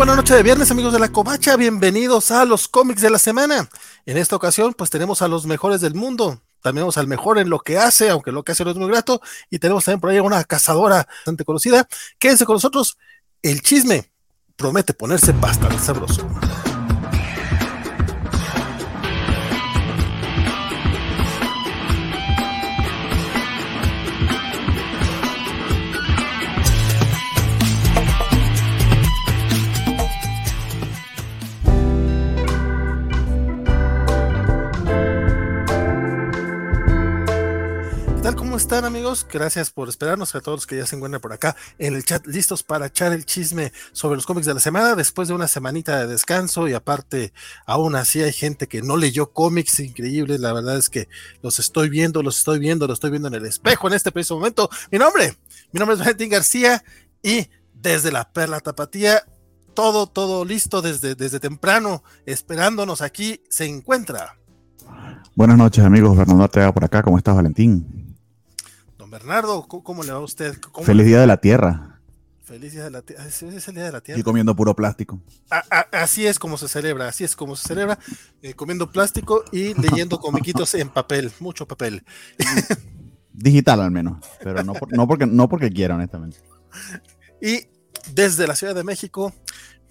buena noche de viernes, amigos de la Covacha. Bienvenidos a los cómics de la semana. En esta ocasión, pues tenemos a los mejores del mundo. También tenemos al mejor en lo que hace, aunque lo que hace no es muy grato. Y tenemos también por ahí una cazadora bastante conocida. Quédense con nosotros. El chisme promete ponerse bastante sabroso. Están amigos? Gracias por esperarnos a todos los que ya se encuentran por acá en el chat, listos para echar el chisme sobre los cómics de la semana después de una semanita de descanso y aparte aún así hay gente que no leyó cómics increíbles, la verdad es que los estoy viendo, los estoy viendo, los estoy viendo en el espejo en este preciso momento. Mi nombre, mi nombre es Valentín García y desde la Perla Tapatía todo, todo listo desde, desde temprano, esperándonos aquí, se encuentra. Buenas noches amigos, Fernando Arteaga por acá, ¿cómo estás Valentín? Bernardo, ¿cómo, le va a usted? Feliz Día de la Tierra. Feliz Día de la Tierra. Es, el Día de la Tierra. Y comiendo puro plástico. así es como se celebra, así es como se celebra, eh, comiendo plástico y leyendo comiquitos en papel, mucho papel. Digital al menos, pero no, no, porque, no porque quiera, honestamente. Y desde la Ciudad de México,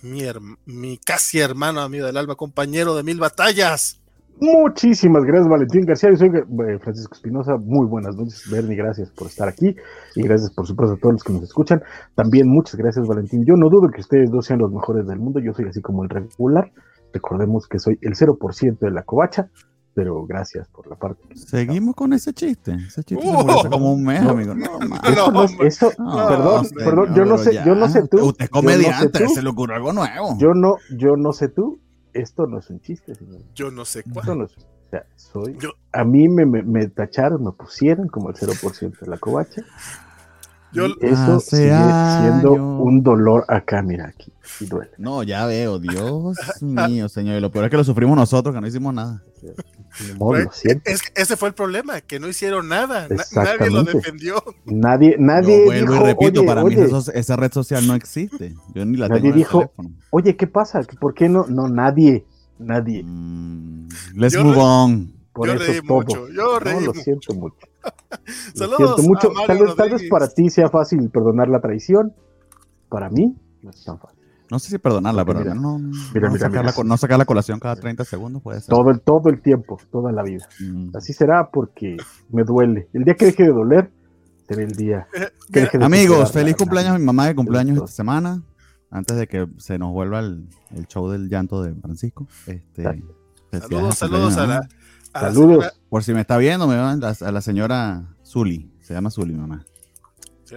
mi, mi casi hermano, amigo del alma, compañero de mil batallas, Muchísimas gracias, Valentín García. Yo soy eh, Francisco Espinosa. Muy buenas noches, Bernie. Gracias por estar aquí. Y gracias, por supuesto, a todos los que nos escuchan. También muchas gracias, Valentín. Yo no dudo que ustedes dos sean los mejores del mundo. Yo soy así como el regular. Recordemos que soy el 0% de la covacha. Pero gracias por la parte. Seguimos con ese chiste. Ese chiste se como un mes, amigo. No, no, eso, perdón, perdón, yo no sé, yo no sé tú. Usted es comediante, se le ocurrió algo nuevo. Yo no, yo no sé tú, esto no es un chiste, señor. Yo no sé cuál. No o sea, soy, A mí me, me, tacharon, me pusieron como el 0% de la covacha. Yo, eso sigue siendo un dolor acá, mira, aquí. Y duele. No, ya veo, Dios mío, señor. Y lo peor es que lo sufrimos nosotros, que no hicimos nada. Es, ese fue el problema, que no hicieron nada. nadie lo defendió. Nadie, nadie. Yo vuelvo y repito, para mí esa red social no existe. Yo ni la nadie dijo, oye, ¿qué pasa? ¿Por qué no? No, nadie. Nadie. Mm, let's move on. Por yo reí mucho. Yo reí lo siento mucho. Saludos. mucho. tal, vez, para ti sea fácil perdonar la traición. Para mí no es tan fácil. No sé si perdonarla, pero no, no, sacar la, colación cada 30 segundos puede ser. Todo el, todo el tiempo, toda la vida. Mm. Así será porque me duele. El día que deje de doler, será el día que deje de Amigos, feliz cumpleaños a mi mamá de cumpleaños esta semana. Antes de que se nos vuelva el, show del llanto de Francisco. Este, saludos, saludos a la, saludos. Por si me está viendo, me a, a la señora Zuli. Se llama Zuli, mamá.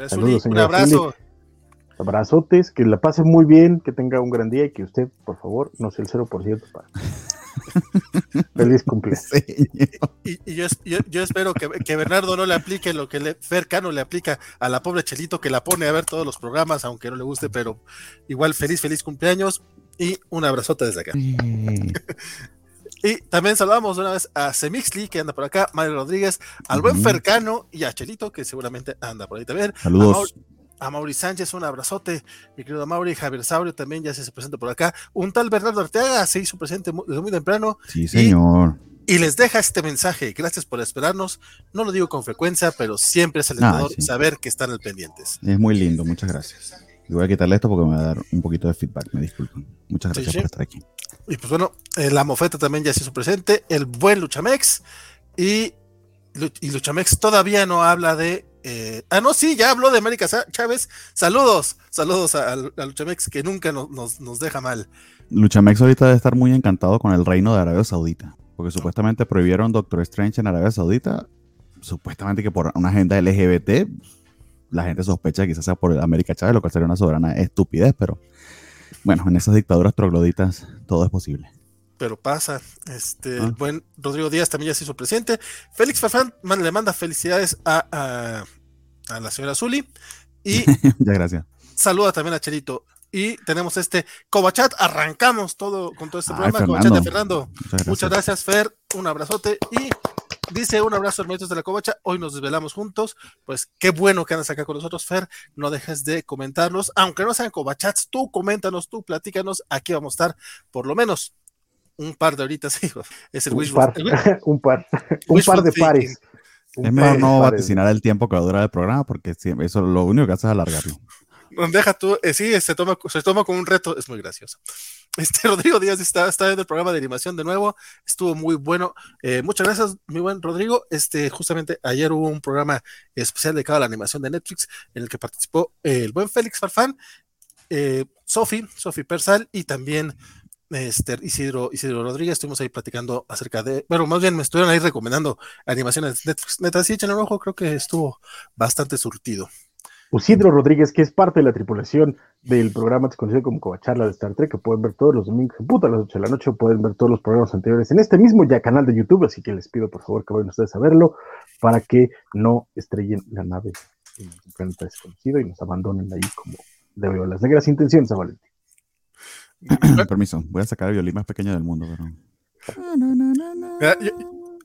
Saludos, un abrazo. Abrazotes, que la pase muy bien, que tenga un gran día y que usted, por favor, no sea el 0% para. Feliz cumpleaños. Y, yo, espero que, Bernardo no le aplique lo que le, Fercano le aplica a la pobre Chelito que la pone a ver todos los programas, aunque no le guste, pero igual feliz, feliz cumpleaños y un abrazote desde acá. Y también saludamos una vez a Semixli, que anda por acá, Mario Rodríguez, al buen Fercano y a Chelito, que seguramente anda por ahí también. Saludos a Mauri Sánchez, un abrazote, mi querido Mauri, Javier Saurio también ya se, presenta por acá, un tal Bernardo Arteaga se hizo presente desde muy temprano. Sí, señor. Y, les deja este mensaje, gracias por esperarnos, no lo digo con frecuencia, pero siempre es alentador saber que están al pendientes. Es muy lindo, muchas gracias. Y voy a quitarle esto porque me va a dar un poquito de feedback, me disculpen. Muchas gracias por estar aquí. Y pues bueno, eh, la mofeta también ya se hizo presente, el buen Luchamex, y, y Luchamex todavía no habla de eh, ah, no, sí, ya habló de América Chávez. Saludos, saludos a, Luchamex que nunca nos, deja mal. Luchamex ahorita debe estar muy encantado con el reino de Arabia Saudita, porque supuestamente prohibieron Doctor Strange en Arabia Saudita, supuestamente que por una agenda LGBT, la gente sospecha que quizás sea por América Chávez, lo cual sería una soberana estupidez, pero bueno, en esas dictaduras trogloditas todo es posible pero pasa. Este, el ah. buen Rodrigo Díaz también ya se hizo presente. Félix Farfán le manda felicidades a, a, la señora Zuli. Y ya, gracias. Saluda también a Cherito. Y tenemos este Cobachat. Arrancamos todo con todo este programa. Cobachat de Fernando. Muchas gracias. Fer. Un abrazote. Y dice un abrazo hermanitos de la covacha. Hoy nos desvelamos juntos. Pues qué bueno que andas acá con nosotros, Fer. No dejes de comentarnos, aunque no sean covachats, tú coméntanos, tú platícanos. Aquí vamos a estar por lo menos un par de horitas, hijos. Es el Un wishful- par, el- un par, un wishful par de thinking. pares. Es mejor no pares. vaticinar el tiempo que va a durar el programa porque sí, eso lo único que hace es alargarlo. Deja tú, eh, sí, se toma, se toma como un reto, es muy gracioso. Este Rodrigo Díaz está, está viendo el programa de animación de nuevo, estuvo muy bueno. Eh, muchas gracias, mi buen Rodrigo. Este, justamente ayer hubo un programa especial dedicado a la animación de Netflix en el que participó el buen Félix Farfán, eh, Sofi, Sofi Persal y también este, Isidro, Isidro Rodríguez. Estuvimos ahí platicando acerca de, bueno, más bien me estuvieron ahí recomendando animaciones de Netflix. Neta, sí, échenle un ojo, creo que estuvo bastante surtido. Isidro Rodríguez, que es parte de la tripulación del programa conocido como Covacharla de Star Trek, que pueden ver todos los domingos en puta a las 8 de la noche, pueden ver todos los programas anteriores en este mismo ya canal de YouTube, así que les pido por favor que vayan ustedes a verlo para que no estrellen la nave en un planeta desconocido y nos abandonen ahí como veo las negras intenciones a Valentín. Permiso, voy a sacar el violín más pequeño del mundo. Pero... Ya, ya-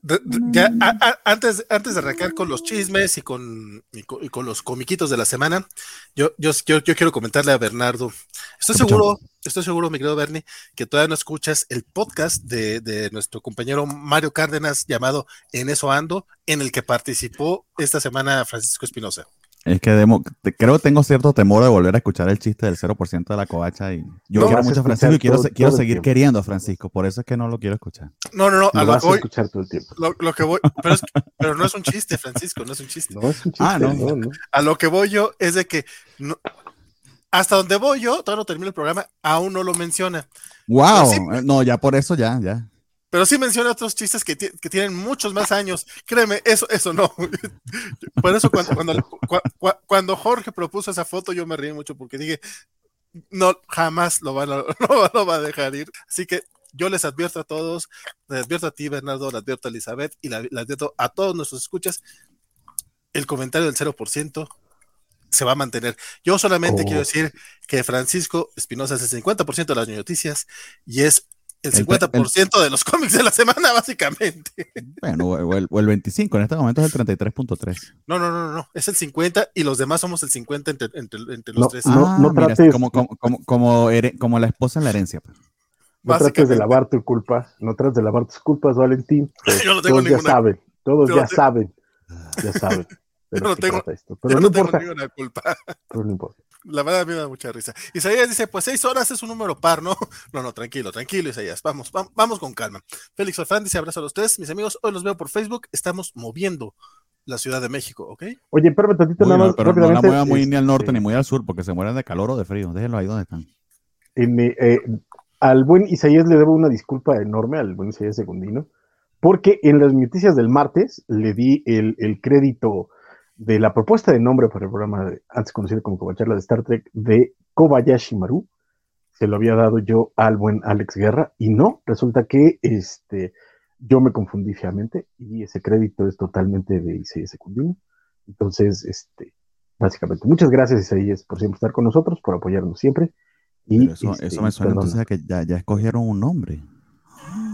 de- de- ya, a- a- antes, antes de arrancar con los chismes y con, y con, y con los comiquitos de la semana, yo, yo, yo, yo quiero comentarle a Bernardo. Estoy seguro, estoy seguro, mi querido Bernie, que todavía no escuchas el podcast de, de nuestro compañero Mario Cárdenas llamado En eso ando, en el que participó esta semana Francisco Espinosa. Es que demo- te- creo que tengo cierto temor de volver a escuchar el chiste del 0% de la covacha. Y yo quiero mucho a Francisco y quiero, todo- quiero todo seguir queriendo a Francisco. Por eso es que no lo quiero escuchar. No, no, no, a Lo lo vas que a voy, escuchar todo el tiempo. lo, lo que voy, pero, es- pero no es un chiste, Francisco, no es un chiste. No es un chiste, Ah, no. no, no. a lo que voy yo es de que no- hasta donde voy yo, todavía no termino el programa, aún no lo menciona. ¡Wow! sí. Eh, No, ya por eso ya, ya. Pero sí menciona otros chistes que, ti- que tienen muchos más años. Créeme, eso, eso no. Por eso cuando, cuando, cua- cua- cuando Jorge propuso esa foto, yo me reí mucho porque dije, no, jamás lo, van a, no, lo va a dejar ir. Así que yo les advierto a todos, les advierto a ti, Bernardo, les advierto a Elizabeth y la- les advierto a todos nuestros escuchas, el comentario del 0% se va a mantener. Yo solamente Oh. quiero decir que Francisco Espinosa es el 50% de las noticias y es el El 50% de los cómics de la semana, básicamente. Bueno, o el, o el 25, en este momento es el 33.3. No, no, no, no, no, es el 50 y los demás somos el 50 entre, entre, entre los No, tres. no, Ah, no mira, trates- como, como, como, como, la esposa en la herencia. pues. No trates de Básicamente. lavar tu culpa, no trates de lavar tus culpas, Valentín. pues, Yo no tengo todos ya ninguna- saben, todos yo ya saben, ya saben. Yo lo no tengo- Pero no, no tengo ninguna culpa. pero no importa. La verdad a mí me da mucha risa. Isaías dice, pues seis horas es un número par, ¿no? No, no, tranquilo, tranquilo, Isaías. Vamos, vam- vamos con calma. Félix Orfán dice, abrazo a los tres. Mis amigos, hoy los veo por Facebook. Estamos moviendo la Ciudad de México, ¿ok? Oye, espérame tantito Uy, nada más. pero no la mueva muy ni al norte este, ni muy al sur porque se mueren de calor o de frío. Déjenlo ahí donde están. en, eh, al buen Isaías le debo una disculpa enorme al buen Isaías Segundino, porque en las noticias del martes le di el, el crédito de la propuesta de nombre para el programa de- antes conocido como Covacharla de Star Trek de Kobayashi Maru. Se lo había dado yo al buen Alex Guerra y no, resulta que este, yo me confundí fiamente y ese crédito es totalmente de Isaías Secundino. Entonces, este, básicamente, muchas gracias Isaías por siempre estar con nosotros, por apoyarnos siempre. Y, Pero eso, este, eso me suena perdona. entonces a que ya, ya escogieron un nombre.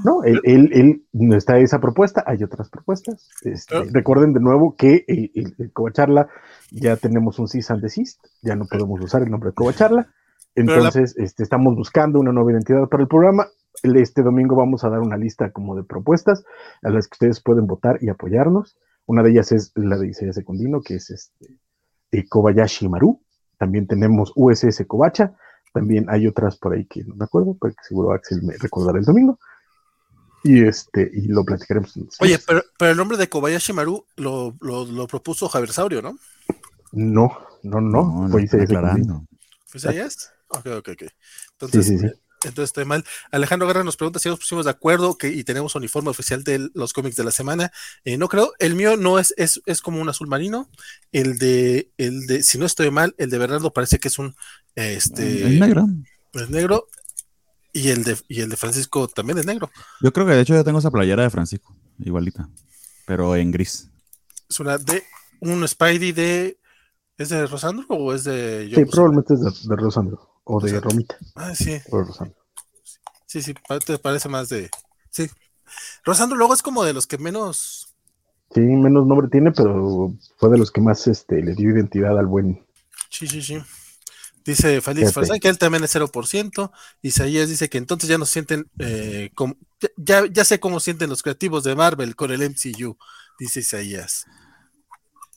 No, él, él, él- no está esa propuesta, hay otras propuestas. Este, Pero- recuerden de nuevo que el, el, el Covacharla ya tenemos un CIS and desist, ya no podemos usar el nombre de Covacharla. La- Entonces, este, estamos buscando una nueva identidad para el programa. Este domingo vamos a dar una lista como de propuestas a las que ustedes pueden votar y apoyarnos. Una de ellas es la de Isaías Secundino, que es este, eh, Kobayashi Maru. También tenemos USS Kobacha. También hay otras por ahí que no me acuerdo, pero que seguro Axel me recordará el domingo. Y este, y lo platicaremos. Oye, pero, pero el nombre de Kobayashi Maru lo, lo, lo propuso Javier Saurio, ¿no? No, no, no, fue Isaías. ¿Fue Isaías? Ok, ok, ok. Entonces, Sí, sí, sí. entonces estoy mal. Alejandro Guerra nos pregunta si nos pusimos de acuerdo que, y tenemos uniforme oficial de los cómics de la semana. Eh, no creo, el mío no es, es, es como un azul marino. El de, el de, si no estoy mal, el de Bernardo parece que es un este Es negro. es negro. Y el de, y el de Francisco también es negro. Yo creo que de hecho yo tengo esa playera de Francisco, igualita, pero en gris. Es una de un Spidey de. ¿Es de Rosandro o es de Sí, John probablemente es de, de Rosandro o de Rosandro. Romita. Ah, sí. O de Rosandro. Sí, sí, te parece más de. Sí. Rosandro luego es como de los que menos Sí, menos nombre tiene, pero fue de los que más este, le dio identidad al buen. Sí, sí, sí. Dice Félix Farsán que él también es 0%. Isaías dice que entonces ya nos sienten, eh, como, ya, ya sé cómo sienten los creativos de Marvel con el MCU, dice Isaías.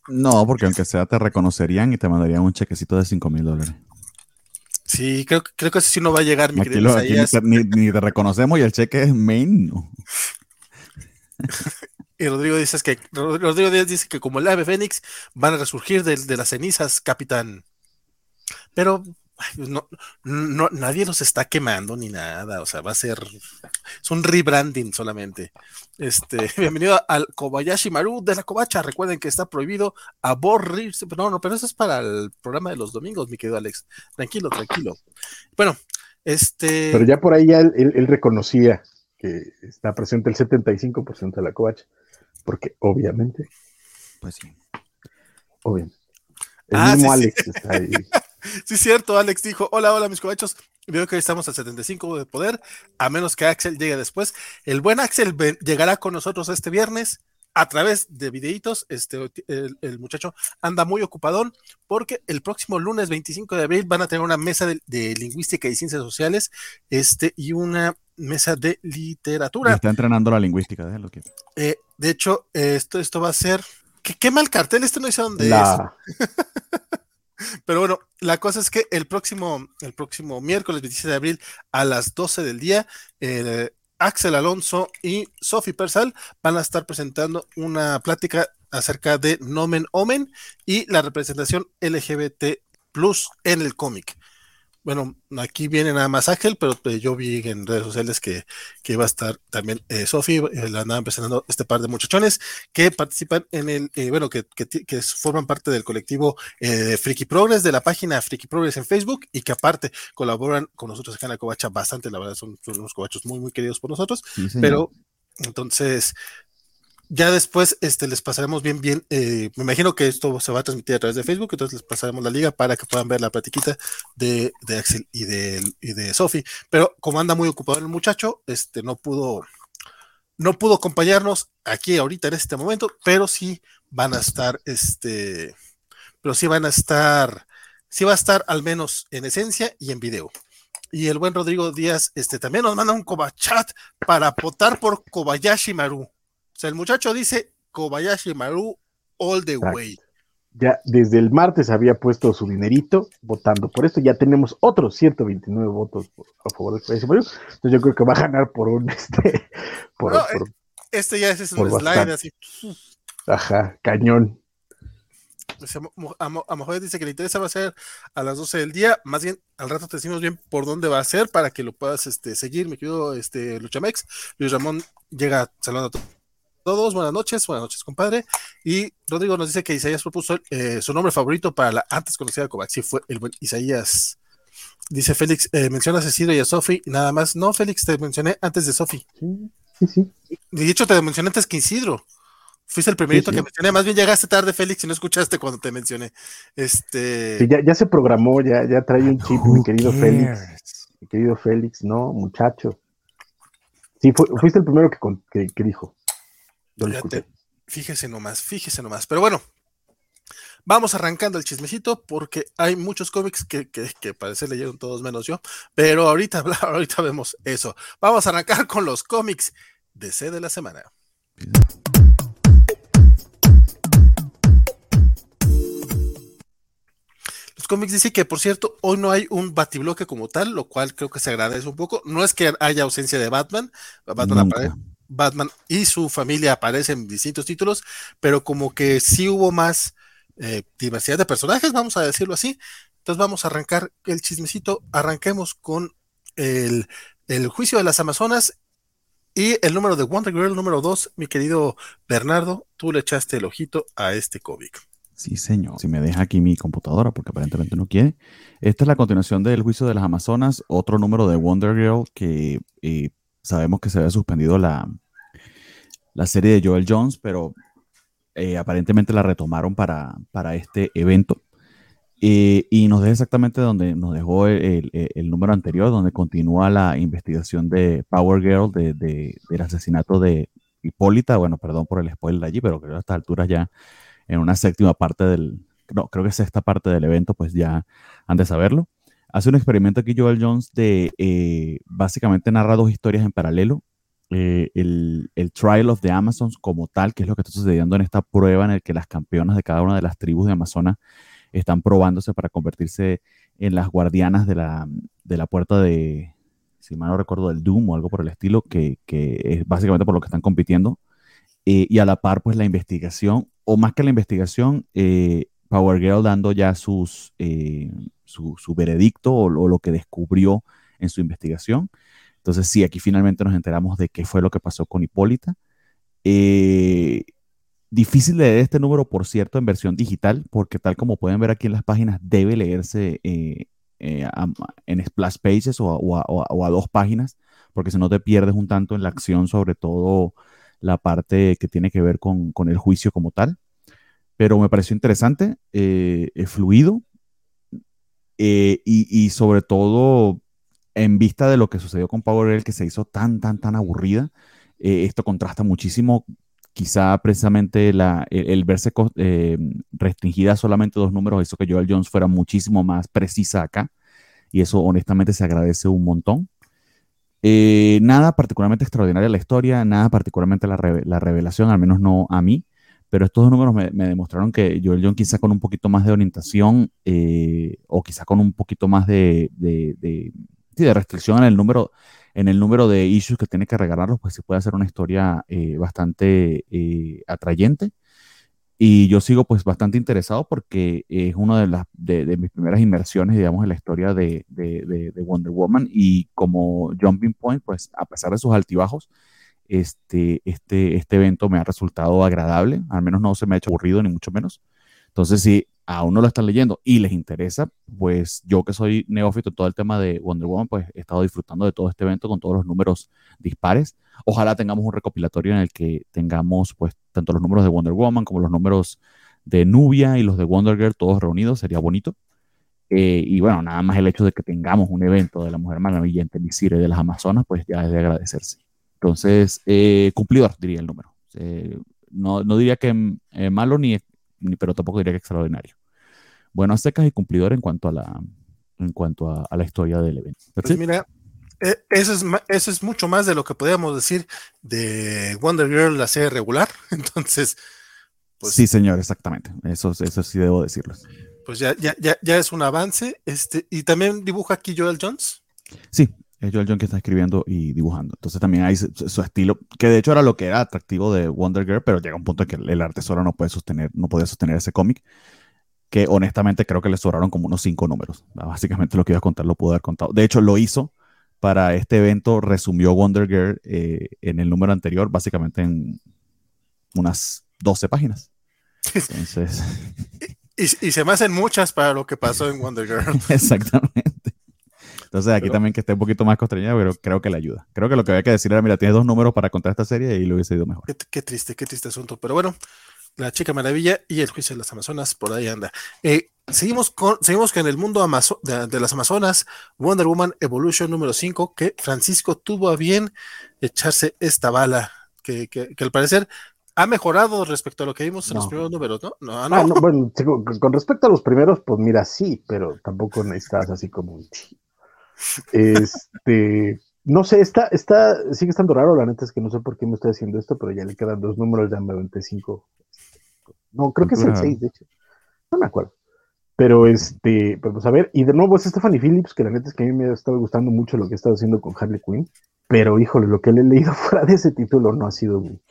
No, porque aunque sea te reconocerían y te mandarían un chequecito de 5 mil dólares. Sí, creo, creo que eso sí no va a llegar, mi querido Isaías. ni, te, ni- te reconocemos y el cheque es main. no. Y Rodrigo dice que Rod- Rodrigo Díaz dice que como el ave fénix van a resurgir de, de las cenizas, capitán. Pero ay, no, no, nadie los está quemando ni nada. O sea, va a ser es un rebranding solamente. Este, bienvenido al Kobayashi Maru de la Covacha. Recuerden que está prohibido aburrirse. Pero no, no, pero eso es para el programa de los domingos, mi querido Alex. Tranquilo, tranquilo. Bueno, este. Pero ya por ahí ya él, él- él reconocía que está presente el 75% de la covacha. Porque obviamente, Pues sí. obviamente. El Ah, mismo sí, sí. Alex está ahí. Sí, es cierto, Alex dijo, hola, hola, mis covachos. Veo que hoy estamos al 75 de poder, a menos que Axel llegue después. El buen Axel llegará con nosotros este viernes a través de videitos. Este, el, el muchacho anda muy ocupadón porque el próximo lunes 25 de abril van a tener una mesa de, de lingüística y ciencias sociales este, y una mesa de literatura. está entrenando la lingüística, déjalo que. Eh, de hecho, eh, esto, esto va a ser... ¿Qué, qué mal cartel, este no dice dónde es. Pero bueno, la cosa es que el próximo, el próximo miércoles 27 de abril a las 12 del día, eh, Axel Alonso y Sophie Persal van a estar presentando una plática acerca de Nomen Omen y la representación LGBT plus en el cómic. Bueno, aquí viene nada más Ángel, pero eh, yo vi en redes sociales que, que iba a estar también eh, Sofi, eh, la andaban presentando este par de muchachones que participan en el, eh, bueno, que, que, forman parte del colectivo eh, Friki Progress, de la página Friki Progress en Facebook y que aparte colaboran con nosotros acá en la Covacha bastante, la verdad son, son unos covachos muy, muy queridos por nosotros, Sí, pero entonces ya después este, les pasaremos bien, bien. eh, me imagino que esto se va a transmitir a través de Facebook, entonces les pasaremos la liga para que puedan ver la platiquita de, Axel y de, y de Sophie. Pero como anda muy ocupado el muchacho, este no pudo, no pudo acompañarnos aquí ahorita en este momento, pero sí van a estar, este, pero sí van a estar, sí va a estar al menos en esencia y en video. Y el buen Rodrigo Díaz, este, también nos manda un chat para votar por Kobayashi Maru. O sea, el muchacho dice Kobayashi Maru all the Exacto. way. ya desde el martes había puesto su dinerito votando por esto. Ya tenemos otros 129 votos por- a favor del Kobayashi Maru. Entonces yo creo que va a ganar por un este por, No, por- Este ya es un slide así. ajá, cañón. Mo- a a dice que le interesa va a ser a las 12 del día. Más bien, al rato te decimos bien por dónde va a ser para que lo puedas este, seguir. Me quedo este, Luchamex. Luis Ramón llega saludando a to- todos. Buenas noches, buenas noches, compadre. Y Rodrigo nos dice que Isaías propuso eh, su nombre favorito para la antes conocida. Sí, fue el buen Isaías. Dice Félix, eh, mencionas a Ciro y a Sofi, nada más. No, Félix, te mencioné antes de Sofi. Sí, sí, sí. De hecho, te mencioné antes que Isidro. Fuiste el primerito Sí, sí. que mencioné. Más bien llegaste tarde, Félix, y no escuchaste cuando te mencioné. Este. Sí, ya, ya se programó, ya, ya trae un chip, mi querido Félix. Mi querido Félix, no, muchacho. Sí, fu- fuiste el primero que, con- que, que dijo. Fíjate, escuché. fíjese nomás, fíjese nomás. Pero bueno, vamos arrancando el chismecito porque hay muchos cómics que, que, que parece leyeron todos menos yo. Pero ahorita, ahorita vemos eso. Vamos a arrancar con los cómics de C de la semana. Los cómics dicen que, por cierto, hoy no hay un batibloque como tal, lo cual creo que se agradece un poco. No es que haya ausencia de Batman. Batman Nunca. aparece. Batman y su familia aparecen en distintos títulos, pero como que sí hubo más eh, diversidad de personajes, vamos a decirlo así. Entonces vamos a arrancar el chismecito. Arranquemos con el, el juicio de las Amazonas y el número de Wonder Girl número 2. Mi querido Bernardo, tú le echaste el ojito a este cómic. Sí, señor. Si me deja aquí mi computadora, porque aparentemente no quiere. Esta es la continuación del juicio de las Amazonas, otro número de Wonder Girl que eh, sabemos que se había suspendido la, la serie de Joel Jones, pero eh, aparentemente la retomaron para, para este evento. Eh, y nos deja exactamente donde nos dejó el, el- número anterior, donde continúa la investigación de Power Girl, de- de- del asesinato de Hipólita, bueno, perdón por el spoiler allí, pero creo que a estas alturas ya en una séptima parte del, no, creo que es esta parte del evento, pues ya han de saberlo. Hace un experimento aquí Joel Jones de eh, básicamente narra dos historias en paralelo. Eh, el, el, Trial of the Amazons como tal, que es lo que está sucediendo en esta prueba en el que las campeonas de cada una de las tribus de Amazonas están probándose para convertirse en las guardianas de la, de la puerta de, si mal no recuerdo, del Doom o algo por el estilo, que, que es básicamente por lo que están compitiendo. Eh, y a la par, pues la investigación, o más que la investigación, eh, Power Girl dando ya sus, su, veredicto o, lo que descubrió en su investigación. Entonces, sí, aquí finalmente nos enteramos de qué fue lo que pasó con Hipólita. Eh, difícil leer este número, por cierto, en versión digital, porque tal como pueden ver aquí en las páginas, debe leerse eh, eh, en splash pages o a, dos páginas, porque si no te pierdes un tanto en la acción, sobre todo la parte que tiene que ver con, el juicio como tal pero me pareció interesante, fluido eh, y, sobre todo en vista de lo que sucedió con Power Girl, que se hizo tan, tan, tan aburrida, eh, esto contrasta muchísimo. Quizá precisamente la, el, verse eh, restringida a solamente dos números hizo que Joel Jones fuera muchísimo más precisa acá. Y eso honestamente se agradece un montón. Nada particularmente extraordinaria la historia, nada particularmente la, la revelación, al menos no a mí pero estos dos números me, me, demostraron que Joel John quizá con un poquito más de orientación eh, o quizá con un poquito más de, de, de, de, restricción en el número en el número de issues que tiene que regalarlos, pues se puede hacer una historia eh, bastante eh, atrayente. Y yo sigo pues bastante interesado porque es una de, las, de, de mis primeras inmersiones, digamos, en la historia de, de, Wonder Woman. Y como Jumping Point, pues a pesar de sus altibajos, este, este, este evento me ha resultado agradable, al menos no se me ha hecho aburrido, ni mucho menos. Entonces, si aún no lo están leyendo y les interesa, pues yo que soy neófito en todo el tema de Wonder Woman, pues he estado disfrutando de todo este evento con todos los números dispares. Ojalá tengamos un recopilatorio en el que tengamos pues tanto los números de Wonder Woman como los números de Nubia y los de Wonder Girl todos reunidos, sería bonito. Eh, y bueno, nada más el hecho de que tengamos un evento de la Mujer Maravilla en Temisire de las Amazonas, pues ya es de agradecerse. Entonces, eh, cumplidor diría el número. Eh, no, no, diría que eh, malo, ni, ni, pero tampoco diría que extraordinario. Bueno, a secas y cumplidor en cuanto a la, en cuanto a, a la historia del evento. Pues mira, eso es, eso es mucho más de lo que podríamos decir de Wonder Girl, la serie regular. Entonces, pues, sí, señor, exactamente. Eso, eso sí debo decirlo. Pues ya, ya, ya, ya es un avance. Este, y también dibuja aquí Joel Jones. Sí, es Joel John que está escribiendo y dibujando. Entonces también hay su, su, estilo, que de hecho era lo que era atractivo de Wonder Girl, pero llega un punto en que el arte solo no puede sostener, no podía sostener ese cómic, que honestamente creo que le sobraron como unos cinco números. Básicamente lo que iba a contar lo pudo haber contado. De hecho, lo hizo para este evento, resumió Wonder Girl eh, en el número anterior, básicamente en unas 12 páginas. Entonces... y, y, se me hacen muchas para lo que pasó en Wonder Girl. Exactamente. Entonces aquí pero, también que esté un poquito más constreñado, pero creo que le ayuda. Creo que lo que había que decir era, mira, tienes dos números para contar esta serie y lo hubiese ido mejor. Qué, qué triste, qué triste asunto. Pero bueno, la chica maravilla y el juicio de las Amazonas, por ahí anda. Eh, seguimos con, seguimos con el mundo Amazo de, de, las Amazonas, Wonder Woman Evolution número 5, que Francisco tuvo a bien echarse esta bala, que, que, que al parecer ha mejorado respecto a lo que vimos en no. los primeros números, ¿no? No, no. Ah, no bueno, con respecto a los primeros, pues mira, sí, pero tampoco necesitas así como un este, no sé, está, está, sigue estando raro, la neta es que no sé por qué me estoy haciendo esto, pero ya le quedan dos números, ya me 25. No, creo que es el 6, de hecho. No me acuerdo. Pero este, pero pues a ver, y de nuevo es Stephanie Phillips, que la neta es que a mí me ha estado gustando mucho lo que he estado haciendo con Harley Quinn, pero híjole, lo que le he leído fuera de ese título no ha sido mi,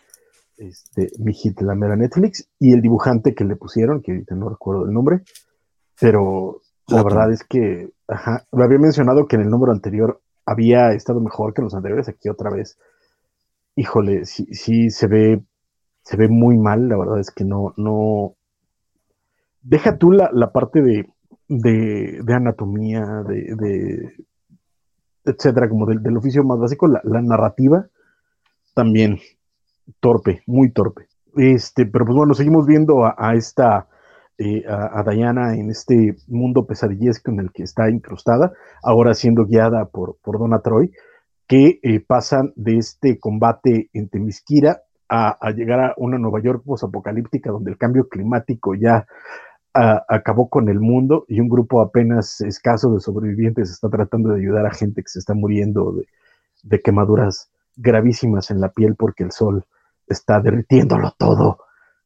este, mi hit, la mera Netflix, y el dibujante que le pusieron, que ahorita no recuerdo el nombre, pero la verdad es que, ajá, lo había mencionado que en el número anterior había estado mejor que en los anteriores, aquí otra vez. Híjole, sí, sí se ve, se ve muy mal, la verdad es que no, no. Deja tú la, la parte de, de, de anatomía, de, de, etcétera, como del, del oficio más básico, la, la, narrativa también torpe, muy torpe. Este, pero pues bueno, seguimos viendo a, a esta eh, a, a, Diana en este mundo pesadillesco en el que está incrustada, ahora siendo guiada por, por Donna Troy, que eh, pasan de este combate en Temisquira a, llegar a una Nueva York posapocalíptica donde el cambio climático ya acabó con el mundo y un grupo apenas escaso de sobrevivientes está tratando de ayudar a gente que se está muriendo de, de quemaduras gravísimas en la piel porque el sol está derritiéndolo todo.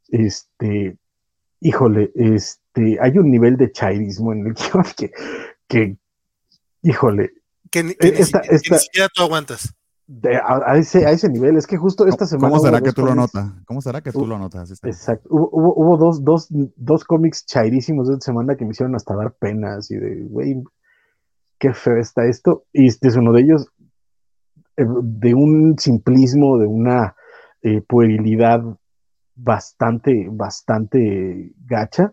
Este, híjole, este, hay un nivel de chairismo en el que, que híjole. Que, ni, e, siquiera tú aguantas. a, ese, a ese nivel, es que justo esta semana. ¿Cómo será que tú lo notas? ¿Cómo será que tú lo notas? Exacto. Hubo, hubo, dos, dos, dos cómics chairísimos de esta semana que me hicieron hasta dar penas y de, güey, qué feo está esto. Y este es uno de ellos, eh, de un simplismo, de una eh, puerilidad bastante, bastante gacha.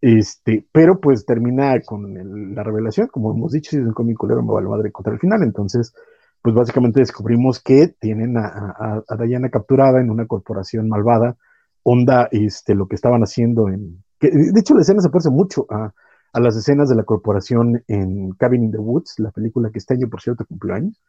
Este, pero pues termina con la revelación, como hemos dicho, si es un cómic culero me va la madre contra el final. Entonces, pues básicamente descubrimos que tienen a, a, Diana capturada en una corporación malvada, onda este, lo que estaban haciendo en... Que, de hecho, la escena se parece mucho a, a las escenas de la corporación en Cabin in the Woods, la película que este año, por cierto, cumplió años.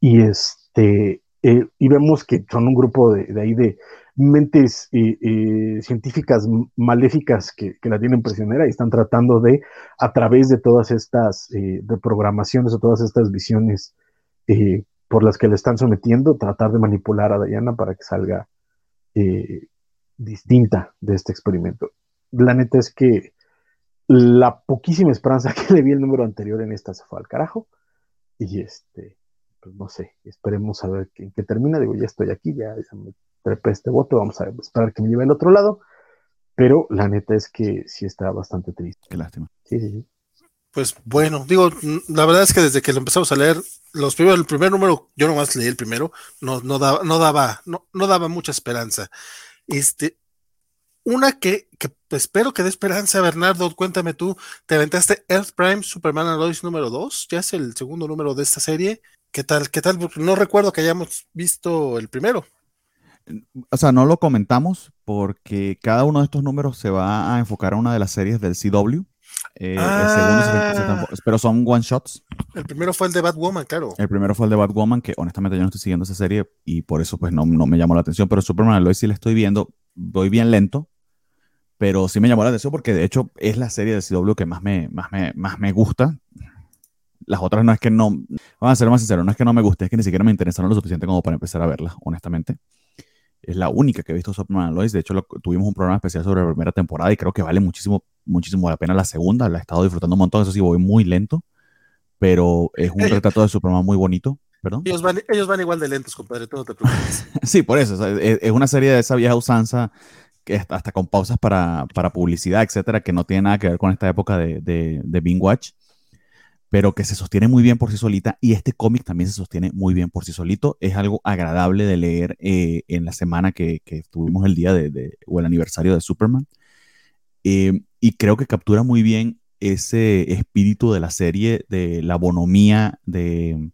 Y este, eh, y vemos que son un grupo de, de ahí de mentes eh, eh, científicas maléficas que, la tienen prisionera y están tratando de, a través de todas estas de programaciones o todas estas visiones por las que le están sometiendo, tratar de manipular a Diana para que salga distinta de este experimento. La neta es que la poquísima esperanza que le vi el número anterior en esta se fue al carajo. Y este, pues no sé, esperemos a ver en qué termina. Digo, ya estoy aquí, ya, me trepé este voto, vamos a esperar que me lleve al otro lado. Pero la neta es que sí está bastante triste. Qué lástima. Sí, sí, sí. Pues bueno, digo, la verdad es que desde que lo empezamos a leer, los primeros, el primer número, yo nomás leí el primero, no, no daba, no daba, no, no daba mucha esperanza. Este, una que, que espero que dé esperanza, Bernardo, cuéntame tú, te aventaste Earth Prime Superman Lois número 2, ya es el segundo número de esta serie, ¿Qué tal? ¿Qué tal? No recuerdo que hayamos visto el primero. O sea, no lo comentamos porque cada uno de estos números se va a enfocar a una de las series del CW. Eh, ah. pero son one shots. El primero fue el de Batwoman, claro. El primero fue el de Batwoman, que honestamente yo no estoy siguiendo esa serie y por eso pues no, no me llamó la atención. Pero Superman Lois sí la estoy viendo. Voy bien lento, pero sí me llamó la atención porque de hecho es la serie del CW que más me, más me, más me gusta. Las otras no es que no, vamos a ser más sinceros, no es que no me guste, es que ni siquiera me interesaron lo suficiente como para empezar a verlas, honestamente. Es la única que he visto Superman Lois. De hecho, tuvimos un programa especial sobre la primera temporada y creo que vale muchísimo, muchísimo la pena la segunda. La he estado disfrutando un montón. Eso sí, voy muy lento, pero es un retrato de Superman muy bonito. ¿Perdón? Ellos van, ellos van igual de lentos, compadre, tú no te preocupes. sí, por eso. es, una serie de esa vieja usanza que hasta con pausas para, para, publicidad, etcétera, que no tiene nada que ver con esta época de, de, de Bing Watch pero que se sostiene muy bien por sí solita y este cómic también se sostiene muy bien por sí solito. Es algo agradable de leer eh, en la semana que, que, tuvimos el día de, o el aniversario de Superman. Eh, y creo que captura muy bien ese espíritu de la serie, de la bonomía de,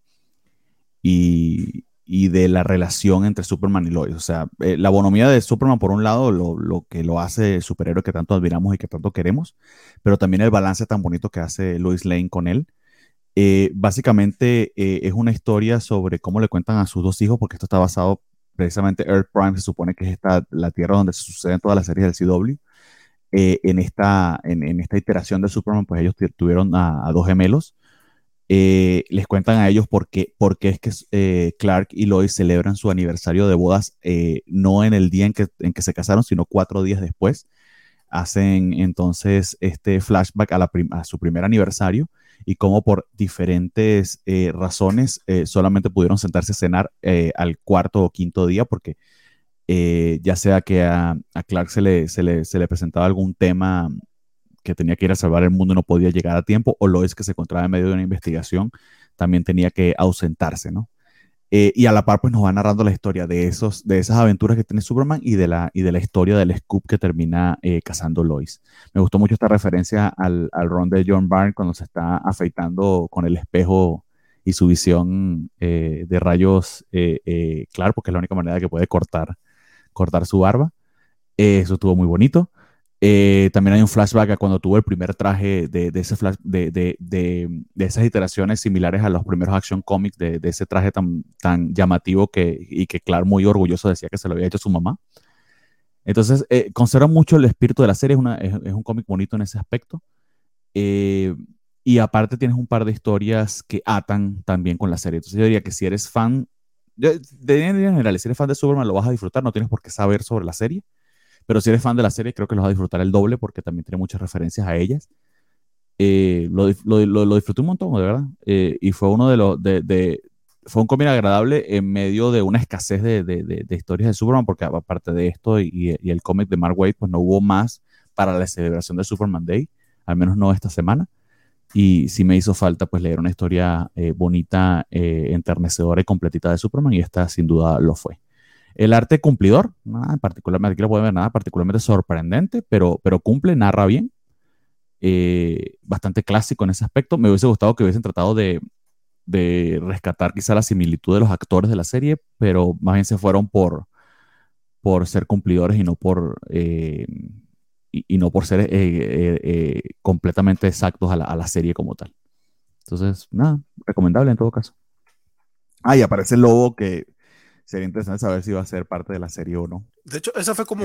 y, y de la relación entre Superman y Lois. O sea, eh, la bonomía de Superman, por un lado, lo, lo, que lo hace el superhéroe que tanto admiramos y que tanto queremos, pero también el balance tan bonito que hace Lois Lane con él eh, básicamente eh, es una historia sobre cómo le cuentan a sus dos hijos, porque esto está basado precisamente Earth Prime, se supone que es la tierra donde suceden todas las series del CW. Eh, en, esta, en, esta iteración de Superman, pues ellos tuvieron a, dos gemelos. les cuentan a ellos por qué, es que Clark y Lois celebran su aniversario de bodas no en el día en que, en que se casaron, sino cuatro días después. Hacen entonces este flashback a, la a su primer aniversario y cómo por diferentes eh, razones eh, solamente pudieron sentarse a cenar eh, al cuarto o quinto día porque ya sea que a, Clark se le, se, le, se le, presentaba algún tema que tenía que ir a salvar el mundo y no podía llegar a tiempo, o lo es que se encontraba en medio de una investigación, también tenía que ausentarse, ¿no? Eh, y a la par, pues nos va narrando la historia de, esos, de esas aventuras que tiene Superman y de la, y de la historia del Scoop que termina eh, cazando Lois. Me gustó mucho esta referencia al, al ron de John Byrne cuando se está afeitando con el espejo y su visión eh, de rayos, claro, porque es la única manera que puede cortar, cortar su barba. eso estuvo muy bonito. Eh, también hay un flashback a cuando tuvo el primer traje de, de, esas iteraciones similares a los primeros Action Comics, de, ese traje tan, tan llamativo que, y que Clark muy orgulloso decía que se lo había hecho su mamá. Entonces, eh, conserva mucho el espíritu de la serie, es, un cómic bonito en ese aspecto. Eh, y aparte tienes un par de historias que atan también con la serie. Entonces yo diría que si eres fan, de, en general, si eres fan de Superman lo vas a disfrutar, no tienes por qué saber sobre la serie. Pero si eres fan de la serie, creo que lo vas a disfrutar el doble porque también tiene muchas referencias a ellas. Eh, lo, lo, lo, disfruté un montón, de verdad. Eh, y fue uno de los. De, de, fue un cómic agradable en medio de una escasez de, de historias de Superman, porque aparte de esto y, y el cómic de Mark Waid, pues no hubo más para la celebración de Superman Day, al menos no esta semana. Y sí me hizo falta pues leer una historia eh, bonita, enternecedora y completita de Superman, y esta sin duda lo fue. El arte cumplidor, nada particularmente, aquí no puede ver nada particularmente sorprendente, pero, pero cumple, narra bien. Eh, bastante clásico en ese aspecto. Me hubiese gustado que hubiesen tratado de, de, rescatar quizá la similitud de los actores de la serie, pero más bien se fueron por, por ser cumplidores y no por, eh, y, no por ser eh, completamente exactos a la, a la, serie como tal. Entonces, nada, recomendable en todo caso. Ah, y aparece el lobo que sería interesante saber si va a ser parte de la serie o no. De hecho, esa fue como,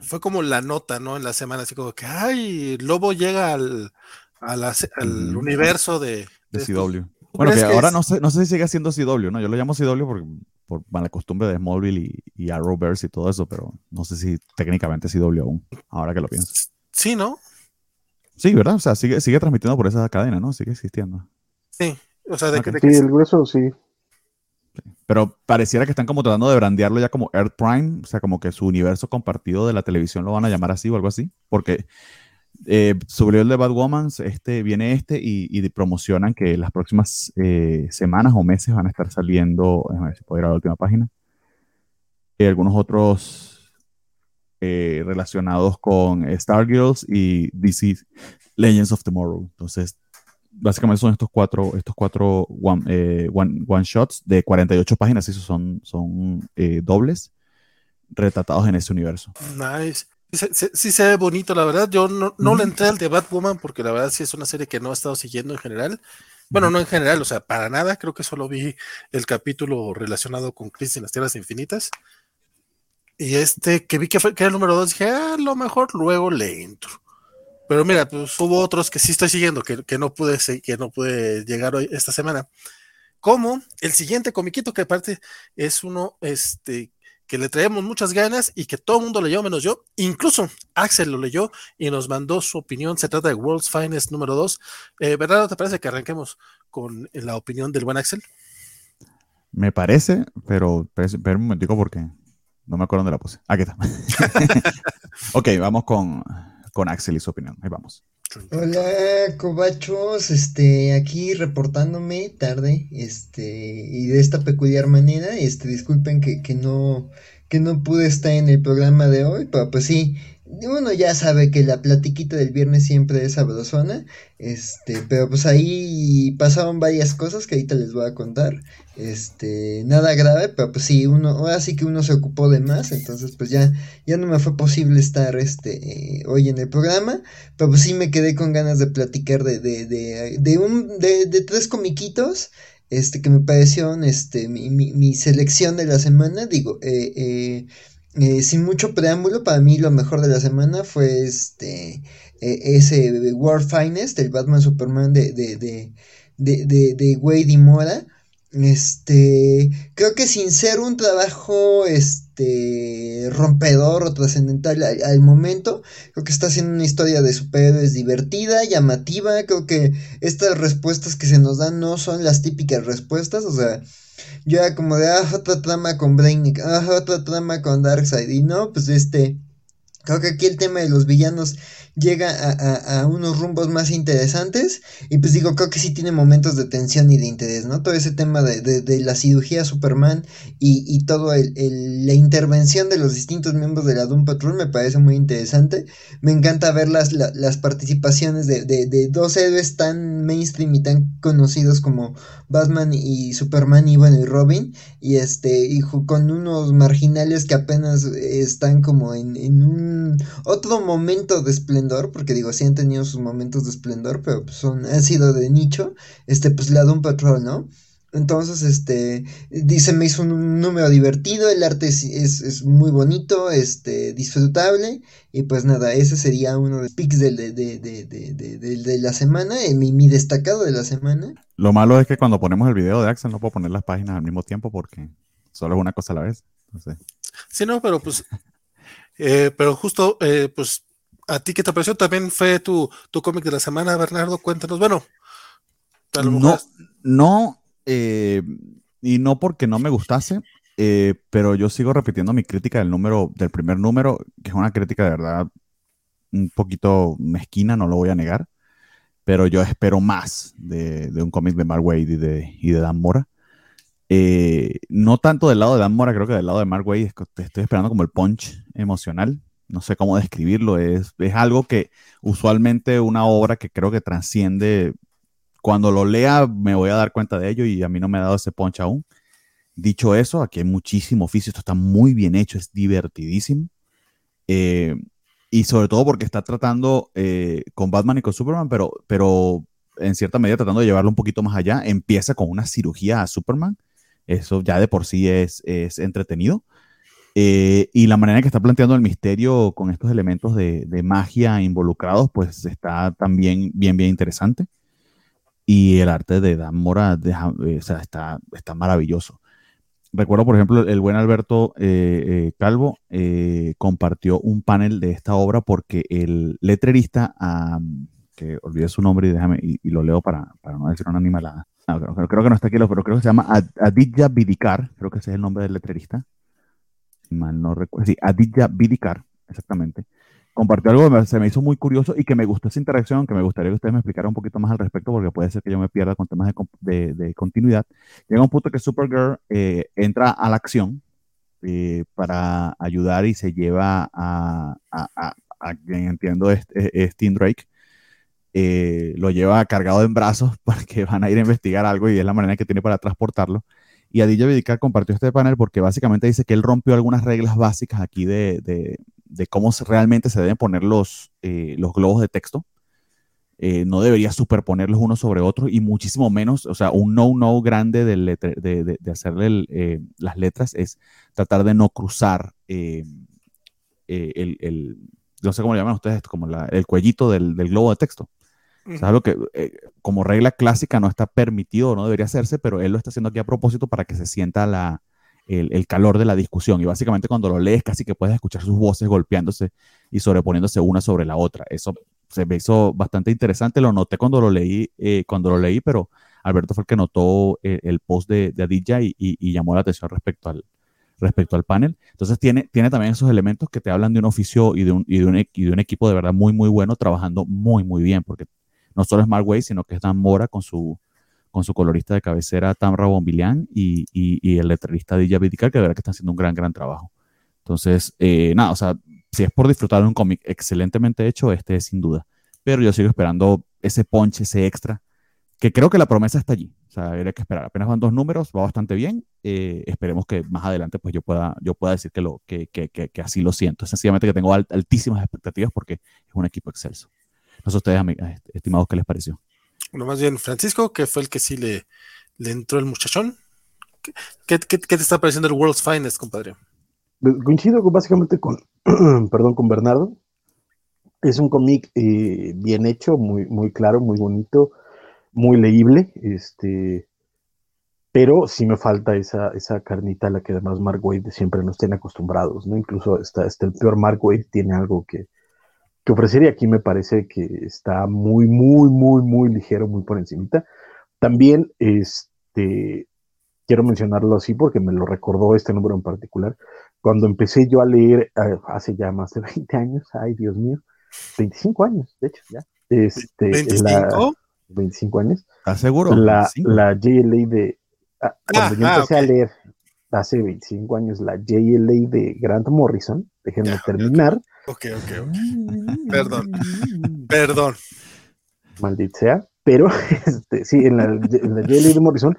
fue como la nota, ¿no? En la semana, así como que, ay, Lobo llega al, al universo de... De, CW. Bueno, que ahora no sé, no sé si sigue siendo CW, ¿no? Yo lo llamo CW por, por mala costumbre de Smallville y, y Arrowverse y todo eso, pero no sé si técnicamente es CW aún, ahora que lo pienso. Sí, ¿no? Sí, ¿verdad? O sea, sigue, sigue transmitiendo por esa cadena, ¿no? Sigue existiendo. Sí, o sea, de, que, sí, el grueso sí. Pero pareciera que están como tratando de brandearlo ya como Earth Prime, o sea, como que su universo compartido de la televisión lo van a llamar así o algo así, porque eh, sobre el de Batwoman este, viene este y, promocionan que las próximas eh, semanas o meses van a estar saliendo, a ver si puedo ir a la última página, y algunos otros eh, relacionados con Stargirls y DC Legends of Tomorrow. Entonces, básicamente son estos cuatro, estos cuatro one, eh, one, shots de 48 páginas, esos son, son eh, dobles, retratados en ese universo. Nice. Sí, se ve bonito, la verdad. Yo no, no le entré al de Batwoman porque la verdad sí es una serie que no he estado siguiendo en general. Bueno, no en general, o sea, para nada. Creo que solo vi el capítulo relacionado con Crisis en las Tierras Infinitas. Y este que vi que, fue, que era el número dos, dije, ah, a lo mejor luego le entro. Pero mira, pues hubo otros que sí estoy siguiendo, que, que no pude que no pude llegar hoy esta semana. Como el siguiente comiquito, que aparte es uno este, que le traemos muchas ganas y que todo el mundo leyó menos yo. Incluso Axel lo leyó y nos mandó su opinión. Se trata de World's Finest número 2. Eh, ¿Verdad? ¿Te parece que arranquemos con la opinión del buen Axel? Me parece, pero espera un momentico porque no me acuerdo dónde la puse. Aquí está. ok, vamos con con Axel y su opinión. Ahí vamos. Hola, cobachos, este, aquí reportándome tarde, este, y de esta peculiar manera, este, disculpen que, que no, que no pude estar en el programa de hoy, pero pues sí, uno ya sabe que la platiquita del viernes siempre es sabrosona, este, pero pues ahí pasaron varias cosas que ahorita les voy a contar, este, nada grave, pero pues sí, uno, ahora sí que uno se ocupó de más, entonces pues ya, ya no me fue posible estar, este, hoy en el programa, pero pues sí me quedé con ganas de platicar de, de, de, de un, de, de tres comiquitos, este, que me parecieron, este, mi, mi, mi selección de la semana, digo, eh, eh, eh, sin mucho preámbulo, para mí lo mejor de la semana fue este eh, ese World Finest, el Batman Superman de, de, de, de, de Wade y Mora. Este, creo que sin ser un trabajo este rompedor o trascendental al, momento, creo que está haciendo una historia de superhéroes divertida, llamativa. Creo que estas respuestas que se nos dan no son las típicas respuestas, o sea, yo era como de, ah, otra trama con Brainiac, ah, otra trama con Darkseid. Y no, pues este, creo que aquí el tema de los villanos llega a, unos rumbos más interesantes y pues digo, creo que sí tiene momentos de tensión y de interés, ¿no? Todo ese tema de, la cirugía Superman y, y todo el, la intervención de los distintos miembros de la Doom Patrol me parece muy interesante. Me encanta ver las, las participaciones de, de, dos héroes tan mainstream y tan conocidos como Batman y Superman y bueno y Robin y este y con unos marginales que apenas están como en, en un otro momento de esplendor porque digo sí han tenido sus momentos de esplendor pero pues son han sido de nicho este pues la Doom Patrol no entonces, este, dice, me hizo un, número divertido, el arte es, es, muy bonito, este, disfrutable, y pues nada, ese sería uno de los picks de, de, de, la semana, eh, mi, mi, destacado de la semana. Lo malo es que cuando ponemos el video de Axel no puedo poner las páginas al mismo tiempo porque solo es una cosa a la vez. Sí, no, pero pues, eh, pero justo, eh, pues, a ti que te pareció también fue tu, tu cómic de la semana, Bernardo, cuéntanos, bueno. no, no eh, y no porque no me gustase, eh, pero yo sigo repitiendo mi crítica del número, del primer número, que es una crítica de verdad un poquito mezquina, no lo voy a negar, pero yo espero más de, un cómic de Mark Wade y de, y de Dan Mora. Eh, no tanto del lado de Dan Mora, creo que del lado de Mark Wade estoy esperando como el punch emocional. No sé cómo describirlo. Es, es algo que usualmente una obra que creo que transciende cuando lo lea me voy a dar cuenta de ello y a mí no me ha dado ese punch aún. Dicho eso, aquí hay muchísimo oficio, esto está muy bien hecho, es divertidísimo. Eh, y sobre todo porque está tratando eh, con Batman y con Superman, pero, pero en cierta medida tratando de llevarlo un poquito más allá. Empieza con una cirugía a Superman, eso ya de por sí es, es entretenido. Eh, y la manera en que está planteando el misterio con estos elementos de, de magia involucrados, pues está también bien, bien interesante y el arte de Dan Mora eh, está, está maravilloso. Recuerdo, por ejemplo, el buen Alberto eh, eh, Calvo compartió un panel de esta obra porque el letrerista, que olvidé su nombre y déjame y, lo leo para, para, no decir una animalada. creo, que no está aquí, pero creo que se llama Aditya Bidikar, creo que ese es el nombre del letrerista. Mal no recuerdo. Sí, Aditya Bidikar, exactamente compartió algo que se me hizo muy curioso y que me gustó esa interacción, que me gustaría que ustedes me explicaran un poquito más al respecto, porque puede ser que yo me pierda con temas de, continuidad. Llega un punto que Supergirl eh, entra a la acción eh, para ayudar y se lleva a, a, quien entiendo es, Tim Drake. Eh, lo lleva cargado en brazos porque van a ir a investigar algo y es la manera que tiene para transportarlo. Y Aditya Vidikar compartió este panel porque básicamente dice que él rompió algunas reglas básicas aquí de, de cómo realmente se deben poner los, eh, los globos de texto. Eh, no debería superponerlos uno sobre otro y muchísimo menos, o sea, un no-no grande de, de, de, hacerle eh, las letras es tratar de no cruzar el, el, no sé cómo le llaman ustedes, como el cuellito del, del, globo de texto. O sea, que como regla clásica no está permitido, no debería hacerse, pero él lo está haciendo aquí a propósito para que se sienta la, el, calor de la discusión. Y básicamente cuando lo lees casi que puedes escuchar sus voces golpeándose y sobreponiéndose una sobre la otra. Eso se me hizo bastante interesante. Lo noté cuando lo leí, eh, cuando lo leí, pero Alberto fue el que notó eh, el post de, de Aditya y, llamó la atención respecto al, respecto al panel. Entonces tiene, tiene también esos elementos que te hablan de un oficio y de un, y de un, y de un equipo de verdad muy, muy bueno, trabajando muy, muy bien, porque no solo es Mark Way, sino que es Dan Mora con su, con su colorista de cabecera Tamra Bombilian y, y, el letrerista Dilla Vidicar, que de verdad que están haciendo un gran, gran trabajo. Entonces, eh, nada, o sea, si es por disfrutar de un cómic excelentemente hecho, este es sin duda. Pero yo sigo esperando ese punch, ese extra, que creo que la promesa está allí. O sea, hay que esperar. Apenas van dos números, va bastante bien. Eh, esperemos que más adelante pues yo pueda, yo pueda decir que, lo, que, que, que, así lo siento. Sencillamente que tengo altísimas expectativas porque es un equipo excelso. No sé ustedes, estimados, ¿qué les pareció? Bueno, más bien Francisco, que fue el que sí le, le entró el muchachón. ¿Qué, te está pareciendo el World's Finest, compadre? Pues, coincido básicamente con, perdón, con Bernardo. Es un cómic eh, bien hecho, muy, muy claro, muy bonito, muy leíble, este, pero sí me falta esa, esa carnita a la que además Mark Wade siempre nos tiene acostumbrados, ¿no? Incluso hasta, hasta el peor Mark Wade tiene algo que, que ofrecería aquí me parece que está muy, muy, muy, muy ligero, muy por encimita. También, este, quiero mencionarlo así porque me lo recordó este número en particular. Cuando empecé yo a leer hace ya más de 20 años, ay Dios mío, 25 años, de hecho, ya. Este, ¿25? 25 años. ¿Estás seguro? La, 25. la JLA de. ah, cuando yo ah, empecé a leer hace 25 años la JLA de Grant Morrison, déjenme Ya, terminar. Ok, ok, ok. Perdón. Perdón. Maldita sea. Pero este, sí, en la, en la de Morrison,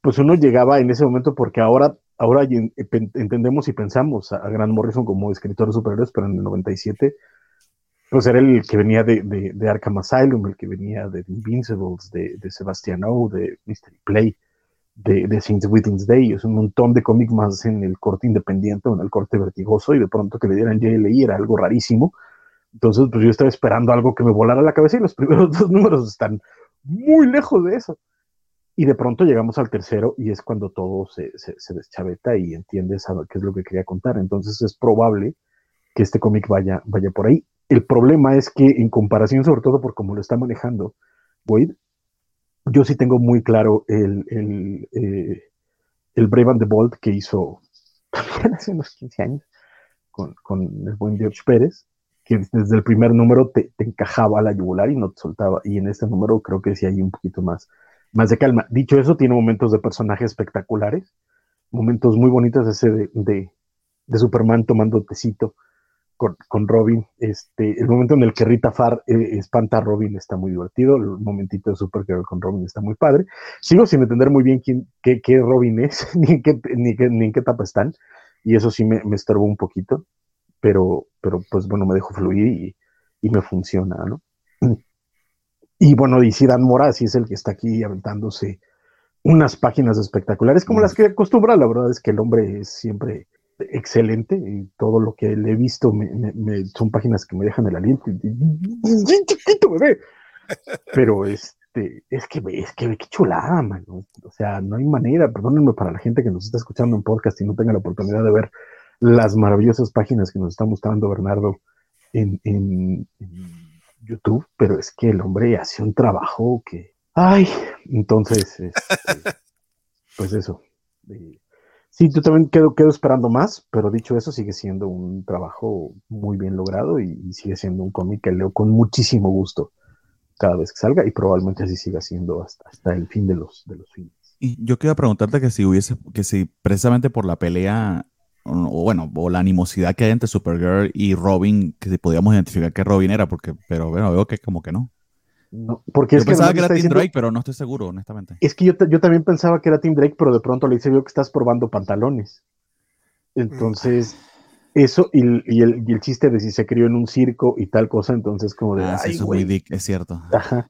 pues uno llegaba en ese momento porque ahora, ahora pen- entendemos y pensamos a, a Grant Morrison como escritor de superhéroes, pero en el 97 pues era el que venía de, de, de Arkham Asylum, el que venía de The Invincibles, de, de Sebastian O, de Mystery Play, de, de Since Within's Day, es un montón de cómics más en el corte independiente o en el corte vertigoso, y de pronto que le dieran JLI era algo rarísimo. Entonces, pues yo estaba esperando algo que me volara la cabeza y los primeros dos números están muy lejos de eso. Y de pronto llegamos al tercero y es cuando todo se, se, se deschaveta y entiendes a qué es lo que quería contar. Entonces es probable que este cómic vaya, vaya por ahí. El problema es que en comparación, sobre todo por cómo lo está manejando Wade, yo sí tengo muy claro el, el, eh, el Brave and the Bold que hizo también hace unos 15 años con, con el buen George Pérez, que desde el primer número te, te encajaba a la yugular y no te soltaba. Y en este número creo que sí hay un poquito más, más de calma. Dicho eso, tiene momentos de personajes espectaculares, momentos muy bonitos ese de, de, de Superman tomando tecito con, con, Robin. Este, el momento en el que Rita Farr eh, espanta a Robin está muy divertido. El momentito de Supergirl con Robin está muy padre. Sigo sin entender muy bien quién, qué, qué Robin es, ni en qué, ni, qué, ni en qué etapa están. Y eso sí me, me estorbó un poquito. Pero, pero pues bueno, me dejo fluir y, y me funciona, ¿no? Y bueno, y Dan Mora sí es el que está aquí aventándose unas páginas espectaculares como las que acostumbra. La verdad es que el hombre es siempre excelente y todo lo que le he visto me, me, me, son páginas que me dejan el aliento. chiquito, bebé. Pero este, es que es que qué chulada, mano. O sea, no hay manera, perdónenme para la gente que nos está escuchando en podcast y no tenga la oportunidad de ver las maravillosas páginas que nos está mostrando Bernardo en, en, en YouTube, pero es que el hombre hace un trabajo que. Ay, entonces, este, pues eso. Eh, Sí, yo también quedo, quedo, esperando más, pero dicho eso, sigue siendo un trabajo muy bien logrado y, sigue siendo un cómic que leo con muchísimo gusto cada vez que salga y probablemente así siga siendo hasta, hasta el fin de los, de los fines. Y yo quiero preguntarte que si hubiese, que si precisamente por la pelea, o bueno, o la animosidad que hay entre Supergirl y Robin, que si podíamos identificar que Robin era, porque, pero bueno, veo que como que no. No, porque yo es pensaba que, que era Tim diciendo, Drake, pero no estoy seguro, honestamente. Es que yo, yo, también pensaba que era Tim Drake, pero de pronto le dice, veo que estás probando pantalones. Entonces, mm. eso y, y, el, y, el, chiste de si se crió en un circo y tal cosa, entonces como de, ah, ay, sí, güey. Dick, es cierto. Ajá.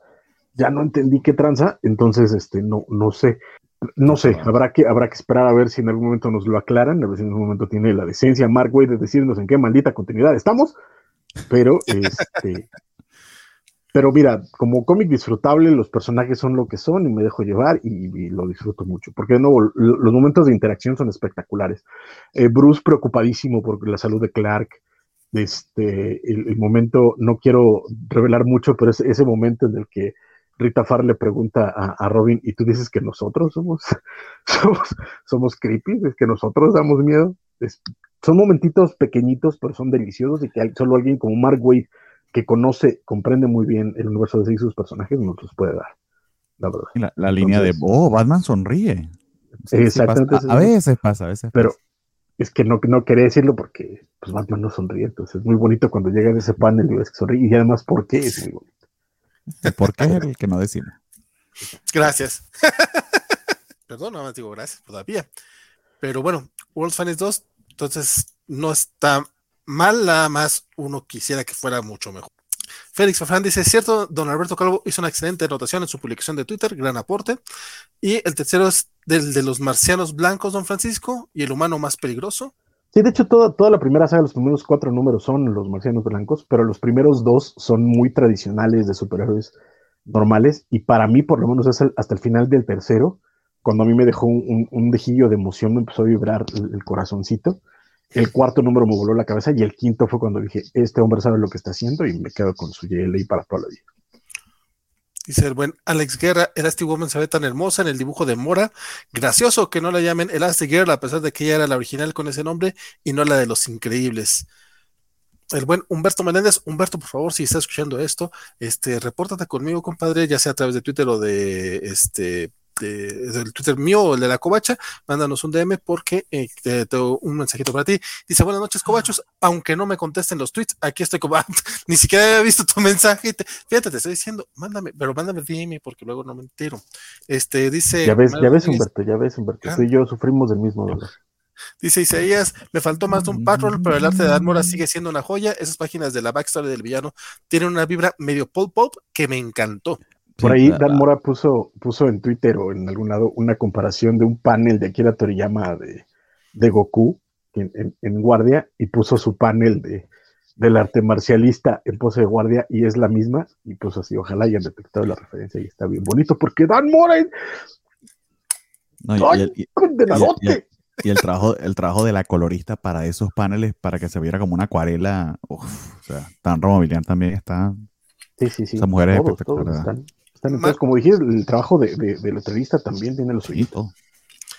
Ya no entendí qué tranza, entonces, este, no, no sé. No sé, habrá que, habrá que esperar a ver si en algún momento nos lo aclaran, a ver si en algún momento tiene la decencia Mark Wade de decirnos en qué maldita continuidad estamos, pero este, pero mira, como cómic disfrutable, los personajes son lo que son y me dejo llevar y, lo disfruto mucho. Porque de nuevo, los momentos de interacción son espectaculares. Eh, Bruce preocupadísimo por la salud de Clark. Este, el, momento, no quiero revelar mucho, pero es ese momento en el que Rita Farr le pregunta a, Robin, y tú dices que nosotros somos, somos, somos creepy, es que nosotros damos miedo. Son momentitos pequeñitos, pero son deliciosos y que solo alguien como Mark Wade que conoce, comprende muy bien el universo de sí y sus personajes, nos los puede dar, la verdad. La, la línea Entonces, de, oh, Batman sonríe. Sí, exactamente. Sí pasa. A, a, veces pasa, a veces Pero pasa. es que no, no quería decirlo porque pues, Batman no sonríe, entonces es muy bonito cuando llega en ese panel y ves que sonríe, y además, ¿por qué? Es muy bonito. ¿El por qué es el que no decimos? Gracias. Perdón, no digo gracias todavía. Pero bueno, World Finest 2, entonces no está mal, nada más uno quisiera que fuera mucho mejor. Félix Fafán dice, cierto, don Alberto Calvo hizo una excelente anotación en su publicación de Twitter, gran aporte. Y el tercero es del de los marcianos blancos, don Francisco, y el humano más peligroso. Sí, de hecho, toda, toda la primera saga, los primeros cuatro números son los marcianos blancos, pero los primeros dos son muy tradicionales de superhéroes normales, y para mí, por lo menos, es el, hasta el final del tercero, cuando a mí me dejó un, un, un dejillo de emoción, me empezó a vibrar el, el corazoncito. El cuarto número me voló la cabeza y el quinto fue cuando dije, este hombre sabe lo que está haciendo y me quedo con su JLA para toda la vida. Dice el buen Alex Guerra, Elastic Woman se ve tan hermosa en el dibujo de Mora. Gracioso que no la llamen Elastic Girl, a pesar de que ella era la original con ese nombre y no la de los increíbles. el buen Humberto Menéndez. Humberto, por favor, si está escuchando esto, este, repórtate conmigo, compadre, ya sea a través de Twitter o de este del Twitter mío o el de la Covacha, mándanos un DM porque eh, tengo un mensajito para ti. Dice, buenas noches, Covachos, aunque no me contesten los tweets, aquí estoy como, ni siquiera había visto tu mensaje. fíjate, te estoy diciendo, mándame, pero mándame DM porque luego no me entero. Este, dice... Ya ves, ya ves, Humberto, ya ves, Humberto, tú y yo sufrimos del mismo dolor. Dice Isaías, me faltó más de un patrol, pero el arte de Dan Mora sigue siendo una joya. Esas páginas de la backstory del villano tienen una vibra medio pop pop que me encantó. Por ahí Dan Mora puso, puso en Twitter o en algún lado una comparación de un panel de Akira Toriyama de, de Goku en, en, guardia y puso su panel de, del arte marcialista en pose de guardia y es la misma y puso así, ojalá hayan detectado la referencia y está bien bonito porque Dan Mora es... y, y el trabajo, el trabajo de la colorista para esos paneles, para que se viera como una acuarela, o sea, tan Romobilian también está. Sí, sí, sí. Esa mujer es espectacular. están, están como dijiste, el trabajo de, de, de letrerista también tiene los sí, todo.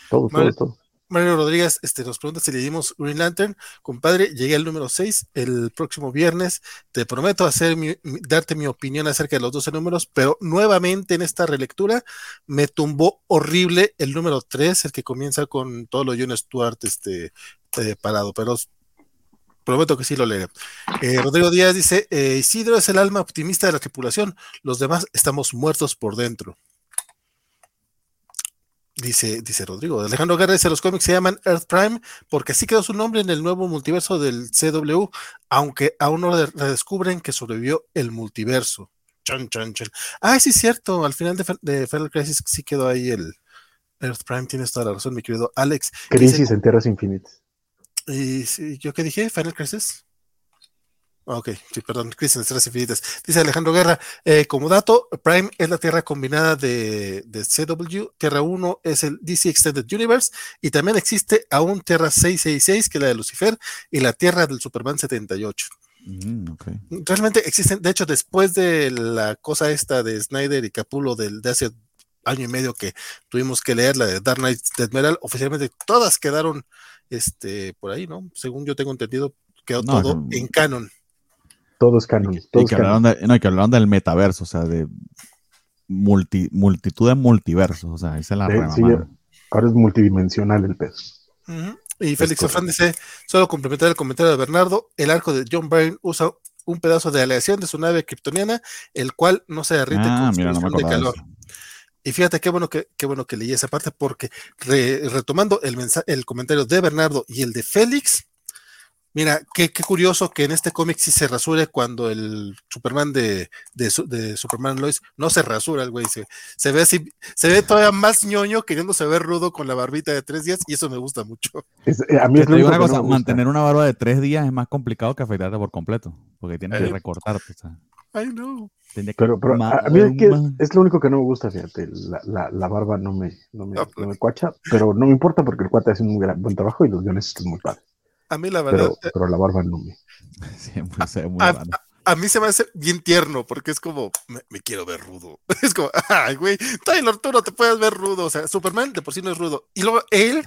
Todo, todo, todo. Mario Rodríguez este, nos pregunta si le dimos Green Lantern. Compadre, llegué al número 6 el próximo viernes. Te prometo hacer darte mi opinión acerca de los 12 números, pero nuevamente en esta relectura me tumbó horrible el número 3, el que comienza con todo lo John Stewart este, eh, parado, pero prometo que sí lo leeré. Eh, Rodrigo Díaz dice, eh, Isidro es el alma optimista de la tripulación, los demás estamos muertos por dentro. Dice, dice Rodrigo. Alejandro Guerra dice: Los cómics se llaman Earth Prime porque así quedó su nombre en el nuevo multiverso del CW, aunque aún no redescubren que sobrevivió el multiverso. Chan, chan, chan. Ah, sí, es cierto. Al final de, de Final Crisis sí quedó ahí el Earth Prime. Tienes toda la razón, mi querido Alex. Crisis en Tierras Infinitas. ¿Y yo qué dije? ¿Final Crisis? Ok, sí, perdón, Crisis en Infinitas. Dice Alejandro Guerra, eh, como dato, Prime es la tierra combinada de, de, CW, Tierra 1 es el DC Extended Universe, y también existe aún Tierra 666, que es la de Lucifer, y la Tierra del Superman 78. Mm, okay. Realmente existen, de hecho, después de la cosa esta de Snyder y Capulo del, de hace año y medio que tuvimos que leer, la de Dark Knight Dead Metal, oficialmente todas quedaron este, por ahí, ¿no? Según yo tengo entendido, quedó No, todo no. en canon. Todo es canon. Y Todo es que, canon. hablaron de- no, y que hablaron del metaverso, o sea, de multi, multitud de multiversos, o sea, esa es la rama, sí. Ahora es multidimensional el pedo. Ujú. Y Félix. Afán dice, solo complementar el comentario de Bernardo, el arco de John Byrne usa un pedazo de aleación de su nave kryptoniana, el cual no se derrite Ah, con mira, no de de calor. Y fíjate qué bueno que, qué bueno que leí esa parte, porque re- retomando el, el comentario de Bernardo y el de Félix, mira, qué, qué curioso que en este cómic sí se rasure cuando el Superman de, de, su- de Superman Lois no se rasura el güey, se, se ve así, se ve todavía más ñoño queriéndose ver rudo con la barbita de tres días y eso me gusta mucho. Es- eh, a mí es te digo una no cosa, mantener una barba de tres días es más complicado que afeitarte por completo, porque tienes que Eh. recortarte, o sea, I know. que Pero, pero a, mí es, que ma- es lo único que no me gusta, fíjate, la, la, la barba no me, no, me, No, me cuacha, pero no me importa porque el cuate hace un gran, buen trabajo y los guiones están muy padres, A mí la verdad, pero, pero la barba no me... siempre se ve muy a, raro. a mí se me hace bien tierno porque es como, me, me quiero ver rudo. Es como, ay, güey, Tyler, tú no te puedes ver rudo. O sea, Superman de por sí no es rudo. Y luego él,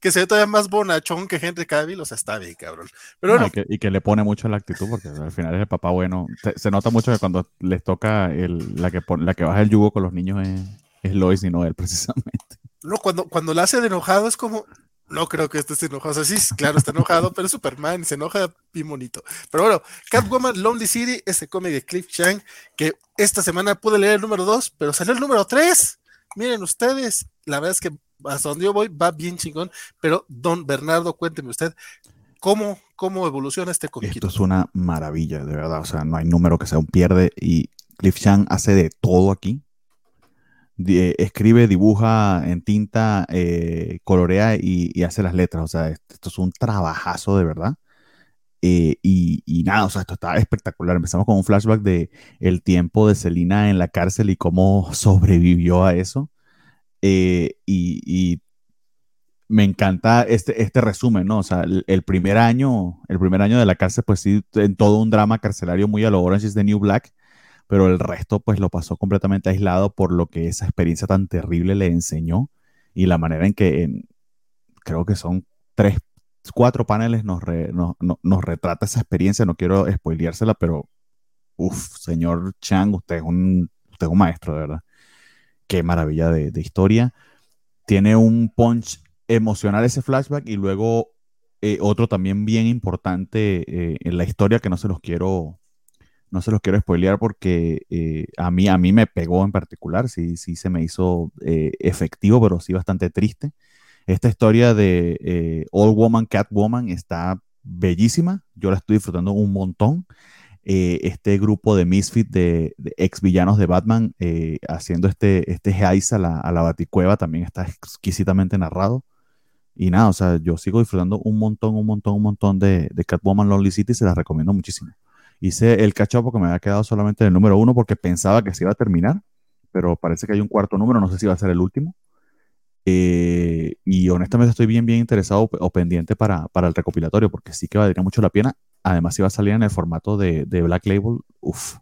que se ve todavía más bonachón que Henry Cavill, o sea, está bien, cabrón. Pero No, y, que, y que le pone mucho la actitud, porque al final es el papá bueno. Se, se nota mucho que cuando les toca el, la, que pon- la que baja el yugo con los niños es, es Lois y no él, precisamente. no, cuando, cuando la hace de enojado es como, no creo que esté enojado. O sea, sí, claro, está enojado, pero es Superman se enoja bien bonito. Pero bueno, Catwoman Lonely City, ese cómic de Cliff Chang, que esta semana pude leer el número 2, pero salió el número 3. Miren ustedes, la verdad es que hasta donde yo voy va bien chingón, pero don Bernardo, cuénteme usted, ¿cómo, cómo evoluciona este Esto comiquito? es una maravilla, de verdad. O sea, no hay número que sea un pierde. Y Cliff Chang hace de todo aquí. Eh, escribe, dibuja en tinta, eh, colorea y, y hace las letras. O sea, esto, esto es un trabajazo de verdad. Eh, y, y nada, o sea, esto está espectacular. Empezamos con un flashback de el tiempo de Selina en la cárcel y cómo sobrevivió a eso. Eh, y, me encanta este, este resumen, ¿no? O sea, el, primer año, el primer año de la cárcel, pues sí, en todo un drama carcelario muy a lo Orange is the New Black, pero el resto, pues lo pasó completamente aislado por lo que esa experiencia tan terrible le enseñó y la manera en que, creo que son tres, cuatro paneles nos, nos, retrata esa experiencia. No quiero spoileársela, pero uff, señor Chang, usted es un, usted es un maestro, de verdad. Qué maravilla de, historia. Tiene un punch emocional ese flashback y luego eh, otro también bien importante eh, en la historia que no se los quiero no se los quiero spoilear porque eh, a, mí, a mí me pegó en particular, sí, sí se me hizo efectivo, pero sí bastante triste. Esta historia de Old Woman, Cat Woman está bellísima. Yo la estoy disfrutando un montón. Eh, este grupo de Misfit de, ex villanos de Batman eh, haciendo este, este heist a la, a la Baticueva también está exquisitamente narrado. Y nada, o sea, yo sigo disfrutando un montón, un montón, un montón de, de Catwoman Lonely City se las recomiendo muchísimo. Hice el cacho porque me había quedado solamente en el número uno porque pensaba que se iba a terminar, pero parece que hay un cuarto número, no sé si va a ser el último. Eh, y honestamente estoy bien, bien interesado o pendiente para, para, el recopilatorio, porque sí que valdría mucho la pena. Además, si va a salir en el formato de, de Black Label, uff.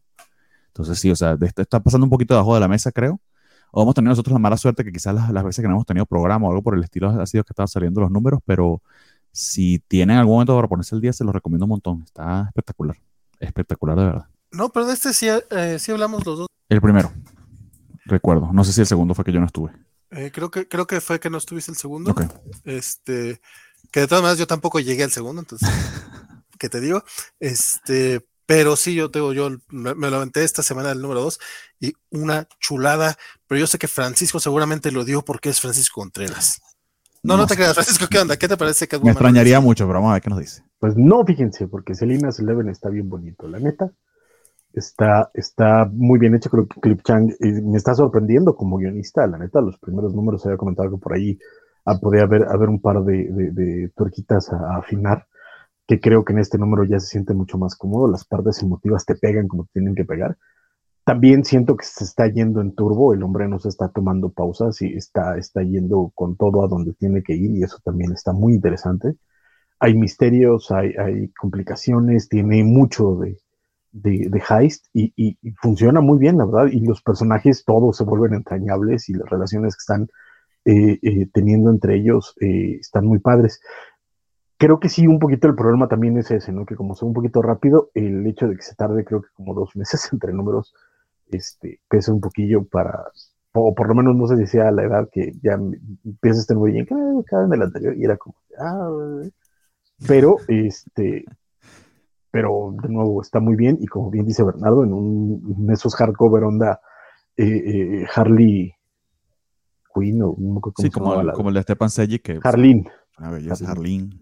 Entonces, sí, o sea, esto está pasando un poquito debajo de la mesa, creo. O hemos tenido nosotros la mala suerte que quizás las, las, veces que no hemos tenido programa o algo por el estilo ha sido que estaban saliendo los números, pero si tienen algún momento para ponerse el día, se los recomiendo un montón. Está espectacular. Espectacular, de verdad. No, pero de este sí, eh, sí hablamos los dos. El primero, recuerdo. No sé si el segundo fue que yo no estuve. Eh, creo que creo que fue que no estuviste el segundo. Este, que de todas maneras yo tampoco llegué al segundo, entonces, ¿qué te digo? Este, pero sí, yo tengo, yo me, lo aventé esta semana el número dos y una chulada, pero yo sé que Francisco seguramente lo dio porque es Francisco Contreras. No, no, te creas, Francisco, ¿qué onda? ¿Qué te parece que Me extrañaría mucho, pero vamos a ver qué nos dice. Pues no, fíjense, porque Selinas Eleven está bien bonito, la neta. Está, está muy bien hecho, creo que Clip Chang me está sorprendiendo como guionista, la neta, los primeros números había comentado que por ahí ah, podía haber, haber un par de, de, tuerquitas a, afinar, que creo que en este número ya se siente mucho más cómodo, las partes emotivas te pegan como tienen que pegar. También siento que se está yendo en turbo, el hombre no se está tomando pausas y está, está yendo con todo a donde tiene que ir y eso también está muy interesante. Hay misterios, hay, hay complicaciones, tiene mucho de, de, Heist y, funciona muy bien, la verdad, y los personajes todos se vuelven entrañables y las relaciones que están eh, eh, teniendo entre ellos eh, están muy padres. Creo que sí, un poquito el problema también es ese, ¿no? Que como son un poquito rápido, el hecho de que se tarde creo que como dos meses entre números, este, pesa un poquillo para, o por lo menos no sé si sea la edad que ya empieza a estar muy bien, cada vez del anterior, y era como, ah, pero este, pero de nuevo está muy bien y como bien dice Bernardo, en, un, esos hardcover onda eh, eh, Harley Queen o no sí, como, el, como el de Stepan Seji que Harleen. Una belleza, Harleen.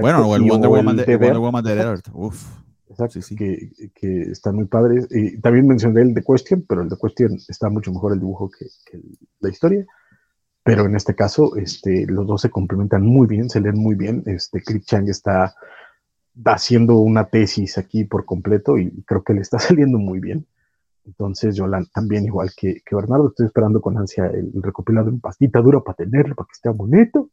Bueno, o el Wonder, Woman, de, Wonder Woman de Earth. Uf. Exacto, sí, Que, que, están muy padres. Y también mencioné el de Question, pero el de Question está mucho mejor el dibujo que, que la historia. Pero en este caso, este, los dos se complementan muy bien, se leen muy bien. Este, Clip Chang está haciendo una tesis aquí por completo y creo que le está saliendo muy bien. Entonces yo también, igual que, que, Bernardo, estoy esperando con ansia el, recopilado en pastita dura para tenerlo, para que esté bonito.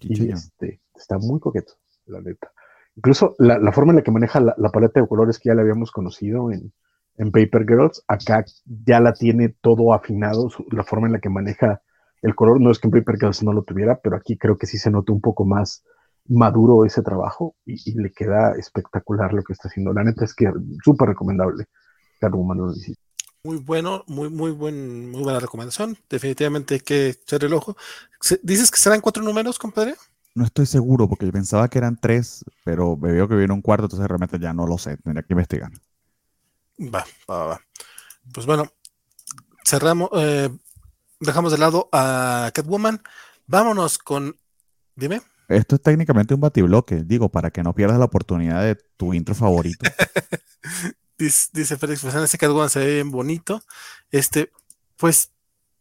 y este, está muy coqueto, la neta. Incluso la, forma en la que maneja la, paleta de colores que ya la habíamos conocido en, en Paper Girls, acá ya la tiene todo afinado, la forma en la que maneja el color. No es que en Paper Girls no lo tuviera, pero aquí creo que sí se nota un poco más maduro ese trabajo y, le queda espectacular lo que está haciendo. La neta es que súper recomendable. Muy bueno, muy, muy buen, muy buena recomendación. Definitivamente hay que echar el ojo. ¿Dices que serán cuatro números, compadre? No estoy seguro, porque yo pensaba que eran tres, pero me veo que viene un cuarto, entonces realmente ya no lo sé, tendría que investigar. Va, va, va. Pues bueno, cerramos, eh, dejamos de lado a Catwoman. Vámonos con. Dime. Esto es técnicamente un batibloque, digo, para que no pierdas la oportunidad de tu intro favorito. dice, Félix, pues en ese Catwoman se ve bien bonito. Este, pues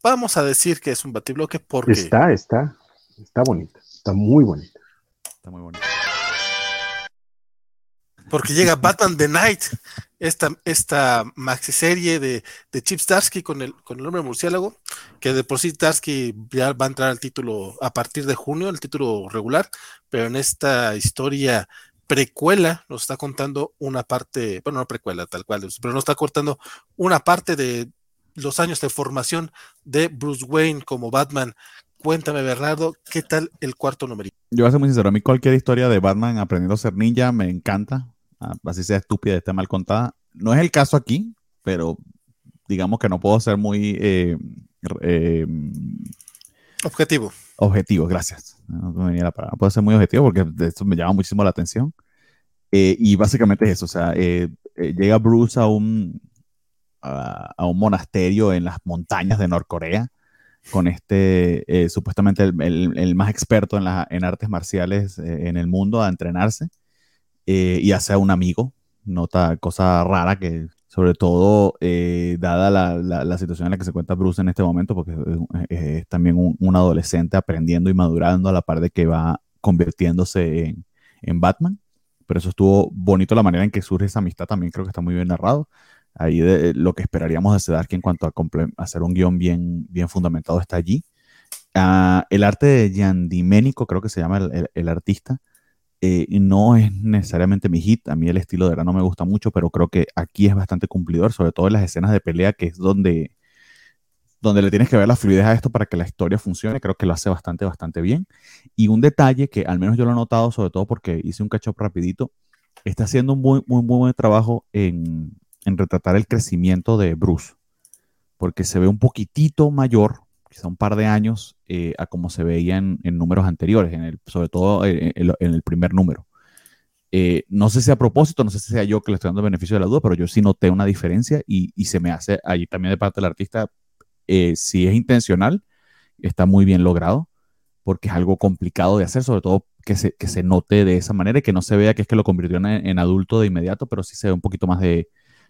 vamos a decir que es un batibloque porque. Está, está, está bonito, está muy bonito. Está muy bonito. Porque llega Batman The Night, esta, esta maxi serie de, de Chip Starsky con el, con el hombre murciélago, que de por sí ya va a entrar al título a partir de junio, el título regular, pero en esta historia precuela nos está contando una parte, bueno, no precuela tal cual, pero nos está contando una parte de los años de formación de Bruce Wayne como Batman Cuéntame, Bernardo, ¿qué tal el cuarto número? Yo voy a ser muy sincero, a mí cualquier historia de Batman aprendiendo a ser ninja me encanta, así sea estúpida, esté mal contada. No es el caso aquí, pero digamos que no puedo ser muy eh, eh, objetivo. Objetivo, gracias. No me venía la palabra. Puedo ser muy objetivo porque esto me llama muchísimo la atención. Eh, y básicamente es eso, o sea, llega Bruce a un, a, un monasterio en las montañas de Norcorea con este, eh, supuestamente el, más experto en, en artes marciales eh, en el mundo a entrenarse eh, y hace a un amigo. Nota cosa rara que, sobre todo, dada la, situación en la que se encuentra Bruce en este momento, porque es, también un, adolescente aprendiendo y madurando a la par de que va convirtiéndose en, en Batman. Pero eso estuvo bonito la manera en que surge esa amistad, también creo que está muy bien narrado ahí de lo que esperaríamos de Sedarki en cuanto a hacer un guion bien, bien fundamentado está allí. Ah, el arte de Yandiménico, creo que se llama el, artista, eh, no es necesariamente mi hit. A mí el estilo de verdad no me gusta mucho, pero creo que aquí es bastante cumplidor, sobre todo en las escenas de pelea, que es donde, donde le tienes que ver la fluidez a esto para que la historia funcione. Creo que lo hace bastante, bastante bien. Y un detalle que al menos yo lo he notado, sobre todo porque hice un catch rapidito, está haciendo un muy, muy, muy buen trabajo en, en retratar el crecimiento de Bruce, porque se ve un poquitito mayor, quizá un par de años, eh, a como se veía en, números anteriores, en el, sobre todo eh, en, el primer número. Eh, no sé si a propósito, no sé si sea yo que le estoy dando beneficio de la duda, pero yo sí noté una diferencia y, se me hace ahí también de parte del artista, si es intencional, está muy bien logrado, porque es algo complicado de hacer, sobre todo que se, que se note de esa manera y que no se vea que es que lo convirtió en adulto de inmediato, pero sí se ve un poquito más de,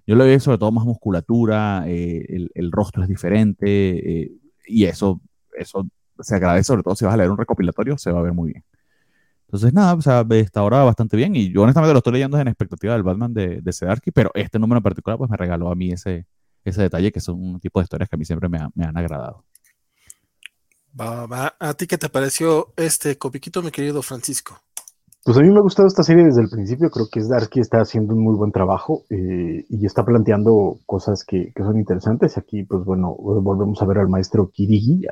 yo le veo sobre todo más musculatura, eh, el, rostro es diferente eh, y eso, eso se agradece, sobre todo si vas a leer un recopilatorio, se va a ver muy bien. Entonces, nada, o sea, está ahora bastante bien y yo honestamente lo estoy leyendo en expectativa del Batman de, de Sedarki, pero este número en particular pues me regaló a mí ese, ese detalle que son un tipo de historias que a mí siempre me, me han agradado. ¿A ti qué te pareció este copiquito, mi querido Francisco? Pues a mí me ha gustado esta serie desde el principio, creo que Darsky está haciendo un muy buen trabajo eh, y está planteando cosas que, son interesantes. Aquí, pues bueno, volvemos a ver al maestro Kirigi,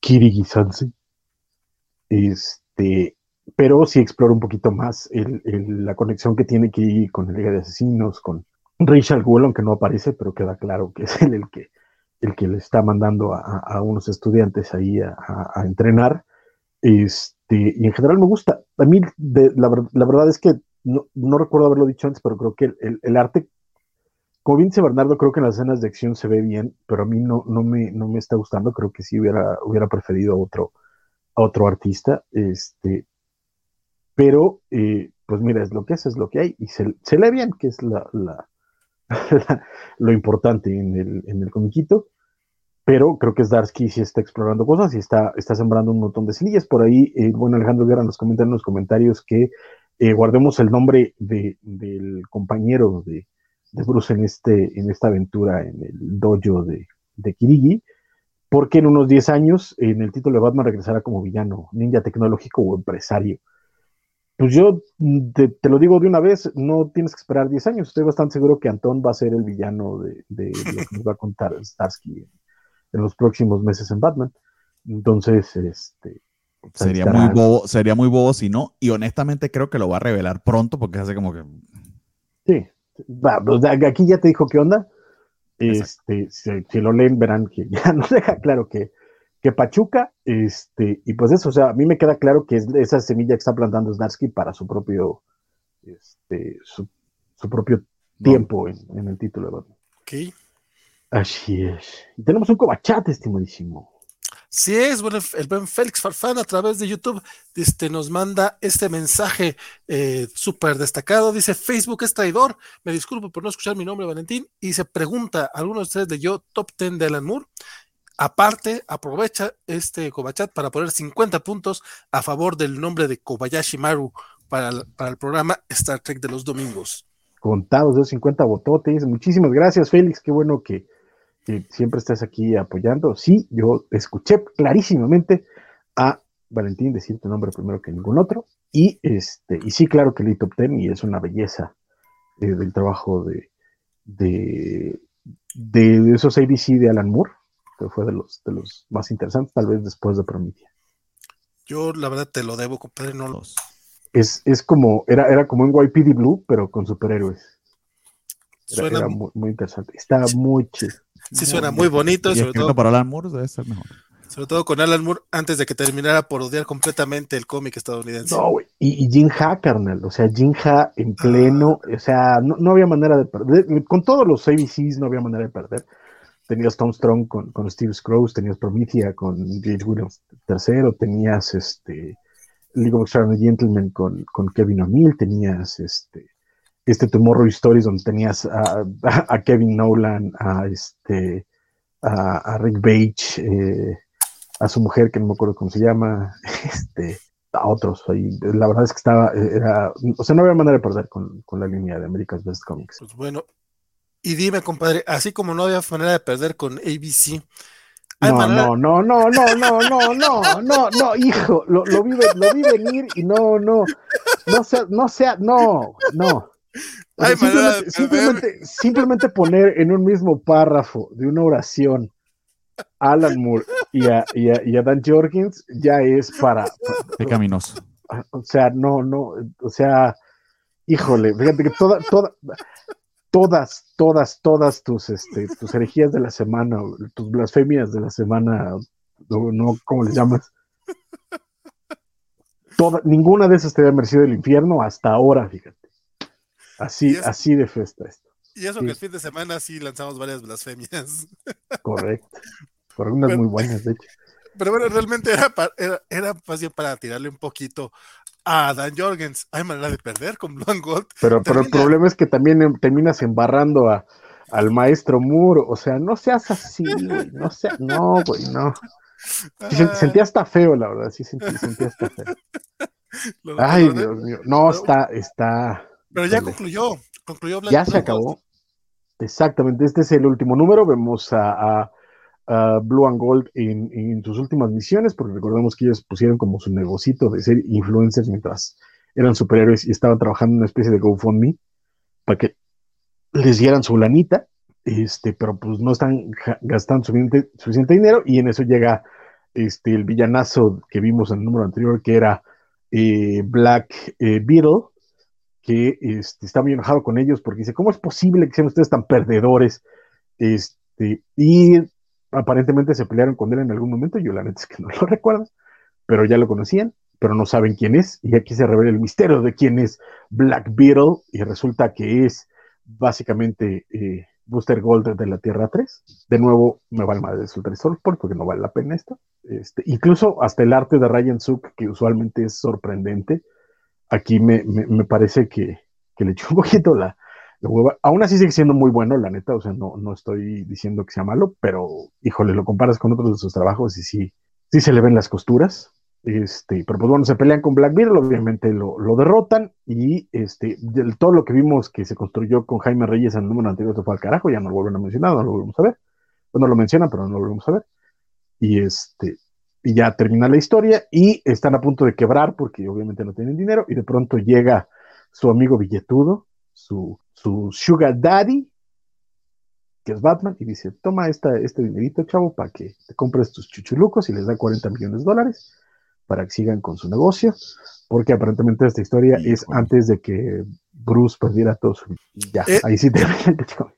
Kirigi Sansei. Este, pero sí explora un poquito más la conexión que tiene Kirigi con el Liga de Asesinos, con Rachel Gould, aunque no aparece, pero queda claro que es él el que, el que le está mandando a, unos estudiantes ahí a, a entrenar. Este, este, y en general me gusta. A mí, la, verdad es que no, recuerdo haberlo dicho antes, pero creo que el, arte, como bien dice Bernardo, creo que en las escenas de acción se ve bien, pero a mí no, no, me, no me está gustando. Creo que sí hubiera, hubiera preferido a otro, a otro artista. Este, pero, eh, pues mira, es lo que es, es lo que hay, y se, se lee bien, que es la, lo importante en el, en el comiquito pero creo que es Darsky sí está explorando cosas y está, está sembrando un montón de semillas. Por ahí, eh, bueno, Alejandro Guerra nos comenta en los comentarios que eh, guardemos el nombre de, del compañero de, de, Bruce en, este, en esta aventura en el dojo de, de Kirigi, porque en unos 10 años en el título de Batman regresará como villano, ninja tecnológico o empresario. Pues yo te, lo digo de una vez, no tienes que esperar 10 años. Estoy bastante seguro que Antón va a ser el villano de, de lo que nos va a contar Starsky en los próximos meses en Batman. Entonces, este. Pues, sería muy, bobo, sería muy bobo si no, y honestamente creo que lo va a revelar pronto porque hace como que. Sí, pues, aquí ya te dijo qué onda. Este, si, lo leen, verán que ya nos deja claro que, que Pachuca, este, y pues eso, o sea, a mí me queda claro que es esa semilla que está plantando Snarsky para su propio, este, su, propio tiempo en, en, el título de Batman. Ok. Así es. Y tenemos un cobachate, estimadísimo. Sí es, bueno, el buen Félix Farfán a través de YouTube este, nos manda este mensaje eh, súper destacado. Dice, Facebook es traidor. Me disculpo por no escuchar mi nombre, Valentín. Y se pregunta, ¿alguno de ustedes leyó Top 10 de Alan Moore? Aparte, aprovecha este Cobachat para poner 50 puntos a favor del nombre de Kobayashi Maru para para el programa Star Trek de los domingos. Contados de 50 bototes. Muchísimas gracias, Félix. Qué bueno que, que siempre estás aquí apoyando. Sí, yo escuché clarísimamente a Valentín decir tu nombre primero que ningún otro. Y este, y sí, claro que leí Top Ten y es una belleza eh, del trabajo de, de, de, esos ABC de Alan Moore, que fue de los, de los más interesantes, tal vez después de Prometheus. Yo la verdad te lo debo, compadre, no lo... Es, es como, era, era como un YPD Blue, pero con superhéroes. Era, Suena, era muy, muy interesante. Está muy chido. Sí suena muy bonito, Y sobre todo, por Alan Moore debe ser mejor. sobre todo con Alan Moore antes de que terminara por odiar completamente el cómic estadounidense. No, güey. Y, y Jin Ha, carnal. O sea, Jin Ha en pleno. O sea, no, no había manera de perder. Con todos los ABCs no había manera de perder. Tenías Tom Strong con, con Steve Scrooge, tenías Promethea con J.H. Williams III, tenías este League of Extraordinary Gentlemen con, con Kevin O'Neill, tenías este este Tomorrow Stories donde tenías a, a- a Kevin Nolan, a este a, a Rick Page, eh, a su mujer que no me acuerdo cómo se llama, este a otros ahí. La verdad es que estaba, era, o sea, no había manera de perder con, con la línea de America's Best Comics. Pues bueno, y dime, compadre, así como no había manera de perder con ABC, No, no, no, no, no, no, no, no, no, no, hijo, lo, lo, vi, lo vi venir y no, no, no sea, no sea, no, no. O sea, simplemente, simplemente, simplemente poner en un mismo párrafo de una oración a Alan Moore y a, y a, y a Dan Jorgens ya es para, Pecaminoso. para- o sea, no, no, o sea, híjole, fíjate que toda, toda, todas, todas, todas tus, este, tus herejías de la semana, o tus blasfemias de la semana, no, no ¿cómo les llamas? Toda, ninguna de esas te había merecido del infierno hasta ahora, fíjate. Así, es- así de festa esto. Y eso Sí. que el fin de semana sí lanzamos varias blasfemias. Correcto. Por unas Pero- muy buenas, de hecho. Pero bueno, realmente era, pa- era, era más bien para tirarle un poquito a Dan Jorgens. Hay manera de perder con Blue and Gold. Pero, pero el problema es que también em- terminas embarrando a, al maestro Moore. O sea, no seas así, güey. No sea, no, güey, no. Sí, se- sentía hasta feo, la verdad. Sí, sentí, sentía hasta feo. Ay, Dios mío. No, está, está. Pero ya concluyó. Concluyó Black- Ya se Gold. acabó. Exactamente, este es el último número. Vemos a, a- a Blue and Gold en, en sus últimas misiones, porque recordemos que ellos pusieron como su negocito de ser influencers mientras eran superhéroes y estaban trabajando en una especie de GoFundMe para que les dieran su lanita, este, pero pues no están gastando suficiente, suficiente dinero y en eso llega este, el villanazo que vimos en el número anterior, que era eh, Black eh, Beetle, que este, está muy enojado con ellos porque dice, ¿cómo es posible que sean ustedes tan perdedores? Este, y aparentemente se pelearon con él en algún momento, yo la neta es que no lo recuerdo, pero ya lo conocían, pero no saben quién es, y aquí se revela el misterio de quién es Black Beetle, y resulta que es básicamente eh, Booster Gold de la Tierra 3. De nuevo, me vale más de solo porque no vale la pena esto. Este, incluso hasta el arte de Ryan Suk, que usualmente es sorprendente, aquí me, me, parece que, le echó un poquito la, la hueva. Aún así sigue siendo muy bueno, la neta, o sea, no, no estoy diciendo que sea malo, pero híjole, lo comparas con otros de sus trabajos y sí, sí se le ven las costuras. Este, pero pues bueno, se pelean con Black Beetle, obviamente lo, lo derrotan y este, del- todo lo que vimos que se construyó con Jaime Reyes en el número anterior se fue al carajo, ya no lo vuelven a mencionar, no lo volvemos a ver. Bueno, lo mencionan, pero no lo volvemos a ver. Y este, y ya termina la historia y están a punto de quebrar porque obviamente no tienen dinero y de pronto llega su amigo billetudo, su, su sugar daddy, que es Batman, y dice, toma esta, este dinerito, chavo, para que te compres tus chuchulucos y les da 40 millones de dólares para que sigan con su negocio, porque aparentemente esta historia es antes de que Bruce perdiera todo su... Ya, Eh. ahí sí cómic.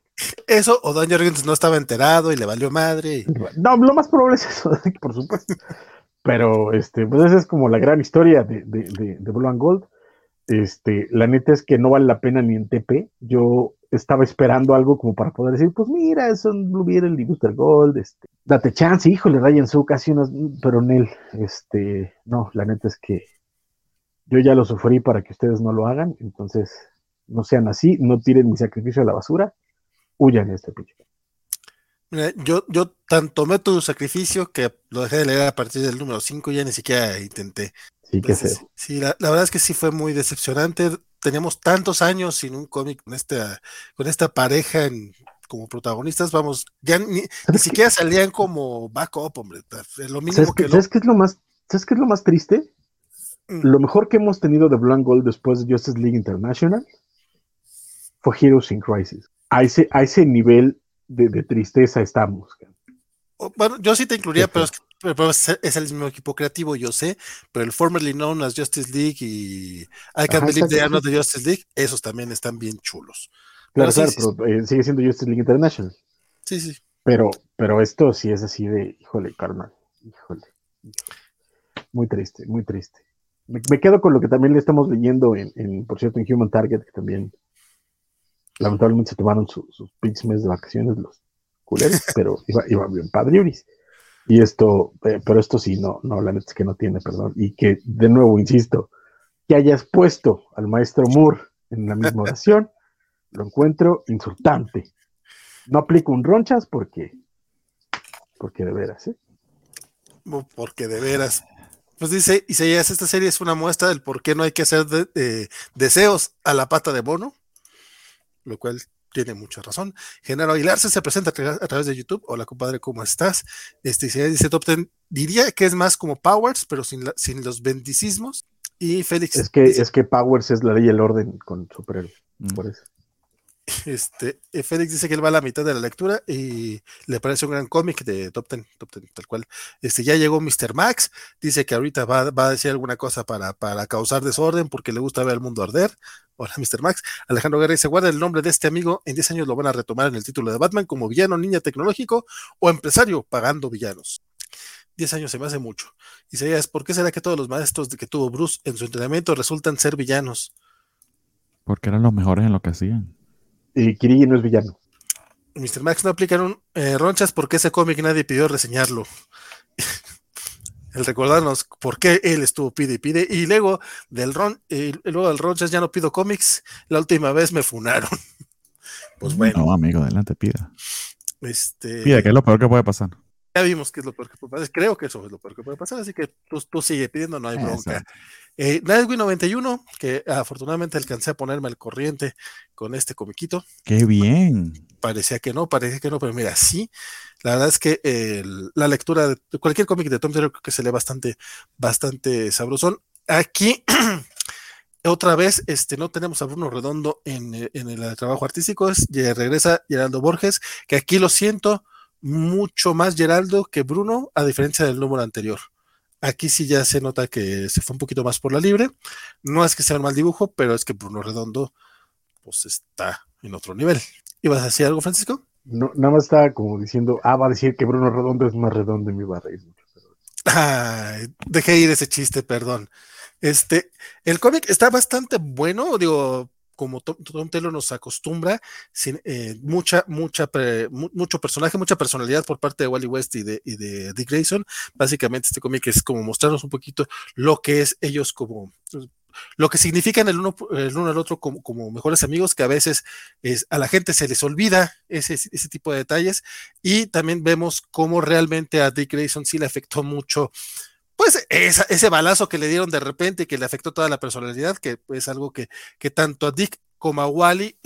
Eso, o Dan Jorgens no estaba enterado y le valió madre. No, lo más probable es eso, por supuesto. Pero este, pues esa es como la gran historia de, de, de, Blue and Gold. Este, la neta es que no vale la pena ni en TP. Yo estaba esperando algo como para poder decir, pues mira, son Blue Beetle y Booster Gold, este, date chance, híjole, Ryan Su, casi unas, pero en él, este, no, la neta es que yo ya lo sufrí para que ustedes no lo hagan, entonces no sean así, no tiren mi sacrificio a la basura, huyan de este pinche. Mira, yo, yo tan tomé tu sacrificio que lo dejé de leer a partir del número 5 y ya ni siquiera intenté. Sí, que Entonces, sé. sí, la, la verdad es que sí fue muy decepcionante. Teníamos tantos años sin un cómic con esta, con esta pareja en- como protagonistas, vamos, ya ni, ni ¿Sabes siquiera salían como backup, hombre. Lo ¿Sabes mínimo qué, que lo- ¿Sabes qué es lo más, ¿sabes qué es lo más triste? Mm. Lo mejor que hemos tenido de Blanc Gold después de Justice League International fue Heroes in Crisis. A ese, a ese nivel de, de tristeza estamos. cara. o- Bueno, yo sí te incluiría, pero es que pero es, el mismo equipo creativo, yo sé, pero el formerly known as Justice League y I Can't Believe They Are Not the Justice League, esos también están bien chulos. Claro, claro, pero eh, sigue siendo Justice League International. Sí, sí. Pero, pero esto sí es así de, híjole, carnal, híjole. Muy triste, muy triste. Me, me, quedo con lo que también le estamos leyendo en, en, por cierto, en Human Target, que también lamentablemente se tomaron su, sus pinches meses de vacaciones los culeros, pero iba, iba bien padre Uris. Y esto, eh, pero esto sí, no, no, la neta es que no tiene perdón. Y que, de nuevo, insisto, que hayas puesto al maestro Moore en la misma oración, lo encuentro insultante. No aplico un ronchas porque, porque de veras, ¿eh? Porque de veras. Pues dice Isaías, esta serie es una muestra del por qué no hay que hacer de, eh, deseos a la pata de mono, lo cual tiene mucha razón. Genaro Aguilar se presenta a través de YouTube. Hola, compadre, ¿cómo estás? Este dice Top Ten. Diría que es más como Powers, pero sin, la, sin los bendicismos. Y Félix. Es que, dice, es que Powers es la ley y el orden con superhéroes. Mm. Por eso. Este, Félix dice que él va a la mitad de la lectura y le parece un gran cómic de Top Ten, Top Ten, tal cual. Este, ya llegó Mr. Max, dice que ahorita va, va a decir alguna cosa para, para, causar desorden porque le gusta ver al mundo arder. Hola, Mr. Max. Alejandro Guerra dice: guarda el nombre de este amigo. En 10 años lo van a retomar en el título de Batman como villano, niña tecnológico o empresario pagando villanos. 10 años se me hace mucho. Se ¿por qué será que todos los maestros que tuvo Bruce en su entrenamiento resultan ser villanos? Porque eran los mejores en lo que hacían. Y Kirigi no es villano. Mr. Max no aplicaron eh, ronchas porque ese cómic nadie pidió reseñarlo. el recordarnos por qué él estuvo pide y pide. Y luego del ron, y luego del ronchas ya no pido cómics. La última vez me funaron. pues bueno. No, amigo, adelante, pida. Este. Pida, que es lo peor que puede pasar. Ya vimos que es lo peor que puede pasar. Creo que eso es lo peor que puede pasar. Así que tú, tú sigue pidiendo, no hay bronca. Eh, Nightwing 91, que afortunadamente alcancé a ponerme al corriente con este comiquito. ¡Qué bien! Parecía que no, parecía que no, pero mira, sí. La verdad es que eh, la lectura de cualquier cómic de Tom Taylor creo que se lee bastante, bastante sabrosón. Aquí, otra vez, este, no tenemos a Bruno Redondo en, en el trabajo artístico, es, regresa Geraldo Borges, que aquí lo siento mucho más Geraldo que Bruno, a diferencia del número anterior. Aquí sí ya se nota que se fue un poquito más por la libre. No es que sea un mal dibujo, pero es que Bruno Redondo, pues está en otro nivel. ¿Ibas a decir algo, Francisco? No, nada más estaba como diciendo, ah, va a decir que Bruno Redondo es más redondo a reír mucho. Ay, dejé ir ese chiste, perdón. Este, el cómic está bastante bueno, digo, como Tom, Tom nos acostumbra, eh, mucha, mucha, pre, mucho personaje, mucha personalidad por parte de Wally West y de, y de Dick Grayson. Básicamente este cómic es como mostrarnos un poquito lo que es ellos como lo que significan el uno, el uno al otro como, como, mejores amigos, que a veces es, a la gente se les olvida ese, ese tipo de detalles, y también vemos cómo realmente a Dick Grayson sí le afectó mucho pues ese balazo que le dieron de repente y que le afectó toda la personalidad, que es algo que, que tanto a Dick como a Wally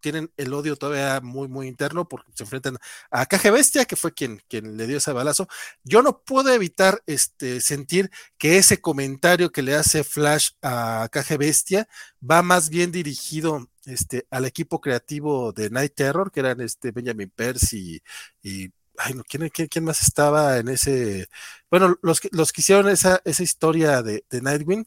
tienen el odio todavía muy, muy interno porque se enfrentan a Caje Bestia, que fue quien, le dio ese balazo. Yo no puedo evitar este, sentir que ese comentario que le hace Flash a Caje Bestia va más bien dirigido este, al equipo creativo de Night Terror, que eran este Benjamin Percy y ay, ¿quién, quién, más estaba en ese? Bueno, los, los que hicieron esa, esa historia de, Nightwing,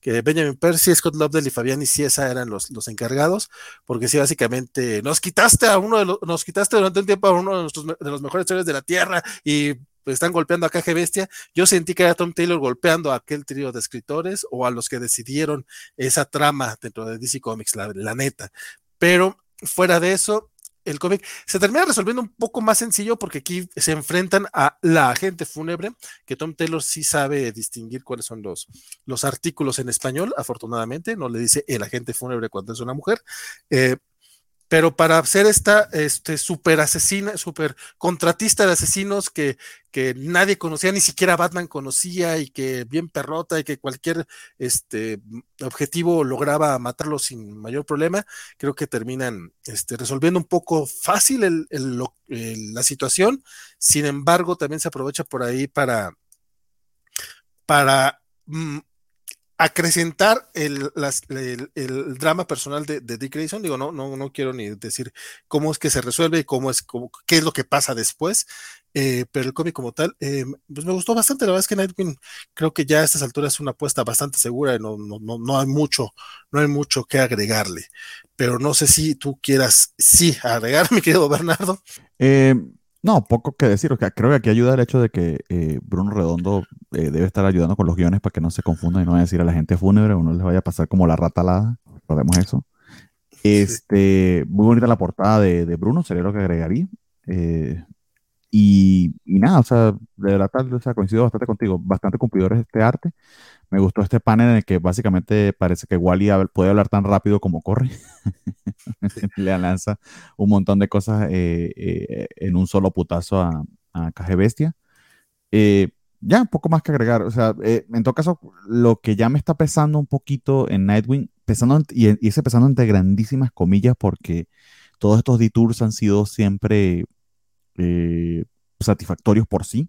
que Benjamin Percy, Scott Lobdell y Fabián Ciesa eran los, los encargados, porque sí, básicamente nos quitaste a uno de los, nos quitaste durante un tiempo a uno de, los mejores seres de la Tierra y pues, están golpeando a Caje Bestia. Yo sentí que era Tom Taylor golpeando a aquel trío de escritores o a los que decidieron esa trama dentro de DC Comics, la, la neta. Pero fuera de eso, el cómic se termina resolviendo un poco más sencillo porque aquí se enfrentan a la agente fúnebre, que Tom Taylor sí sabe distinguir cuáles son los, los artículos en español, afortunadamente, no le dice el agente fúnebre cuando es una mujer. Eh, pero para ser esta este, super asesina, super contratista de asesinos que, que nadie conocía, ni siquiera Batman conocía y que bien perrota y que cualquier este, objetivo lograba matarlo sin mayor problema, creo que terminan este, resolviendo un poco fácil la situación. Sin embargo, también se aprovecha por ahí para, para mm, acrecentar el, drama personal de, Dick Grayson. Digo, no, no, quiero ni decir cómo es que se resuelve cómo es, qué es lo que pasa después. Eh, pero el cómic como tal, eh, pues me gustó bastante. La verdad es que Nightwing creo que ya a estas alturas es una apuesta bastante segura y no, no, no, no hay mucho, no hay mucho que agregarle. Pero no sé si tú quieras, sí, agregar, mi querido Bernardo. Eh, no, poco que decir. O sea, creo que aquí ayuda el hecho de que eh, Bruno Redondo eh, debe estar ayudando con los guiones para que no se confundan y no vaya a decir a la gente fúnebre o no les vaya a pasar como la rata alada. Recordemos eso. Este, muy bonita la portada de, Bruno, sería lo que agregaría. Eh, y, nada, o sea, de verdad, o sea, coincido bastante contigo, bastante cumplidor este arte. Me gustó este panel en el que básicamente parece que Wally puede hablar tan rápido como corre. Le lanza un montón de cosas eh, eh, en un solo putazo a, a Caje Bestia. Eh, ya, un poco más que agregar. O sea, en todo caso, lo que ya me está pesando un poquito en Nightwing, pesando, y, y ese pesando entre grandísimas comillas, porque todos estos detours han sido siempre satisfactorios por sí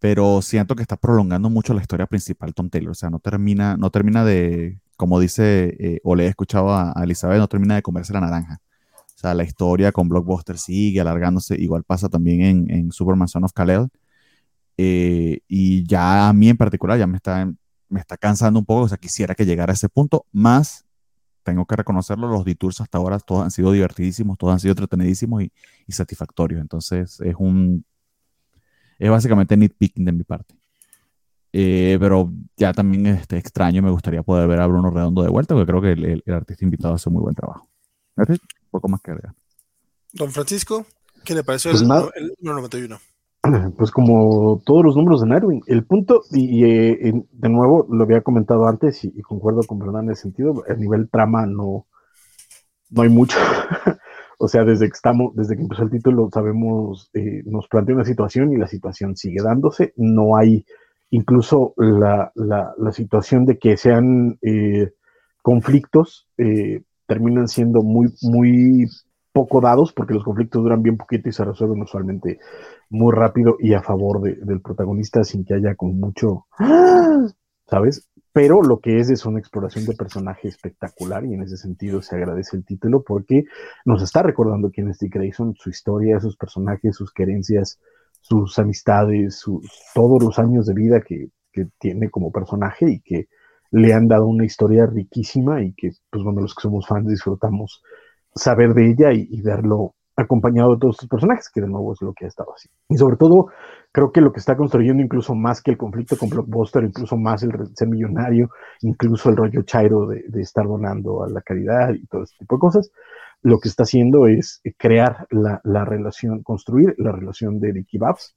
pero siento que está prolongando mucho la historia principal Tom Taylor, o sea, no termina, no termina de, como dice, eh, o le he escuchado a, Elizabeth, no termina de comerse la naranja. O sea, la historia con Blockbuster sigue alargándose, igual pasa también en, en Superman Son of Kal-El. Eh, y ya a mí en particular ya me está, me está cansando un poco, o sea, quisiera que llegara a ese punto, más tengo que reconocerlo, los detours hasta ahora todos han sido divertidísimos, todos han sido entretenidísimos y, y satisfactorios. Entonces es un es básicamente nitpicking de mi parte. Eh, pero ya también este, extraño, me gustaría poder ver a Bruno Redondo de vuelta, porque creo que el, artista invitado hace muy buen trabajo. Un poco más que agregar. Don Francisco, ¿qué le pareció pues el, el, 91? Pues como todos los números de Nightwing, el punto, y, eh, de nuevo lo había comentado antes y, concuerdo con Bernard en ese sentido, el nivel trama no, no hay mucho. O sea, desde que estamos, desde que empezó el título, sabemos, eh, nos plantea una situación y la situación sigue dándose. No hay incluso la, situación de que sean eh, conflictos eh, terminan siendo muy, muy poco dados, porque los conflictos duran bien poquito y se resuelven usualmente muy rápido y a favor del protagonista sin que haya como mucho, ¿sabes? pero lo que es es una exploración de personaje espectacular y en ese sentido se agradece el título porque nos está recordando quién es Dick Grayson, su historia, sus personajes, sus querencias, sus amistades, sus, todos los años de vida que, tiene como personaje y que le han dado una historia riquísima y que, pues bueno, los que somos fans disfrutamos saber de ella y, y verlo acompañado de todos estos personajes, que de nuevo es lo que ha estado así. Y sobre todo, creo que lo que está construyendo incluso más que el conflicto con Blockbuster, incluso más el ser millonario, incluso el rollo chairo de, estar donando a la caridad y todo ese tipo de cosas, lo que está haciendo es crear la, relación, construir la relación de Ricky Babs,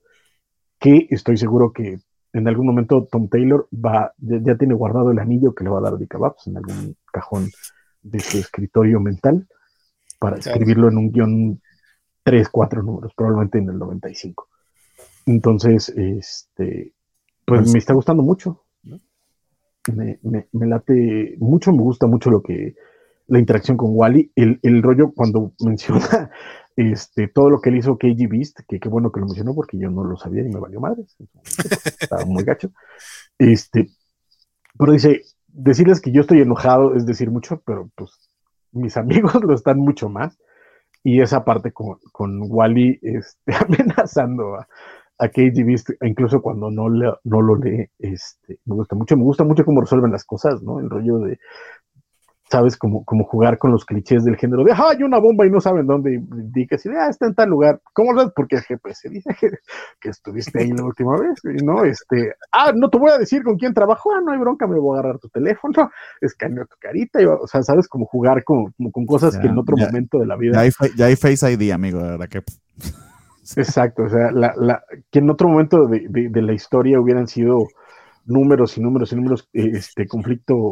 que estoy seguro que en algún momento Tom Taylor va, ya, tiene guardado el anillo que le va a dar a Ricky Babs en algún cajón de su escritorio mental para escribirlo en un guion tres, cuatro números, probablemente en el 95. Entonces, este, pues me está gustando mucho. Me, late mucho, me gusta mucho lo que la interacción con Wally, el, el, rollo cuando menciona este, todo lo que él hizo KG Beast, que qué bueno que lo mencionó porque yo no lo sabía y me valió madre, estaba muy gacho. Este, pero dice, decirles que yo estoy enojado es decir mucho, pero pues mis amigos lo están mucho más y esa parte con, con Wally este, amenazando a, a Beast, incluso cuando no, le, no lo lee, este, me gusta mucho, me gusta mucho cómo resuelven las cosas, ¿no? El rollo de, sabes, como, como jugar con los clichés del género de, ah, hay una bomba y no saben dónde, y que si, ah, está en tal lugar, ¿cómo lo Porque el GPS dice que, estuviste ahí la última vez, ¿no? Este, ah, no te voy a decir con quién trabajo, ah, no hay bronca, me voy a agarrar tu teléfono, escaneo tu carita, y, o sea, sabes, como jugar con, con cosas que en otro momento de la vida. Ya hay, Face ID, amigo, de verdad que... Exacto, o sea, la, la, que en otro momento de, de, la historia hubieran sido números y números y números, este conflicto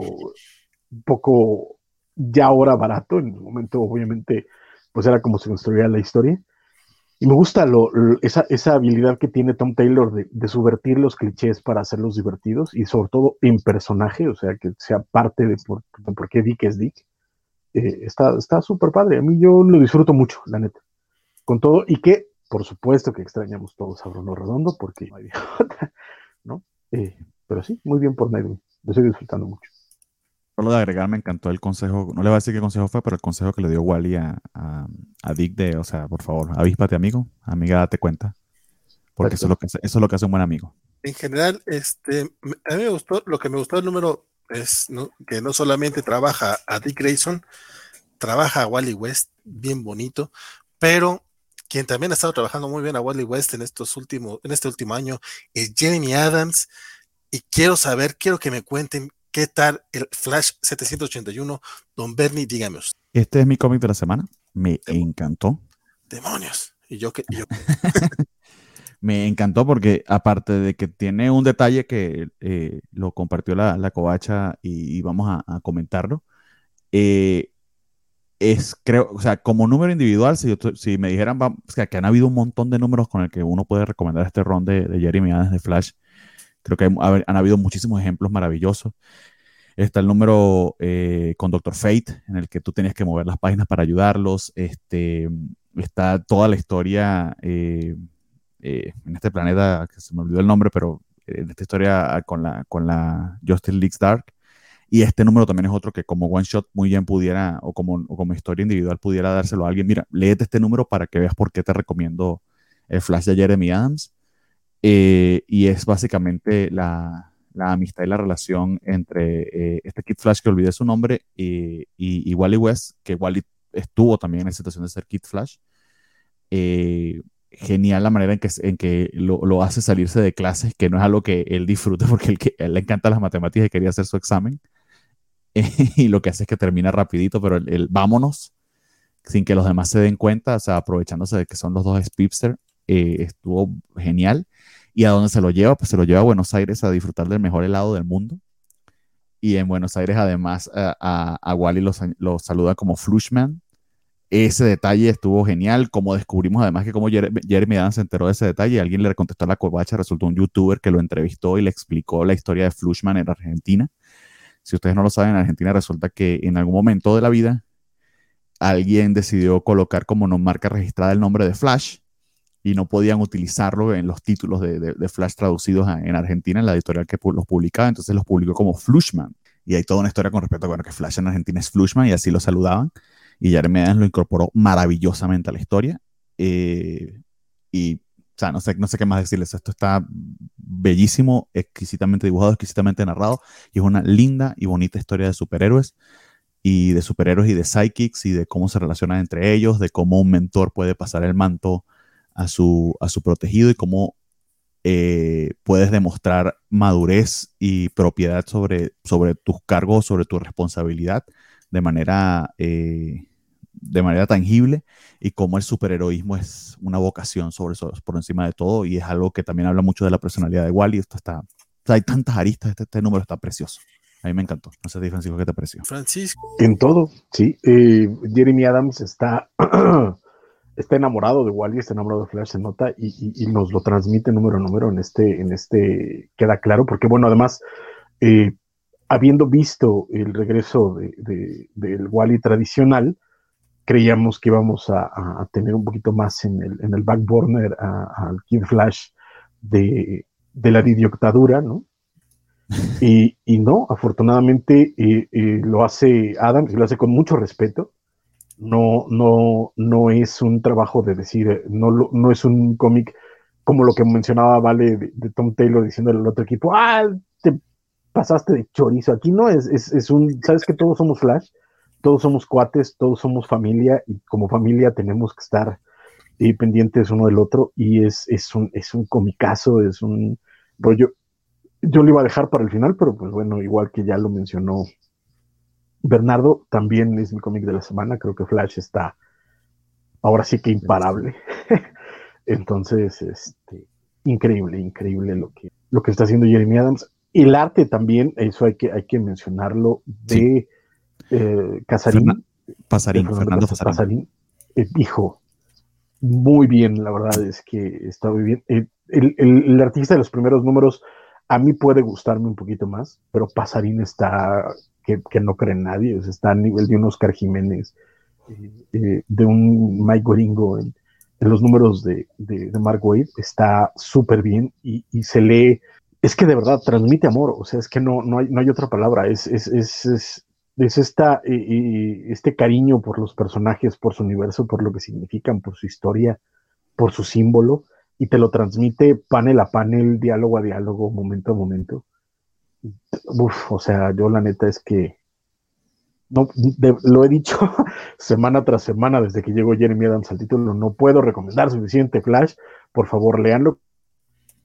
un poco ya ahora barato, en el momento obviamente pues era como se construía la historia. Y me gusta lo, esa, esa, habilidad que tiene Tom Taylor de, de, subvertir los clichés para hacerlos divertidos y sobre todo en personaje, o sea, que sea parte de por, por qué Dick es Dick. Eh, está súper padre. A mí yo lo disfruto mucho, la neta. Con todo, y que por supuesto que extrañamos todos a Bruno Redondo porque no hay ¿no? Eh, pero sí, muy bien por Nedwin. Lo estoy disfrutando mucho. Solo de agregar, me encantó el consejo, no le voy a decir qué consejo fue, pero el consejo que le dio Wally a, a, Dick de, o sea, por favor, avíspate amigo, amiga, date cuenta, porque eso es, lo que hace, eso es lo que hace un buen amigo. En general, este, a mí me gustó, lo que me gustó del número es que no solamente trabaja a Dick Grayson, trabaja a Wally West, bien bonito, pero quien también ha estado trabajando muy bien a Wally West en estos últimos, en este último año, es Jeremy Adams. Y quiero saber, quiero que me cuenten qué tal el Flash 781. Don Bernie, dígame Este es mi cómic de la semana. Me encantó. Demonios. Y yo que. me encantó porque, aparte de que tiene un detalle que eh, lo compartió la, la covacha y, vamos a, comentarlo, eh, es, creo, o sea, como número individual, si, si me dijeran o sea, que han habido un montón de números con el que uno puede recomendar este ron de, de Jeremy Adams de Flash, creo que han habido muchísimos ejemplos maravillosos. Está el número eh, con Doctor Fate, en el que tú tenías que mover las páginas para ayudarlos. Este, está toda la historia eh, eh, en este planeta, que se me olvidó el nombre, pero en esta historia con la, con la Justice League Dark, y este número también es otro que como one shot muy bien pudiera, o como, como historia individual pudiera dárselo a alguien. Mira, léete este número para que veas por qué te recomiendo el Flash de Jeremy Adams. Eh, y es básicamente la, la, amistad y la relación entre eh, este Kid Flash que olvidé su nombre y, y, Wally West, que Wally estuvo también en la situación de ser Kid Flash. Eh, genial la manera en que, en que lo, lo, hace salirse de clases, que no es algo que él disfrute porque él, él le encanta las matemáticas y quería hacer su examen. y lo que hace es que termina rapidito, pero el, vámonos, sin que los demás se den cuenta, o sea, aprovechándose de que son los dos Spipster, eh, estuvo genial. ¿Y a dónde se lo lleva? Pues se lo lleva a Buenos Aires a disfrutar del mejor helado del mundo. Y en Buenos Aires, además, a, a, Wally lo, saluda como Flushman. Ese detalle estuvo genial. Como descubrimos, además, que como Jeremy Adams se enteró de ese detalle, alguien le contestó a la covacha, resultó un youtuber que lo entrevistó y le explicó la historia de Flushman en Argentina si ustedes no lo saben, en Argentina resulta que en algún momento de la vida alguien decidió colocar como no marca registrada el nombre de Flash y no podían utilizarlo en los títulos de, Flash traducidos en Argentina, en la editorial que los publicaba, entonces los publicó como Flushman. Y hay toda una historia con respecto a bueno, que Flash en Argentina es Flushman y así lo saludaban. Y Jeremy Adams lo incorporó maravillosamente a la historia. Eh, y o sea, no sé, no sé qué más decirles. Esto está bellísimo, exquisitamente dibujado, exquisitamente narrado. Y es una linda y bonita historia de superhéroes. Y de superhéroes y de psychics y de cómo se relacionan entre ellos, de cómo un mentor puede pasar el manto a su, a su protegido y cómo eh, puedes demostrar madurez y propiedad sobre, sobre tus cargos, sobre tu responsabilidad de manera eh, de manera tangible y cómo el superheroísmo es una vocación sobre eso, por encima de todo y es algo que también habla mucho de la personalidad de Wally. Esto está, hay tantas aristas, este, este, número está precioso. A mí me encantó. No sé, Francisco, ¿qué te pareció? Francisco. En todo, sí. Eh, Jeremy Adams está, está enamorado de Wally, está enamorado de Flash, se nota y, nos lo transmite número a número en este, en este, queda claro, porque bueno, además, eh, habiendo visto el regreso de, del Wally tradicional, creíamos que íbamos a, tener un poquito más en el, en el backburner al Kid Flash de, de la didioctadura, ¿no? Y, y no, afortunadamente eh, eh, lo hace Adam, y lo hace con mucho respeto. No, no, no es un trabajo de decir, no, no es un cómic como lo que mencionaba Vale de, Tom Taylor diciéndole al otro equipo, ah, te pasaste de chorizo. Aquí no es, es, es un, sabes que todos somos Flash, todos somos cuates, todos somos familia y como familia tenemos que estar eh, pendientes uno del otro y es, es, un, es un comicazo, es un rollo. Yo lo iba a dejar para el final, pero pues bueno, igual que ya lo mencionó Bernardo, también es mi cómic de la semana, creo que Flash está ahora sí que imparable. Entonces, este, increíble, increíble lo que, lo que está haciendo Jeremy Adams. El arte también, eso hay que, hay que mencionarlo, de eh, Casarín. Pasarín, Fernando, Pasarín. Eh, hijo, muy bien, la verdad es que está muy bien. Eh, el, artista de los primeros números a mí puede gustarme un poquito más, pero Pasarín está que, no cree en nadie, está a nivel de un Oscar Jiménez, eh, de un Mike Goringo en, los números de, de, Mark Wade, está súper bien y, se lee, es que de verdad transmite amor, o sea, es que no, no, hay, no hay otra palabra, es, es, es es esta, este cariño por los personajes, por su universo, por lo que significan, por su historia, por su símbolo, y te lo transmite panel a panel, diálogo a diálogo, momento a momento. Uf, o sea, yo la neta es que no, lo he dicho semana tras semana desde que llegó Jeremy Adams al título, no puedo recomendar suficiente Flash, por favor leanlo.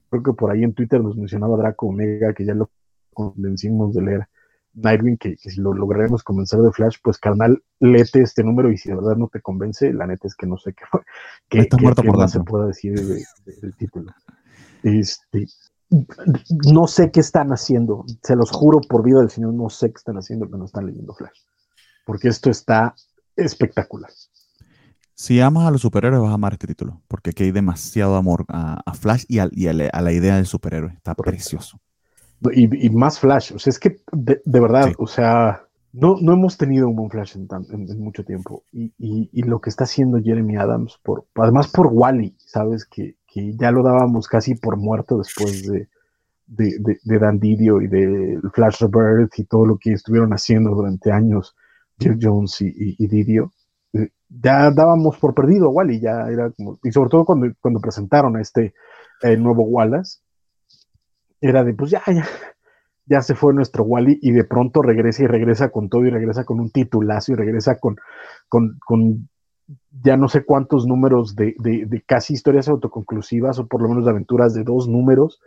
Creo que por ahí en Twitter nos mencionaba Draco Omega, que ya lo convencimos de leer Nightwing, que, si lo lograremos convencer de Flash, pues carnal, léete este número y si de verdad no te convence, la neta es que no sé qué, qué, qué, más se pueda decir del título. Este, no sé qué están haciendo, se los juro por vida del Señor, no sé qué están haciendo, pero no están leyendo Flash, porque esto está espectacular. Si amas a los superhéroes, vas a amar este título, porque aquí hay demasiado amor a, Flash y, a, la idea del superhéroe. Está precioso. Y, más Flash, o sea, es que de, verdad, o sea, no, no hemos tenido un buen Flash en, mucho tiempo. Y, lo que está haciendo Jeremy Adams, por, además por Wally, ¿sabes? Que, ya lo dábamos casi por muerto después de, de, Dan Didio y de Flash Rebirth y todo lo que estuvieron haciendo durante años, Jeff Jones y, Didio. Eh, ya dábamos por perdido a Wally, ya era como, y sobre todo cuando, cuando presentaron a este eh, nuevo Wallace, era de, pues ya, ya, ya se fue nuestro Wally y de pronto regresa y regresa con todo y regresa con un titulazo y regresa con, con, con ya no sé cuántos números de, de, casi historias autoconclusivas o por lo menos de aventuras de dos números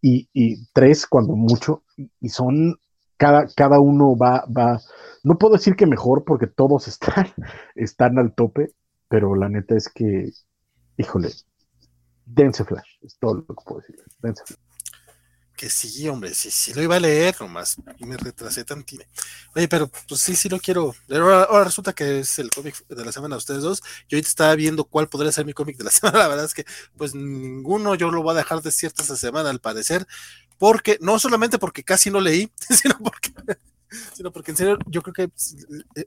y, y tres cuando mucho y son cada, cada uno va, va, no puedo decir que mejor porque todos están, están al tope, pero la neta es que, híjole, dense flash, es todo lo que puedo decir, dense flash que sí, hombre, sí, sí lo iba a leer, nomás y me retrasé tantito. Oye, pero pues sí, sí lo quiero. Ahora, resulta que es el cómic de la semana de ustedes dos. Yo ahorita estaba viendo cuál podría ser mi cómic de la semana. La verdad es que, pues ninguno yo lo voy a dejar de cierta esta semana, al parecer, porque no solamente porque casi no leí, sino porque, sino porque en serio, yo creo que eh,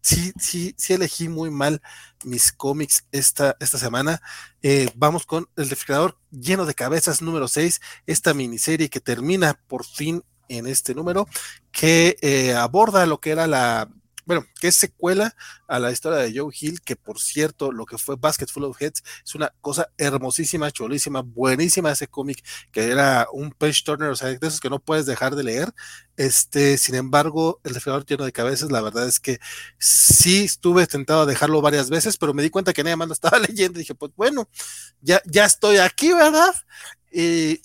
sí, sí, sí elegí muy mal mis cómics esta, esta semana. Eh, vamos con El refrigerador lleno de cabezas número 6, esta miniserie que termina por fin en este número, que eh, aborda lo que era la bueno, que es secuela a la historia de Joe Hill, que por cierto, lo que fue Basket Full of Heads es una cosa hermosísima, chulísima, buenísima ese cómic, que era un page turner, o sea, de esos que no puedes dejar de leer. Este, sin embargo, el refrigerador lleno de cabezas, la verdad es que sí estuve tentado a dejarlo varias veces, pero me di cuenta que nada más lo estaba leyendo y dije, pues bueno, ya, ya estoy aquí, ¿verdad? Y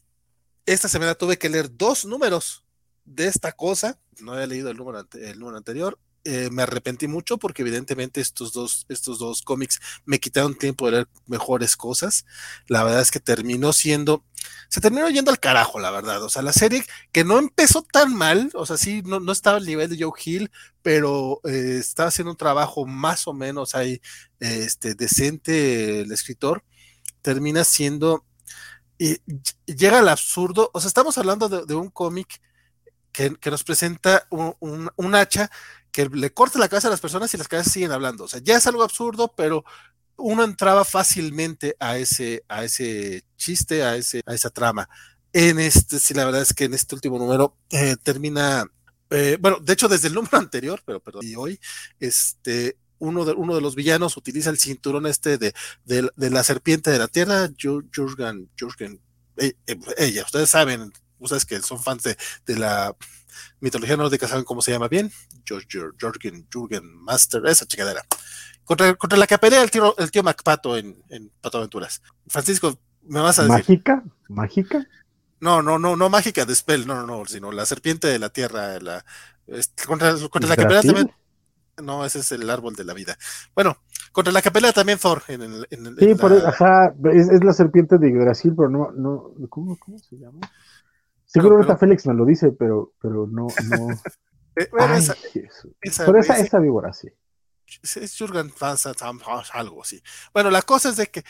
esta semana tuve que leer dos números de esta cosa. No había leído el número, el número anterior eh, me arrepentí mucho porque evidentemente estos dos, estos dos cómics me quitaron tiempo de leer mejores cosas. La verdad es que terminó siendo, se terminó yendo al carajo, la verdad. O sea, la serie que no empezó tan mal, o sea, sí, no, no estaba al nivel de Joe Hill, pero eh, estaba haciendo un trabajo más o menos ahí, este, decente el escritor, termina siendo, y llega al absurdo, o sea, estamos hablando de, un cómic que, nos presenta un, un hacha que le corte la cabeza a las personas y las cabezas siguen hablando. O sea, ya es algo absurdo, pero uno entraba fácilmente a ese, a ese chiste, a, ese, a esa trama. En este, sí, la verdad es que en este último número eh, termina, eh, bueno, de hecho desde el número anterior, pero perdón, y hoy, este, uno de, uno de los villanos utiliza el cinturón este de, de, la serpiente de la tierra, Jurgen, Jurgen, eh, ella, ustedes saben, ustedes que son fans de, de la mitología nórdica saben cómo se llama bien, Jorgen, Jürgen Master, esa chingadera. Contra, contra la que pelea el tío, el tío Macpato en, en Pato Aventuras. Francisco, ¿me vas a decir? ¿Mágica? ¿Mágica? No, no, no, no mágica de Spell, no, no, no, sino la serpiente de la tierra, la, contra, contra la que pelea también. No, ese es el árbol de la vida. Bueno, contra la que pelea también Thor. En el, en sí, por, ajá, es, es, la serpiente de Yggdrasil, pero no, no, ¿cómo, cómo se llama? Seguro ahorita Félix me lo dice, pero, pero no, no. Eh, esa, esa, esa, esa víbora sí. Es Jurgen algo así. Bueno, la cosa es de que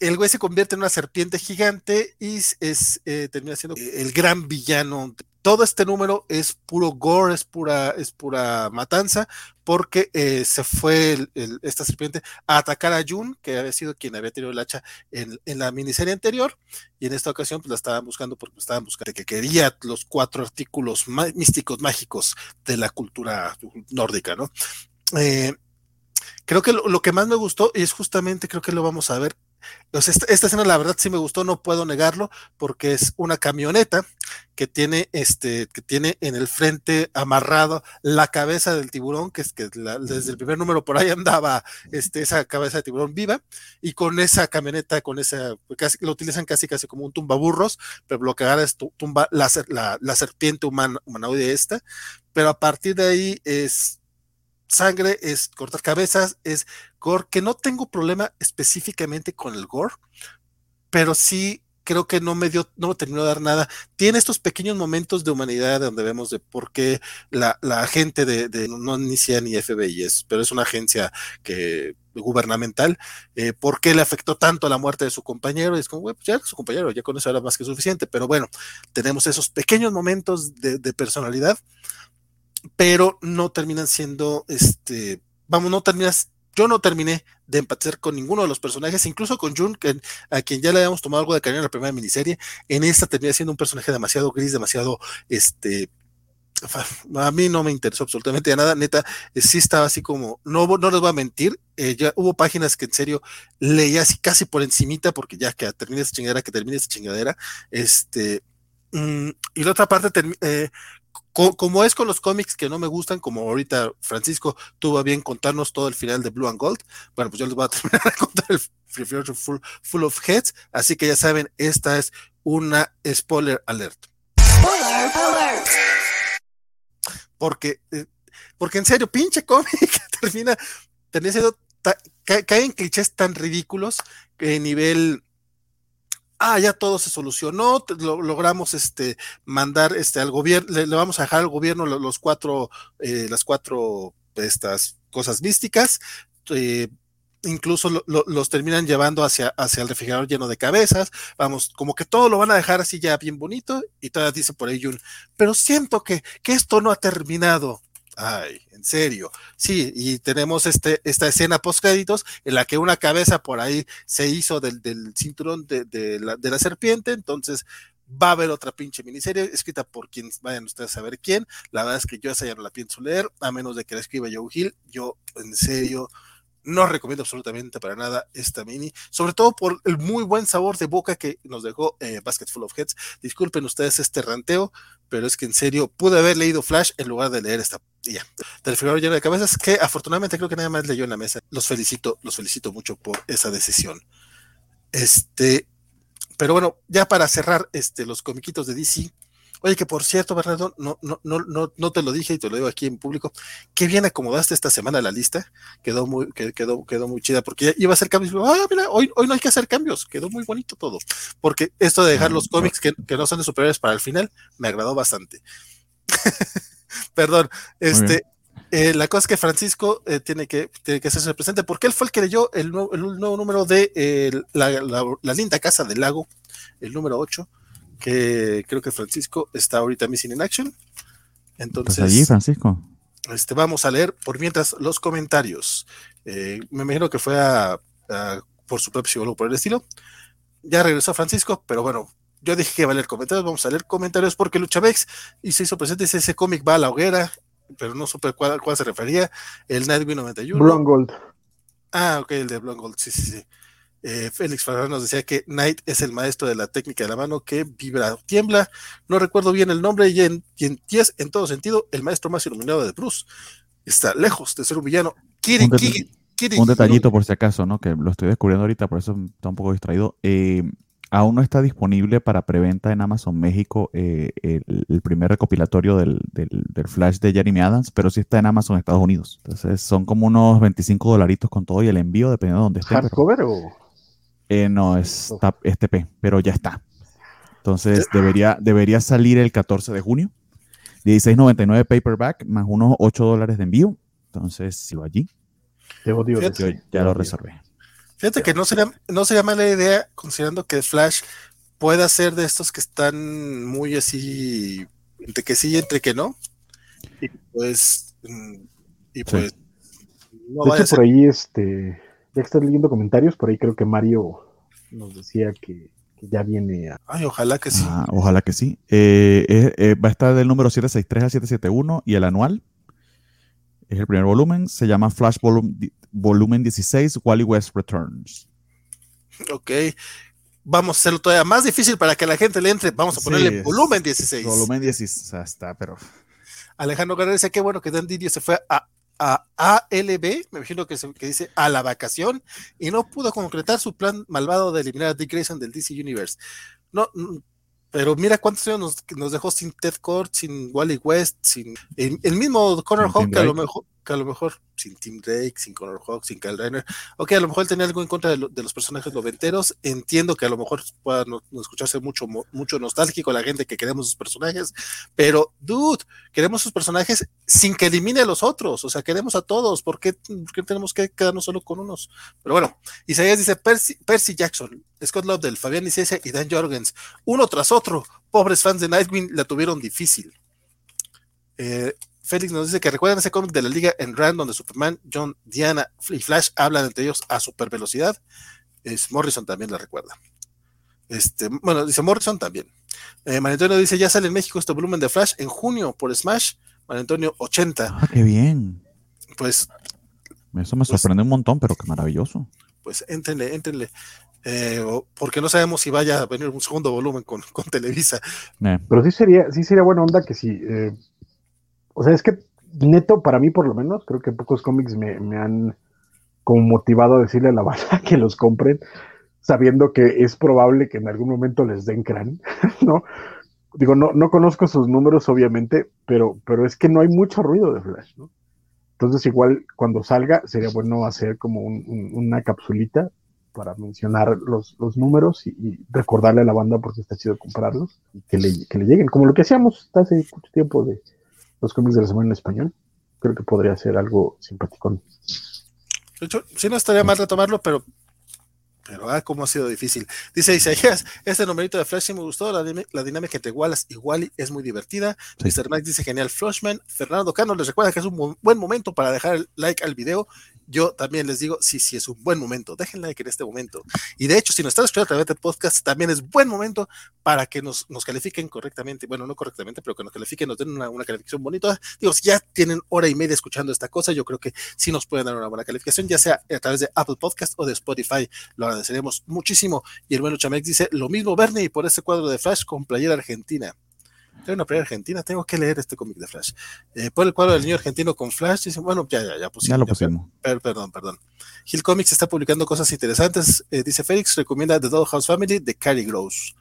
el güey se convierte en una serpiente gigante y es, eh, termina siendo el gran villano. Todo este número es puro gore, es pura, es pura matanza, porque eh, se fue esta serpiente a atacar a Jun, que había sido quien había tenido el hacha en, la miniserie anterior, y en esta ocasión pues la estaban buscando porque estaban buscando que quería los cuatro artículos místicos mágicos de la cultura nórdica, ¿no? Eh, creo que lo, que más me gustó es justamente, creo que lo vamos a ver esta, escena, la verdad, sí me gustó, no puedo negarlo, porque es una camioneta que tiene, este, que tiene en el frente amarrado la cabeza del tiburón, que es que desde el primer número por ahí andaba este, esa cabeza de tiburón viva, y con esa camioneta, con esa, casi, lo utilizan casi casi como un tumbaburros, pero lo que agarra es tumba la, la, la serpiente humana, humanoide esta, pero a partir de ahí es sangre, es cortar cabezas, es gore, que no tengo problema específicamente con el gore, pero sí creo que no me dio, no me terminó de dar nada. Tiene estos pequeños momentos de humanidad donde vemos de por qué la, la gente de, no inicia ni FBI es, pero es una agencia que gubernamental, eh, por qué le afectó tanto a la muerte de su compañero, y es como, pues ya su compañero, ya con eso era más que suficiente, pero bueno, tenemos esos pequeños momentos de, de personalidad pero no terminan siendo, este, vamos, no terminas, yo no terminé de empatizar con ninguno de los personajes, incluso con Jun, que, a quien ya le habíamos tomado algo de cariño en la primera miniserie, en esta termina siendo un personaje demasiado gris, demasiado, este, a mí no me interesó absolutamente nada, neta, eh, sí estaba así como, no, no les voy a mentir, eh, ya hubo páginas que en serio leía así casi por encimita, porque ya que termine esta chingadera, que termine esta chingadera, este, mm, y la otra parte, eh, como es con los cómics que no me gustan, como ahorita Francisco tuvo bien contarnos todo el final de Blue and Gold, bueno, pues yo les voy a terminar de contar el full, full, of Heads, así que ya saben, esta es una spoiler alert. Spoiler alert. Porque, eh, porque en serio, pinche cómic termina, termina siendo, cae en clichés tan ridículos que nivel ah, ya todo se solucionó, logramos este, mandar este, al gobierno, le, vamos a dejar al gobierno los, cuatro, eh, las cuatro, estas cosas místicas, eh, incluso los terminan llevando hacia, hacia el refrigerador lleno de cabezas, vamos, como que todo lo van a dejar así ya bien bonito, y todavía dice por ahí pero siento que, que esto no ha terminado. Ay, en serio. Sí, y tenemos este, esta escena post créditos en la que una cabeza por ahí se hizo del, cinturón de, la, serpiente, entonces va a haber otra pinche miniserie escrita por quien vayan ustedes a saber quién. La verdad es que yo esa ya no la pienso leer, a menos de que la escriba Joe Hill. Yo, en serio, no recomiendo absolutamente para nada esta mini, sobre todo por el muy buen sabor de boca que nos dejó eh, Basket Full of Heads. Disculpen ustedes este ranteo, pero es que en serio pude haber leído Flash en lugar de leer esta. Ya, del figurón lleno de cabezas que afortunadamente creo que nada más leyó en la mesa. Los felicito, los felicito mucho por esa decisión. Este, pero bueno, ya para cerrar este, los comiquitos de DC, Oye, que por cierto, Bernardo, no, no, no, no, no te lo dije y te lo digo aquí en público. Qué bien acomodaste esta semana la lista. Quedó muy, quedó, quedó muy chida porque iba a hacer cambios. Ah, mira, hoy, hoy no hay que hacer cambios. Quedó muy bonito todo. Porque esto de dejar los cómics que, no son de superiores para el final me agradó bastante. Perdón, este. Eh, la cosa es que Francisco eh, tiene, que, tiene que hacerse presente porque él fue el que leyó el nuevo, el nuevo número de eh, la, la, la, linda casa del lago, el número 8, que creo que Francisco está ahorita missing in action. Entonces, pues allí, Francisco. Este, vamos a leer por mientras los comentarios. Me imagino que fue a, por su propio psicólogo por el estilo. Ya regresó Francisco, pero bueno, yo dije que iba a leer comentarios. Vamos a leer comentarios porque Luchavex y se hizo presente. Dice, ese cómic va a la hoguera, pero no supe cuál, cuál se refería. El Nightwing 91. Blonde Gold. Ah, ok, el de Blonde Gold, sí, sí, sí. Eh, Félix Farrell nos decía que Knight es el maestro de la técnica de la mano que vibra, tiembla. No recuerdo bien el nombre y en, y en, en todo sentido, el maestro más iluminado de Bruce. Está lejos de ser un villano. un, detallito por si acaso, ¿no? Que lo estoy descubriendo ahorita, por eso está un poco distraído. Eh, aún no está disponible para preventa en Amazon México eh, el, primer recopilatorio del, Flash de Jeremy Adams, pero sí está en Amazon Estados Unidos. Entonces son como unos 25 dolaritos con todo y el envío, dependiendo de dónde esté. ¿Hardcover o...? Eh, no, es, TP, pero ya está. Entonces debería, debería salir el 14 de junio. 16.99 paperback más unos 8 dólares de envío. Entonces, si lo allí. Te odio. Yo ya lo reservé. Fíjate que no sería, no sería mala idea, considerando que Flash pueda ser de estos que están muy así, entre que sí y entre que no. Y pues, mm, Y pues, no de vaya hecho, por ahí, este, ya que estás leyendo comentarios, por ahí creo que Mario nos decía que, que ya viene a... Ay, ojalá que sí. Ah, ojalá que sí. Eh, eh, eh, va a estar del número 763 al 771 y el anual es el primer volumen. Se llama Flash Volum- Volumen 16, Wally West Returns. Ok. Vamos a hacerlo todavía más difícil para que la gente le entre. Vamos a ponerle Sí, volumen 16. Volumen 16, o sea, está, pero Alejandro Guerrero dice, qué bueno que Dan Didio se fue a, a ALB, me imagino que, se- que dice a la vacación, y no pudo concretar su plan malvado de eliminar a Dick Grayson del DC Universe. No, pero mira cuántos años nos, nos dejó sin Ted Kord, sin Wally West, sin el, el mismo Connor Hawk, que a lo mejor que a lo mejor sin Tim Drake, sin Connor Hawk, sin Kyle Reiner, ok, a lo mejor él tenía algo en contra de, lo- de los personajes noventeros, entiendo que a lo mejor pueda no, escucharse mucho, mucho nostálgico la gente que queremos sus personajes, pero dude, queremos sus personajes sin que elimine a los otros, o sea, queremos a todos, ¿por qué, tenemos que quedarnos solo con unos? Pero bueno, Isaías dice Percy, Jackson, Scott Lobdell, Fabián Iglesias y Dan Jorgens, uno tras otro, pobres fans de Nightwing la tuvieron difícil. Eh, Félix nos dice que recuerdan ese cómic de la liga en Rand donde Superman, John, Diana y Flash hablan entre ellos a super velocidad. Es, Morrison también la recuerda. Este, bueno, dice Morrison también. Eh, María Antonio dice, ya sale en México este volumen de Flash en junio por Smash. María Antonio 80. ah, qué bien. Pues, Eso me Pues- sorprende un montón, pero qué maravilloso. pues éntrenle, éntrenle. Eh, porque no sabemos si vaya a venir un segundo volumen con, con Televisa. Eh, Pero sí sería, sí sería buena onda que sí. O sea, es que neto, para mí por lo menos, creo que pocos cómics me, me han como motivado a decirle a la banda que los compren, sabiendo que es probable que en algún momento les den crán, ¿no? Digo, no, no conozco sus números, obviamente, pero, pero es que no hay mucho ruido de Flash, ¿no? Entonces, igual cuando salga, sería bueno hacer como un- un- una capsulita para mencionar los, los números y, y recordarle a la banda porque está chido comprarlos y que le, que le lleguen, como lo que hacíamos hace mucho tiempo de los cómics de la semana en español. Creo que podría ser algo simpático. De hecho, sí no estaría mal retomarlo, pero, pero ah, cómo ha sido difícil. Dice Isaías, este numerito de Flash sí me gustó, la, la dinámica entre Wallace y Wally es muy divertida. Sí. Mr. Mike dice genial Flashman. Fernando Cano les recuerda que es un bu- buen momento para dejar el like al video. Yo también les digo, sí, sí, es un buen momento. Dejen like en este momento. Y de hecho, si nos están escuchando a través de podcast, también es buen momento para que nos, nos califiquen correctamente. Bueno, no correctamente, pero que nos califiquen, nos den una, una calificación bonita. Digo, si ya tienen hora y media escuchando esta cosa, yo creo que sí nos pueden dar una buena calificación, ya sea a través de Apple Podcast o de Spotify. Lo agradeceremos muchísimo. Y el bueno Chamex dice, lo mismo Bernie por ese cuadro de Flash con playera argentina. Tengo una playera argentina, tengo que leer este cómic de Flash. Eh, por el cuadro del niño argentino con Flash, dice, bueno, ya, ya, ya pusimos. ya lo pusimos. per- perdón, perdón. Hill Comics está publicando cosas interesantes. eh, dice Félix, recomienda The Dollhouse Family de Carrie Gross.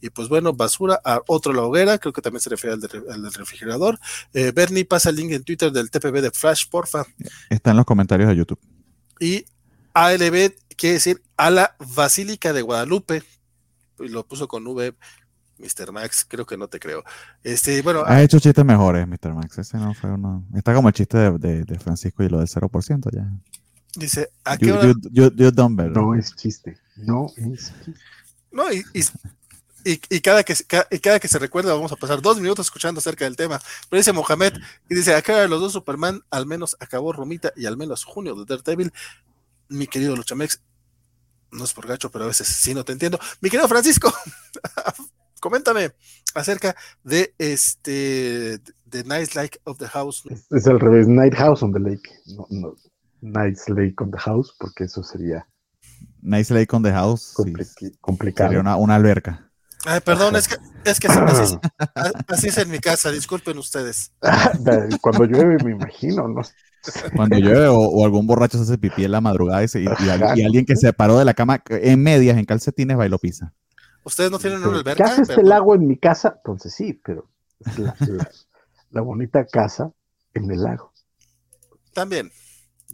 Y pues bueno, basura a otro la hoguera, creo que también se refiere al, de- al del refrigerador. Eh, Bernie pasa el link en Twitter del TPB de Flash, porfa. Está en los comentarios de YouTube. Y ALB quiere decir a la Basílica de Guadalupe. Y lo puso con V. Mr. Max, creo que no te creo. Este, bueno, Ha hecho chistes mejores, Mr. Max. Ese no fue uno. Está como el chiste de, de- de Francisco y lo del 0% ya. dice, ¿a qué You, hora? you, you. No es chiste. No es chiste. No, y, y, y- y cada, que, y cada que se recuerda, vamos a pasar dos minutos escuchando acerca del tema. Pero dice Mohamed, y dice, acá de los dos Superman, al menos acabó Romita y al menos junio de Daredevil. Mi querido Luchamex, no es por gacho, pero a veces sí no te entiendo. Mi querido Francisco, coméntame acerca de este The Nice Like of the House. Es, es al revés. Night House on the Lake. No, no. Night Lake on the House, porque eso sería Nice Lake on the House. sí, complicado. sería una, una alberca. Ay, perdón, es que, es que así, así- así es en mi casa, disculpen ustedes. Cuando llueve, me imagino, ¿no? Cuando llueve o, o algún borracho se hace pipí en la madrugada y, se- y- y al- y alguien que se paró de la cama en medias, en calcetines, bailó pizza. Ustedes no tienen una ¿Qué alberca. hace este lago en mi casa? Entonces sí, pero la, la- la bonita casa en el lago, También.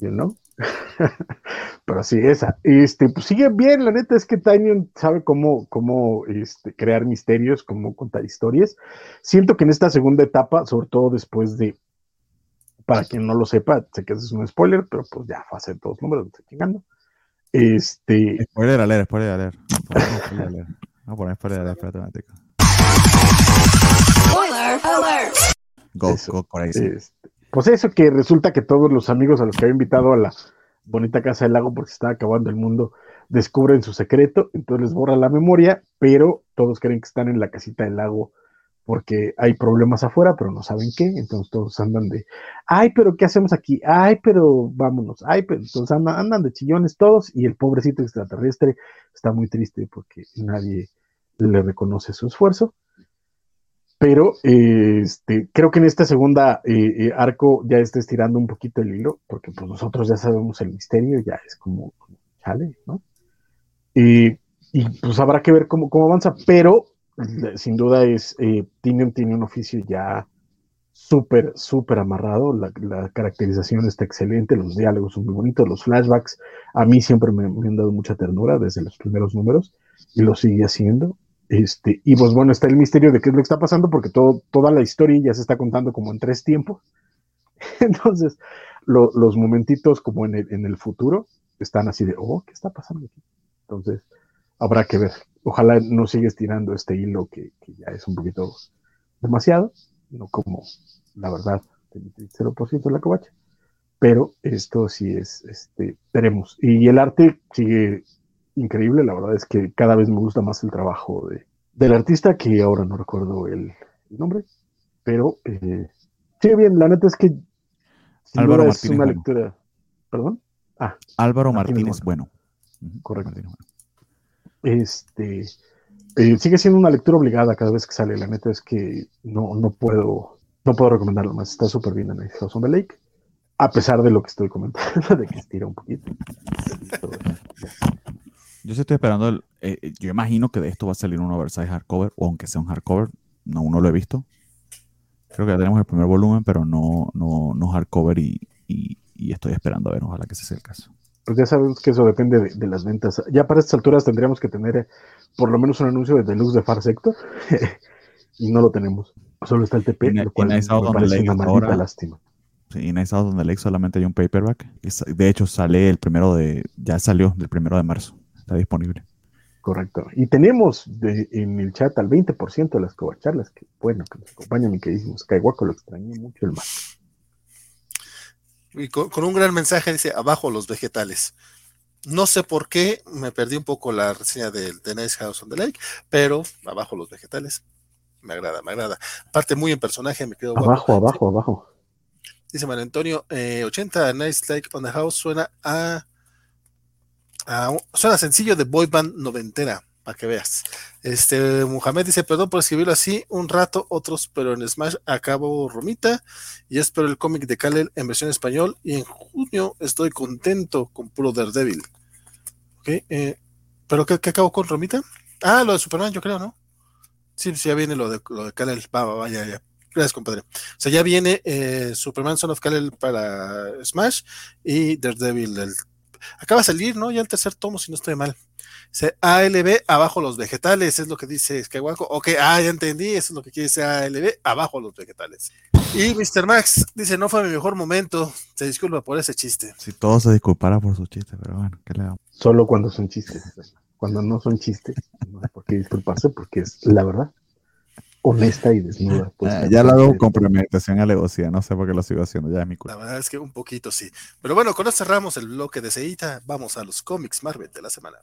you know? pero sí, esa. Este, pues sigue bien, la neta es que Tanyan sabe cómo, cómo este, crear misterios, cómo contar historias. Siento que en esta segunda etapa, sobre todo después de, para quien no lo sepa, sé que eso es un spoiler, pero pues ya hacer todos los números, me estoy chingando. Este, Spoiler alert, spoiler alert. Spoiler alert. A poner spoiler alert, espérate. Spoiler alert. Go, Eso. go crazy. Este, Pues eso que resulta que todos los amigos a los que había invitado a la bonita casa del lago porque estaba acabando el mundo descubren su secreto, entonces les borra la memoria, pero todos creen que están en la casita del lago porque hay problemas afuera, pero no saben qué, entonces todos andan de, ay, pero ¿qué hacemos aquí? Ay, pero vámonos, ay, pero entonces andan, de chillones todos y el pobrecito extraterrestre está muy triste porque nadie le reconoce su esfuerzo. Pero este, creo que en esta segunda eh, eh, arco ya está estirando un poquito el hilo, porque pues nosotros ya sabemos el misterio, ya es como, chale, ¿no? y pues habrá que ver cómo, cómo avanza, pero sin duda es, eh, tiene, un oficio ya súper, súper amarrado, la, caracterización está excelente, los diálogos son muy bonitos, los flashbacks a mí siempre me, me han dado mucha ternura desde los primeros números y lo sigue haciendo. Este, y pues bueno, está el misterio de qué es lo que está pasando, porque todo, toda la historia ya se está contando como en tres tiempos. Entonces, los momentitos como en el, en el, futuro están así de, oh, ¿qué está pasando aquí? Entonces, habrá que ver. Ojalá no siga estirando este hilo que, que ya es un poquito demasiado, no como la verdad, 0% de la covacha. Pero esto sí es, este, veremos. Y el arte sigue increíble. La verdad es que cada vez me gusta más el trabajo de, del artista, que ahora no recuerdo el, nombre, pero eh, sí, bien, la neta es que Álvaro Martínez, es una lectura. ¿Perdón? Ah, Álvaro Martínez, bueno. Correcto. Este eh, sigue siendo una lectura obligada cada vez que sale. La neta es que no, no puedo no puedo recomendarlo más. Está súper bien en House on the Lake, a pesar de lo que estoy comentando, de que estira un poquito. Yo estoy esperando, el, eh, yo imagino que de esto va a salir un oversize hardcover, o aunque sea un hardcover, no, aún no lo he visto. Creo que ya tenemos el primer volumen, pero no, no, no hardcover y, y, estoy esperando a ver, ojalá que ese sea el caso. Pues ya sabemos que eso depende de, las ventas. Ya para estas alturas tendríamos que tener eh, por lo menos un anuncio de Deluxe de Far Sector, y no lo tenemos. Solo está el TP, y, lo cual me parece una maldita lástima. Sí, en Nice donde Lake solamente hay un paperback. De hecho, sale el primero de, ya salió del primero de marzo está disponible. Correcto. Y tenemos en el chat al 20% de las covacharlas que, bueno, que nos acompañan, mi queridísimo Skywalker, lo extrañé mucho el más. Y con, un gran mensaje dice, abajo los vegetales. No sé por qué, me perdí un poco la reseña de, de Nice House on the Lake, pero abajo los vegetales. Me agrada, me agrada. Aparte, muy en personaje, me quedo Abajo, abajo, abajo. Dice Mario Antonio, 80 eh, Nice Lake on the House suena a Ah, suena sencillo de boy band noventera, para que veas. Este, Muhammad dice, perdón por escribirlo así, un rato, otros, pero en Smash acabo Romita y espero el cómic de Kalel en versión español y en junio estoy contento con puro Daredevil. Ok, eh, ¿pero qué, acabo con Romita? Ah, lo de Superman, yo creo, ¿no? Sí, sí, ya viene lo de, lo de Kalel, va, va, va, ya, ya. Gracias, compadre. O sea, ya viene eh, Superman Son of Kalel para Smash y Daredevil, el acaba de salir, ¿no? Ya el tercer tomo, si no estoy mal. Dice ALB, abajo los vegetales, es lo que dice Skywalker. Ok, ah, ya entendí, eso es lo que quiere decir ALB, abajo los vegetales. Y Mr. Max dice, no fue mi mejor momento, se disculpa por ese chiste. Si todo se disculpara por su chiste, pero bueno, ¿qué le damos? Solo cuando son chistes. Cuando no son chistes, no hay por qué disculparse porque es la verdad honesta y desnuda. Pues, ah, ya la hago con premeditación alevosía, no sé por qué lo sigo haciendo, ya es mi culpa. La verdad es que un poquito sí. Pero bueno, con esto cerramos el bloque de Seita, vamos a los cómics Marvel de la semana.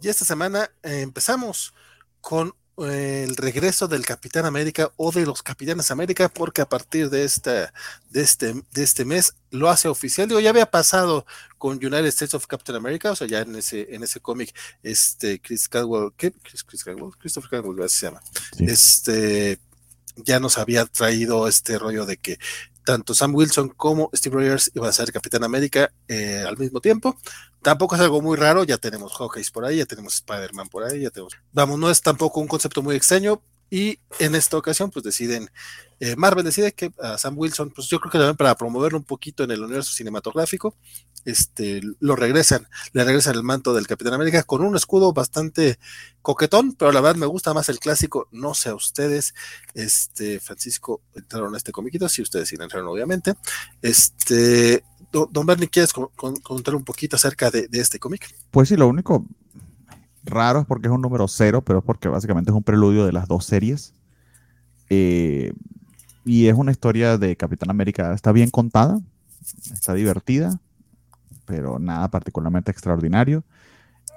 Y esta semana eh, empezamos con el regreso del Capitán América o de los Capitanes América, porque a partir de, esta, de, este, de este mes lo hace oficial. Digo, ya había pasado con United States of Captain America, o sea, ya en ese, en ese cómic, este Chris Caldwell, ¿qué? Chris, Chris Caldwell, Christopher Caldwell, se llama. Este ya nos había traído este rollo de que tanto Sam Wilson como Steve Rogers iban a ser Capitán América eh, al mismo tiempo. Tampoco es algo muy raro, ya tenemos Hawkeye por ahí, ya tenemos Spider-Man por ahí, ya tenemos... Vamos, no es tampoco un concepto muy extraño, y en esta ocasión, pues deciden, eh, Marvel decide que a Sam Wilson, pues yo creo que también para promoverlo un poquito en el universo cinematográfico, este, lo regresan, le regresan el manto del Capitán América con un escudo bastante coquetón, pero la verdad me gusta más el clásico, no sé a ustedes, este, Francisco, entraron a este comiquito, si ustedes sí entraron obviamente, este, don, Bernie, ¿quieres contar un poquito acerca de, de este cómic? Pues sí, lo único raro es porque es un número cero, pero es porque básicamente es un preludio de las dos series. Eh, y es una historia de Capitán América, está bien contada, está divertida, pero nada particularmente extraordinario.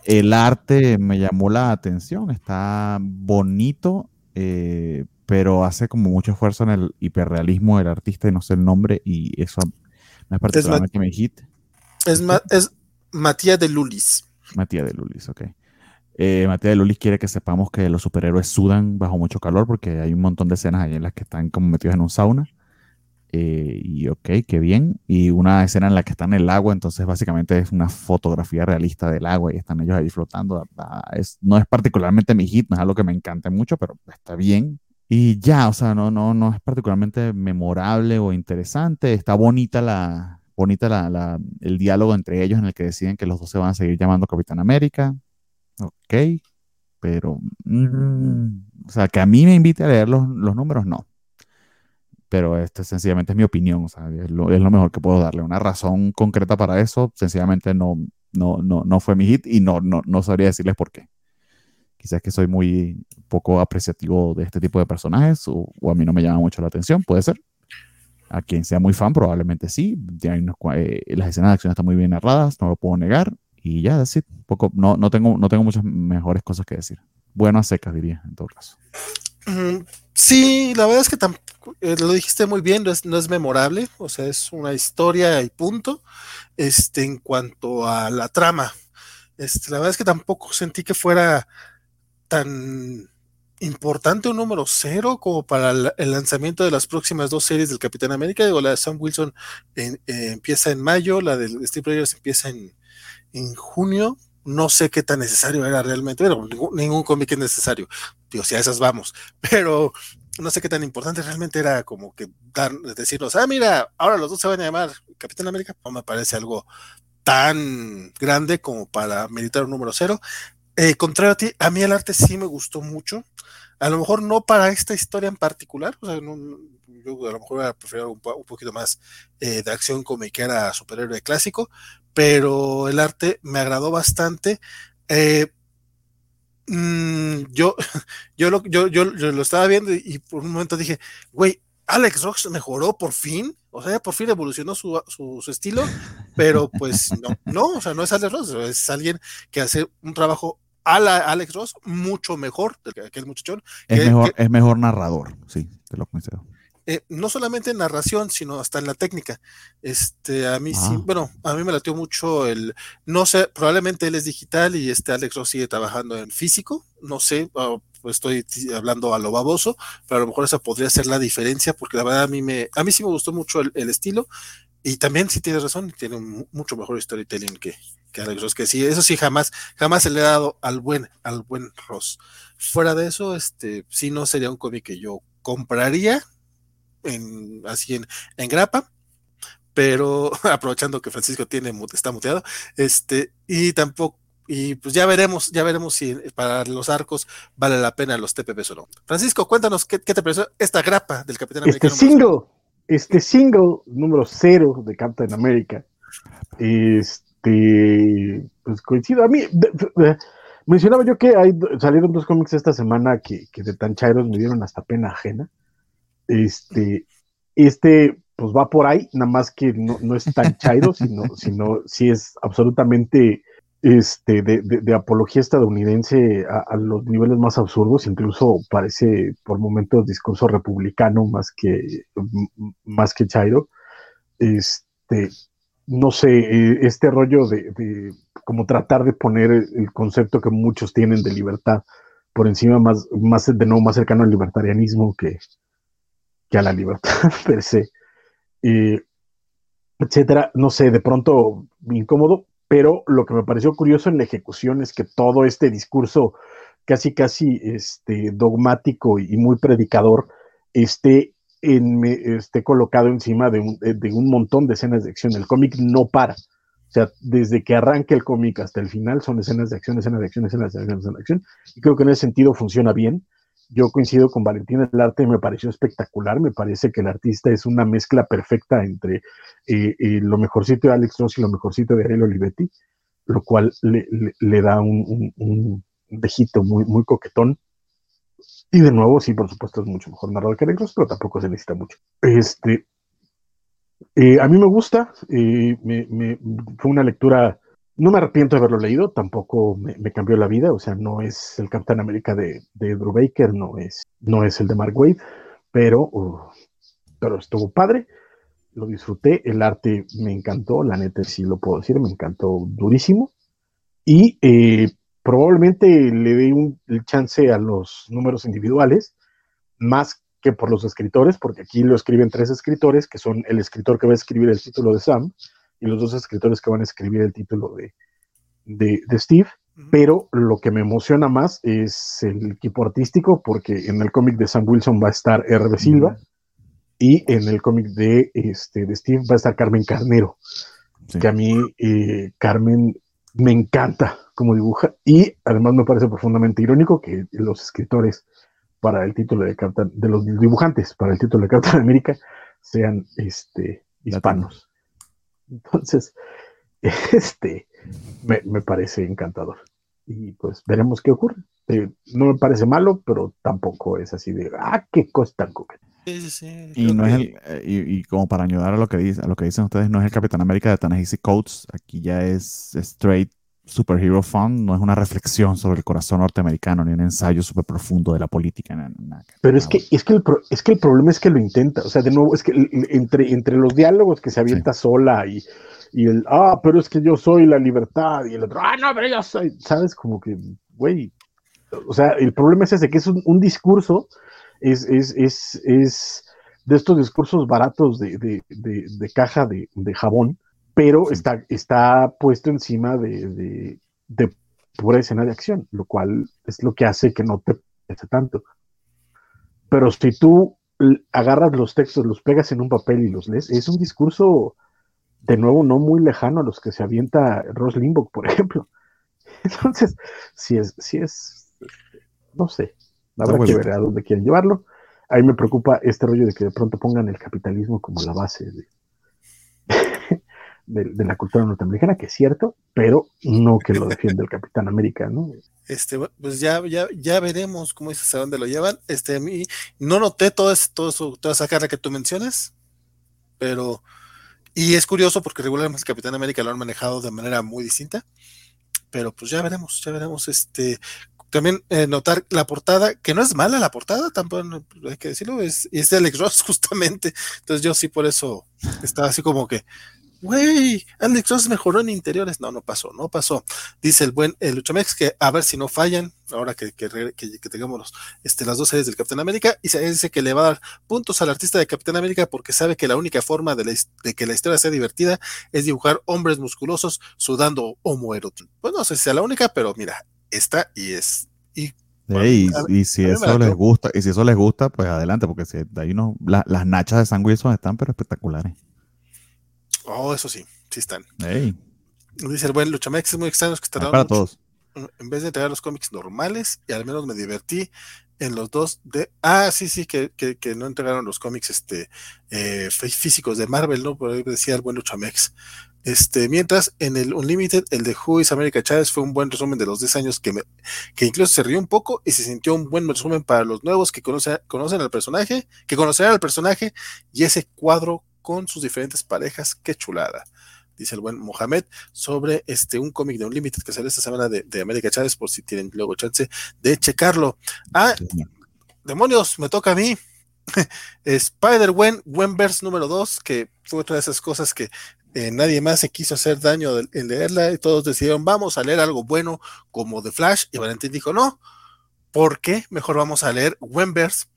El arte me llamó la atención, está bonito, eh, pero hace como mucho esfuerzo en el hiperrealismo del artista y no sé el nombre, y eso no es particularmente mi hit. Es, es Matías de Lulis. Matías de Lulis, ok. Eh, Matías de Lulis quiere que sepamos que los superhéroes sudan bajo mucho calor porque hay un montón de escenas ahí en las que están como metidos en un sauna. Eh, y ok, qué bien. Y una escena en la que están en el agua, entonces básicamente es una fotografía realista del agua y están ellos ahí flotando. Es, no es particularmente mi hit, no es algo que me encante mucho, pero está bien. Y ya, o sea, no, no, no es particularmente memorable o interesante. Está bonita la, bonita la, el diálogo entre ellos en el que deciden que los dos se van a seguir llamando Capitán América. Ok, pero, mm, o sea, que a mí me invite a leer los, los números, no pero este sencillamente es mi opinión, o sea, es lo, es lo, mejor que puedo darle. Una razón concreta para eso, sencillamente no, no, no, no fue mi hit y no, no, no sabría decirles por qué. Quizás que soy muy poco apreciativo de este tipo de personajes o, a mí no me llama mucho la atención, puede ser. A quien sea muy fan, probablemente sí. Eh, las escenas de acción están muy bien narradas, no lo puedo negar. Y ya, decir, poco, no, no, tengo, no tengo muchas mejores cosas que decir. Bueno a secas, diría, en todo caso. Sí, la verdad es que eh, lo dijiste muy bien, no es, no es, memorable, o sea, es una historia y punto. Este, en cuanto a la trama, este, la verdad es que tampoco sentí que fuera tan importante un número cero como para el, lanzamiento de las próximas dos series del Capitán América. Digo, la de Sam Wilson eh, empieza en mayo, la de Steve Rogers empieza en, en junio no sé qué tan necesario era realmente, pero ningún, cómic es necesario, digo, si a esas vamos, pero no sé qué tan importante realmente era como que dar, decirnos, ah, mira, ahora los dos se van a llamar Capitán América, no me parece algo tan grande como para meditar un número cero. Eh, contrario a ti, a mí el arte sí me gustó mucho, a lo mejor no para esta historia en particular, o sea, yo a lo mejor prefiero un, un poquito más eh, de acción como que era superhéroe clásico, pero el arte me agradó bastante. Eh, mm, yo, yo, lo, yo, yo, lo estaba viendo y, por un momento dije, güey, Alex Rox mejoró por fin, o sea, por fin evolucionó su, su, estilo, pero pues no, no, o sea, no es Alex Ross, es alguien que hace un trabajo a la Alex Ross mucho mejor que aquel muchachón. Es, mejor, es mejor narrador, sí, te lo concedo. Eh, no solamente en narración, sino hasta en la técnica. Este, a mí sí, ah. bueno, a mí me latió mucho el, no sé, probablemente él es digital y este Alex Ross sigue trabajando en físico, no sé, pues estoy hablando a lo baboso, pero a lo mejor esa podría ser la diferencia, porque la verdad a mí me, a mí sí me gustó mucho el, estilo, y también sí tienes razón, tiene un mucho mejor storytelling que, que Alex Ross, que sí, eso sí jamás, jamás se le ha dado al buen, al buen Ross. Fuera de eso, este, sí no sería un cómic que yo compraría, en, así en, en grapa, pero aprovechando que Francisco tiene está muteado, este, y tampoco, y pues ya veremos, ya veremos si para los arcos vale la pena los TPP o no. Francisco, cuéntanos qué, te pareció esta grapa del Capitán América. Este single, este single número cero de Captain America, este, pues coincido, a mí, mencionaba yo que hay, salieron dos cómics esta semana que, que de tan chairos me dieron hasta pena ajena. Este, este, pues va por ahí, nada más que no, es tan chairo, sino, sino sí es absolutamente este, de, apología estadounidense a, los niveles más absurdos, incluso parece por momentos discurso republicano más que, más que chairo. Este, no sé, eh, este rollo de, de, como tratar de poner el concepto que muchos tienen de libertad por encima más, más de nuevo más cercano al libertarianismo que, que a la libertad per se, etcétera. No sé, de pronto incómodo, pero lo que me pareció curioso en la ejecución es que todo este discurso casi, casi este, dogmático y muy predicador esté, en, esté colocado encima de un, de un montón de escenas de acción. El cómic no para. O sea, desde que arranca el cómic hasta el final son escenas de acción, escenas de acción, escenas de acción, escenas de acción. Y creo que en ese sentido funciona bien yo coincido con Valentina, el arte me pareció espectacular, me parece que el artista es una mezcla perfecta entre eh, eh, lo mejorcito de Alex Ross y lo mejorcito de Ariel Olivetti, lo cual le, da un, un, vejito muy, muy coquetón. Y de nuevo, sí, por supuesto, es mucho mejor narrado que Negros, pero tampoco se necesita mucho. Este, eh, a mí me gusta, eh, me, fue una lectura, no me arrepiento de haberlo leído, tampoco me, cambió la vida, o sea, no es el Capitán América de, de Drew Baker, no es, no es el de Mark Wade, pero, uh, pero estuvo padre, lo disfruté, el arte me encantó, la neta sí lo puedo decir, me encantó durísimo, y eh, probablemente le dé un, el chance a los números individuales, más que por los escritores, porque aquí lo escriben tres escritores, que son el escritor que va a escribir el título de Sam y los dos escritores que van a escribir el título de, de, Steve. Pero lo que me emociona más es el equipo artístico, porque en el cómic de Sam Wilson va a estar R.B. Silva y en el cómic de, este, de Steve va a estar Carmen Carnero, que a mí eh, Carmen me encanta como dibuja y además me parece profundamente irónico que los escritores para el título de Capitán, de los dibujantes para el título de Capitán América sean este, hispanos. Entonces, este, me, parece encantador. Y pues veremos qué ocurre. Eh, no me parece malo, pero tampoco es así de, ah, qué cosa tan y, no es el, eh, y, como para ayudar a lo que dice, a lo que dicen ustedes, no es el Capitán América de Tanahisi Coates, aquí ya es straight superhero fun, no es una reflexión sobre el corazón norteamericano ni un ensayo súper profundo de la política. Pero es que, es, que el es que el problema es que lo intenta, o sea, de nuevo, es que entre, entre los diálogos que se avienta sola y, y el, ah, pero es que yo soy la libertad, y el otro, ah, no, pero yo soy, ¿sabes? Como que, güey, o sea, el problema es ese, que es un, discurso, es, es, es, es, de estos discursos baratos de, de, de caja de, jabón, pero está, está puesto encima de, pura escena de acción, lo cual es lo que hace que no te pese tanto. Pero si tú agarras los textos, los pegas en un papel y los lees, es un discurso, de nuevo, no muy lejano a los que se avienta Ross Limbaugh, por ejemplo. Entonces, si es, si es, no sé, habrá que ver a dónde quieren llevarlo. A mí me preocupa este rollo de que de pronto pongan el capitalismo como la base de, de, la cultura norteamericana, que es cierto, pero no que lo defiende el Capitán América, ¿no? Este, pues ya, ya, ya veremos cómo dices a dónde lo llevan. Este, a no noté todo, todo eso, toda esa cara que tú mencionas, pero, y es curioso porque regularmente el Capitán América lo han manejado de manera muy distinta, pero pues ya veremos, ya veremos, este, también eh, notar la portada, que no es mala la portada, tampoco hay que decirlo, es, es de Alex Ross justamente, entonces yo sí por eso estaba así como que, Güey, Alex Ross mejoró en interiores. No, no pasó, no pasó. Dice el buen el Luchamex que a ver si no fallan, ahora que, que, tengamos este, las dos series del Capitán América, y se dice que le va a dar puntos al artista de Capitán América porque sabe que la única forma de, que la historia sea divertida es dibujar hombres musculosos sudando homoerotismo. Pues no sé si sea la única, pero mira, está y es. Y y, si eso les gusta, y si eso les gusta, pues adelante, porque si ahí no, las nachas de San Wilson están pero espectaculares. Oh, eso sí, sí están. Dice el buen Luchamex, es muy extraño que estarán para todos. En vez de entregar los cómics normales, y al menos me divertí en los dos de. Ah, sí, sí, que, que, no entregaron los cómics este, eh, físicos de Marvel, ¿no? Por ahí decía el buen Luchamex. Este, mientras en el Unlimited, el de Who is America Chávez fue un buen resumen de los 10 años que, me, que incluso se rió un poco y se sintió un buen resumen para los nuevos que conocen, conocen al personaje, que conocerán al personaje y ese cuadro con sus diferentes parejas. Qué chulada. Dice el buen Mohamed sobre este un cómic de Unlimited que sale esta semana de, América Chávez, por si tienen luego chance de checarlo. Ah, demonios, me toca a mí. Spider-Wen, Wenverse número 2, que fue otra de esas cosas que eh, nadie más se quiso hacer daño en leerla y todos decidieron, vamos a leer algo bueno como The Flash. Y Valentín dijo, no, ¿por qué? Mejor vamos a leer Wenverse.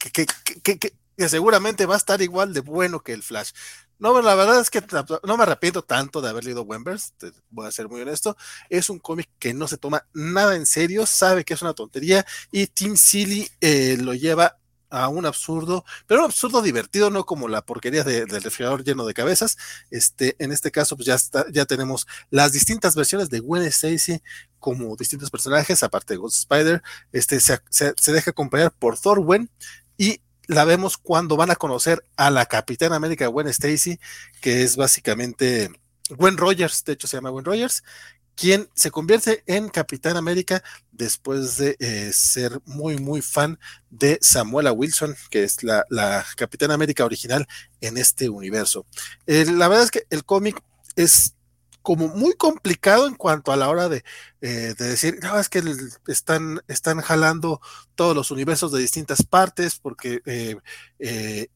que, que, que, que seguramente va a estar igual de bueno que el Flash. No, la verdad es que no me arrepiento tanto de haber leído Wembers, voy a ser muy honesto. Es un cómic que no se toma nada en serio, sabe que es una tontería y Tim Silly eh, lo lleva a un absurdo, pero un absurdo divertido, no como la porquería del refrigerador lleno de cabezas. Este, en este caso, pues ya está, ya tenemos las distintas versiones de Gwen Stacy como distintos personajes, aparte de Ghost Spider. Este se, se deja acompañar por Thor Gwen y la vemos cuando van a conocer a la Capitán América Gwen Stacy, que es básicamente Gwen Rogers, de hecho se llama Gwen Rogers, quien se convierte en Capitán América después de eh, ser muy, muy fan de Samuela Wilson, que es la, la Capitán América original en este universo. Eh, la verdad es que el cómic es como muy complicado en cuanto a la hora de, eh, de decir, no, es que están, están jalando todos los universos de distintas partes, porque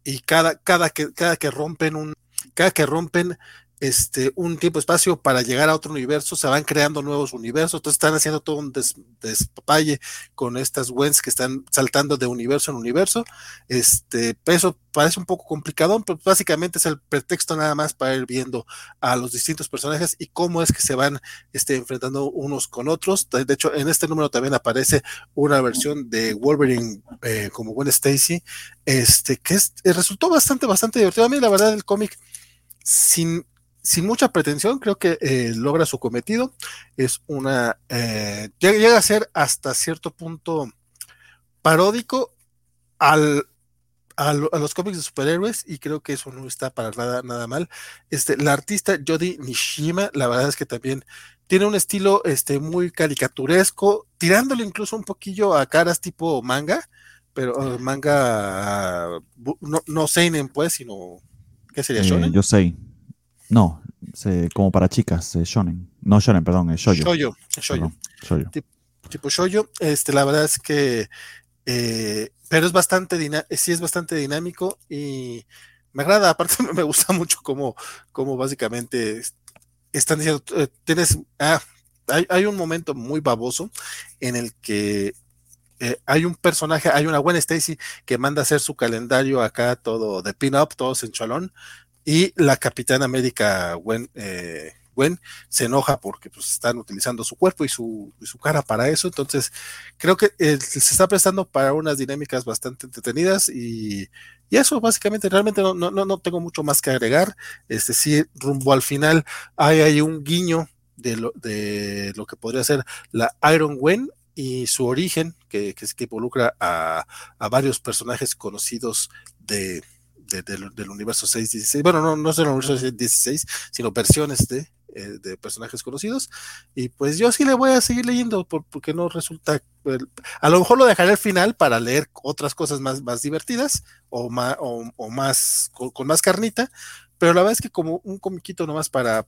y cada, cada, que, cada que rompen un, cada que rompen este, un tiempo-espacio para llegar a otro universo, se van creando nuevos universos, entonces están haciendo todo un des, despapalle con estas Wens que están saltando de universo en universo. Este, eso parece un poco complicado, pero básicamente es el pretexto nada más para ir viendo a los distintos personajes y cómo es que se van este, enfrentando unos con otros. De hecho, en este número también aparece una versión de Wolverine eh, como Gwen Stacy, este, que es, resultó bastante, bastante divertido. A mí, la verdad, el cómic sin sin mucha pretensión, creo que eh, logra su cometido. Es una. Eh, llega, a ser hasta cierto punto paródico al, a los cómics de superhéroes y creo que eso no está para nada, nada mal. Este, la artista Jody Nishima, la verdad es que también tiene un estilo este, muy caricaturesco, tirándole incluso un poquillo a caras tipo manga, pero uh, manga no, no seinen pues, sino ¿qué sería? Eh, yo sé. No, como para chicas, shonen. No shonen, perdón, es shoyo. Shoyo, shoyo. Tipo, shoyo, este, la verdad es que, eh, pero es bastante, sí es bastante dinámico y me agrada, aparte me gusta mucho cómo, cómo básicamente están diciendo, eh, tienes, ah, hay, hay, un momento muy baboso en el que eh, hay un personaje, hay una buena Stacy que manda a hacer su calendario acá todo de pin-up, todos en chalón, y la Capitana América Gwen, eh, Gwen se enoja porque pues, están utilizando su cuerpo y su, su cara para eso. Entonces, creo que eh, se está prestando para unas dinámicas bastante entretenidas y, y eso básicamente realmente no, no, no, tengo mucho más que agregar. Este sí, rumbo al final hay, hay un guiño de lo, de lo que podría ser la Iron Gwen y su origen, que, que, que involucra a, a varios personajes conocidos de, del universo 616. Bueno, no, no es el universo 616, sino versiones de, eh, de personajes conocidos. Y pues yo sí le voy a seguir leyendo porque no resulta. A lo mejor lo dejaré al final para leer otras cosas más, más divertidas o más, o, más con, con, más carnita. Pero la verdad es que como un comiquito nomás para,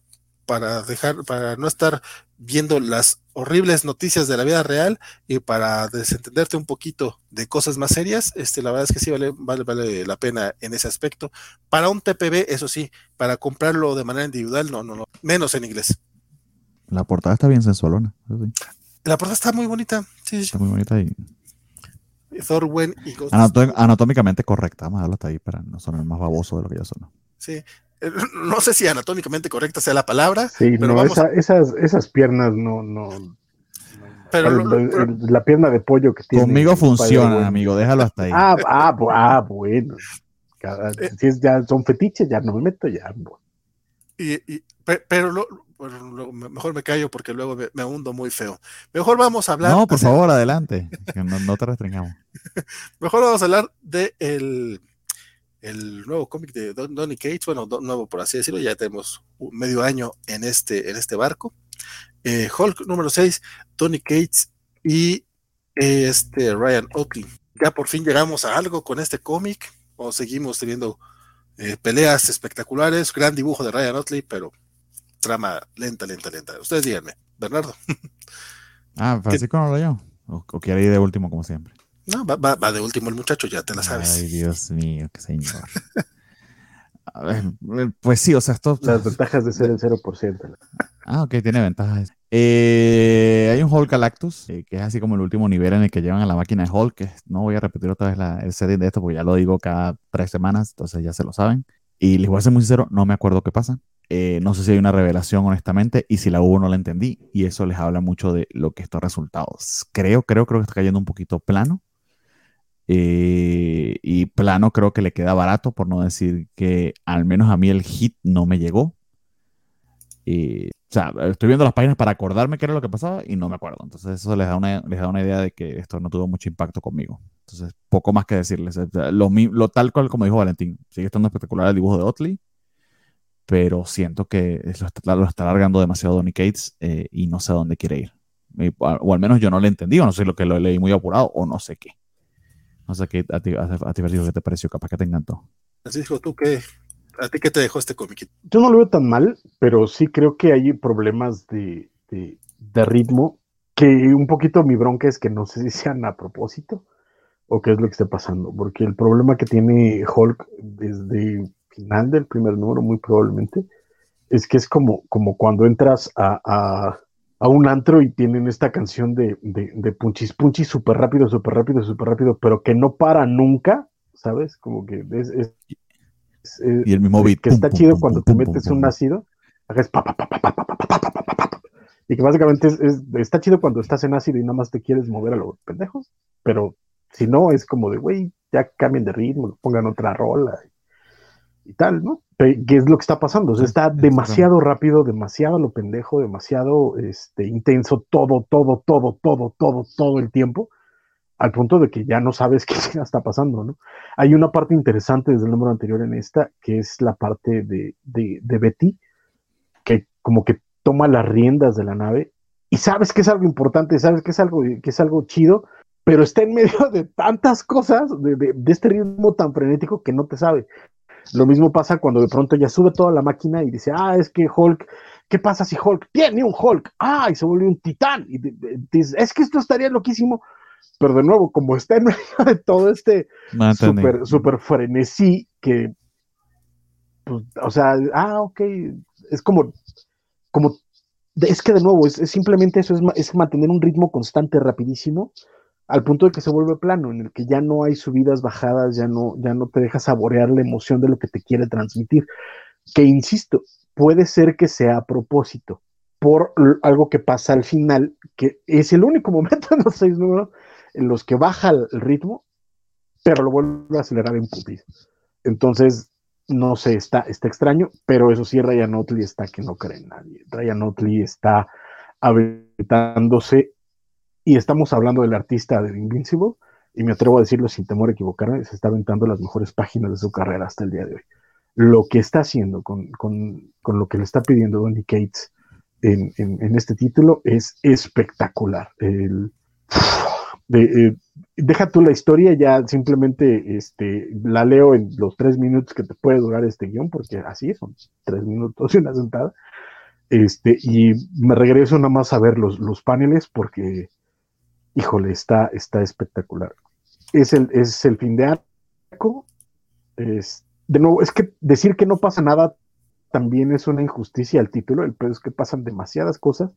para dejar, para no estar viendo las horribles noticias de la vida real y para desentenderte un poquito de cosas más serias, este, la verdad es que sí vale, vale, vale la pena en ese aspecto. Para un TPB, eso sí, para comprarlo de manera individual, no, no, no, menos en inglés. La portada está bien sensualona. La portada está muy bonita, sí, Está muy bonita y... Thorwen y Anatómicamente correcta, vamos a dejarlo hasta ahí para no sonar más baboso de lo que ya son. Sí, no sé si anatómicamente correcta sea la palabra. Sí, pero no, esas, esas piernas no, no. Pero, la pierna de pollo que tiene. Conmigo funciona, amigo, déjalo hasta ahí. Ah, ah, ah bueno. Eh. si es, ya son fetiches, ya no me meto ya. Y, pero mejor me callo porque luego me, hundo muy feo. Mejor vamos a hablar. No, por favor, adelante. no, no, te restringamos. mejor vamos a hablar de el el nuevo cómic de Don, Donny Cates, bueno, nuevo por así decirlo, ya tenemos medio año en este, en este barco. Eh, Hulk número 6, Donny Cates y este Ryan Oakley. Ya por fin llegamos a algo con este cómic, o seguimos teniendo eh, peleas espectaculares, gran dibujo de Ryan Oakley, pero trama lenta, lenta, lenta. Ustedes díganme, Bernardo. ah, Francisco no lo. O, o ir de último como siempre. No, va, de último el muchacho, ya te la sabes. Ay, Dios mío, qué señor. pues sí, o sea, esto. Las ventajas de ser el 0%. Ah, ok, tiene ventajas. Eh, hay un Hulk Galactus, eh, que es así como el último nivel en el que llevan a la máquina de Hulk. Que no voy a repetir otra vez la, el setting de esto porque ya lo digo cada tres semanas, entonces ya se lo saben. Y les voy a ser muy sincero, no me acuerdo qué pasa. Eh, no sé si hay una revelación, honestamente, y si la hubo no la entendí. Y eso les habla mucho de lo que estos resultados. Creo, creo, creo que está cayendo un poquito plano. Eh, y plano creo que le queda barato, por no decir que al menos a mí el hit no me llegó. Eh, o sea, estoy viendo las páginas para acordarme qué era lo que pasaba y no me acuerdo. Entonces eso les da una, les da una idea de que esto no tuvo mucho impacto conmigo. Entonces, poco más que decirles. Lo, tal cual como dijo Valentín, sigue estando espectacular el dibujo de Otley. pero siento que lo está, lo está alargando demasiado Donny Cates eh, y no sé a dónde quiere ir. o al menos yo no le entendí, o no sé lo que lo leí muy apurado, o no sé qué. No sé qué a ti, a, a ti ¿qué te pareció, capaz que te encantó. Así dijo tú qué, ¿a ti qué te dejó este cómic? Yo no lo veo tan mal, pero sí creo que hay problemas de, de, de ritmo que un poquito mi bronca es que no sé si sean a propósito o qué es lo que está pasando, porque el problema que tiene Hulk desde final del primer número, muy probablemente, es que es como, como cuando entras a, a, a un antro y tienen esta canción de, de, de punchis punchis súper rápido, súper rápido, súper rápido, pero que no para nunca, ¿sabes? Como que es, es, es y el mismo beat. que está pum, chido pum, cuando pum, te metes un ácido, haces pa, pa, pa, pa, pa, pa, pa, pa, pa, pa, pa, y que básicamente es, es, está chido cuando estás en ácido y nada más te quieres mover a los pendejos, pero si no, es como de, güey, ya cambien de ritmo, pongan otra rola y, y tal, ¿no? ¿Qué es lo que está pasando? O sea, está demasiado rápido, demasiado lo pendejo, demasiado este, intenso, todo, todo, todo, todo, todo, todo el tiempo, al punto de que ya no sabes qué está pasando, ¿no? Hay una parte interesante desde el número anterior en esta, que es la parte de, de, de Betty, que como que toma las riendas de la nave y sabes que es algo importante, sabes que es algo, que es algo chido, pero está en medio de tantas cosas, de, de, de, este ritmo tan frenético que no te sabe. Lo mismo pasa cuando de pronto ya sube toda la máquina y dice, ah, es que Hulk, ¿qué pasa si Hulk tiene un Hulk? Ah, y se vuelve un titán. Y dice, es que esto estaría loquísimo. Pero de nuevo, como está en medio de todo este super, super frenesí, que, pues, o sea, ah, ok, es como, como, es que de nuevo, es, es simplemente eso, es, es mantener un ritmo constante, rapidísimo, al punto de que se vuelve plano, en el que ya no hay subidas, bajadas, ya no, ya no te deja saborear la emoción de lo que te quiere transmitir. Que insisto, puede ser que sea a propósito, por algo que pasa al final, que es el único momento en los seis números en los que baja el ritmo, pero lo vuelve a acelerar en putis. Entonces, no sé, está, está extraño, pero eso sí, Ryan Otley está que no cree en nadie. Ryan Otley está aventándose y estamos hablando del artista de Invincible, y me atrevo a decirlo sin temor a equivocarme, se está aventando las mejores páginas de su carrera hasta el día de hoy. Lo que está haciendo con, con, con lo que le está pidiendo Donny Cates en, en, en este título es espectacular. El, de, eh, deja tú la historia, ya simplemente este, la leo en los tres minutos que te puede durar este guion, porque así son tres minutos y una sentada. Este, y me regreso nada más a ver los, los paneles porque híjole, está, está espectacular. Es el, es el fin de arco. Es, de nuevo, es que decir que no pasa nada también es una injusticia al título. El peor es que pasan demasiadas cosas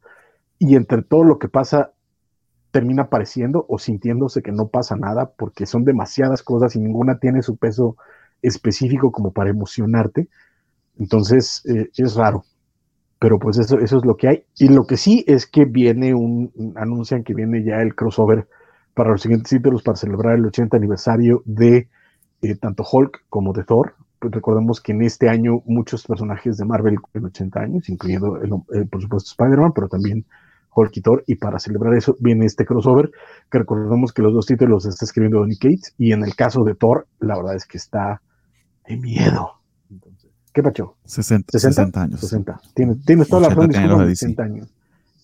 y entre todo lo que pasa termina pareciendo o sintiéndose que no pasa nada porque son demasiadas cosas y ninguna tiene su peso específico como para emocionarte. Entonces eh, es raro pero pues eso, eso es lo que hay. Y lo que sí es que viene un, anuncian que viene ya el crossover para los siguientes títulos para celebrar el 80 aniversario de eh, tanto Hulk como de Thor. Pues recordemos que en este año muchos personajes de Marvel cumplen 80 años, incluyendo el, el, por supuesto Spider-Man, pero también Hulk y Thor. Y para celebrar eso viene este crossover, que recordemos que los dos títulos está escribiendo Donny Cates. Y en el caso de Thor, la verdad es que está de miedo. ¿Qué pacho? 60, 60, años. 60. Tienes, tienes toda la razón, disculpa, 60 años.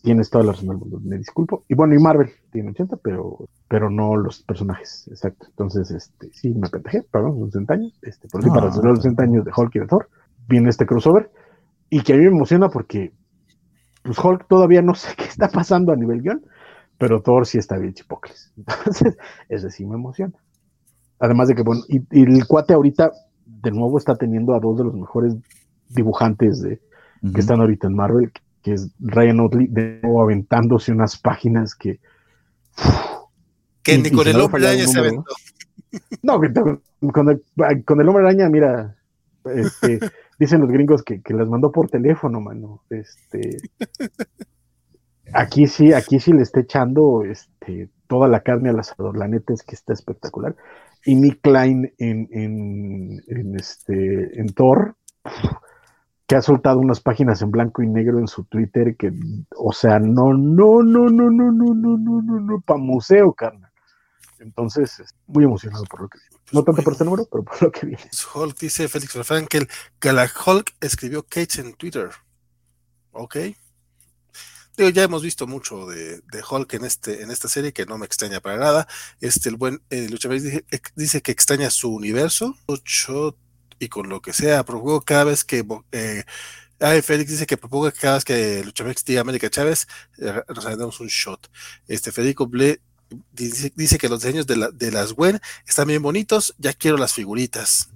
Tienes toda la razón del mundo, me disculpo. Y bueno, y Marvel tiene 80, pero, pero no los personajes, exacto. Entonces, este, sí, me pendejé, perdón, 60 años. Este, por ah, para celebrar los 60 años de Hulk y de Thor, viene este crossover. Y que a mí me emociona porque pues Hulk todavía no sé qué está pasando a nivel guion, pero Thor sí está bien chipocles. Entonces, ese sí me emociona. Además de que, bueno, y, y el cuate ahorita de nuevo está teniendo a dos de los mejores dibujantes de, uh -huh. que están ahorita en Marvel, que es Ryan Otley, de nuevo aventándose unas páginas que. Que ni con el hombre araña se aventó. No, con el, con el hombre araña, mira, este, dicen los gringos que, que las mandó por teléfono, mano. Este, aquí sí, aquí sí le está echando este, toda la carne al asador. La neta es que está espectacular y Nick Klein en, en, en, este, en Thor, que ha soltado unas páginas en blanco y negro en su Twitter que, o sea, no, no, no, no, no, no, no, no, no, no, para museo, carnal. Entonces, muy emocionado por lo que viene. No tanto por este número, pero por lo que viene. Hulk dice Félix Frankel que la Hulk escribió Cage en Twitter. Ok. Digo, ya hemos visto mucho de, de, Hulk en, este, en esta serie, que no me extraña para nada. Este, el buen eh, Lucha dice, que extraña su universo, mucho y con lo que sea. Propongo cada vez que. Eh, ay, Félix dice que propongo cada vez que Luchamex diga América Chávez, eh, nos damos un shot. Este, Federico Ble dice, dice, que los diseños de, la, de las Gwen están bien bonitos, ya quiero las figuritas.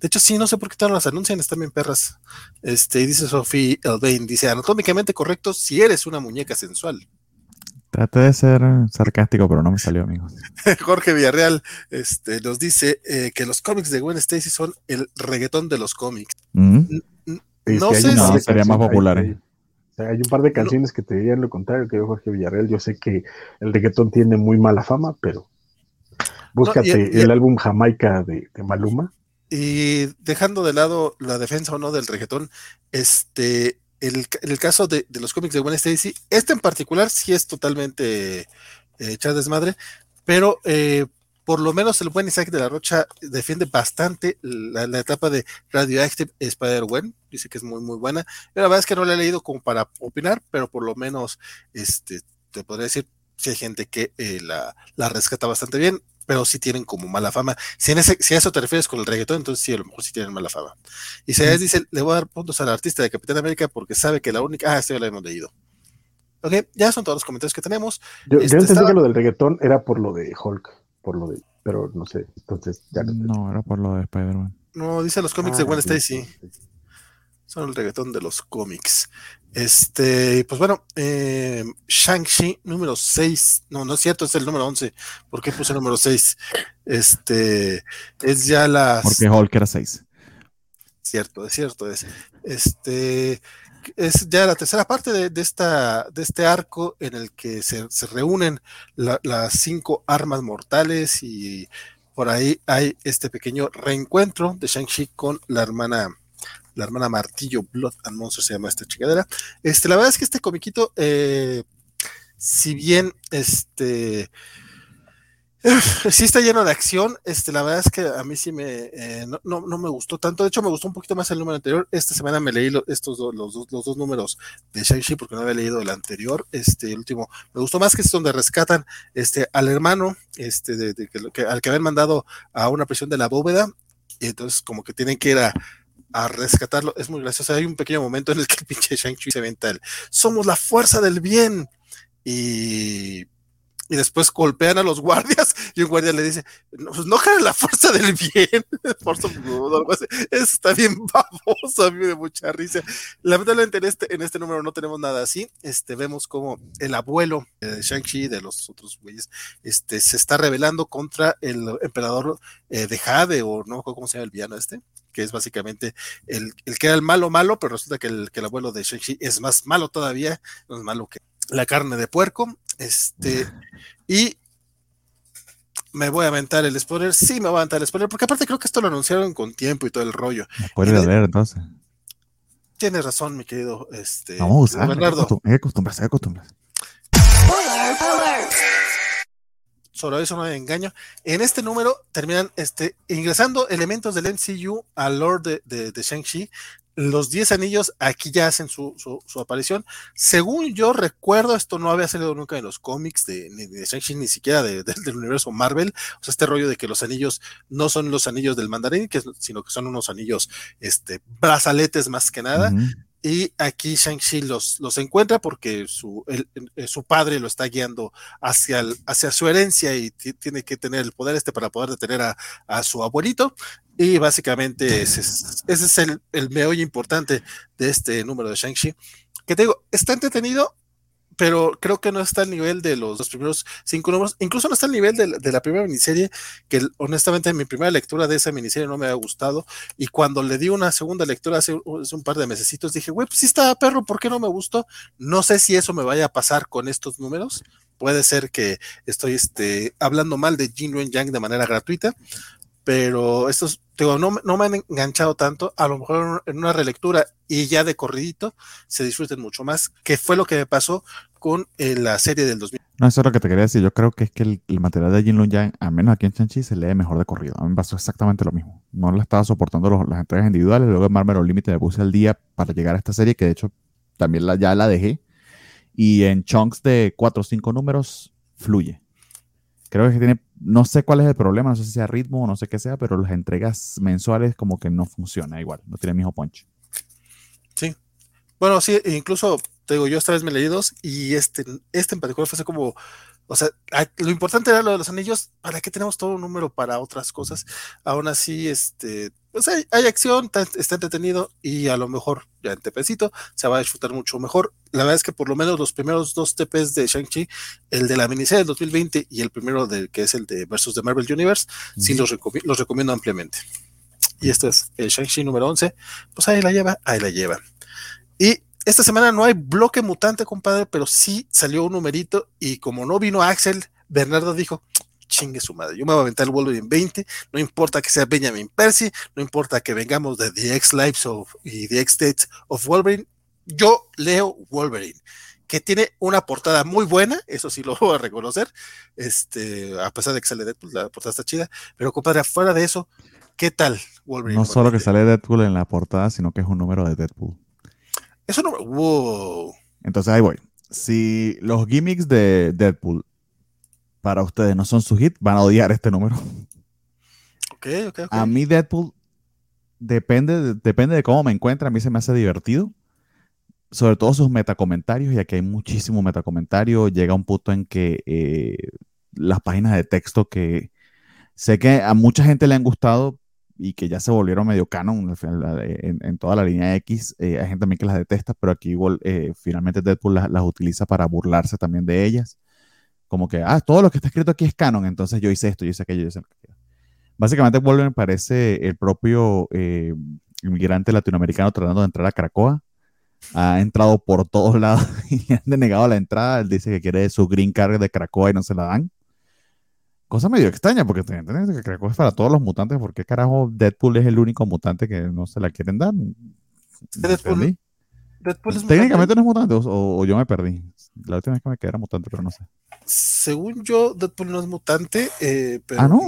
De hecho, sí, no sé por qué todas las anuncian, están bien perras. Este, dice Sophie Elvain, dice, anatómicamente correcto si eres una muñeca sensual. Traté de ser sarcástico, pero no me salió, amigo. Jorge Villarreal este, nos dice eh, que los cómics de Gwen Stacy son el reggaetón de los cómics. ¿Mm? No sé no, si sería más popular. Hay, un par de canciones que te dirían lo contrario que Jorge Villarreal. Yo sé que el reggaetón tiene muy mala fama, pero búscate No, y- y- el álbum Jamaica de, de Maluma. Y dejando de lado la defensa o no del reggaetón, este, el, el caso de, de los cómics de Gwen Stacy, este en particular sí es totalmente eh, echar desmadre, pero eh, por lo menos el buen Isaac de la Rocha defiende bastante la, la etapa de Radioactive Spider-Gwen, dice que es muy muy buena. Yo la verdad es que no la he leído como para opinar, pero por lo menos este, te podría decir si hay gente que eh, la, la rescata bastante bien, pero sí tienen como mala fama. Si, en ese, si a eso te refieres con el reggaetón, entonces sí, a lo mejor sí tienen mala fama. Y se dice, le voy a dar puntos al artista de Capitán América porque sabe que la única... Ah, esto ya lo hemos leído. Ok, ya son todos los comentarios que tenemos. Yo, yo Este, entendí estaba- que lo del reggaetón era por lo de Hulk, por lo de, pero no sé, entonces ya no. No, era por lo de Spider-Man. No, dice los cómics de Ah, Gwen sí, Stacy. sí, sí. Son el reggaetón de los cómics. Este, pues bueno, eh, Shang-Chi número 6. No, no es cierto, es el número 11. ¿Por qué puse el número 6? Este, es ya las. Porque Hulk era 6. Cierto, es cierto, es. Este es ya la tercera parte de, de esta, de este arco en el que se, se reúnen la- las cinco armas mortales y por ahí hay este pequeño reencuentro de Shang-Chi con la hermana, la hermana Martillo Blood and Monster se llama esta chingadera. Este, la verdad es que este comiquito, eh, si bien este sí está lleno de acción. Este, la verdad es que a mí sí me eh, no, no, me gustó tanto. De hecho, me gustó un poquito más el número anterior. Esta semana me leí estos dos, los, dos, los dos números de Shang-Chi porque no había leído el anterior. Este, el último me gustó más que es donde rescatan este al hermano, este, de, que- al que habían mandado a una prisión de la bóveda. Y entonces, como que tienen que ir a, a rescatarlo. Es muy gracioso. Hay un pequeño momento en el que el pinche Shang-Chi se venta el somos la fuerza del bien. Y y después golpean a los guardias y un guardia le dice, no, pues no la fuerza del bien, Force of Good, algo así. Está bien baboso, a mí da mucha risa. Lamentablemente en este, en este número no tenemos nada así, este, vemos como el abuelo de Shang-Chi, de los otros güeyes, este, se está rebelando contra el emperador eh, de Jade, o no, ¿cómo se llama el villano este? que es básicamente el, el que era el malo malo, pero resulta que el, que el abuelo de Shang-Chi es más malo todavía, es malo que la carne de puerco, este, y me voy a aventar el spoiler, sí me voy a aventar el spoiler, porque aparte creo que esto lo anunciaron con tiempo y todo el rollo. Puedes Y de- leer entonces. Tienes razón, mi querido, este, Vamos a usar. Bernardo. hay que acostumbrarse, hay que acostumbrarse. sobre eso no hay engaño. En este número terminan este, ingresando elementos del MCU al Lord de, de, de Shang-Chi. Los 10 anillos aquí ya hacen su, su, su, aparición. Según yo recuerdo, esto no había salido nunca en los cómics de, ni de Shang-Chi, ni siquiera de, de, del universo Marvel. O sea, este rollo de que los anillos no son los anillos del mandarín, que, sino que son unos anillos, este, brazaletes más que nada. Y aquí Shang-Chi los, los encuentra porque su, el, su padre lo está guiando hacia, el, hacia su herencia y tiene que tener el poder este para poder detener a, a su abuelito. Y básicamente ese es, ese es el, el, meollo importante de este número de Shang-Chi. Que te digo, está entretenido, pero creo que no está al nivel de los, los primeros cinco números, incluso no está al nivel de, la primera miniserie, que honestamente en mi primera lectura de esa miniserie no me ha gustado, y cuando le di una segunda lectura hace, un par de mesecitos, dije, güey, pues sí está perro, ¿por qué no me gustó? No sé si eso me vaya a pasar con estos números, puede ser que estoy este, hablando mal de Jin Yang de manera gratuita, pero estos, digo, no, no, me han enganchado tanto, a lo mejor en una relectura y ya de corridito se disfruten mucho más, que fue lo que me pasó con eh, la serie del 2000. No, eso es lo que te quería decir. Yo creo que es que el, material de Jin Lun Yang, al menos aquí en Chanchi, se lee mejor de corrido. A mí me pasó exactamente lo mismo. No la estaba soportando las entregas individuales. Luego en Marvel Límite me puse al día para llegar a esta serie, que de hecho también la, ya la dejé. Y en chunks de cuatro o cinco números, fluye. Creo que tiene, no sé cuál es el problema, no sé si sea ritmo o no sé qué sea, pero las entregas mensuales como que no funciona igual, no tiene el mismo punch. Sí. Bueno, sí, incluso te digo, yo esta vez me leí dos y este, este en particular fue así como, o sea, lo importante era lo de los anillos, ¿para qué tenemos todo un número para otras cosas? Aún así, este, pues hay, acción, está entretenido y a lo mejor ya en TPcito se va a disfrutar mucho mejor. La verdad es que por lo menos los primeros dos TPs de Shang-Chi, el de la miniserie del 2020 y el primero del que es el de Versus de Marvel Universe, sí los, los recomiendo ampliamente. Y este es el Shang-Chi número 11, pues ahí la lleva, ahí la lleva. Y esta semana no hay bloque mutante, compadre, pero sí salió un numerito y como no vino Axel, Bernardo dijo, chingue su madre, yo me voy a aventar el Wolverine 20, no importa que sea Benjamin Percy, no importa que vengamos de The X Lives of, y The X States of Wolverine, yo leo Wolverine, que tiene una portada muy buena, eso sí lo voy a reconocer, este, a pesar de que sale Deadpool, la portada está chida, pero compadre, fuera de eso, ¿qué tal Wolverine? No solo que sale Deadpool en la portada, sino que es un número de Deadpool. Eso no. Wow. Entonces ahí voy. Si los gimmicks de Deadpool para ustedes no son su hit, van a odiar este número. Ok, ok, ok. A mí Deadpool depende, depende de cómo me encuentre. A mí se me hace divertido. Sobre todo sus metacomentarios, ya que hay muchísimo metacomentario. Llega un punto en que eh, las páginas de texto que sé que a mucha gente le han gustado, y que ya se volvieron medio canon en, toda la línea X. Eh, hay gente también que las detesta, pero aquí eh, finalmente Deadpool las, utiliza para burlarse también de ellas. Como que, ah, todo lo que está escrito aquí es canon, entonces yo hice esto, yo hice aquello, yo hice aquello. Básicamente Wolverine parece el propio eh, inmigrante latinoamericano tratando de entrar a Cracoa. Ha entrado por todos lados y han denegado la entrada. Él dice que quiere su green card de Cracoa y no se la dan. Cosa medio extraña, porque entiendes que creo que es para todos los mutantes. ¿Por qué carajo Deadpool es el único mutante que no se la quieren dar? Deadpool, Técnicamente no es mutante, o, yo me perdí. La última vez que me quedé era mutante, pero no sé. Según yo, Deadpool no es mutante, eh, pero. Ah, no.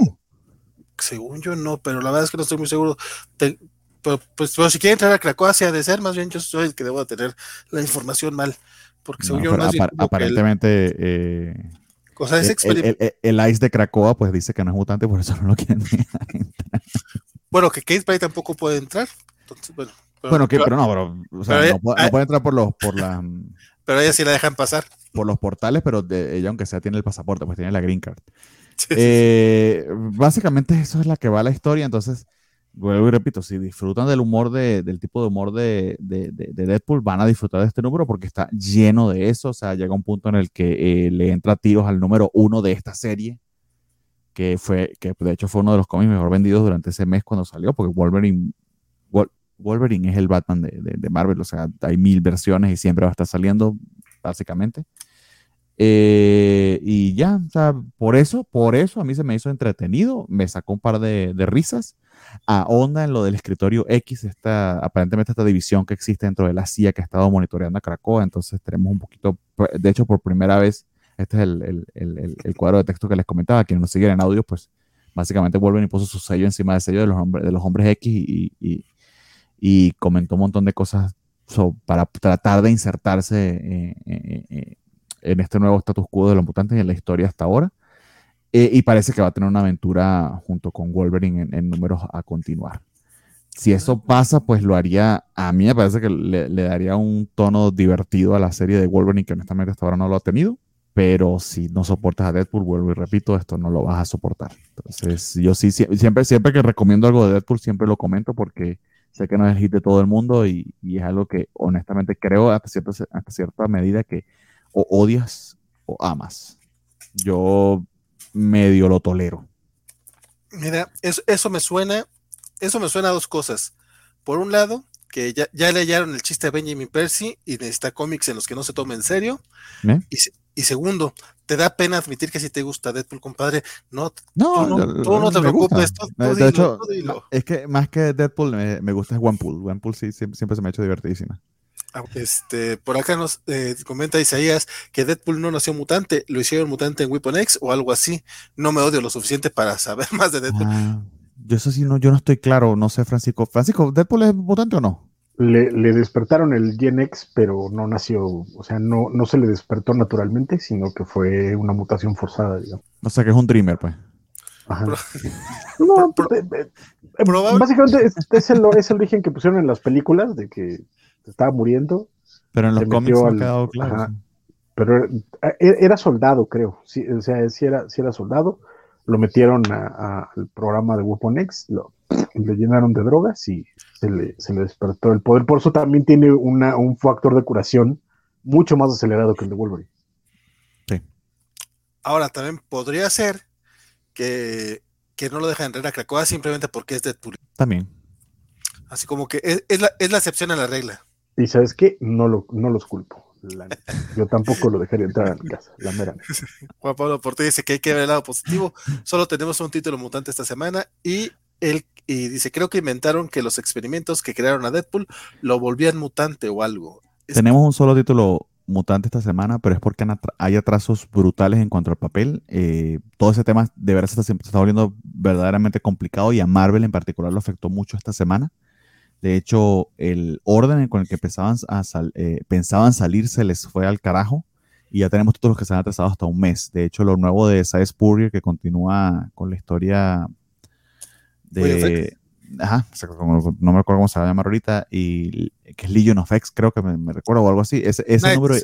Según yo, no, pero la verdad es que no estoy muy seguro. pero, pues, si quiere entrar a Krakoa, ha de ser, más bien yo soy el que debo de tener la información mal. Porque según yo, más aparentemente. Eh, o sea, es el, Ice de Cracoa, pues dice que no es mutante, por eso no lo quieren Bueno, que Kate Spray tampoco puede entrar. Entonces, bueno, pero, bueno, que, pero no, pero, o sea, no, puede, entrar por los, por la, pero ella sí la dejan pasar. Por los portales, pero ella, aunque sea, tiene el pasaporte, pues tiene la green card. Eh, básicamente eso es la que va la historia, entonces vuelvo y repito, si disfrutan del humor de, del tipo de humor de, de, de, Deadpool, van a disfrutar de este número porque está lleno de eso. O sea, llega un punto en el que eh, le entra tiros al número uno de esta serie, que fue, que de hecho fue uno de los cómics mejor vendidos durante ese mes cuando salió, porque Wolverine, Wolverine es el Batman de, Marvel. O sea, hay mil versiones y siempre va a estar saliendo, básicamente. Eh, y ya, o sea, por eso, por eso a mí se me hizo entretenido, me sacó un par de, de risas ahonda en lo del escritorio X, esta, aparentemente esta división que existe dentro de la CIA que ha estado monitoreando a Cracoa, entonces tenemos un poquito, de hecho por primera vez, este es el, el, el, cuadro de texto que les comentaba, quienes nos siguen en audio, pues básicamente vuelven y puso su sello encima del sello de los, hombres, de los hombres X y, y, y comentó un montón de cosas para tratar de insertarse en este nuevo status quo de los mutantes y en la historia hasta ahora. Eh, y parece que va a tener una aventura junto con Wolverine en, números a continuar. Si eso pasa, pues lo haría, a mí me parece que le, daría un tono divertido a la serie de Wolverine, que honestamente hasta ahora no lo ha tenido. Pero si no soportas a Deadpool, vuelvo y repito, esto no lo vas a soportar. Entonces, yo sí, siempre, siempre que recomiendo algo de Deadpool, siempre lo comento porque sé que no es el hit de todo el mundo y, es algo que honestamente creo hasta cierta, hasta cierta medida que o odias o amas. Yo medio lo tolero. Mira, eso, eso me suena, eso me suena a dos cosas. Por un lado, que ya, ya le hallaron el chiste a Benjamin Percy y necesita cómics en los que no se tome en serio. ¿Eh? Y, segundo, te da pena admitir que si te gusta Deadpool, compadre, no, no, tú no, te preocupes. de hecho, es que más que Deadpool me, gusta es One Pool. One Pool sí, siempre, se me ha hecho divertidísima. Ah, Este, por acá nos eh, comenta Isaías que Deadpool no nació mutante, lo hicieron mutante en Weapon X o algo así. No me odio lo suficiente para saber más de Deadpool. Ah, yo eso sí, no, yo no estoy claro, no sé, Francisco. Francisco, ¿Deadpool es mutante o no? Le, le despertaron el Gen X, pero no nació, o sea, no, no se le despertó naturalmente, sino que fue una mutación forzada, digamos. O sea, que es un Dreamer, pues. Ajá. No, Pro- eh, eh, básicamente es, es el, es el origen que pusieron en las películas de que estaba muriendo, Pero en los cómics no ha quedado claro. ajá. sí. pero eh, era soldado, creo. Sí, o sea, si era, sí era soldado, lo metieron a- a- al programa de Weapon X, lo, le llenaron de drogas y se le, se le despertó el poder. Por eso también tiene una, un factor de curación mucho más acelerado que el de Wolverine. Ahora también podría ser que, que no lo dejan entrar a Krakoa simplemente porque es Deadpool. También. Así como que es, es la, es la excepción a la regla. Y sabes qué, no, lo, no los culpo. la. Yo tampoco lo dejaría entrar a mi casa, la mera. Juan Pablo Porte dice que hay que ver el lado positivo. Solo tenemos un título mutante esta semana y él y dice, creo que inventaron que los experimentos que crearon a Deadpool lo volvían mutante o algo. Es- Tenemos un solo título mutante esta semana, pero es porque hay atrasos brutales en cuanto al papel. Eh, todo ese tema de verdad se está, se está volviendo verdaderamente complicado y a Marvel en particular lo afectó mucho esta semana. De hecho, el orden con el que pensaban, a sal- eh, pensaban salir se les fue al carajo y ya tenemos títulos que se han atrasado hasta un mes. De hecho, lo nuevo de Cy Spurrier que continúa con la historia de... Ajá, no me acuerdo cómo se va a llamar ahorita, y que es Legion of X, creo que me, recuerdo, o algo así. Ese, número,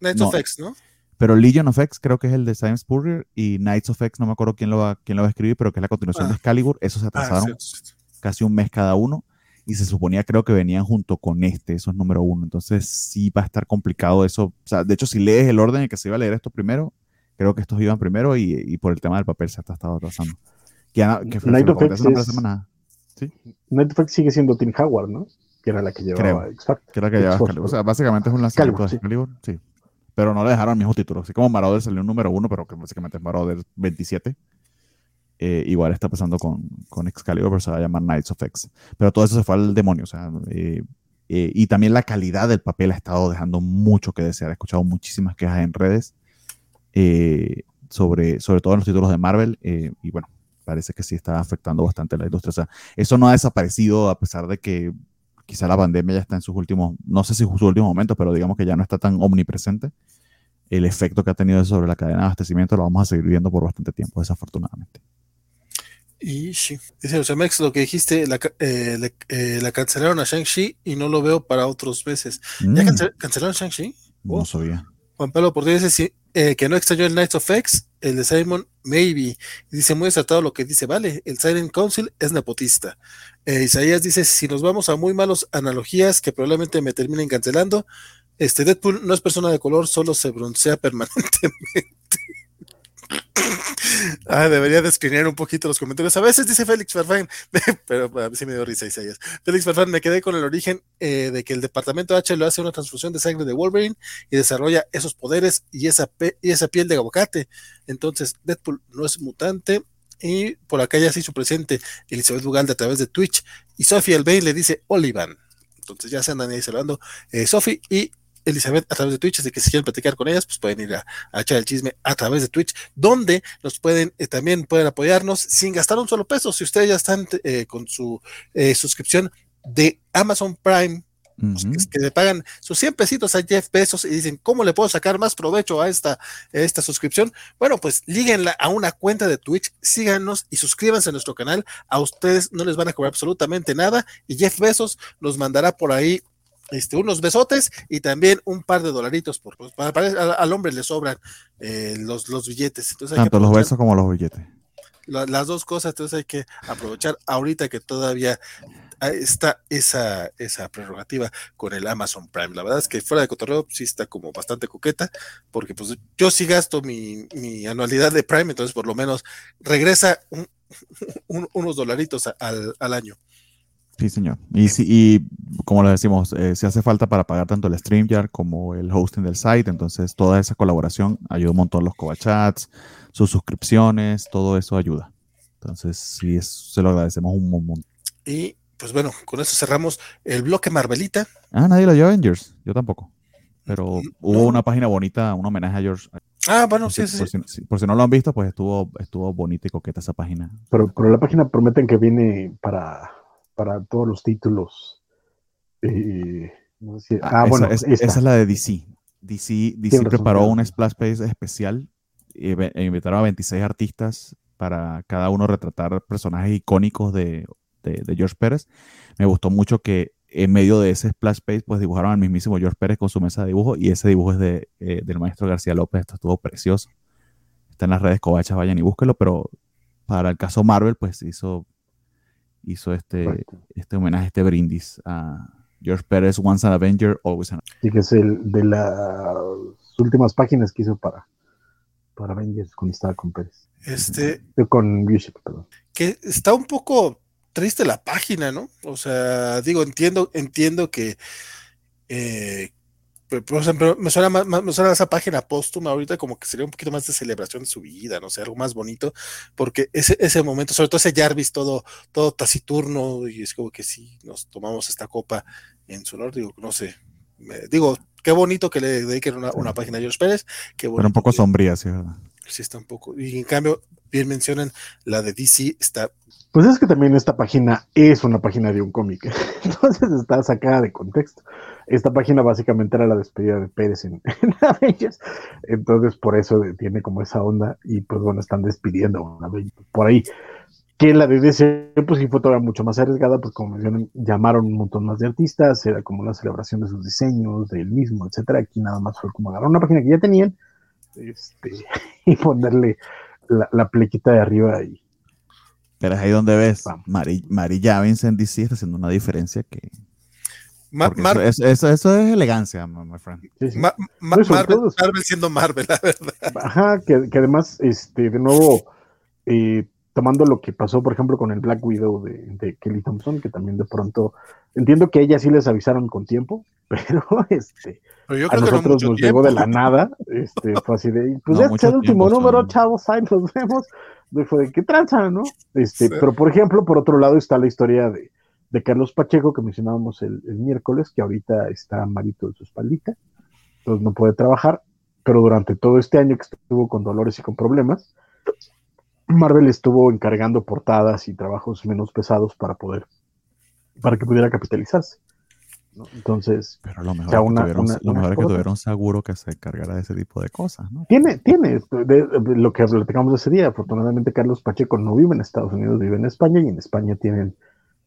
Knights no. of X, ¿no? pero Legion of X creo que es el de Simon Spurrier y Knights of X, no me acuerdo quién lo va, quién lo va a escribir, pero que es la continuación Ah. de Excalibur. Esos se Ah, atrasaron casi un mes cada uno y se suponía creo que venían junto con este, esos número uno. Entonces sí va a estar complicado eso. O sea, de hecho, si lees el orden en que se iba a leer esto primero, creo que estos iban primero y, y por el tema del papel se ha estado atrasando. Que, que fue- Night la es- semana, Night Effect sigue siendo Tim Howard, ¿no? Que era la que llevaba Factor. que era la que llevaba Excalibur. O sea, básicamente es un lanzamiento de Excalibur, Excalibur, sí. Pero no le dejaron el mismo título. Así como Marauder salió un número uno, pero que básicamente es Marauder 27. Eh, igual está pasando con, con Excalibur, pero se va a llamar Knights of X. Pero todo eso se fue al demonio. O sea, eh, eh, y también la calidad del papel ha estado dejando mucho que desear. He escuchado muchísimas quejas en redes sobre, sobre todo en los títulos de Marvel. y bueno, parece que sí está afectando bastante la industria. O sea, eso no ha desaparecido a pesar de que quizá la pandemia ya está en sus últimos, no sé si sus últimos momentos, pero digamos que ya no está tan omnipresente. El efecto que ha tenido sobre la cadena de abastecimiento lo vamos a seguir viendo por bastante tiempo, desafortunadamente. Y sí. Dice José Mex, lo que dijiste, la, eh, le- eh, la cancelaron a Shang-Chi y no lo veo para otros meses. ¿Ya Mm, cance- cancelaron Shang-Chi? no sabía. Juan Pablo Portillo dice sí, eh, que no extrañó el Knights of X, el de Simon, maybe. Dice muy acertado lo que dice, vale, el Silent Council es nepotista. Eh, Isaías dice, si nos vamos a muy malos analogías que probablemente me terminen cancelando, este Deadpool no es persona de color, solo se broncea permanentemente. ah, debería descrinear un poquito los comentarios. A veces dice Félix Farfán, pero a mí sí me dio risa Isaías. Félix Farfán, me quedé con el origen eh, de que el departamento H lo hace una transfusión de sangre de Wolverine y desarrolla esos poderes y esa, y esa piel de aguacate. Entonces, Deadpool no es mutante. Y por acá ya se hizo presente Elizabeth Bugalde a través de Twitch. Y Sophie Albain le dice Olivan. Entonces ya se andan ahí saludando eh, y Elizabeth a través de Twitch. Así que si quieren platicar con ellas, pues pueden ir a, a echar el chisme a través de Twitch, donde nos pueden eh, también pueden apoyarnos sin gastar un solo peso. Si ustedes ya están eh, con su eh, suscripción de Amazon Prime Ujú. que, que le pagan sus 100 pesitos a Jeff Bezos y dicen, ¿cómo le puedo sacar más provecho a esta, a esta suscripción? Bueno, pues líguenla a una cuenta de Twitch, síganos y suscríbanse a nuestro canal. A ustedes no les van a cobrar absolutamente nada y Jeff Bezos nos mandará por ahí este, unos besotes y también un par de dolaritos. Por, pues, para, para- al, hombre le sobran eh, los, los billetes. Entonces hay que Tanto los besos como los billetes. la- las dos cosas, entonces hay que aprovechar ahorita que todavía está esa, esa prerrogativa con el Amazon Prime. La verdad es que fuera de cotorreo sí está como bastante coqueta, porque pues yo sí gasto mi, mi anualidad de Prime, entonces por lo menos regresa un- un- unos dolaritos al, al año. Sí, señor. Y, si, y como le decimos, eh, si hace falta para pagar tanto el StreamYard como el hosting del site, entonces toda esa colaboración ayuda un montón los covachats, sus suscripciones, todo eso ayuda. Entonces, sí, es- se lo agradecemos un montón. Y pues bueno, con eso cerramos el bloque Marvelita. Ah, nadie leyó Avengers, yo tampoco. Pero hubo una página bonita, un homenaje a George. Ah, bueno, sí, sí, por, Si, por si no lo han visto, pues estuvo, estuvo bonita y coqueta esa página. Pero, pero la página prometen que viene para, para todos los títulos. Eh, no sé si, ah, ah, bueno, esa, esa, es la de DC. DC, DC preparó un splash page especial e, e invitaron a 26 artistas para cada uno retratar personajes icónicos de, de, de, George Pérez. Me gustó mucho que en medio de ese splash page pues dibujaron al mismísimo George Pérez con su mesa de dibujo y ese dibujo es de, eh, del maestro García López. Esto estuvo precioso. Está en las redes covachas, vayan y búsquelo, pero para el caso Marvel pues hizo, hizo este, este homenaje, este brindis a George Pérez, Once an Avenger, Always an Sí, que es el de las últimas páginas que hizo para, para Avengers cuando estaba con Pérez. Este. Con Bishop, perdón. Que está un poco triste la página, ¿no? O sea, digo, entiendo, entiendo que. Eh, por ejemplo, me suena, más, me suena esa página póstuma ahorita como que sería un poquito más de celebración de su vida, no sé, algo más bonito, porque ese, ese momento, sobre todo ese Jarvis todo, todo taciturno, y es como que sí, nos tomamos esta copa en su honor, digo, no sé, me, digo, qué bonito que le dediquen una, una página a George Pérez, qué bonito Pero un poco que, sombría, sí, ¿verdad? Sí, está un poco, y en cambio, bien mencionan, la de DC está pues es que también esta página es una página de un cómic, entonces está sacada de contexto. Esta página básicamente era la despedida de Pérez en, en entonces por eso tiene como esa onda y pues bueno, están despidiendo una por ahí. Que la de DC pues sí fue todavía mucho más arriesgada, pues como mencionan, llamaron un montón más de artistas, era como una celebración de sus diseños, de él mismo, etcétera. Aquí nada más fue como agarrar una página que ya tenían este, y ponerle la, la plequita de arriba y pero es ahí donde ves, Mary, Mary Javins en DC está haciendo una diferencia que... Ma Mar eso, eso, eso, es elegancia, my friend. Sí, sí. Ma Ma sobre Marvel, todo- Marvel siendo Marvel, la verdad. Ajá, que, que además, este, de nuevo, eh, tomando lo que pasó, por ejemplo, con el Black Widow de, de Kelly Thompson, que también de pronto, entiendo que ella sí les avisaron con tiempo, pero este, Pero yo a que no nosotros mucho nos tiempo. llegó de la nada, este, fue así de, pues No, es el último tiempo, número, chavos, ahí nos vemos. Y fue de, ¿qué tranza, no? Este, Sí. Pero, por ejemplo, por otro lado está la historia de, de Carlos Pacheco, que mencionábamos el, el miércoles, que ahorita está malito de su espaldita, entonces no puede trabajar, pero durante todo este año que estuvo con dolores y con problemas, Marvel estuvo encargando portadas y trabajos menos pesados para poder, para que pudiera capitalizarse. ¿no? Entonces, Pero lo mejor, O sea, es que una- tuvieron, una- lo mejor es que tuvieron seguro que se encargara de ese tipo de cosas, ¿no? tiene, tiene de- de lo que platicamos ese día. Afortunadamente, Carlos Pacheco no vive en Estados Unidos, vive en España y en España tienen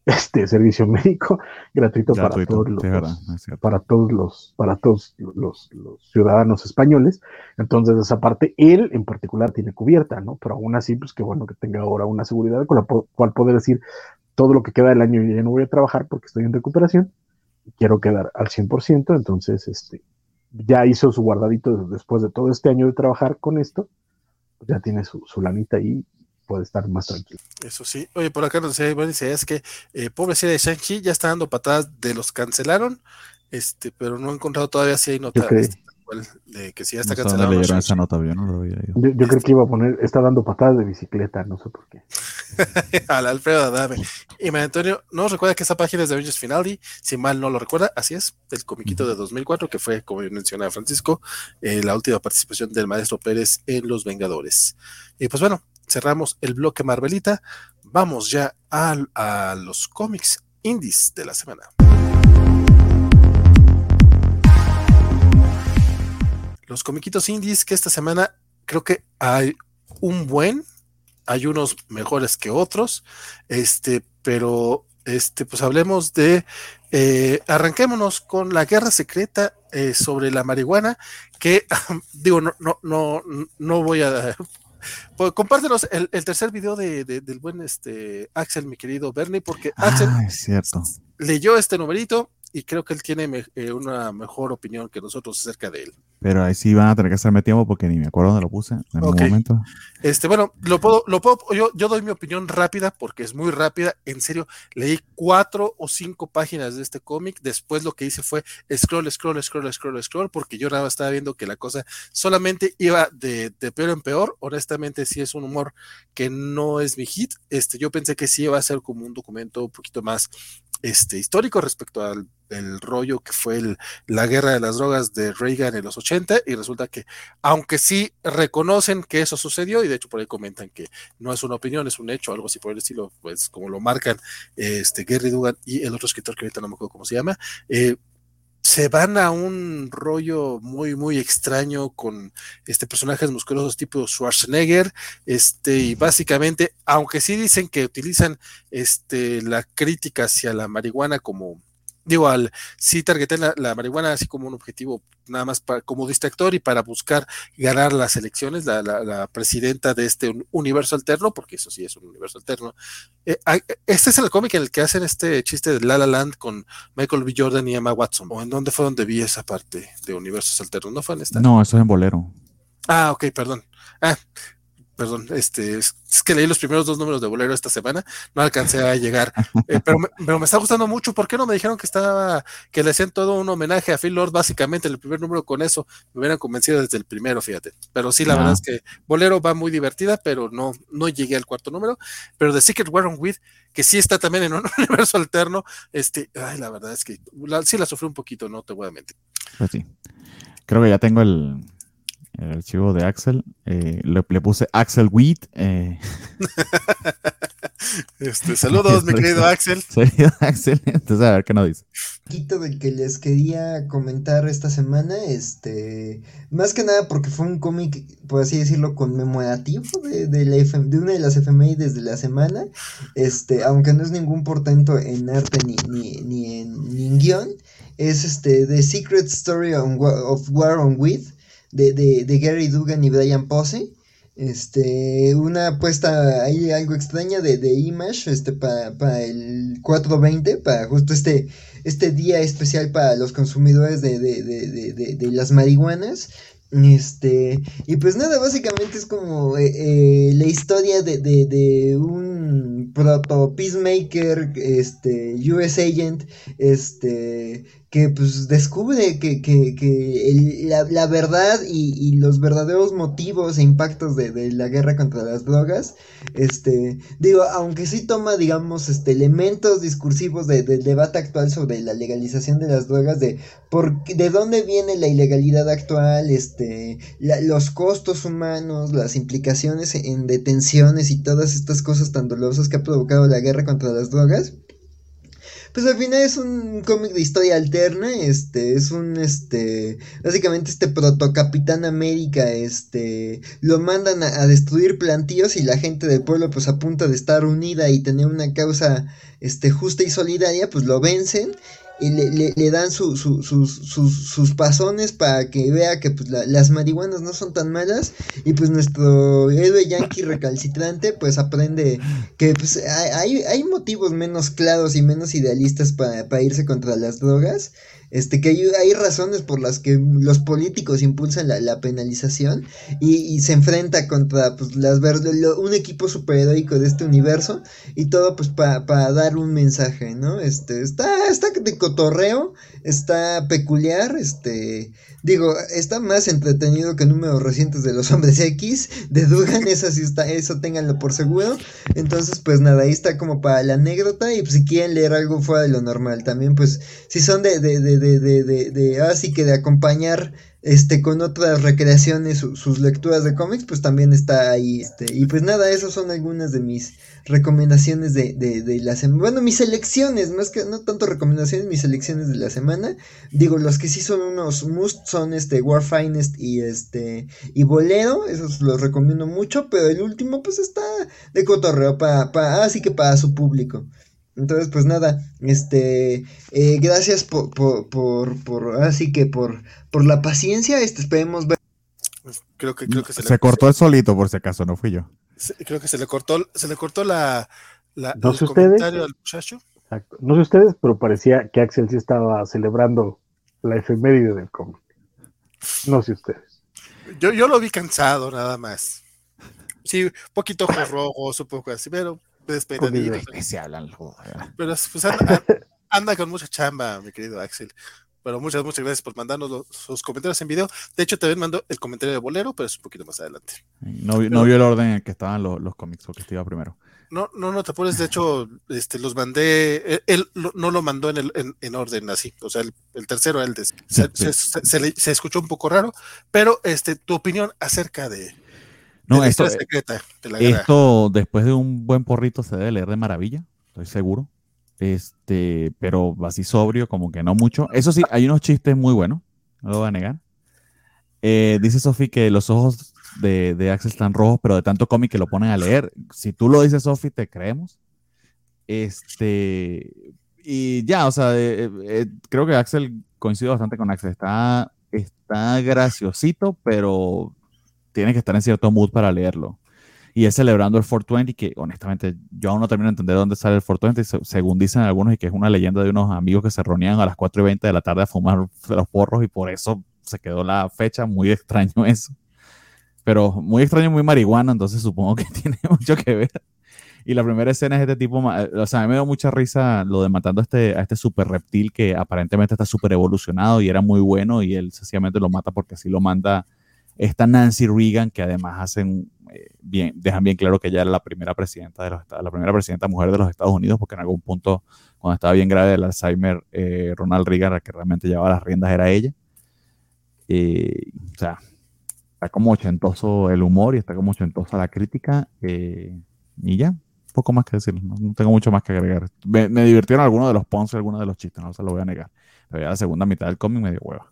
este servicio médico gratuito, para Gratuito, todos los, verdad, para todos los, para todos los, los ciudadanos españoles. Entonces, esa parte, él en particular tiene cubierta, ¿no? Pero aún así, pues qué bueno que tenga ahora una seguridad con la cual poder decir todo lo que queda del año ya no voy a trabajar porque estoy en recuperación. Quiero quedar al 100%, entonces, este, ya hizo su guardadito después de todo este año de trabajar con esto, pues ya tiene su, su lanita ahí, puede estar más tranquilo. Eso sí. Oye, por acá nos decía, bueno, dice, es que eh, pobre serie de Shang-Chi ya está dando patadas de los cancelaron, este, pero no he encontrado todavía si hay nota Yo este, cual, de que si ya está No cancelado. esa nota, yo no lo había leído. Yo, yo creo que iba a poner, está dando patadas de bicicleta, no sé por qué. Al Alfredo Adame. Y María Antonio, no recuerda que esa página es de Avengers Finality, si mal no lo recuerda, así es, el comiquito de 2004, que fue, como mencionaba Francisco, eh, la última participación del maestro Pérez en Los Vengadores. Y pues bueno, cerramos el bloque Marvelita, vamos ya a los cómics indies de la semana. Los comiquitos indies que esta semana creo que hay un buen, hay unos mejores que otros, este, pero este, pues hablemos de, eh, arranquémonos con la guerra secreta eh, sobre la marihuana, que digo, no, no, no, no voy a, pues, compártenos el, el tercer video de, de- del buen este Axel, mi querido Bernie, porque Axel Ah, es cierto. leyó este numerito y creo que él tiene eh, una mejor opinión que nosotros acerca de él. Pero ahí sí van a tener que hacerme tiempo porque ni me acuerdo dónde lo puse en un momento. Este, bueno, lo puedo, lo puedo, yo, yo doy mi opinión rápida porque es muy rápida. En serio, leí cuatro o cinco páginas de este cómic. Después lo que hice fue scroll, scroll, scroll, scroll, scroll, porque yo nada estaba viendo que la cosa solamente iba de, de peor en peor. Honestamente, sí es un humor que no es mi hit. Este, yo pensé que sí iba a ser como un documento un poquito más este, histórico respecto al el rollo que fue la guerra de las drogas de Reagan en los 80 y resulta que, aunque sí reconocen que eso sucedió y de hecho por ahí comentan que no es una opinión, es un hecho, algo así por el estilo, pues como lo marcan este Gary Dugan y el otro escritor que ahorita no me acuerdo cómo se llama, eh, se van a un rollo muy, muy extraño con este personajes musculosos tipo Schwarzenegger, este, y básicamente, aunque sí dicen que utilizan este, la crítica hacia la marihuana como digo, al sí targeté la, marihuana así como un objetivo nada más para, como distractor y para buscar ganar las elecciones, la, presidenta de este universo alterno, porque eso sí es un universo alterno. Eh, este es el cómic en el que hacen este chiste de La La Land con Michael B. Jordan y Emma Watson. ¿O en dónde fue donde vi esa parte de universos alternos? ¿No fue en esta? No, eso es en Bolero. Ah, ok, perdón. Ah, perdón, este, es, que leí los primeros dos números de Bolero esta semana, no alcancé a llegar, eh, pero, me, pero, me, está gustando mucho, ¿por qué no me dijeron que estaba, que le hacían todo un homenaje a Phil Lord, básicamente el primer número con eso, me hubieran convencido desde el primero, fíjate, pero sí, la verdad es que Bolero va muy divertida, pero no, no llegué al cuarto número, pero The Secret War on With, que sí está también en un universo alterno, este, ay, la verdad es que sí la sufrí un poquito, no te voy a mentir. Pues sí, creo que ya tengo el, el archivo de Axel. Eh, le, puse Axel Wheat. Eh. Este, saludos, mi querido Axel. Axel. Entonces, a ver qué nos dice. poquito del que les quería comentar esta semana, este, más que nada porque fue un cómic, por así decirlo, conmemorativo de, de, la de una de las FMI de la semana, este, aunque no es ningún portento en arte ni, ni, ni en, ni en guion, es este, The Secret Story of War on With, de, de, de Gary Dugan y Brian Posey. Este, una apuesta ahí algo extraña de, de Image este, para el 420, para justo este, este día especial para los consumidores de, de, de, de las marihuanas. Este, y pues nada, básicamente es como eh, eh, la historia de, un proto peacemaker, este, US agent, este, que pues descubre que, que, que el, la, la, verdad y, y, los verdaderos motivos e impactos de, de, la guerra contra las drogas, este, digo, aunque sí toma, digamos, este, elementos discursivos de, del debate actual sobre la legalización de las drogas, de por, de dónde viene la ilegalidad actual, este, los costos humanos, las implicaciones en detenciones y todas estas cosas tan dolorosas que ha provocado la guerra contra las drogas pues al final es un cómic de historia alterna, este, es un, este, básicamente este proto Capitán América, este, lo mandan a, a, destruir plantíos y la gente del pueblo pues a de estar unida y tener una causa, este, justa y solidaria, pues lo vencen y le, le, dan su, su, sus, sus, sus, pasones para que vea que pues, la, las marihuanas no son tan malas y pues nuestro héroe yankee recalcitrante pues aprende que pues hay, hay motivos menos claros y menos idealistas para, para irse contra las drogas este, que hay, hay, razones por las que los políticos impulsan la, la penalización y, y, se enfrenta contra pues, las un equipo superheroico de este universo y todo pues para pa dar un mensaje, ¿no? Este, está, está de cotorreo, está peculiar, este, digo, está más entretenido que números recientes de los hombres X, de Dugan, eso sí está, eso ténganlo por seguro, entonces pues nada, ahí está como para la anécdota y pues si quieren leer algo fuera de lo normal, también pues si son de, de, de de, de, de, de, así que de acompañar este con otras recreaciones sus lecturas de cómics, pues también está ahí. Este, y pues nada, esas son algunas de mis recomendaciones de, de, de la semana. Bueno, mis selecciones, más que no tanto recomendaciones, mis selecciones de la semana. Digo, los que sí son unos must son este War Finest y este y Bolero, esos los recomiendo mucho, pero el último pues está de cotorreo para, para así que para su público. Entonces, pues nada, este, eh, gracias por, por, por, por, así que por, por la paciencia, este, esperemos ver. Creo que, creo que se, se le, cortó el solito, por si acaso, no fui yo. Se, creo que se le cortó, se le cortó la, la el comentario al muchacho. Exacto. No sé ustedes, pero parecía que Axel sí estaba celebrando la efeméride del cómic. No sé ustedes. Yo, yo lo vi cansado, nada más. Sí, un poquito ojos rojos, un poco así, pero despedido. se hablan? Pero pues anda, anda, con mucha chamba, mi querido Axel. Pero muchas, muchas gracias por mandarnos los, sus comentarios en video. De hecho, también mandó el comentario de Bolero, pero es un poquito más adelante. No, pero, no vio el orden en el que estaban los, los cómics, porque iba primero. No, no, no te apures. De hecho, este, los mandé. Él, él no lo mandó en, el, en, en, orden así. O sea, el, el tercero, él se, sí, se, sí. Se, se, se, escuchó un poco raro. Pero este, tu opinión acerca de, no, esto, secreta de esto después de un buen porrito se debe leer de maravilla, estoy seguro. Este, pero así sobrio, como que no mucho. Eso sí, hay unos chistes muy buenos, no lo voy a negar. Eh, dice Sofi que los ojos de, de, Axel están rojos, pero de tanto cómic que lo ponen a leer. Si tú lo dices, Sofi, te creemos. Este, y ya, o sea, eh, eh, creo que Axel coincido bastante con Axel. Está, está graciosito, pero tiene que estar en cierto mood para leerlo. Y es celebrando el 420, que honestamente yo aún no termino de entender dónde sale el 420, según dicen algunos, y que es una leyenda de unos amigos que se reunían a las 4 y 20 de la tarde a fumar los porros, y por eso se quedó la fecha. Muy extraño eso. Pero muy extraño, muy marihuana, entonces supongo que tiene mucho que ver. Y la primera escena es este tipo, o sea, a mí me dio mucha risa lo de matando a este, a este super reptil que aparentemente está súper evolucionado y era muy bueno, y él sencillamente lo mata porque así lo manda esta Nancy Reagan, que además hacen eh, bien, dejan bien claro que ella era la primera presidenta de los la primera presidenta mujer de los Estados Unidos, porque en algún punto, cuando estaba bien grave el Alzheimer, eh, Ronald Reagan, la que realmente llevaba las riendas, era ella. Eh, o sea, está como ochentoso el humor y está como ochentosa la crítica. y ya, poco más que decir, no, no, tengo mucho más que agregar. Me, me divirtieron algunos de los ponce, algunos de los chistes, no se lo voy a negar. Pero ya la segunda mitad del cómic me dio hueva.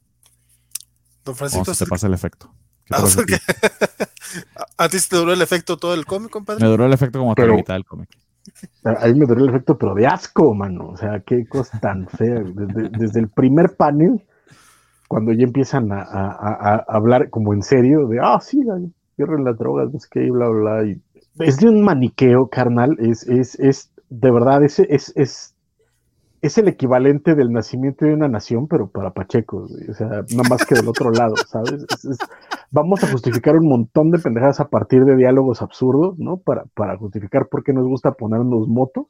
Don Francisco. se pasa el efecto. Ah, okay. ¿A ti te duró el efecto todo el cómic, compadre? Me duró el efecto como hasta la mitad del cómic. A mí me duró el efecto, pero de asco, mano. O sea, qué cosa tan fea. Desde, desde el primer panel, cuando ya empiezan a, a, a, a, hablar como en serio, de, ah, sí, cierren las drogas, no sé qué, y bla, bla, bla. Y es de un maniqueo, carnal. Es, es, es de verdad, es, es, es es el equivalente del nacimiento de una nación, pero para Pacheco, o sea, nada más que del otro lado, ¿sabes? Es, es, vamos a justificar un montón de pendejadas a partir de diálogos absurdos, ¿no? Para, para justificar por qué nos gusta ponernos motos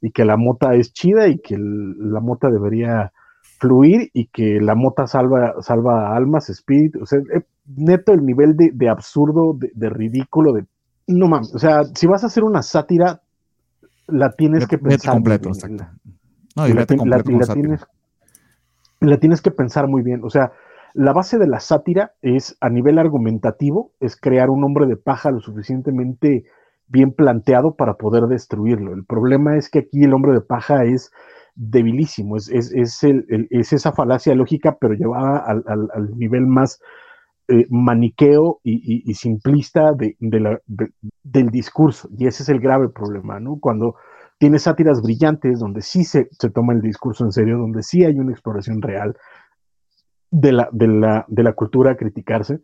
y que la mota es chida y que el, la mota debería fluir y que la mota salva, salva almas, espíritus, o sea, eh, neto el nivel de, de absurdo, de, de, ridículo, de... No mames, o sea, si vas a hacer una sátira, la tienes que pensar. completo, exacto. No, y la, la, la, tienes, la, tienes, que pensar muy bien. O sea, la base de la sátira es, a nivel argumentativo, es crear un hombre de paja lo suficientemente bien planteado para poder destruirlo. El problema es que aquí el hombre de paja es debilísimo, es, es, es, el, el, es esa falacia lógica, pero llevada al, al, al nivel más eh, maniqueo y, y, y simplista de, de la, de, del discurso. Y ese es el grave problema, ¿no? Cuando tiene sátiras brillantes donde sí se, toma el discurso en serio, donde sí hay una exploración real de la, de la, de la cultura a criticarse.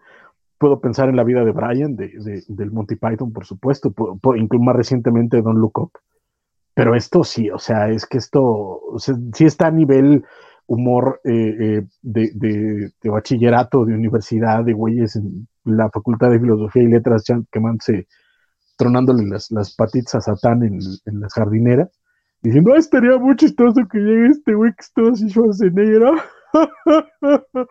Puedo pensar en la vida de Brian, de, de, del Monty Python, por supuesto, incluso más recientemente Don Look. Pero esto sí, o sea, es que esto sí está a nivel humor eh, eh, de, bachillerato, de universidad, de güeyes en la Facultad de Filosofía y Letras que man se, tronándole las, patitas a Satán en, en las jardineras, diciendo, ah, estaría muy chistoso que llegue este güey que está así Schwarzenegger.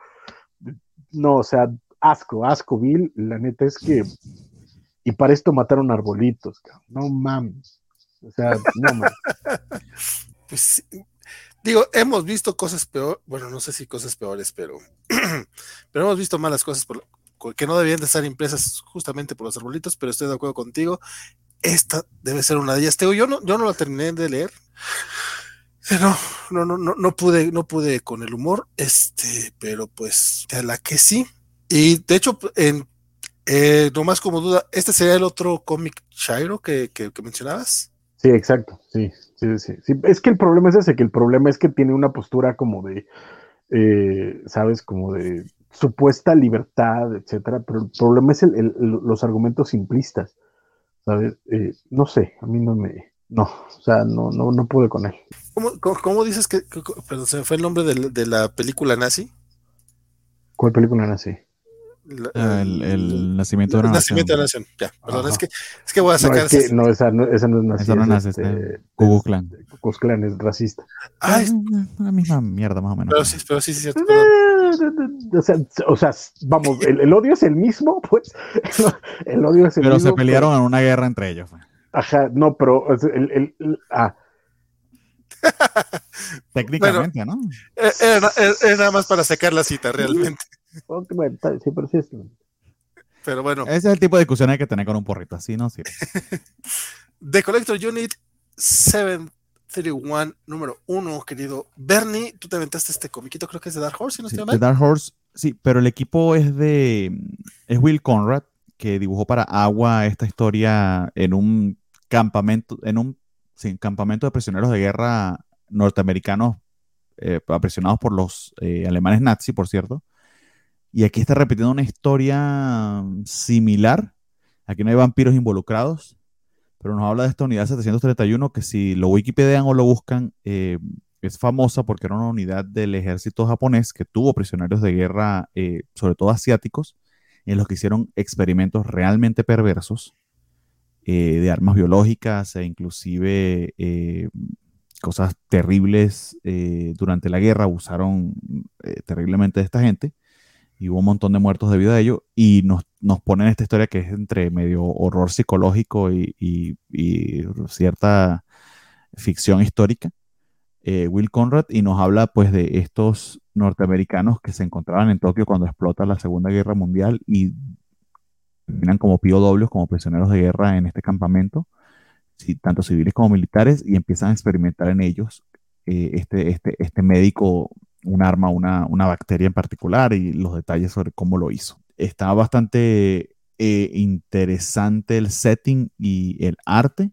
no, o sea, asco, asco, Bill, la neta es que, y para esto mataron arbolitos, cabrón. no mames, o sea, no mames. Pues, digo, hemos visto cosas peor, bueno, no sé si cosas peores, pero, pero hemos visto malas cosas por, que no debían de estar impresas justamente por los arbolitos, pero estoy de acuerdo contigo. Esta debe ser una de ellas. Teo, yo no, yo no la terminé de leer. No, no, no, no, no pude, no pude con el humor, este, pero pues de la que sí. Y de hecho, en eh, nomás como duda, ¿este sería el otro cómic Shiro que, que, mencionabas? Sí, exacto, sí, sí, sí, sí, Es que el problema es ese, que el problema es que tiene una postura como de, eh, ¿sabes? Como de supuesta libertad, etcétera, pero el problema es el, el, los argumentos simplistas, ¿sabes? Eh, no sé, a mí no me, no, o sea, no, no, no pude con él. ¿Cómo, cómo, cómo dices que, que- perdón, se me fue el nombre de, de la película nazi? ¿Cuál película? La- Ah, el, el nacimiento de el una nacimiento de la nación. nación. Ya, perdón, Ajá. es que, es que voy a No, sacar. es que, esas- no, esa no, esa no es nazi. Esa no es, nace, este, este, Ku Klux Klan. Ku Klux Klan es racista. Ah, es- Ah, La misma mierda, más o menos. pero sí, pero sí, sí, cierto. perdón. O sea, o sea, vamos, el, el odio es el mismo, pues. El odio es el Pero mismo. se pelearon en una guerra entre ellos. pues. Ajá, no, pero el, el- el- ah, Técnicamente, ¿no? Eh, Era, era- era nada más para sacar la cita, realmente. sí, pero sí es. Pero bueno, Ese es el tipo de discusión que hay que tener con un porrito. Así no sirve. The Collector Unit 731, número uno, querido Bernie. Tú te aventaste este comiquito, creo que es de Dark Horse, si no Sí, estoy mal. Dark Horse, sí, pero el equipo es de. Es Will Conrad, que dibujó para Agua esta historia en un campamento, en un sí, campamento de prisioneros de guerra norteamericanos eh, apresionados por los eh, alemanes nazi, por cierto. Y aquí está repitiendo una historia similar. Aquí no hay vampiros involucrados, pero nos habla de esta unidad 731 que si lo wikipedian o lo buscan, eh, es famosa porque era una unidad del ejército japonés que tuvo prisioneros de guerra, eh, sobre todo asiáticos, en los que hicieron experimentos realmente perversos eh, de armas biológicas e inclusive cosas terribles durante la guerra. Abusaron terriblemente de esta gente y hubo un montón de muertos debido a ello. Y nos, nos ponen esta historia que es entre medio horror psicológico y, y- y cierta ficción histórica. eh, Will Conrad y nos habla pues de estos norteamericanos que se encontraban en Tokio cuando explota la Segunda Guerra Mundial y terminan como POWs, como prisioneros de guerra en este campamento, sí, tanto civiles como militares, y empiezan a experimentar en ellos eh, este, este, este médico un arma, una, una bacteria en particular y los detalles sobre cómo lo hizo. Está bastante eh, interesante el setting y el arte,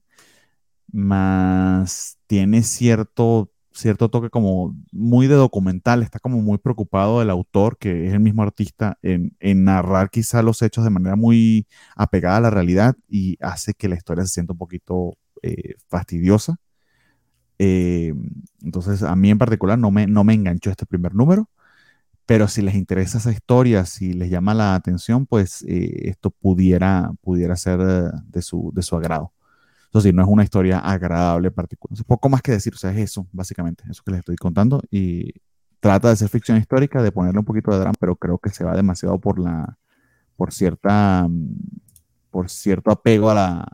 más tiene cierto, cierto toque como muy de documental, está como muy preocupado el autor, que es el mismo artista, en, narrar quizá los hechos de manera muy apegada a la realidad y hace que la historia se sienta un poquito eh, fastidiosa. Eh, entonces, a mí en particular no me, no me enganchó este primer número, pero si les interesa esa historia, si les llama la atención, pues eh, esto pudiera, pudiera ser eh, de, su, de su agrado. Eso sí, no es una historia agradable particular. Es poco más que decir, o sea, es eso, básicamente, eso que les estoy contando. Y trata de ser ficción histórica, de ponerle un poquito de drama, pero creo que se va demasiado por la, por cierta, mm, por cierto apego a la,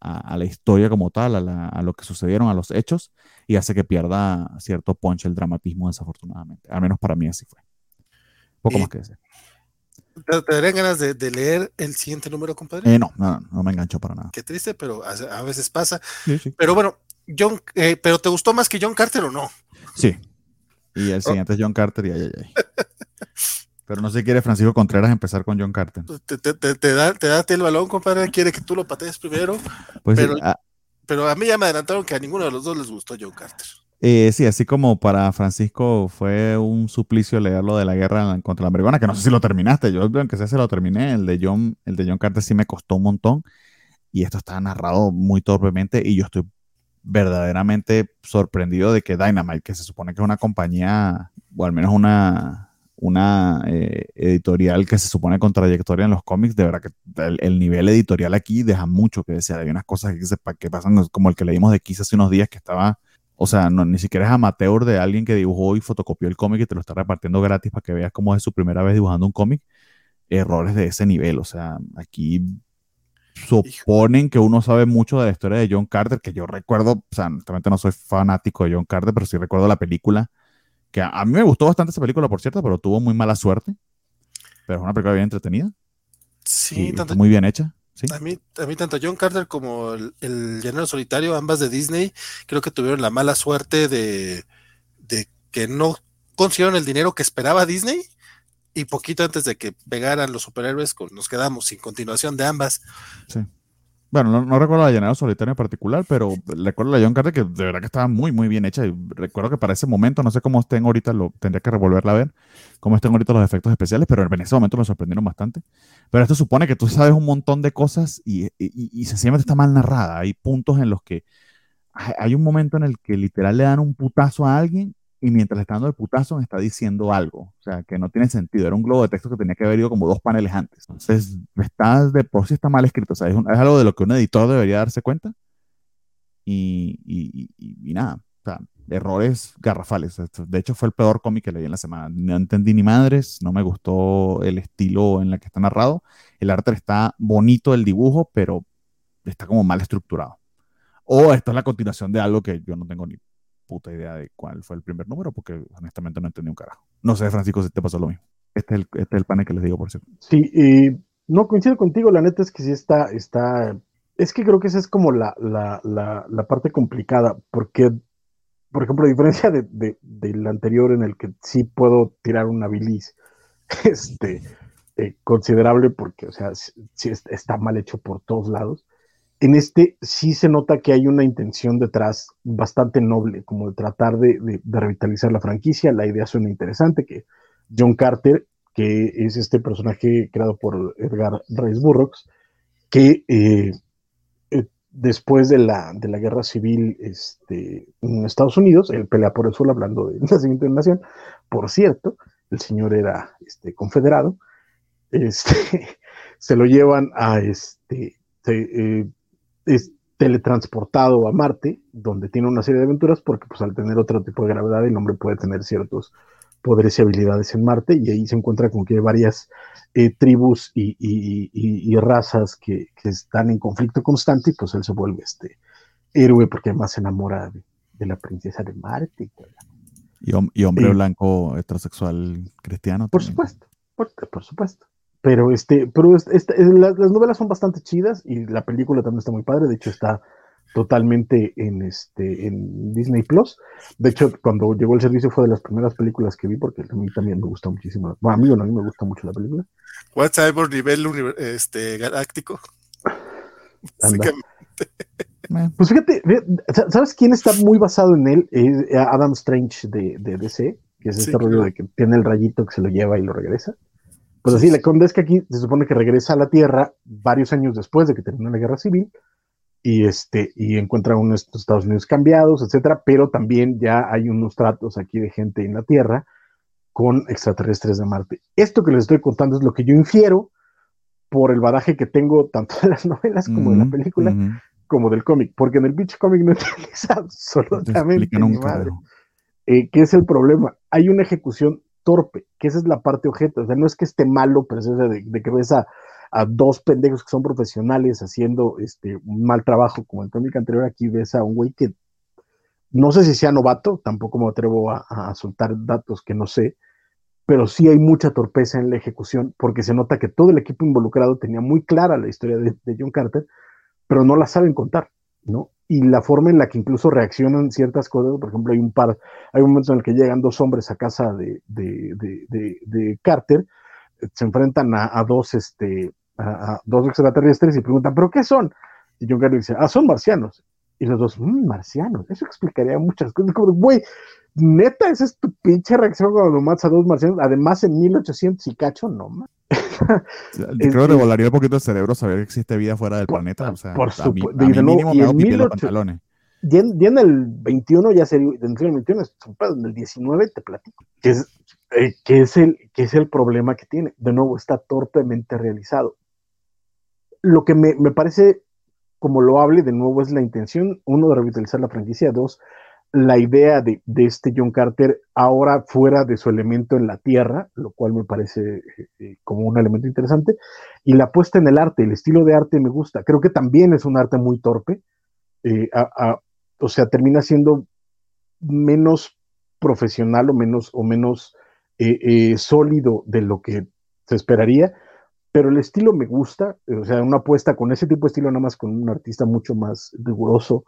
a, a- la historia como tal, a, la- a lo que sucedieron, a los hechos, y hace que pierda cierto punch el dramatismo, desafortunadamente. Al menos para mí así fue. Poco Y- más que decir. ¿Te, te darían ganas de, de leer el siguiente número, compadre? Eh, no, no, no, me enganchó para nada. Qué triste, pero a, a veces pasa. Sí, sí. Pero bueno, John, eh, ¿pero te gustó más que John Carter o no? Sí. Y el siguiente es John Carter y ay, ay, ay. Pero no sé si quiere Francisco Contreras empezar con John Carter. Te, te- te- te da, te da a el balón, compadre, quiere que tú lo patees primero. Pues sí, Pero- ah, Pero a mí ya me adelantaron que a ninguno de los dos les gustó John Carter. eh, sí, así como para Francisco fue un suplicio leer lo de la guerra contra la marihuana, que no sé si lo terminaste. Yo, aunque sea, se lo terminé. El de John, el de John Carter sí me costó un montón. Y esto está narrado muy torpemente. Y yo estoy verdaderamente sorprendido de que Dynamite, que se supone que es una compañía, o al menos una, una eh, editorial que se supone con trayectoria en los cómics, de verdad que el, el nivel editorial aquí deja mucho que desear. Hay unas cosas que, se, que pasan como el que leímos de Kiss hace unos días que estaba, o sea, no, ni siquiera es amateur de alguien que dibujó y fotocopió el cómic y te lo está repartiendo gratis para que veas cómo es su primera vez dibujando un cómic. Errores de ese nivel, o sea, aquí suponen que uno sabe mucho de la historia de John Carter, que yo recuerdo, o sea, realmente no soy fanático de John Carter, pero sí recuerdo la película, que a, a mí me gustó bastante esa película, por cierto, pero tuvo muy mala suerte. Pero es una película bien entretenida Sí, y tanto, muy bien hecha. ¿sí? a, mí, a mí tanto John Carter como el, el Llanero Solitario, ambas de Disney, creo que tuvieron la mala suerte de, de que no consiguieron el dinero que esperaba Disney y poquito antes de que pegaran los superhéroes nos quedamos sin continuación de ambas. Bueno, no, no recuerdo la Llanero Solitario en particular, pero recuerdo la John Carter que de verdad que estaba muy, muy bien hecha. Y recuerdo que para ese momento, no sé cómo estén ahorita, lo tendría que revolverla a ver, cómo estén ahorita los efectos especiales, pero en ese momento me sorprendieron bastante. Pero esto supone que tú sabes un montón de cosas y, y, y sencillamente está mal narrada. Hay puntos en los que hay un momento en el que literal le dan un putazo a alguien y mientras está dando el putazo me está diciendo algo, o sea, que no tiene sentido. Era un globo de texto que tenía que haber ido como dos paneles antes. Entonces, está de por sí está mal escrito, o sea, es, algo de lo que un editor debería darse cuenta. Y, y, y, nada, o sea, errores garrafales. De hecho, fue el peor cómic que leí en la semana. No entendí ni madres, no me gustó el estilo en el que está narrado. El arte está bonito, el dibujo, pero está como mal estructurado. O esto es la continuación de algo que yo no tengo ni puta idea de cuál fue el primer número, porque honestamente no entendí un carajo. No sé, Francisco, si te pasó lo mismo. Este es el, este es el panel que les digo, por cierto. Sí, y no coincido contigo, la neta es que sí está, está, es que creo que esa es como la, la, la, parte complicada, porque, por ejemplo, a diferencia de, del anterior en el que sí puedo tirar una bilis, este, eh, considerable, porque, o sea, sí está mal hecho por todos lados en este sí se nota que hay una intención detrás bastante noble, como de tratar de, revitalizar la franquicia. La idea suena interesante, que John Carter, que es este personaje creado por Edgar Rice Burroughs, que eh, eh, después de la, de la guerra civil este, en Estados Unidos, él pelea por el sur hablando de nacimiento de nación, por cierto, el señor era este, confederado, este, se lo llevan a este, eh, es teletransportado a Marte, donde tiene una serie de aventuras, porque pues al tener otro tipo de gravedad el hombre puede tener ciertos poderes y habilidades en Marte, y ahí se encuentra con que hay varias eh, tribus y, razas que, están en conflicto constante, y pues él se vuelve este héroe porque además se enamora de, la princesa de Marte. Y, hombre blanco heterosexual cristiano. Por supuesto, por supuesto. Pero este, pero las, novelas son bastante chidas y la película también está muy padre. De hecho, está totalmente en este en Disney Plus. De hecho, cuando llegó el servicio fue de las primeras películas que vi porque a mí también me gusta muchísimo. Bueno, a mí, a mí me gusta mucho la película. WhatsApp nivel este, galáctico. Pues fíjate, ¿sabes quién está muy basado en él? Es Adam Strange de, de DC, que es este rollo de que tiene el rayito que se lo lleva y lo regresa. Pues así, la conde es que aquí se supone que regresa a la Tierra varios años después de que terminó la guerra civil y, este, y encuentra unos Estados Unidos cambiados, etcétera, pero también ya hay unos tratos aquí de gente en la Tierra con extraterrestres de Marte. Esto que les estoy contando es lo que yo infiero por el badaje que tengo tanto de las novelas como de la película, como del cómic, porque en el bitch cómic no utiliza absolutamente madre. Eh, ¿Qué es el problema? Hay una ejecución torpe, que esa es la parte objeto. O sea, no es que esté malo, pero es de, que ves a, dos pendejos que son profesionales haciendo este, un mal trabajo, como el cómic anterior, aquí ves a un güey que no sé si sea novato, tampoco me atrevo a, soltar datos que no sé, pero sí hay mucha torpeza en la ejecución, porque se nota que todo el equipo involucrado tenía muy clara la historia de John Carter, pero no la saben contar, ¿no? Y la forma en la que incluso reaccionan ciertas cosas, por ejemplo, hay un par, hay un momento en el que llegan dos hombres a casa de, de, Carter, se enfrentan a, dos, este, a, dos extraterrestres y preguntan, ¿pero qué son? Y John Carter dice, ah, son marcianos. Y los dos, mmm, marcianos, eso explicaría muchas cosas. Como, güey, neta, esa es tu pinche reacción cuando matas a dos marcianos, además en 1800 y cacho, no. Creo que volaría un poquito el cerebro saber que existe vida fuera del planeta. O sea, por supuesto. mínimo me hago los pantalones. Ya en, el 21 ya sería, en el 21 en el 19 te platico. Que es, eh, que, es el, que es el problema que tiene. De nuevo, está torpemente realizado. Lo que me, me parece como lo hable, de nuevo, es la intención, uno, de revitalizar la franquicia, dos, la idea de, este John Carter ahora fuera de su elemento en la Tierra, lo cual me parece eh, eh, como un elemento interesante, y la puesta en el arte, el estilo de arte me gusta. Creo que también es un arte muy torpe, eh, o sea, termina siendo menos profesional o menos, o menos sólido de lo que se esperaría, pero el estilo me gusta, o sea, una apuesta con ese tipo de estilo, nada más con un artista mucho más riguroso,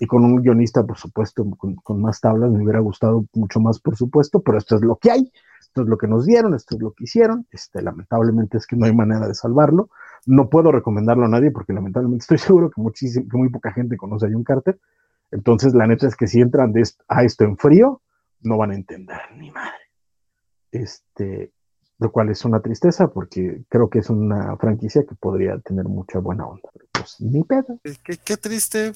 y con un guionista, por supuesto, con, más tablas, me hubiera gustado mucho más, por supuesto, pero esto es lo que hay, esto es lo que nos dieron, esto es lo que hicieron, este, lamentablemente es que no hay manera de salvarlo, no puedo recomendarlo a nadie porque lamentablemente estoy seguro que, muchísimo, que muy poca gente conoce a John Carter, entonces la neta es que si entran a esto en frío, no van a entender ni madre. Este, lo cual es una tristeza porque creo que es una franquicia que podría tener mucha buena onda. Pero pues ni pedo. Qué triste,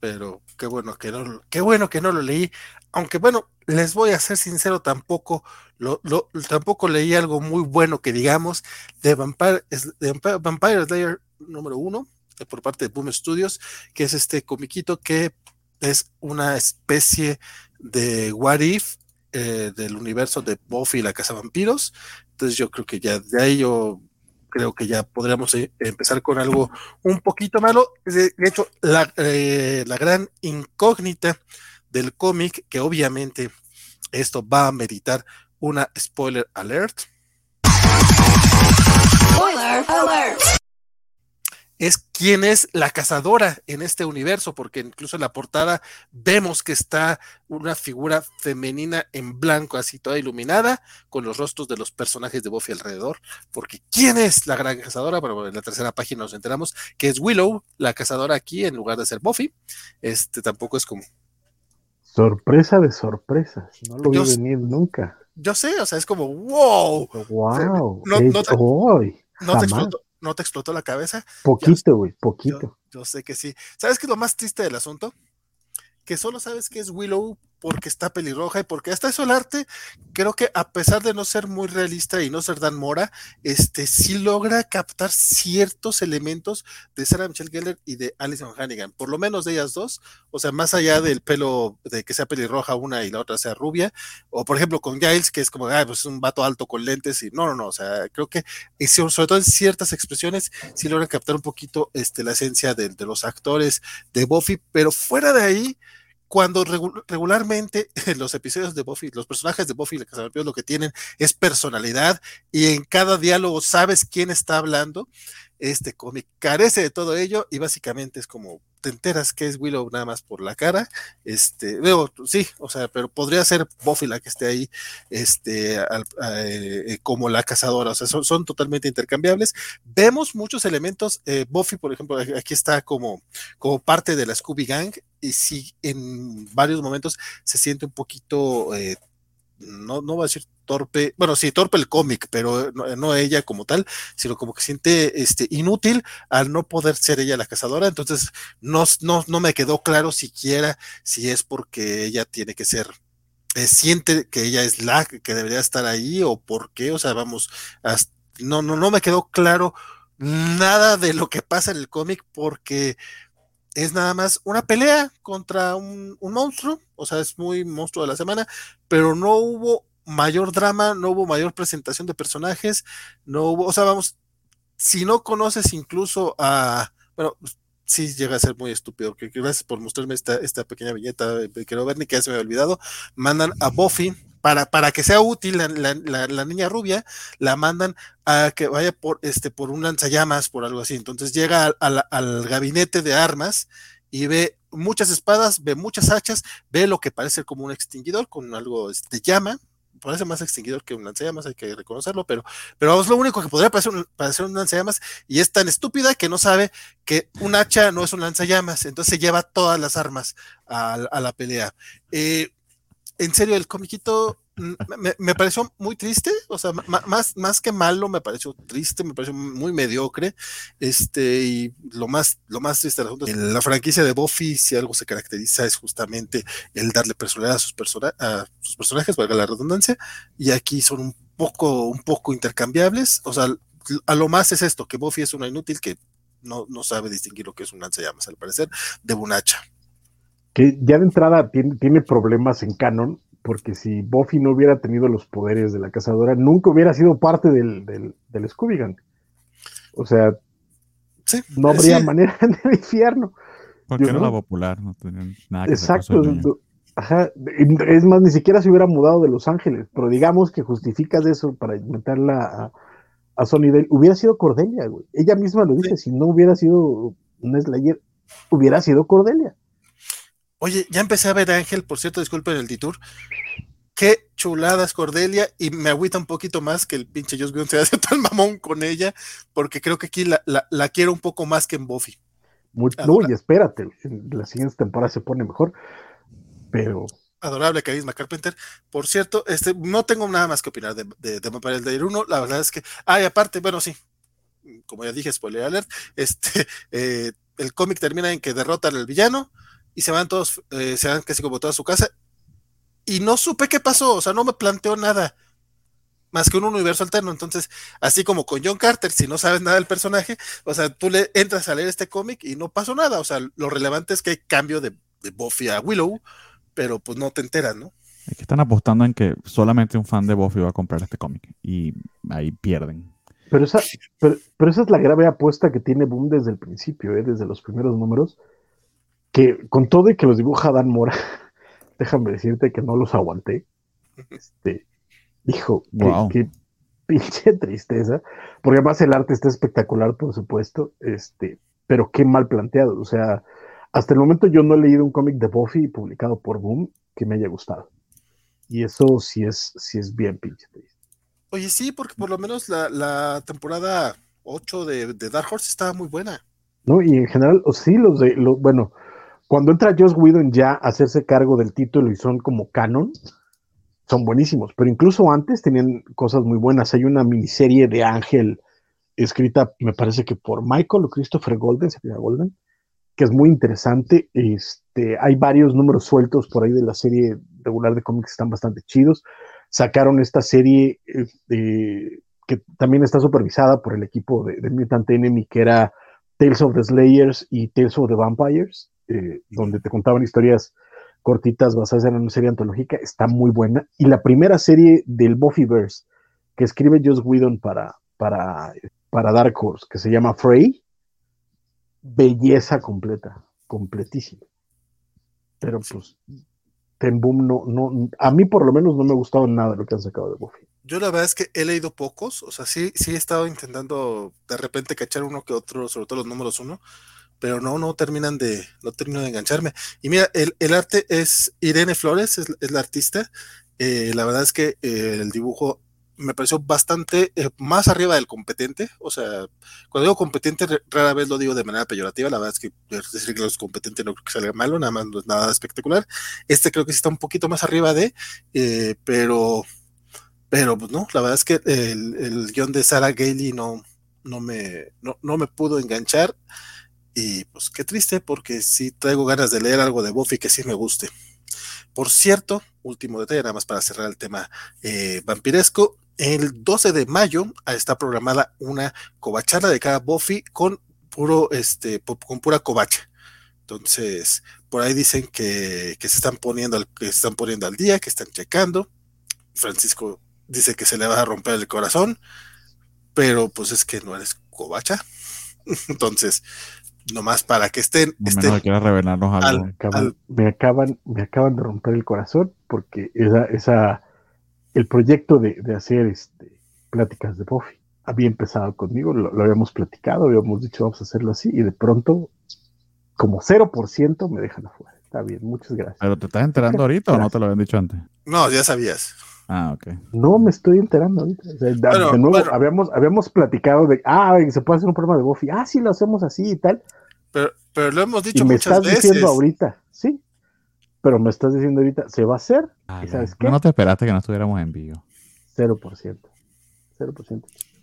pero qué bueno que no, qué bueno que no lo leí. Aunque bueno, les voy a ser sincero, tampoco lo, tampoco leí algo muy bueno que digamos de Vampire, de Vampire Slayer número uno eh, por parte de Boom Studios, que es este comiquito que es una especie de What If eh, del universo de Buffy y la Casa Vampiros. Entonces yo creo que ya de ahí yo creo que ya podríamos eh, empezar con algo un poquito malo. De, hecho, la, la gran incógnita del cómic, que obviamente esto va a meditar una spoiler alert. Spoiler alert es quién es la cazadora en este universo, porque incluso en la portada vemos que está una figura femenina en blanco, así toda iluminada, con los rostros de los personajes de Buffy alrededor, porque quién es la gran cazadora, pero en la tercera página nos enteramos que es Willow, la cazadora aquí, en lugar de ser Buffy, este tampoco es como... Sorpresa de sorpresas, no lo vi venir nunca. Yo sé, o sea, es como, wow. Wow. No, no, te, no te explotó, ¿No te explotó la cabeza? Poquito, güey, poquito. Yo, sé que sí. ¿Sabes qué es lo más triste del asunto? Que solo sabes que es Willow porque está pelirroja y porque hasta eso el arte, creo que a pesar de no ser muy realista y no ser Dan Mora, este sí logra captar ciertos elementos de Sarah Michelle Gellar y de Alison Hannigan, por lo menos de ellas dos, o sea, más allá del pelo de que sea pelirroja una y la otra sea rubia, o por ejemplo con Giles, que es como, ah, pues es un vato alto con lentes y no, no, no, o sea, creo que sobre todo en ciertas expresiones sí logra captar un poquito este, la esencia de, de los actores de Buffy, pero fuera de ahí, cuando regularmente en los episodios de Buffy, los personajes de Buffy y la lo que tienen es personalidad y en cada diálogo sabes quién está hablando, este cómic carece de todo ello y básicamente es como te enteras que es Willow nada más por la cara, este, veo, sí, o sea, pero podría ser Buffy la que esté ahí, este, eh, como la cazadora, o sea, son, totalmente intercambiables. Vemos muchos elementos, eh, Buffy, por ejemplo, aquí está como, como parte de la Scooby Gang, y sí, en varios momentos se siente un poquito eh, no, no va a decir torpe, bueno, sí, torpe el cómic, pero no, ella como tal, sino como que siente este, inútil al no poder ser ella la cazadora, entonces no, no, no me quedó claro siquiera si es porque ella tiene que ser, eh, siente que ella es la que debería estar ahí o por qué, o sea, vamos, no, no, no me quedó claro nada de lo que pasa en el cómic porque es nada más una pelea contra un, monstruo, o sea, es muy monstruo de la semana, pero no hubo mayor drama, no hubo mayor presentación de personajes, no hubo, o sea, vamos, si no conoces incluso a, bueno, sí llega a ser muy estúpido, que gracias por mostrarme esta, esta pequeña viñeta, quiero ver ni que ya se me ha olvidado, mandan a Buffy, para, para que sea útil la, niña rubia, la mandan a que vaya por, este, por un lanzallamas, por algo así. Entonces llega al, gabinete de armas y ve muchas espadas, ve muchas hachas, ve lo que parece como un extinguidor con algo de este, llama, parece más extinguidor que un lanzallamas, hay que reconocerlo, pero, pero vamos, lo único que podría parecer un, parecer un lanzallamas y es tan estúpida que no sabe que un hacha no es un lanzallamas, entonces lleva todas las armas a, a la pelea. Eh, en serio, el comiquito mm, me, pareció muy triste, o sea, más, más que malo, me pareció triste, me pareció muy mediocre. Este, y lo más, lo más triste del asunto en la franquicia de Buffy, si algo se caracteriza, es justamente el darle personalidad a sus, a sus personajes, valga la redundancia, y aquí son un poco, un poco intercambiables. O sea, a lo más es esto, que Buffy es una inútil que no, no sabe distinguir lo que es un lanzallamas, al parecer, de un hacha que ya de entrada tiene, problemas en canon, porque si Buffy no hubiera tenido los poderes de la cazadora, nunca hubiera sido parte del, del, Scooby Gang. O sea, no habría manera en el infierno. Porque era la popular, no tenían nada que Exacto. Ajá, es más, ni siquiera se hubiera mudado de Los Ángeles, pero digamos que justificas eso para meterla a, a Sony Hubiera sido Cordelia, güey. Ella misma lo dice, si no hubiera sido un Slayer, hubiera sido Cordelia. Oye, ya empecé a ver a Ángel, por cierto, disculpen el detour. Qué chuladas Cordelia, y me agüita un poquito más que el pinche Joss Whedon se hace tan mamón con ella, porque creo que aquí la, quiero un poco más que en Buffy. Muy, no, y espérate, en la siguiente temporada se pone mejor, pero... Adorable Carisma Carpenter. Por cierto, este, no tengo nada más que opinar de, de, de Vampire Slayer 1, la verdad es que... Ah, y aparte, bueno, sí, como ya dije, spoiler alert, este, eh, el cómic termina en que derrotan al villano, y se van todos, eh, se van casi como toda su casa. Y no supe qué pasó, o sea, no me planteó nada más que un universo alterno. Entonces, así como con John Carter, si no sabes nada del personaje, o sea, tú le entras a leer este cómic y no pasó nada. O sea, lo relevante es que hay cambio de, de Buffy a Willow, pero pues no te enteras, ¿no? Es que están apostando en que solamente un fan de Buffy va a comprar este cómic y ahí pierden. Pero esa, pero, pero esa es la grave apuesta que tiene Boom desde el principio, ¿eh? desde los primeros números, que con todo y que los dibuja Dan Mora, déjame decirte que no los aguanté. Este, hijo, qué, Wow. qué pinche tristeza, porque además el arte está espectacular, por supuesto, este, pero qué mal planteado. O sea, hasta el momento yo no he leído un cómic de Buffy publicado por Boom que me haya gustado. Y eso sí es, sí es bien pinche triste. Oye, sí, porque por lo menos la, la temporada 8 de, de Dark Horse estaba muy buena. ¿no? Y en general, o sí, los de, lo, bueno, cuando entra Joss Whedon ya a hacerse cargo del título y son como canon, son buenísimos, pero incluso antes tenían cosas muy buenas. Hay una miniserie de Ángel escrita, me parece que por Michael o Christopher Golden, se Golden, que es muy interesante. Este, hay varios números sueltos por ahí de la serie regular de cómics que están bastante chidos. Sacaron esta serie eh, de- que también está supervisada por el equipo de, de Mutant Enemy, que era Tales of the Slayers y Tales of the Vampires, eh, donde te contaban historias cortitas basadas en una serie antológica, está muy buena. Y la primera serie del Buffyverse que escribe Joss Whedon para, para, para Dark Horse, que se llama Frey, belleza completa, completísima. Pero pues, Ten Boom no, no, a mí por lo menos no me ha gustado nada lo que han sacado de Buffy. Yo la verdad es que he leído pocos, o sea, sí, sí he estado intentando de repente cachar uno que otro, sobre todo los números uno, pero no, no terminan de, no termino de engancharme. Y mira, el, el arte es Irene Flores, es, es la artista. Eh, la verdad es que eh, el dibujo me pareció bastante eh, más arriba del competente. O sea, cuando digo competente, rara vez lo digo de manera peyorativa. La verdad es que decir que los competentes no creo que salga malo, nada más no es nada espectacular. Este creo que sí está un poquito más arriba de, eh, pero pero pues no, la verdad es que el, el guion de Sarah Gailey no, no, me, no, no me pudo enganchar. Y pues qué triste, porque sí traigo ganas de leer algo de Buffy que sí me guste. Por cierto, último detalle, nada más para cerrar el tema eh, vampiresco. El 12 de mayo está programada una covacharla de cada Buffy con puro, este, con pura covacha. Entonces, por ahí dicen que, que se están poniendo al, que se están poniendo al día, que están checando. Francisco dice que se le va a romper el corazón, pero pues es que no eres covacha. Entonces, nomás para que estén, estén revelarnos algo. Me acaban, Al- me acaban, me acaban de romper el corazón porque esa, esa, el proyecto de, de hacer este, pláticas de Buffy había empezado conmigo, lo, lo habíamos platicado, habíamos dicho vamos a hacerlo así y de pronto como 0% me dejan afuera. Está bien, muchas gracias. ¿Pero te estás enterando ahorita o no te lo habían dicho antes? No, ya sabías. Ah, ok. No me estoy enterando ahorita. O sea, da- Bueno, de nuevo, bueno. habíamos, habíamos platicado de, ah, se puede hacer un programa de Buffy. Ah, sí, lo hacemos así y tal. Pero, pero lo hemos Y dicho me muchas estás veces. diciendo ahorita, sí. Pero me estás diciendo ahorita, ¿se va a hacer? Ah, ¿Y no te esperaste que no estuviéramos en vivo? 0%. 0%.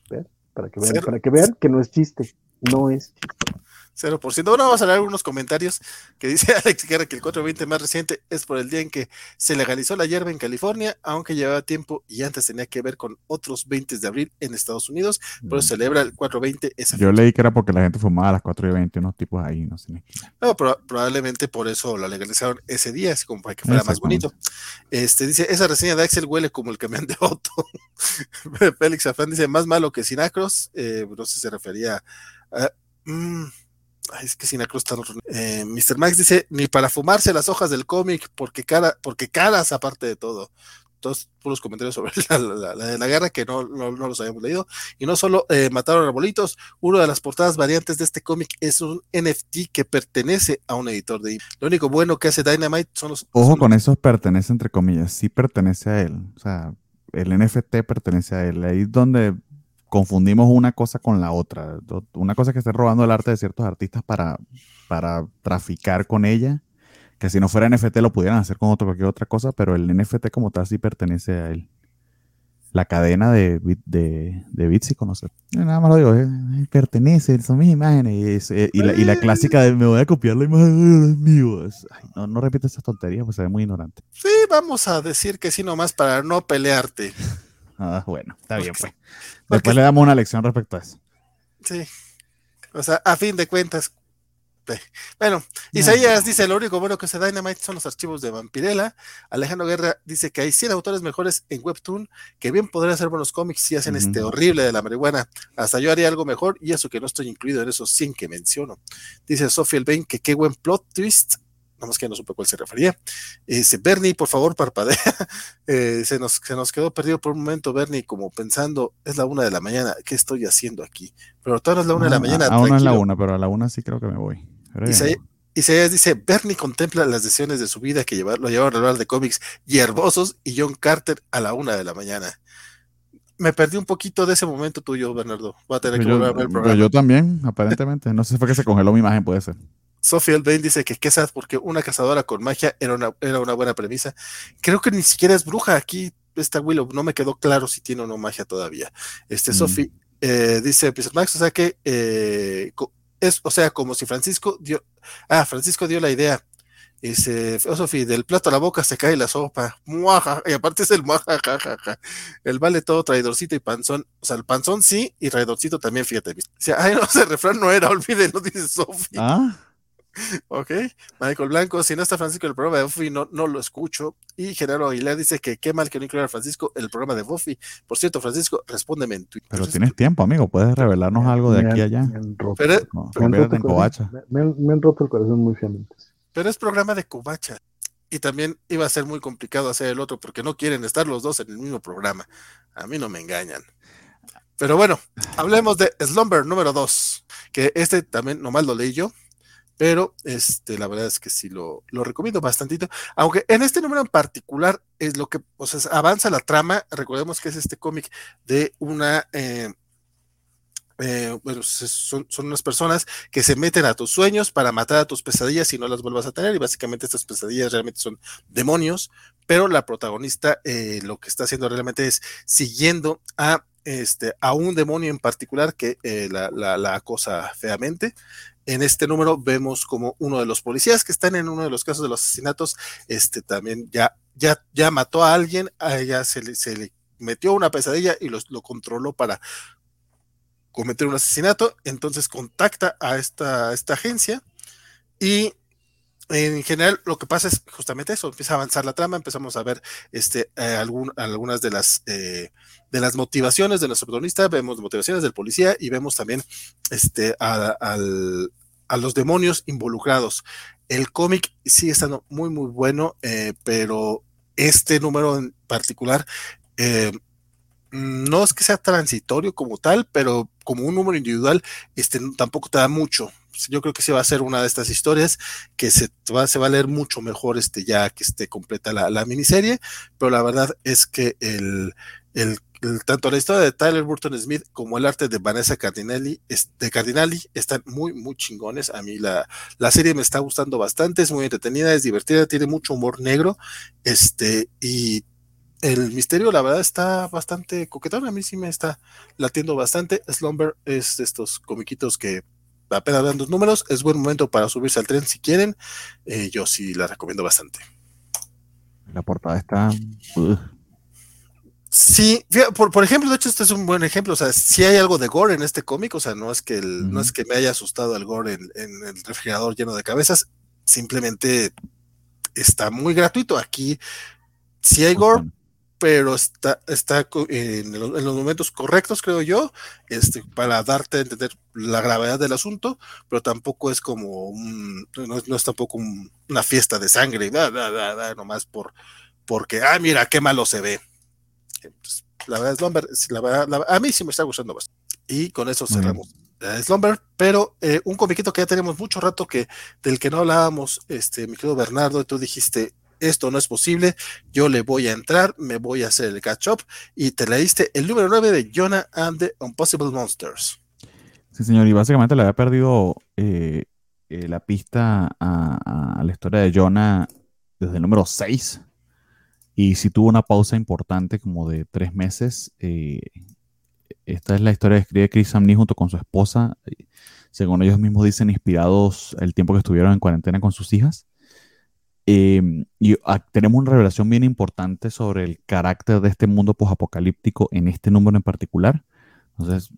Vean, Para que vean, Cero. para que vean que no es chiste. No es chiste. 0%. Bueno, vamos a leer algunos comentarios que dice Alex Guerra que el 420 más reciente es por el día en que se legalizó la hierba en California, aunque llevaba tiempo y antes tenía que ver con otros 20 de abril en Estados Unidos, por eso celebra el 420 esa Yo fecha. leí que era porque la gente fumaba a las 4 y 20, unos tipos ahí, no sé. No, proba- probablemente por eso la legalizaron ese día, como para que fuera más bonito. Este dice, esa reseña de Axel huele como el camión de Otto. Félix Afán dice, más malo que Sinacros. Eh, no sé si se refería a... mm, ay, es que Sinacros está... Eh, Mr. Max dice, ni para fumarse las hojas del cómic, porque, cara, porque caras aparte de todo. Todos puros comentarios sobre la, la- la de la guerra que no, no, no los habíamos leído. Y no solo eh, mataron arbolitos, una de las portadas variantes de este cómic es un NFT que pertenece a un editor de Lo único bueno que hace Dynamite son los. Ojo son- con esos pertenece entre comillas, sí pertenece a él. O sea, el NFT pertenece a él. Ahí es donde confundimos una cosa con la otra. Una cosa es que esté robando el arte de ciertos artistas para, para traficar con ella, que si no fuera NFT lo pudieran hacer con otro, cualquier otra cosa, pero el NFT como tal sí pertenece a él. la cadena de, de, de bits y conocer. Nada más lo digo, eh, pertenece, son mis imágenes. eh, y, la, y la clásica de me voy a copiar la imagen ay, no, no repite esas tonterías, pues se ve muy ignorante. Sí, vamos a decir que sí nomás para no pelearte. Ah, bueno, está bien, pues. Porque- Después le damos una lección respecto a eso. Sí. O sea, a fin de cuentas. ve. Bueno, Isaías dice, lo único bueno que se Dynamite son los archivos de Vampirella. Alejandro Guerra dice que hay 100 autores mejores en Webtoon que bien podrían hacer buenos cómics si hacen este horrible de la marihuana. Hasta yo haría algo mejor y eso que no estoy incluido en esos 100 que menciono. Dice Sofía Elbain que qué buen plot twist. Nomás que no supe a cuál se refería. Dice Bernie, por favor, parpadea. Eh, se, nos, se nos quedó perdido por un momento, Bernie, como pensando, es la una de la mañana, ¿qué estoy haciendo aquí? Pero todavía es la una de la Ah, mañana. Aún no es la una, pero a la una sí creo que me voy. Pero. Isaías, Isaías dice, Bernie contempla las decisiones de su vida que llevar- lo llevaron a hablar de cómics hierbosos y John Carter a la una de la mañana. Me perdí un poquito de ese momento tuyo, Bernardo. Voy a tener que Pero volver a yo, ver el pero programa. yo también, aparentemente. No sé si fue que se congeló mi imagen, puede ser. Sophie Elbain dice que qué sad porque una cazadora con magia era una, era una buena premisa. Creo que ni siquiera es bruja aquí. Esta Willow no me quedó claro si tiene o no magia todavía. Este Mm. Sophie eh, dice Max, o sea que eh, es, o sea, como si Francisco dio, ah, Francisco dio la idea. Dice, oh, Sophie, del plato a la boca se cae la sopa. Muaja, y aparte es el muaja, ja, ja, ja. El vale todo traidorcito y panzón. O sea, el panzón sí y traidorcito también, fíjate. O sea, ay, no, ese refrán no era, olvídenlo, dice Sophie. Ah, Ok, Michael Blanco, si no está Francisco en el programa de Buffy, no, no lo escucho. Y Genaro Aguilar dice que qué mal que no incluya a Francisco en el programa de Buffy. Por cierto, Francisco, respóndeme en Twitter. pero tienes tiempo, amigo. Puedes revelarnos algo de Me aquí a han- allá. Me han roto, Pero, No, me han conviértete roto en el covacha. corazón, me han- me han roto el corazón muy fiamente. pero es programa de Cubacha. Y también iba a ser muy complicado hacer el otro porque no quieren estar los dos en el mismo programa. A mí no me engañan. Pero bueno, hablemos de Slumber número 2, que este también nomás lo leí yo, pero este, la verdad es que sí lo, lo recomiendo bastantito, aunque en este número en particular es lo que, o sea, avanza la trama, recordemos que es este cómic de una, eh, eh, bueno, son, son unas personas que se meten a tus sueños para matar a tus pesadillas y no las vuelvas a tener, y básicamente estas pesadillas realmente son demonios, pero la protagonista eh, lo que está haciendo realmente es siguiendo a, este, a un demonio en particular que la acosa feamente. En este número vemos como uno de los policías que están en uno de los casos de los asesinatos, este también ya, ya, ya mató a alguien, a ella se le, metió una pesadilla y los, lo controló para cometer un asesinato, entonces contacta a esta, a esta agencia y en general lo que pasa es justamente eso, empieza a avanzar la trama, empezamos a ver este, eh, algunas de las, eh, de las motivaciones de nuestro protagonista, vemos motivaciones del policía y vemos también este, a los demonios involucrados. El cómic sigue estando muy, muy bueno, eh, pero este número en particular eh, no es que sea transitorio como tal, pero como un número individual, este tampoco te da mucho. Yo creo que sí va a ser una de estas historias que se va, se va a leer mucho mejor este ya que esté completa la, la miniserie, pero la verdad es que el, el, tanto la historia de Tyler Burton Smith como el arte de Vanessa Cardinelli, de Cardinali están muy, muy chingones. A mí la, la serie me está gustando bastante, es muy entretenida, es divertida, tiene mucho humor negro, este, y el misterio, la verdad, está bastante coquetón. A mí sí me está latiendo bastante. Slumber es de estos comiquitos que apenas dan dos números. Es buen momento para subirse al tren si quieren. Eh, yo sí la recomiendo bastante. La portada está. Sí, por, por, ejemplo, de hecho, este es un buen ejemplo. O sea, si hay algo de gore en este cómic, o sea, no es que el, no es que me haya asustado el gore en, en, el refrigerador lleno de cabezas, simplemente está muy gratuito. Aquí sí hay gore, pero está, está en, los, en, los momentos correctos, creo yo, este, para darte a entender la gravedad del asunto, pero tampoco es como un, no, no es tampoco un, una fiesta de sangre, da, da, da, nomás por, porque, ah, mira, qué malo se ve. Entonces, la verdad es Slumber, la verdad, la, a mí sí me está gustando bastante. Y con eso cerramos. Uh Slumber, pero eh, un comiquito que ya tenemos mucho rato que del que no hablábamos, este, mi querido Bernardo, y tú dijiste, esto no es posible, yo le voy a entrar, me voy a hacer el catch up y te leíste el número 9 de Jonah and the Impossible Monsters. Sí, señor, y básicamente le había perdido eh, eh, la pista a, la historia de Jonah desde el número 6. y sí tuvo una pausa importante como de tres meses. Eh, esta es la historia que escribe Chris Samney junto con su esposa, según ellos mismos dicen, inspirados el tiempo que estuvieron en cuarentena con sus hijas. Em, y ah, tenemos una revelación bien importante sobre el carácter de este mundo posapocalíptico en este número en particular. Entonces,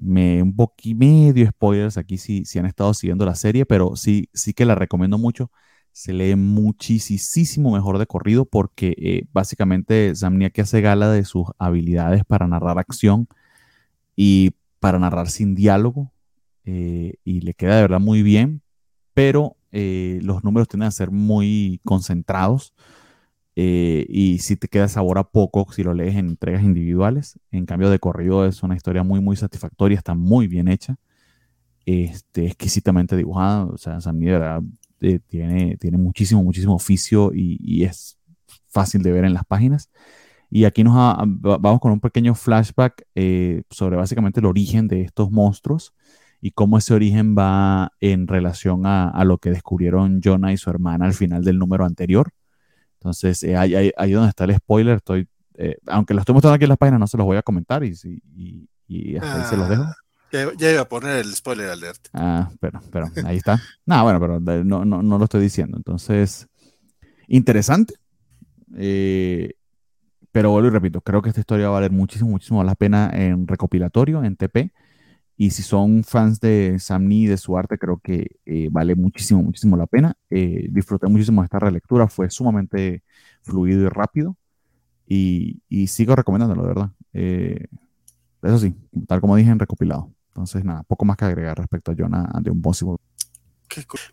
me un poquito medio spoilers aquí si, si han estado siguiendo la serie, pero sí, sí que la recomiendo mucho. Se lee muchísimo mejor de corrido porque eh, básicamente que hace gala de sus habilidades para narrar acción y para narrar sin diálogo eh, y le queda de verdad muy bien, pero eh, los números tienden a ser muy concentrados eh, y si te queda sabor a poco si lo lees en entregas individuales. En cambio, de corrido es una historia muy, muy satisfactoria, está muy bien hecha, este, exquisitamente dibujada. O sea, Sam verdad tiene, tiene muchísimo, muchísimo oficio y, y, es fácil de ver en las páginas. Y aquí nos vamos con un pequeño flashback eh, sobre básicamente el origen de estos monstruos y cómo ese origen va en relación a, a, lo que descubrieron Jonah y su hermana al final del número anterior. Entonces, eh, ahí, ahí, donde está el spoiler, estoy, eh, aunque lo estoy mostrando aquí en la página, no se los voy a comentar y, y, y hasta ahí se los dejo. Ah, ya, iba a poner el spoiler alert. Ah, pero, pero ahí está. no, bueno, pero no, no, no, lo estoy diciendo. Entonces, interesante. Eh, pero vuelvo y repito, creo que esta historia va a valer muchísimo, muchísimo la pena en recopilatorio, en TP. Y si son fans de Sam Neill, de su arte, creo que eh, vale muchísimo, muchísimo la pena. Eh, disfruté muchísimo de esta relectura, fue sumamente fluido y rápido. Y, y sigo recomendándolo, de verdad. Eh, eso sí, tal como dije en recopilado. Entonces, nada, poco más que agregar respecto a Jonah and the Impossible.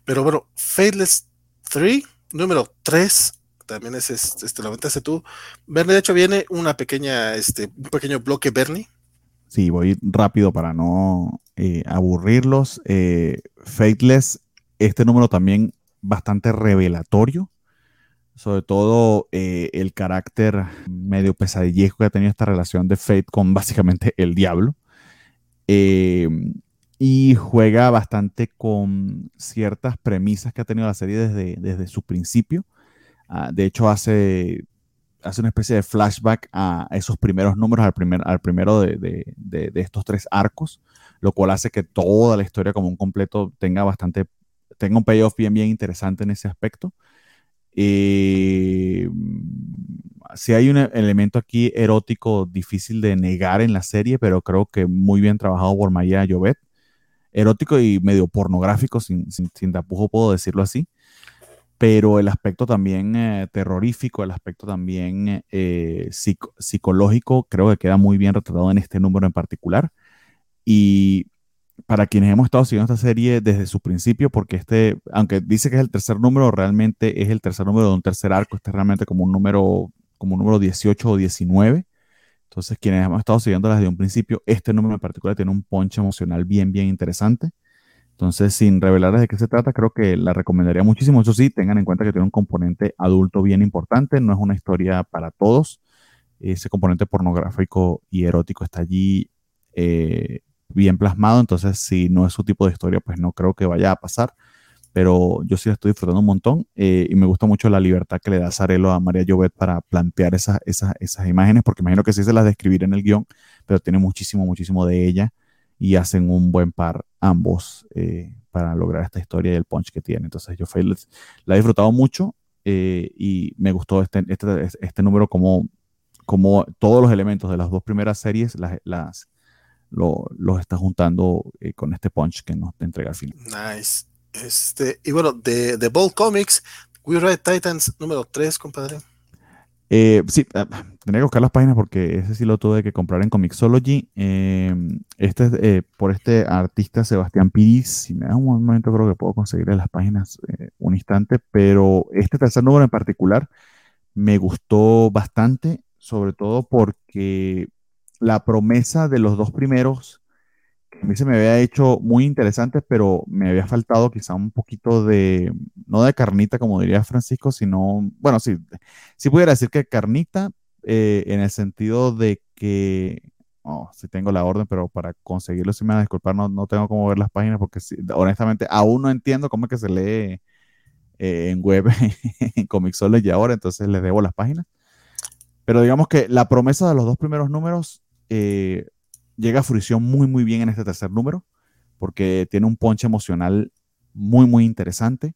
Pero bueno, Faithless 3, número 3, también es este, lo aventaste tú. Bernie, de hecho, viene una pequeña, este, un pequeño bloque Bernie. Sí, voy rápido para no eh, aburrirlos. Eh, Fateless, este número también bastante revelatorio. Sobre todo eh, el carácter medio pesadillejo que ha tenido esta relación de Fate con básicamente el diablo. y juega bastante con ciertas premisas que ha tenido la serie desde, desde su principio. Ah, de hecho, hace, hace una especie de flashback a esos primeros números, al, primer, al primero de, estos tres arcos, lo cual hace que toda la historia como un completo tenga bastante, tenga un payoff bien, bien interesante en ese aspecto. Eh, si hay un elemento aquí erótico difícil de negar en la serie, pero creo que muy bien trabajado por Maya Jovet. Erótico y medio pornográfico, sin, sin, sin tapujo puedo decirlo así pero el aspecto también eh, terrorífico, el aspecto también eh, psicológico, creo que queda muy bien retratado en este número en particular. Y para quienes hemos estado siguiendo esta serie desde su principio, porque este, aunque dice que es el tercer número, realmente es el tercer número de un tercer arco, este es realmente como un número, como un número 18 o 19. Entonces, quienes hemos estado siguiendo desde un principio, este número en particular tiene un ponche emocional bien, bien interesante. Entonces, sin revelar de qué se trata, creo que la recomendaría muchísimo. Eso sí, tengan en cuenta que tiene un componente adulto bien importante, no es una historia para todos. Ese componente pornográfico y erótico está allí eh, bien plasmado, entonces si no es su tipo de historia, pues no creo que vaya a pasar. Pero yo sí la estoy disfrutando un montón eh, y me gusta mucho la libertad que le da Sarelo a María Llobet para plantear esas, esas, esas imágenes, porque imagino que sí se las describir en el guion, pero tiene muchísimo, muchísimo de ella y hacen un buen par ambos eh, para lograr esta historia y el punch que tiene. Entonces yo la he disfrutado mucho eh, y me gustó este, este, este número como, como todos los elementos de las dos primeras series las, las los está juntando eh, con este punch que nos entrega al final. Nice. Este, y bueno, de, de Bold Comics, We Ride Titans número 3, compadre. Eh, sí, ah, tenía que buscar las páginas porque ese sí lo tuve que comprar en Comixology. Em, este es eh, por este artista Sebastián Piris. Si me da un momento, creo que puedo conseguirle las páginas eh, un instante. Pero este tercer número en particular me gustó bastante, sobre todo porque la promesa de los dos primeros a mí se me había hecho muy interesante, pero me había faltado quizá un poquito de, no de carnita, como diría Francisco, sino, bueno, sí, sí pudiera decir que carnita, eh, en el sentido de que, oh, sí tengo la orden, pero para conseguirlo, si me van a disculpar, no, no tengo cómo ver las páginas, porque honestamente aún no entiendo cómo es que se lee eh, en web, en Comixology ahora, entonces les debo las páginas. Pero digamos que la promesa de los dos primeros números eh, llega a fruición muy, muy bien en este tercer número, porque tiene un ponche emocional muy, muy interesante.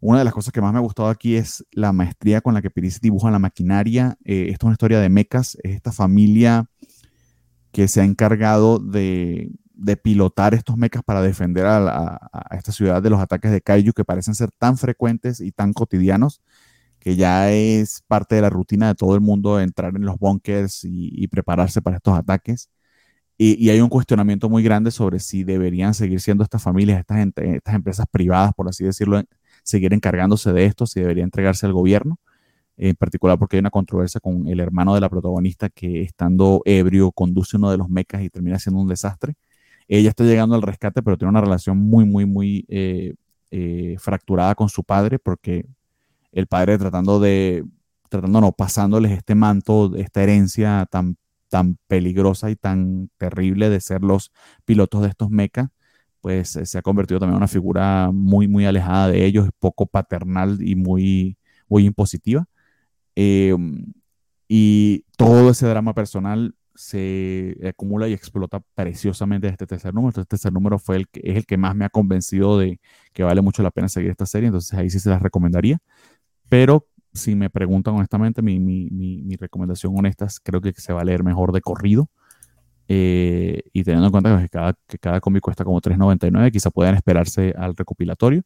Una de las cosas que más me ha gustado aquí es la maestría con la que Piris dibuja la maquinaria. Eh, esto es una historia de mechas, es esta familia que se ha encargado de, pilotar estos mechas para defender a, esta ciudad de los ataques de Kaiju que parecen ser tan frecuentes y tan cotidianos que ya es parte de la rutina de todo el mundo entrar en los bunkers y, prepararse para estos ataques. Y, hay un cuestionamiento muy grande sobre si deberían seguir siendo estas familias, estas, estas empresas privadas, por así decirlo, seguir encargándose de esto, si debería entregarse al gobierno, en particular porque hay una controversia con el hermano de la protagonista que estando ebrio conduce uno de los mecas y termina siendo un desastre. Ella está llegando al rescate, pero tiene una relación muy, muy, muy eh, eh, fracturada con su padre porque el padre tratando de, tratando no, pasándoles este manto, esta herencia tan, tan peligrosa y tan terrible de ser los pilotos de estos mecas, pues eh, se ha convertido también en una figura muy, muy alejada de ellos, poco paternal y muy, muy impositiva. Em, y todo ese drama personal se acumula y explota preciosamente en este tercer número. Este tercer número fue el que, es el que más me ha convencido de que vale mucho la pena seguir esta serie, entonces ahí sí se las recomendaría. Pero si me preguntan honestamente, mi, mi, mi, recomendación honesta es creo que se va a leer mejor de corrido. Eh, y teniendo en cuenta que cada, que cada cómic cuesta como 3.99, quizá puedan esperarse al recopilatorio.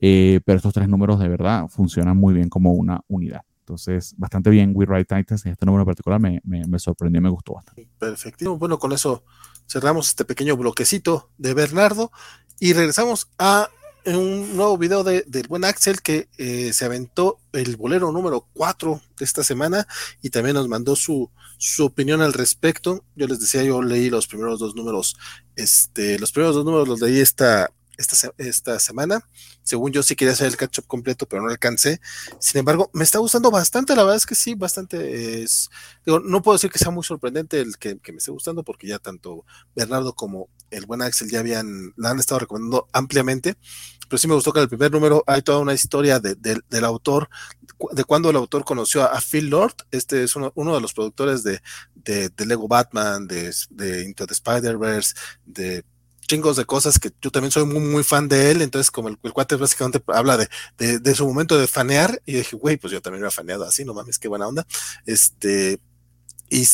Eh, pero estos tres números de verdad funcionan muy bien como una unidad. Entonces, bastante bien We Write Titans en este número en particular me, me, me sorprendió y me gustó bastante. Perfecto. Bueno, con eso cerramos este pequeño bloquecito de Bernardo y regresamos a un nuevo video de, del buen Axel que eh, se aventó el bolero número 4 de esta semana y también nos mandó su, su opinión al respecto. Yo les decía, yo leí los primeros dos números, este, los primeros dos números los leí esta, esta, esta semana. Según yo sí quería hacer el catch-up completo, pero no alcancé. Sin embargo, me está gustando bastante, la verdad es que sí, bastante es, digo, no puedo decir que sea muy sorprendente el que, me esté gustando, porque ya tanto Bernardo como el buen Axel ya habían, la han estado recomendando ampliamente, pero sí me gustó que en el primer número hay toda una historia del autor, de cuando el autor conoció a, Phil Lord, este es uno, de los productores de, de, Lego Batman, de, de Into the Spider-Verse, de chingos de cosas que yo también soy muy, muy fan de él, entonces como el, cuate básicamente habla de, de, su momento de fanear, y dije, güey, pues yo también he faneado así, no mames, qué buena onda. Este, y,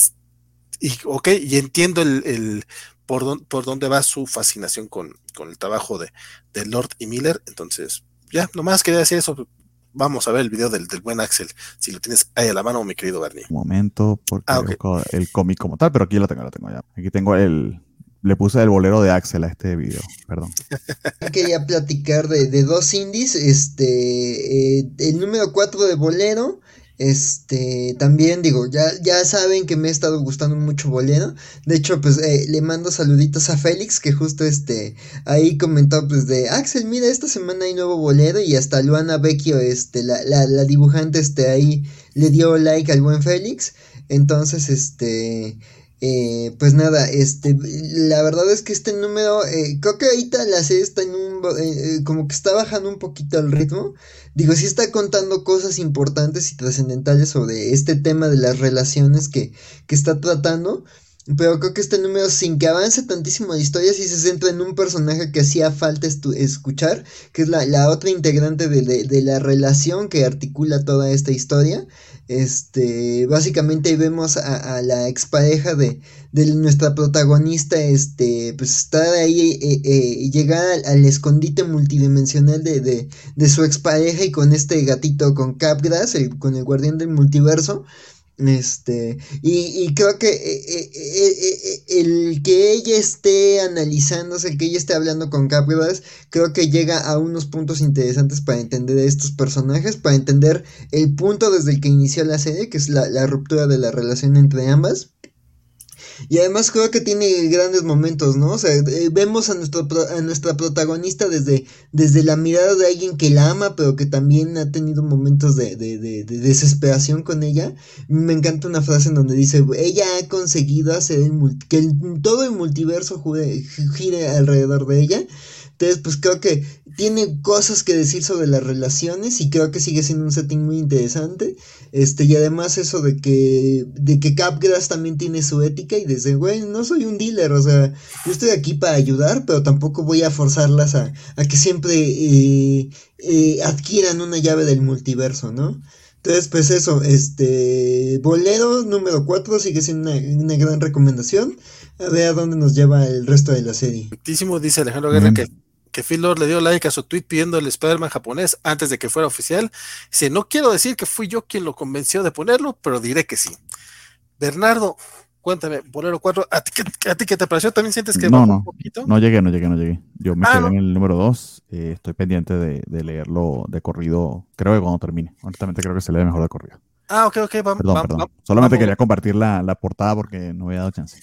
y ok, y entiendo el, el por, por dónde va su fascinación con, con el trabajo de, de, Lord y Miller, entonces, ya, nomás quería decir eso, vamos a ver el video del, del, buen Axel, si lo tienes ahí a la mano, mi querido Bernie. Un momento, porque ah, el cómic como tal, pero aquí lo tengo, lo tengo ya. Aquí tengo el, le puse el bolero de Axel a este video, perdón. Quería platicar de, dos indies, este, eh, el número 4 de bolero, este, también digo, ya, ya saben que me ha estado gustando mucho Bolero. De hecho, pues eh, le mando saluditos a Félix, que justo este, ahí comentó pues de Axel, mira, esta semana hay nuevo Bolero y hasta Luana Vecchio, este, la, la, la dibujante, este, ahí le dio like al buen Félix. Entonces, este, eh, pues nada, este, la verdad es que este número, eh, creo que ahorita la serie está en un, como que está bajando un poquito el ritmo. Digo, sí está contando cosas importantes y trascendentales sobre este tema de las relaciones que, que está tratando. Pero creo que este número, sin que avance tantísimo la historia, sí se centra en un personaje que hacía falta escuchar, que es la, la otra integrante de, de, de, la relación que articula toda esta historia. Este, básicamente vemos a, la expareja de, de nuestra protagonista, este, pues estar ahí, eh, eh, llegar al, escondite multidimensional de, de, de, su expareja y con este gatito, con Capgras, con el guardián del multiverso, este, y, creo que eh, eh, eh, el que ella esté analizándose, el que ella esté hablando con Capgras, creo que llega a unos puntos interesantes para entender a estos personajes, para entender el punto desde el que inició la serie, que es la, la ruptura de la relación entre ambas. Y además creo que tiene grandes momentos, ¿no? O sea, eh, vemos a, nuestro, a nuestra protagonista desde, desde la mirada de alguien que la ama, pero que también ha tenido momentos de, de, de, desesperación con ella. Me encanta una frase en donde dice, ella ha conseguido hacer que todo el multiverso gire alrededor de ella. Entonces, pues creo que tiene cosas que decir sobre las relaciones y creo que sigue siendo un setting muy interesante. Este, y además eso de que, de que Capgras también tiene su ética y desde, güey, no soy un dealer, o sea, yo estoy aquí para ayudar, pero tampoco voy a forzarlas a, a que siempre eh, eh, adquieran una llave del multiverso, ¿no? Entonces, pues eso, este, Bolero número 4 sigue siendo una, una gran recomendación. A ver a dónde nos lleva el resto de la serie. Muchísimo, dice Alejandro Guerra que, que Phil Lord le dio like a su tweet pidiendo el Spider-Man japonés antes de que fuera oficial. Dice, no quiero decir que fui yo quien lo convenció de ponerlo, pero diré que sí. Bernardo, cuéntame, Bolero 4, ¿a ti, qué- a ti qué te pareció? ¿También sientes que No, bajó no, un poquito? no llegué, no llegué, no llegué. Yo me Ah, quedé no. en el número 2. estoy pendiente de, de leerlo de corrido. Creo que cuando termine. Honestamente, creo que se lee mejor de corrido. Ah, ok, ok, vamos, Perdón, perdón. vamos, Solamente vamos. quería compartir la, la portada porque no había dado chance.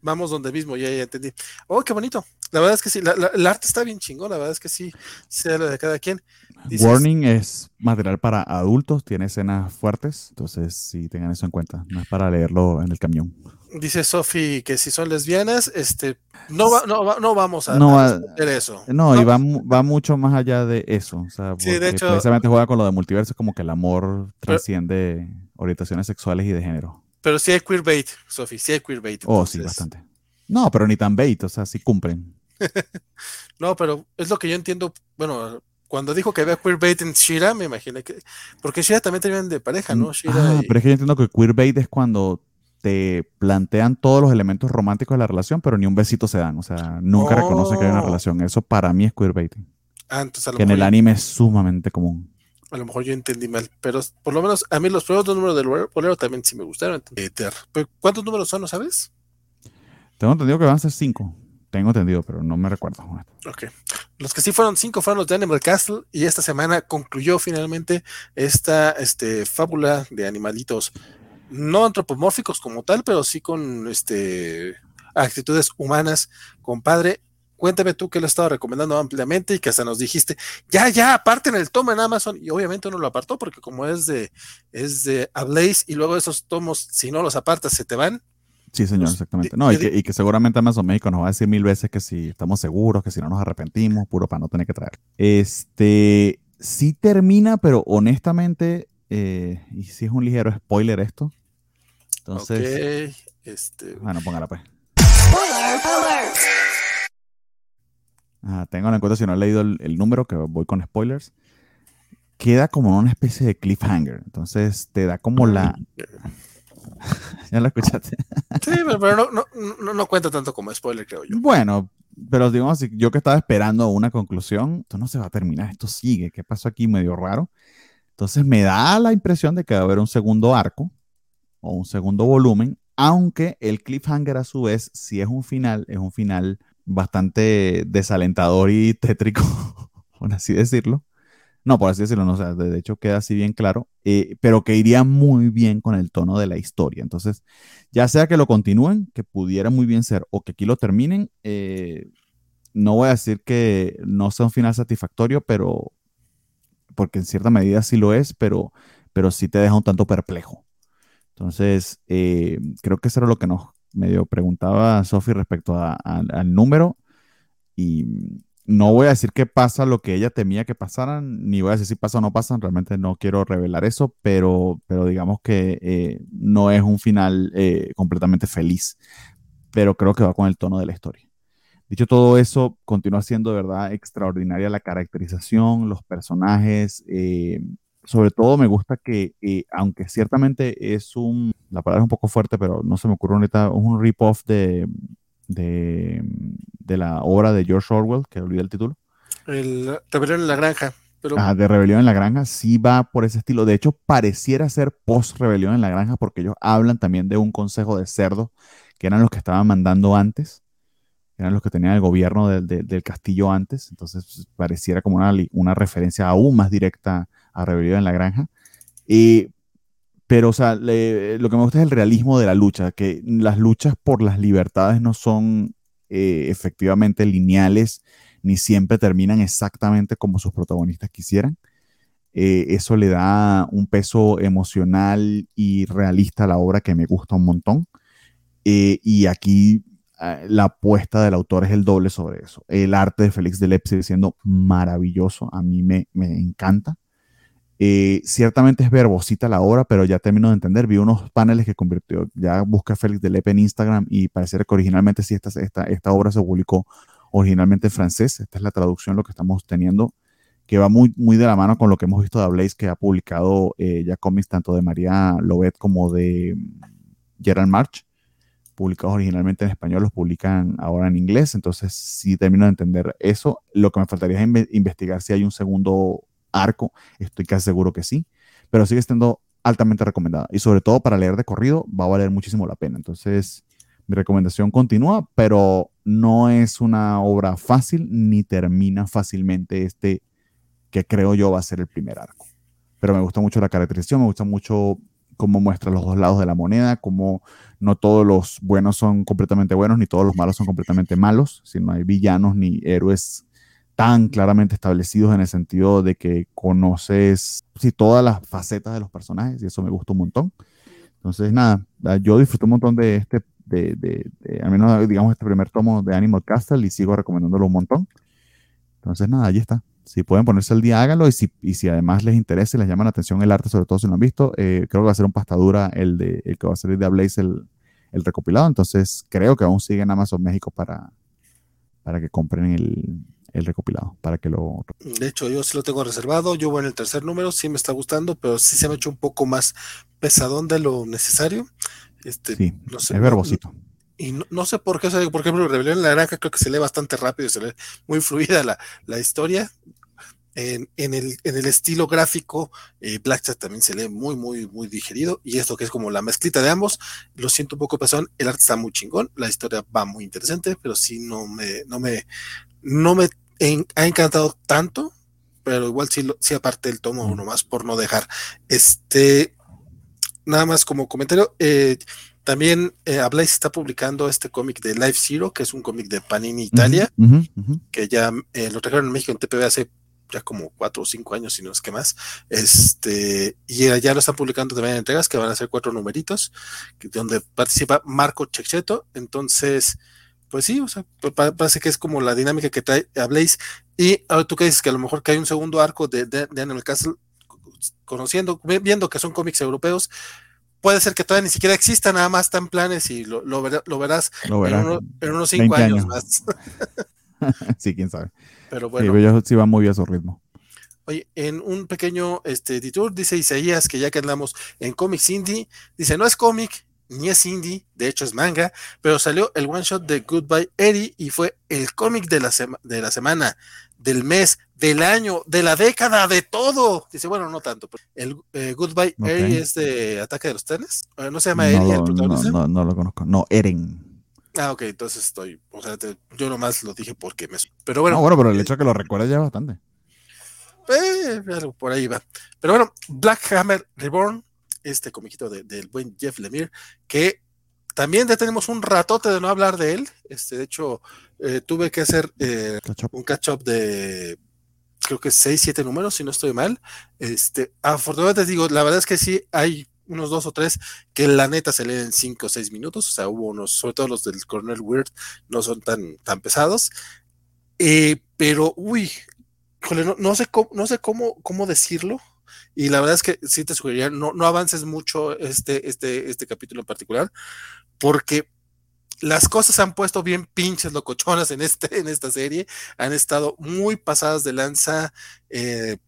vamos donde mismo, ya, ya entendí. Oh, qué bonito. La verdad es que sí, la- la- el arte está bien chingón, la verdad es que sí, sea lo de cada quien. Dices- Warning es material para adultos, tiene escenas fuertes, entonces sí tengan eso en cuenta. No es para leerlo en el camión. Dice Sofi que si son lesbianas, este, no, va- no, va- no vamos a, No a responder eso. No, y va, va mucho más allá de eso. O sea, Sí, de porque hecho- precisamente juega con lo de multiverso, como que el amor trasciende orientaciones sexuales y de género. Pero sí hay queerbait, Sofi, sí hay queerbait. Oh, sí, entonces- bastante. No, pero ni tan bait, o sea, sí cumplen. No, pero es lo que yo entiendo. Bueno, cuando dijo que había queerbait en Shira, me imaginé que. Porque Shira también tenían de pareja, ¿no? Shira Ah, y- pero es que yo entiendo que queerbait es cuando te plantean todos los elementos románticos de la relación, pero ni un besito se dan. O sea, nunca reconocen que hay una Oh. relación. Eso para mí es queerbaiting. Ah, entonces a lo, Que en el yo, anime es sumamente común. a lo mejor yo entendí mal. Pero por lo menos a mí los primeros dos números del bolero- también sí me gustaron. ¿Cuántos números son, no sabes? Tengo entendido que van a ser cinco. Tengo entendido, pero no me recuerdo. Ok. Los que sí fueron cinco fueron los de Animal Castle y esta semana concluyó finalmente esta este, fábula de animalitos no antropomórficos como tal, pero sí con este, actitudes humanas. Compadre, cuéntame tú que lo he estado recomendando ampliamente y que hasta nos dijiste, ya, ya, aparten el tomo en Amazon y obviamente uno lo apartó porque como es de, es de Ablaze y luego esos tomos, si no los apartas, se te van. Sí, señor, Pues, exactamente. di- No, y que, y que seguramente Amazon México nos va a decir mil veces que si estamos seguros, que si no nos arrepentimos, puro para no tener que traer. Este, sí termina, pero honestamente, eh, y si es un ligero spoiler esto. Entonces, ok, este, bueno, póngala pues. Ah, tengo en cuenta si no he leído el, el número, que voy con spoilers. Queda como una especie de cliffhanger. Entonces te da como la. ya lo escuchaste. Sí, pero, no, no, no, no cuenta tanto como spoiler, creo yo. Bueno, pero digamos, yo que estaba esperando una conclusión, esto no se va a terminar, esto sigue. ¿Qué pasó aquí? Medio raro. Entonces me da la impresión de que va a haber un segundo arco o un segundo volumen, aunque el cliffhanger a su vez, si es un final, es un final bastante desalentador y tétrico, por así decirlo. No, por así decirlo, no, o sea, de hecho queda así bien claro, eh, pero que iría muy bien con el tono de la historia. Entonces, ya sea que lo continúen, que pudiera muy bien ser, o que aquí lo terminen, eh, no voy a decir que no sea un final satisfactorio, pero porque en cierta medida sí lo es, pero, pero sí te deja un tanto perplejo. Entonces, eh, creo que eso era lo que nos medio preguntaba Sofi respecto al número. Y no voy a decir que pasa lo que ella temía que pasaran, ni voy a decir si pasa o no pasa, realmente no quiero revelar eso, pero, pero digamos que eh, no es un final eh, completamente feliz, pero creo que va con el tono de la historia. Dicho todo eso, continúa siendo de verdad extraordinaria la caracterización, los personajes. eh, sobre todo me gusta que, eh, aunque ciertamente es un, la palabra es un poco fuerte, pero no se me ocurre ahorita, es un rip-off de, de, de la obra de George Orwell, que olvidé el título. El rebelión en la granja. Pero Ah, de Rebelión en la Granja, sí va por ese estilo. De hecho, pareciera ser post-Rebelión en la Granja, porque ellos hablan también de un consejo de cerdos, que eran los que estaban mandando antes, eran los que tenían el gobierno del- castillo antes. Entonces, pareciera como una, una referencia aún más directa a Rebelión en la Granja. Y, pero, o sea, lo que me gusta es el realismo de la lucha, que las luchas por las libertades no son eh, efectivamente lineales ni siempre terminan exactamente como sus protagonistas quisieran. Eh, eso le da un peso emocional y realista a la obra que me gusta un montón. Eh, y aquí eh, la apuesta del autor es el doble sobre eso. El arte de Félix Delep sigue siendo maravilloso, a mí me, me encanta. Ciertamente es verbosita la obra, pero ya termino de entender. Vi unos paneles que convirtió, ya busca Félix Delep en Instagram y parece que originalmente sí, esta, esta, esta obra se publicó originalmente en francés. Esta es la traducción, lo que estamos teniendo, que va muy, muy de la mano con lo que hemos visto de Blaze, que ha publicado eh, ya cómics tanto de María Lobet como de mm, Gerald March publicados originalmente en español, los publican ahora en inglés, entonces sí termino de entender eso. Lo que me faltaría es inve- investigar si hay un segundo arco, estoy casi seguro que sí, pero sigue siendo altamente recomendada y sobre todo para leer de corrido va a valer muchísimo la pena. Entonces, mi recomendación continúa, pero no es una obra fácil ni termina fácilmente este que creo yo va a ser el primer arco. Pero me gusta mucho la caracterización, me gusta mucho cómo muestra los dos lados de la moneda, cómo no todos los buenos son completamente buenos, ni todos los malos son completamente malos, sino hay villanos ni héroes tan claramente establecidos en el sentido de que conoces sí, todas las facetas de los personajes y eso me gusta un montón. Entonces, nada, yo disfruté un montón de este, de, de, de, al menos digamos este primer tomo de Animal Castle y sigo recomendándolo un montón. Entonces, nada, allí está. Si pueden ponerse al día, háganlo. Y si, y si además les interesa y les llama la atención el arte, sobre todo si no han visto, eh, creo que va a ser un pastadura el, de, el que va a salir de Blaze el, el recopilado. Entonces, creo que aún sigue en Amazon México para, para que compren el, el recopilado, para que lo... De hecho, yo sí lo tengo reservado. Yo voy en el tercer número, sí me está gustando, pero sí se me ha hecho un poco más pesadón de lo necesario. Este, Sí, no sé, es verbosito. y no, no sé por qué, o sea, por ejemplo, Rebelión en la Granja creo que se lee bastante rápido, se lee muy fluida la, la historia. En, en el, en el estilo gráfico, eh, Blackjack también se lee muy, muy, muy digerido. Y esto que es como la mezclita de ambos, lo siento un poco pesado. El arte está muy chingón, la historia va muy interesante, pero sí no me, no me, no me en- ha encantado tanto. Pero igual sí, lo- sí aparte el tomo uno más por no dejar. Este, nada más como comentario, eh, también eh, Ablaze está publicando este cómic de Life Zero, que es un cómic de Panini Italia, que ya eh, lo trajeron en México en TPB hace ya como cuatro o cinco años, si no es que más. Este, y eh, ya lo están publicando también en entregas, que van a ser cuatro numeritos, que- donde participa Marco Checheto. Entonces, pues sí, o sea, pa- pa- parece que es como la dinámica que trae Ablaze. Y ahora tú que dices que a lo mejor que hay un segundo arco de, de, de Animal Castle, conociendo, vi- viendo que son cómics europeos, puede ser que todavía ni siquiera exista, nada más está en planes y lo, lo, verá- lo verás, Lo en, verás. uno- en unos cinco 20 años, años. más. sí, quién sabe. Pero Sí, bueno, pero ellos sí van muy a su ritmo. oye, en un pequeño este, detour dice Isaías que ya que andamos en cómics indie, dice no es cómic, ni es indie, de hecho es manga, pero salió el one shot de Goodbye Eddie y fue el cómic de la, de la semana, del mes, del año, de la década, de todo. Dice, bueno, no tanto. pero El eh, Goodbye Ok. Eddie es de Ataque de los Trenes. Eh, No se llama No, Eddie el lo- no, protagonista. no, no lo conozco. No, Eren. Ah, ok, entonces estoy, o sea, te- yo nomás lo dije porque me... Pero bueno, no, bueno, pero el hecho de que lo recuerdes ya bastante. Eh, por ahí va. Pero bueno, Black Hammer Reborn, este comiquito de- del buen Jeff Lemire, que también ya tenemos un ratote de no hablar de él. Este, de hecho, eh, tuve que hacer eh, un catch-up de creo que 6, 7 números, si no estoy mal. Este, afortunadamente digo, la verdad es que sí hay unos dos o tres que la neta se leen en 5 o 6 minutos. O sea, hubo unos, sobre todo los del Cornel Weird, no son tan, tan pesados. Eh, pero, uy, no, no sé cómo, no sé cómo, cómo decirlo. Y la verdad es que sí te sugeriría, no, no avances mucho este, este, este capítulo en particular, porque las cosas se han puesto bien pinches locochonas en, este, en esta serie, han estado muy pasadas de lanza, eh,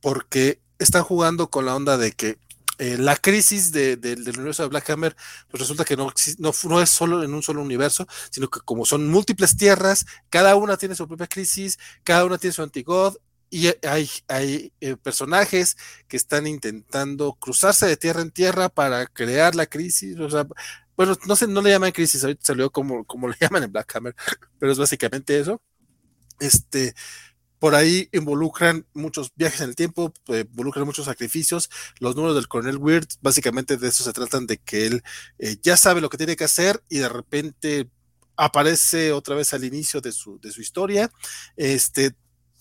porque están jugando con la onda de que eh, la crisis de, de, del universo de Black Hammer, pues resulta que no, no, no, es solo en un solo universo, sino que como son múltiples tierras, cada una tiene su propia crisis, cada una tiene su antigod, y hay, hay eh, personajes que están intentando cruzarse de tierra en tierra para crear la crisis, o sea, bueno, no sé, no le llaman crisis, ahorita salió como, como le llaman en Black Hammer, pero es básicamente eso. Este, por ahí involucran muchos viajes en el tiempo, eh, involucran muchos sacrificios. Los números del Coronel Weird, básicamente de eso se tratan, de que él eh, ya sabe lo que tiene que hacer y de repente aparece otra vez al inicio de su, de su historia. Este,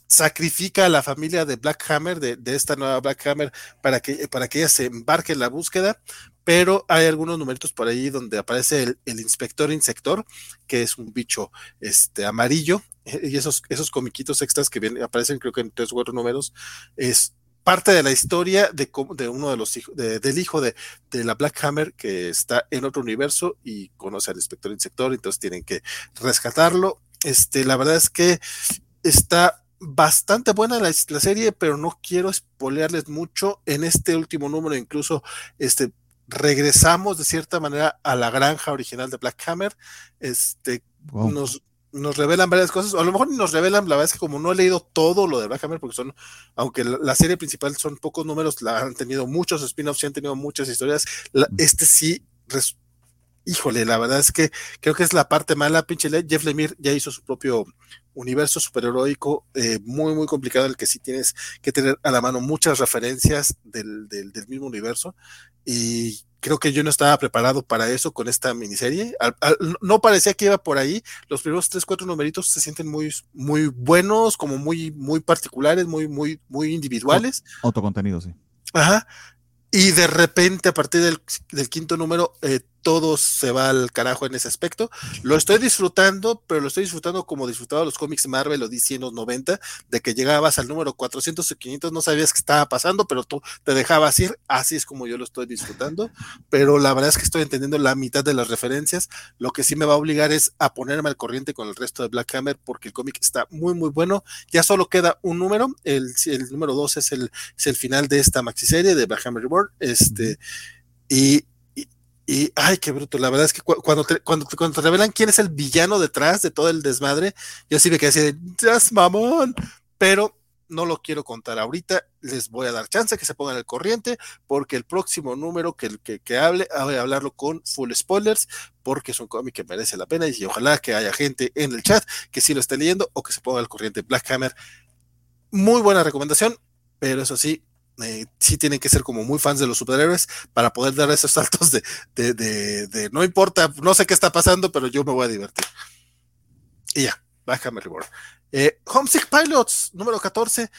sacrifica a la familia de Black Hammer, de, de esta nueva Black Hammer, para que, para que ella se embarque en la búsqueda, pero hay algunos numeritos por ahí donde aparece el, el inspector insector, que es un bicho este, amarillo, y esos, esos comiquitos extras que vienen, aparecen creo que en tres o cuatro números, es parte de la historia de, de uno de los hijos, de- del hijo de, de la Black Hammer que está en otro universo y conoce al inspector insector, entonces tienen que rescatarlo. Este, la verdad es que está bastante buena la, la serie, pero no quiero spoilearles mucho. En este último número, incluso, este, regresamos de cierta manera a la granja original de Black Hammer. Este, Wow. nos, nos revelan varias cosas, o a lo mejor nos revelan, la verdad es que como no he leído todo lo de Black Hammer, porque son, aunque la, la serie principal son pocos números, la han tenido muchos spin-offs y han tenido muchas historias, la- este sí, res- híjole, la verdad es que creo que es la parte mala, pinche Jeff Lemire ya hizo su propio universo superheroico, eh, muy, muy complicado, en el que sí tienes que tener a la mano muchas referencias del, del, del mismo universo, y creo que yo no estaba preparado para eso con esta miniserie. Al- al- no parecía que iba por ahí. Los primeros tres, cuatro numeritos se sienten muy, muy buenos, como muy, muy particulares, muy, muy, muy individuales. Autocontenido, sí. Ajá. Y de repente, a partir del, del quinto número, eh, todo se va al carajo en ese aspecto. Lo estoy disfrutando, pero lo estoy disfrutando como disfrutaba los cómics Marvel o DC en los 90, de que llegabas al número 400 o 500, no sabías qué estaba pasando, pero tú te dejabas ir. Así es como yo lo estoy disfrutando. Pero la verdad es que estoy entendiendo la mitad de las referencias. Lo que sí me va a obligar es a ponerme al corriente con el resto de Black Hammer, porque el cómic está muy, muy bueno. Ya solo queda un número. El, el número 2 es el es el final de esta maxiserie de Black Hammer Reborn. Este, y, y, ay, qué bruto. La verdad es que cu- cuando te, cuando, cuando te revelan quién es el villano detrás de todo el desmadre, yo sí me quedé así de, "Just mamón, pero no lo quiero contar ahorita. Les voy a dar chance que se pongan al corriente, porque el próximo número que, que, que hable, voy a hablarlo con full spoilers, porque es un cómic que merece la pena y ojalá que haya gente en el chat que sí lo esté leyendo o que se ponga al corriente. Black Hammer, muy buena recomendación, pero eso sí, eh, sí tienen que ser como muy fans de los superhéroes para poder dar esos saltos de, de, de, de no importa, no sé qué está pasando, pero yo me voy a divertir. Y ya, Hammer Reborn. Eh, Homesick Pilots, número 14.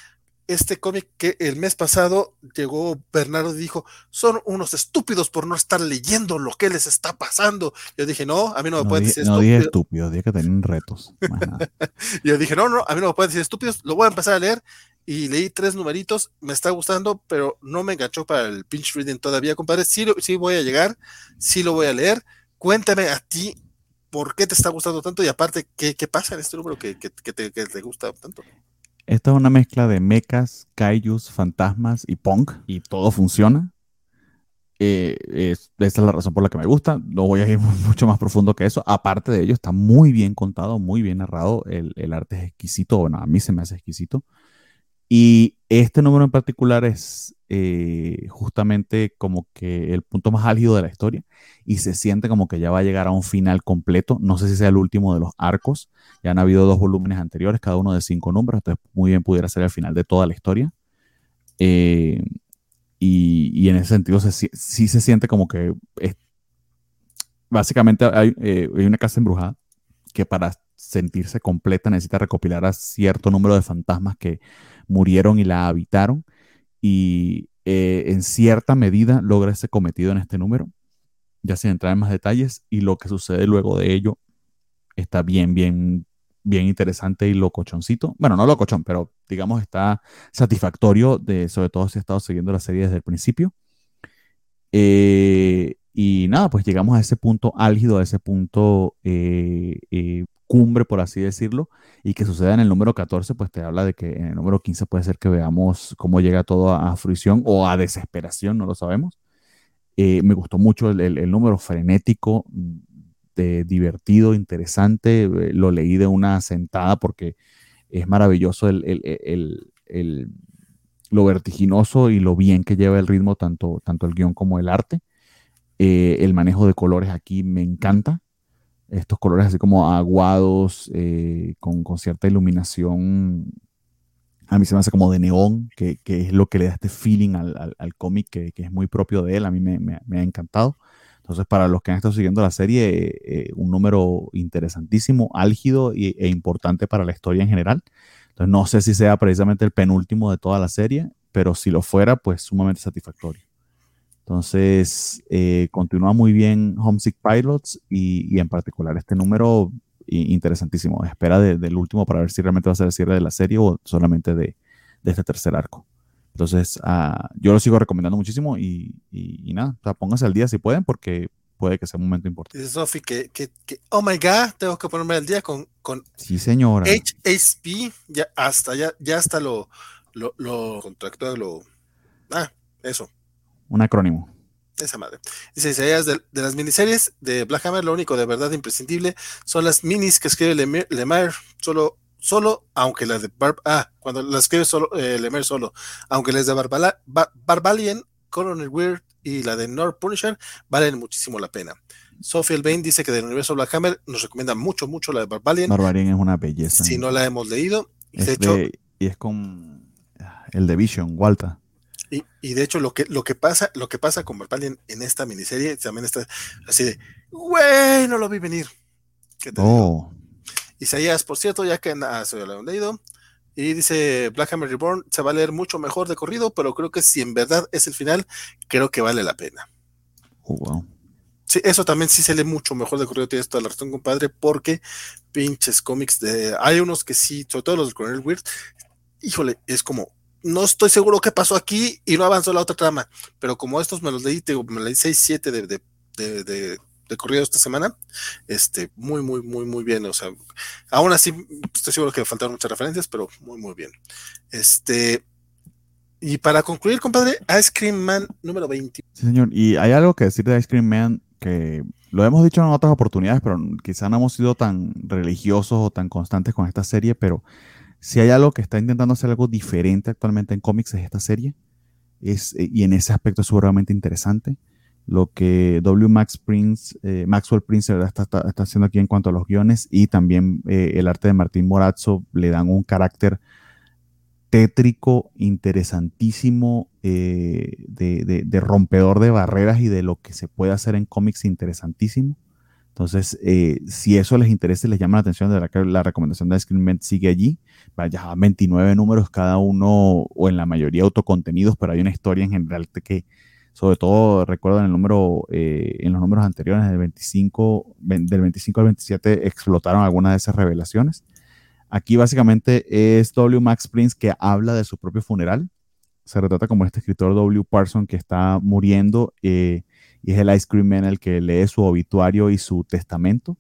Este cómic que el mes pasado llegó Bernardo y dijo, son unos estúpidos por no estar leyendo lo que les está pasando. Yo dije, no, a mí no me No, pueden decir no dije estúpido. estúpido, dije que tenían retos. Yo dije, no, no, a mí no me pueden decir estúpidos, lo voy a empezar a leer. Y leí tres numeritos, me está gustando, pero no me enganchó para el pinch reading todavía, compadre. Sí, sí voy a llegar, sí lo voy a leer. Cuéntame a ti por qué te está gustando tanto y aparte, ¿qué, qué pasa en este número que, que- que te, que te gusta tanto? Esta es una mezcla de mechas, kaijus, fantasmas y punk, y todo funciona. Eh, es- esa es la razón por la que me gusta. No voy a ir mucho más profundo que eso. Aparte de ello, está muy bien contado, muy bien narrado. El, el arte es exquisito. Bueno, a mí se me hace exquisito. Y este número en particular es eh, justamente como que el punto más álgido de la historia y se siente como que ya va a llegar a un final completo. No sé si sea el último de los arcos. Ya han habido dos volúmenes anteriores, cada uno de cinco números, entonces muy bien pudiera ser el final de toda la historia. Eh, y, y en ese sentido se sí se siente como que básicamente hay, eh, hay una casa embrujada que para sentirse completa necesita recopilar a cierto número de fantasmas que murieron y la habitaron y eh, en cierta medida logra ese cometido en este número, ya sin entrar en más detalles y lo que sucede luego de ello está bien, bien, bien interesante y locochoncito. Bueno, no locochón, pero digamos está satisfactorio, de, sobre todo si has estado siguiendo la serie desde el principio. Eh, y nada, pues llegamos a ese punto álgido, a ese punto eh, cumbre, por así decirlo, y que suceda en el número 14, pues te habla de que en el número 15 puede ser que veamos cómo llega todo a, a fruición o a desesperación, no lo sabemos. Eh, me gustó mucho el, número frenético, de, divertido, interesante. eh, Lo leí de una sentada porque es maravilloso el- el- lo vertiginoso y lo bien que lleva el ritmo, tanto, tanto el guion como el arte. Eh, el manejo de colores aquí me encanta. Estos colores así como aguados, eh, con, con cierta iluminación a mí se me hace como de neón, que, que es lo que le da este feeling al, al- al cómic que, que es muy propio de él. A mí me, me- me ha encantado. Entonces, para los que han estado siguiendo la serie, eh, eh, un número interesantísimo, álgido y- e importante para la historia en general. Entonces no sé si sea precisamente el penúltimo de toda la serie, pero si lo fuera, pues sumamente satisfactorio. Entonces, eh, continúa muy bien Homesick Pilots y, y en particular este número interesantísimo. Espera de- del último para ver si realmente va a ser el cierre de la serie o solamente de, de este tercer arco. Entonces, ah, yo lo sigo recomendando muchísimo y, y- y nada, o sea, pónganse al día si pueden porque puede que sea un momento importante. Dice Sofi que, que, que, oh my god, tengo que ponerme al día con, con Sí, señora. HSP, ya hasta, ya, ya hasta lo, lo, lo lo, ah, eso, Un acrónimo. esa madre. Dice Isaías, de, de las miniseries de Black Hammer, lo único de verdad imprescindible son las minis que escribe Lemire, Lemire solo, solo, aunque las de Barb, ah, cuando las escribe solo, eh, Lemire solo, aunque las de Barbala, Bar- Barbalian, Colonel Weird y la de Nord Punisher valen muchísimo la pena. Sophie Elbain dice que del universo Black Hammer nos recomienda mucho, mucho la de Barbalian. Barbarian es una belleza. si no la hemos leído, Es de hecho, de- y es con ah, el de Vision, Walter. Y, y de hecho, lo que, lo que pasa, lo que pasa con Barbalian en esta miniserie también está así de güey, no lo vi venir. ¿Qué te? Oh, Isaías, por cierto, ya que ah, se lo han leído. Y dice Black Hammer Reborn se va a leer mucho mejor de corrido, pero creo que si en verdad es el final, creo que vale la pena. oh, wow. Sí, eso también sí se lee mucho mejor de corrido, tienes toda la razón, compadre, porque pinches cómics de. Hay unos que sí, sobre todo los de Coronel Weird, híjole, es como, no estoy seguro qué pasó aquí y no avanzó la otra trama, pero como estos me los leí, digo, me leí 6, 7 de, de, de, de, de corrido esta semana, este, muy, muy, muy, muy bien, o sea, aún así estoy seguro que me faltaron muchas referencias, pero muy, muy bien. Este, y para concluir, compadre, Ice Cream Man número 20. Sí, señor. Y hay algo que decir de Ice Cream Man que lo hemos dicho en otras oportunidades, pero quizá no hemos sido tan religiosos o tan constantes con esta serie, pero si hay algo que está intentando hacer algo diferente actualmente en cómics es esta serie. Es, eh, y en ese aspecto es seguramente interesante. Lo que W. Max Prince, eh, Maxwell Prince está, está- haciendo aquí en cuanto a los guiones y también eh, el arte de Martín Morazzo le dan un carácter tétrico, interesantísimo, de- de rompedor de barreras y de lo que se puede hacer en cómics interesantísimo. Entonces, eh, si eso les interesa y les llama la atención, de verdad que la recomendación de Screen Man sigue allí. Vaya, 29 números cada uno, o en la mayoría autocontenidos, pero hay una historia en general que, sobre todo, recuerdo en el número, eh, en los números anteriores, del 25, ven- del 25 al 27, explotaron algunas de esas revelaciones. Aquí básicamente es W. Max Prince que habla de su propio funeral. Se retrata como este escritor W. Parson que está muriendo eh, y es el Ice Cream Man el que lee su obituario y su testamento.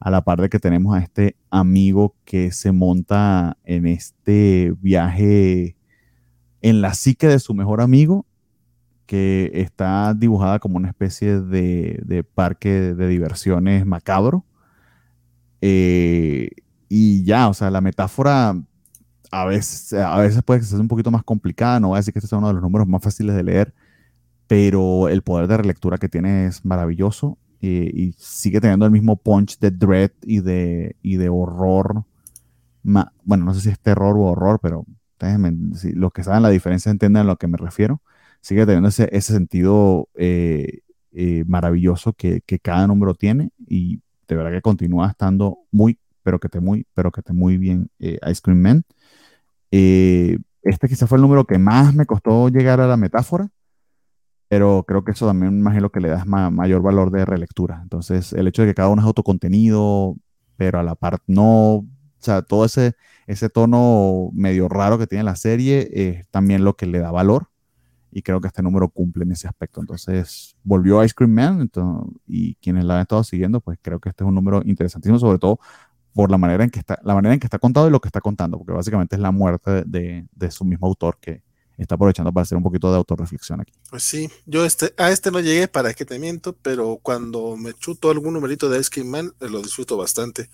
A la par de que tenemos a este amigo que se monta en este viaje en la psique de su mejor amigo, que está dibujada como una especie de, parque de diversiones macabro. Eh, y ya, o sea, la metáfora a veces, a veces puede ser un poquito más complicada, no voy a decir que este sea uno de los números más fáciles de leer, pero el poder de relectura que tiene es maravilloso eh, y sigue teniendo el mismo punch de dread y de, y de horror. Ma- bueno, no sé si es terror o horror, pero si los que saben la diferencia entienden a lo que me refiero. Sigue teniendo ese, sentido eh, eh, maravilloso que, cada número tiene y de verdad que continúa estando muy, pero que te muy, pero que te muy bien eh, Ice Cream Man. Este quizás fue el número que más me costó llegar a la metáfora, pero creo que eso también me imagino que le da ma- mayor valor de relectura. Entonces, el hecho de que cada uno es autocontenido, pero a la par no, o sea, todo ese, ese tono medio raro que tiene la serie es también lo que le da valor. Y creo que este número cumple en ese aspecto. Entonces, volvió Ice Cream Man. entonces- y quienes la han estado siguiendo, pues creo que este es un número interesantísimo, sobre todo por la manera en que está, la manera en que está contado y lo que está contando, porque básicamente es la muerte de, de su mismo autor que está aprovechando para hacer un poquito de autorreflexión aquí. Pues sí, yo este, a este no llegué, para qué te miento, pero cuando me chuto algún numerito de Ice Cream Man, lo disfruto bastante.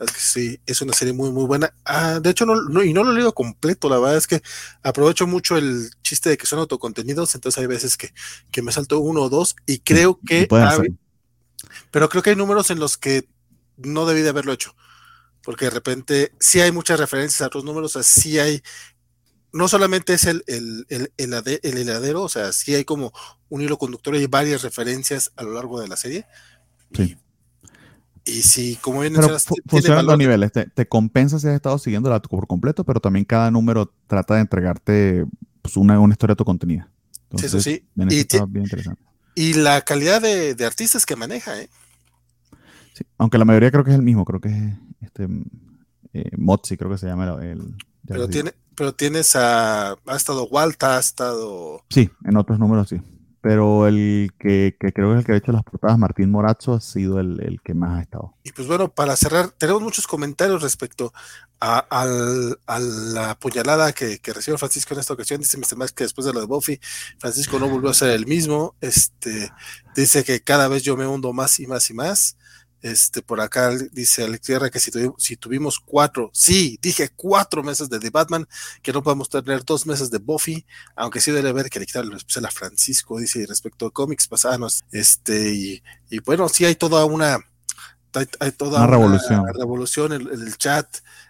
Es que sí, es una serie muy, muy buena. Ah, de hecho, no, no- y no lo he leído completo, la verdad es que aprovecho mucho el chiste de que son autocontenidos, entonces hay veces que, que me salto uno o dos y creo que, pueden ha- hacerlo. pero creo que hay números en los que no debí de haberlo hecho, porque de repente sí hay muchas referencias a otros números, o sea, sí hay, no solamente es el, el, el, el ade- el heladero, o sea, sí hay como un hilo conductor y hay varias referencias a lo largo de la serie. Sí. Y, Y si, como bien Pero mencionas, fu- tiene funciona en dos niveles. Te, te compensa si has estado siguiéndola por completo, pero también cada número trata de entregarte pues, una, una historia autocontenida. Sí, eso sí. Y, está bien interesante. y la calidad de, de artistas que maneja, ¿eh? Sí, Aunque la mayoría creo que es el mismo, creo que es este eh, Motzi, creo que se llama el. Pero, tiene, pero tienes a. Ha estado Walta, ha estado. Sí, en otros números sí. Pero el que, que creo que es el que ha hecho las portadas, Martín Morazzo, ha sido el, el que más ha estado. Y pues bueno, para cerrar, tenemos muchos comentarios respecto a, al- a la puñalada que, que recibió Francisco en esta ocasión. Dice Mr. Max que después de lo de Buffy, Francisco no volvió a ser el mismo. Este dice que cada vez yo me hundo más y más y más. Este, por acá dice Alex Guerra que si, tuvi- si tuvimos cuatro, sí, dije cuatro meses de The Batman, que no podemos tener dos meses de Buffy, aunque sí debe haber que le quitar el especial a Francisco, dice respecto a cómics pasados. Este, y, y bueno, sí hay toda una hay, hay toda Una revolución. revolución en, en el chat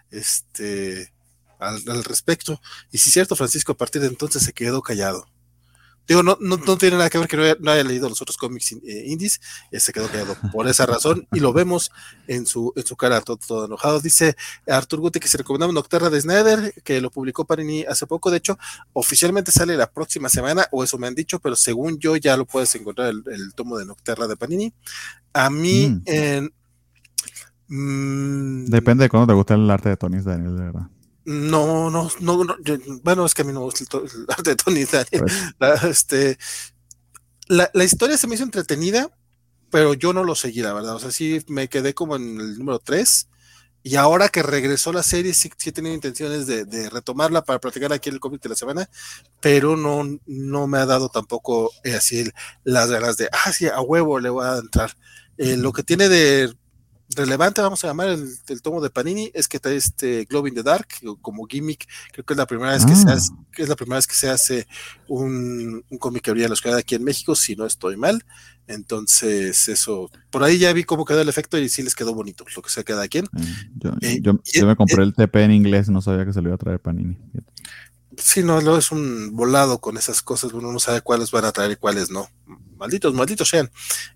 este al, al respecto. Y si es cierto, Francisco a partir de entonces se quedó callado. Digo, no, no, no tiene nada que ver que no haya, no haya leído los otros cómics in- eh, indies, eh, se quedó callado por esa razón y lo vemos en su, en su cara todo, todo enojado. Dice Artur Guti que se recomendaba Nocterra de Snyder, que lo publicó Panini hace poco. De hecho, oficialmente sale la próxima semana, o eso me han dicho, pero según yo ya lo puedes encontrar el, el tomo de Nocterra de Panini. A mí, Mm. en. mm, Depende de cuándo te gusta el arte de Tony Daniel, de verdad. No, no, no, no, yo- bueno, es que a mí no me gusta el, arte de Tony Daniel. Pues, La, este, la, la historia se me hizo entretenida, pero yo no lo seguí, la verdad. O sea, sí me quedé como en el número 3. Y ahora que regresó la serie, sí, sí he tenido intenciones de, de retomarla para platicar aquí el cómic de la semana, pero no, no me ha dado tampoco eh, así las ganas de, ah, sí, a huevo le voy a entrar. Eh, lo que tiene de relevante, vamos a llamar el, el tomo de Panini, es que está este Globe in the Dark, como gimmick, creo que es la primera vez que, se Ah. hace, que es la primera vez que se hace un, un cómic que habría en la ciudad aquí en México, si no estoy mal. Entonces, eso, por ahí ya vi cómo quedó el efecto y sí les quedó bonito, lo que sea cada quien. eh, yo, Eh, yo- yo me compré el TP en inglés, no sabía que se lo iba a traer Panini. Sí, no, luego es un volado con esas cosas, uno no sabe cuáles van a traer y cuáles no. Malditos, malditos sean.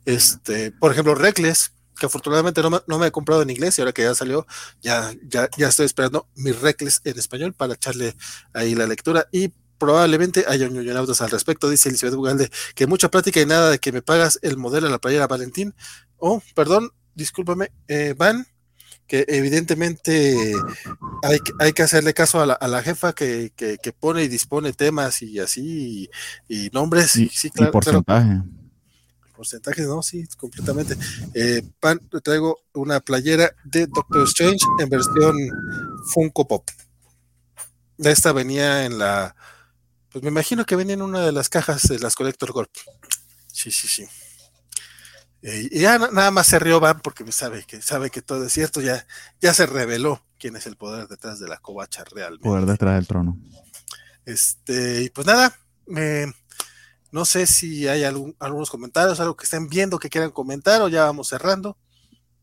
Este, por ejemplo, Reckless, que afortunadamente no me, no me he comprado en inglés y ahora que ya salió, ya, ya, ya estoy esperando mi Reckless en español para echarle ahí la lectura y probablemente haya un ñoñonautas al respecto, dice Elizabeth Bugalde, que mucha plática y nada de que me pagas el modelo a la playera Valentín. Oh, perdón, discúlpame, eh, Van, que evidentemente hay, que- hay que hacerle caso a la, a la jefa que, que- que pone y dispone temas y así, y, y nombres, Y, sí, y claro, claro, porcentaje. Porcentajes, no, sí, completamente. Eh, pan, traigo una playera de Doctor Strange en versión Funko Pop. Esta venía en la, pues me imagino que venía en una de las cajas de las Collector Corp. Sí, sí, sí. Eh, y ya na- nada más se rió Van porque sabe que sabe que todo es cierto, ya, ya se reveló quién es el poder detrás de la covacha realmente. Poder detrás del trono. Este, y pues nada, me- no sé si hay algún- algunos comentarios, algo que estén viendo que quieran comentar o ya vamos cerrando.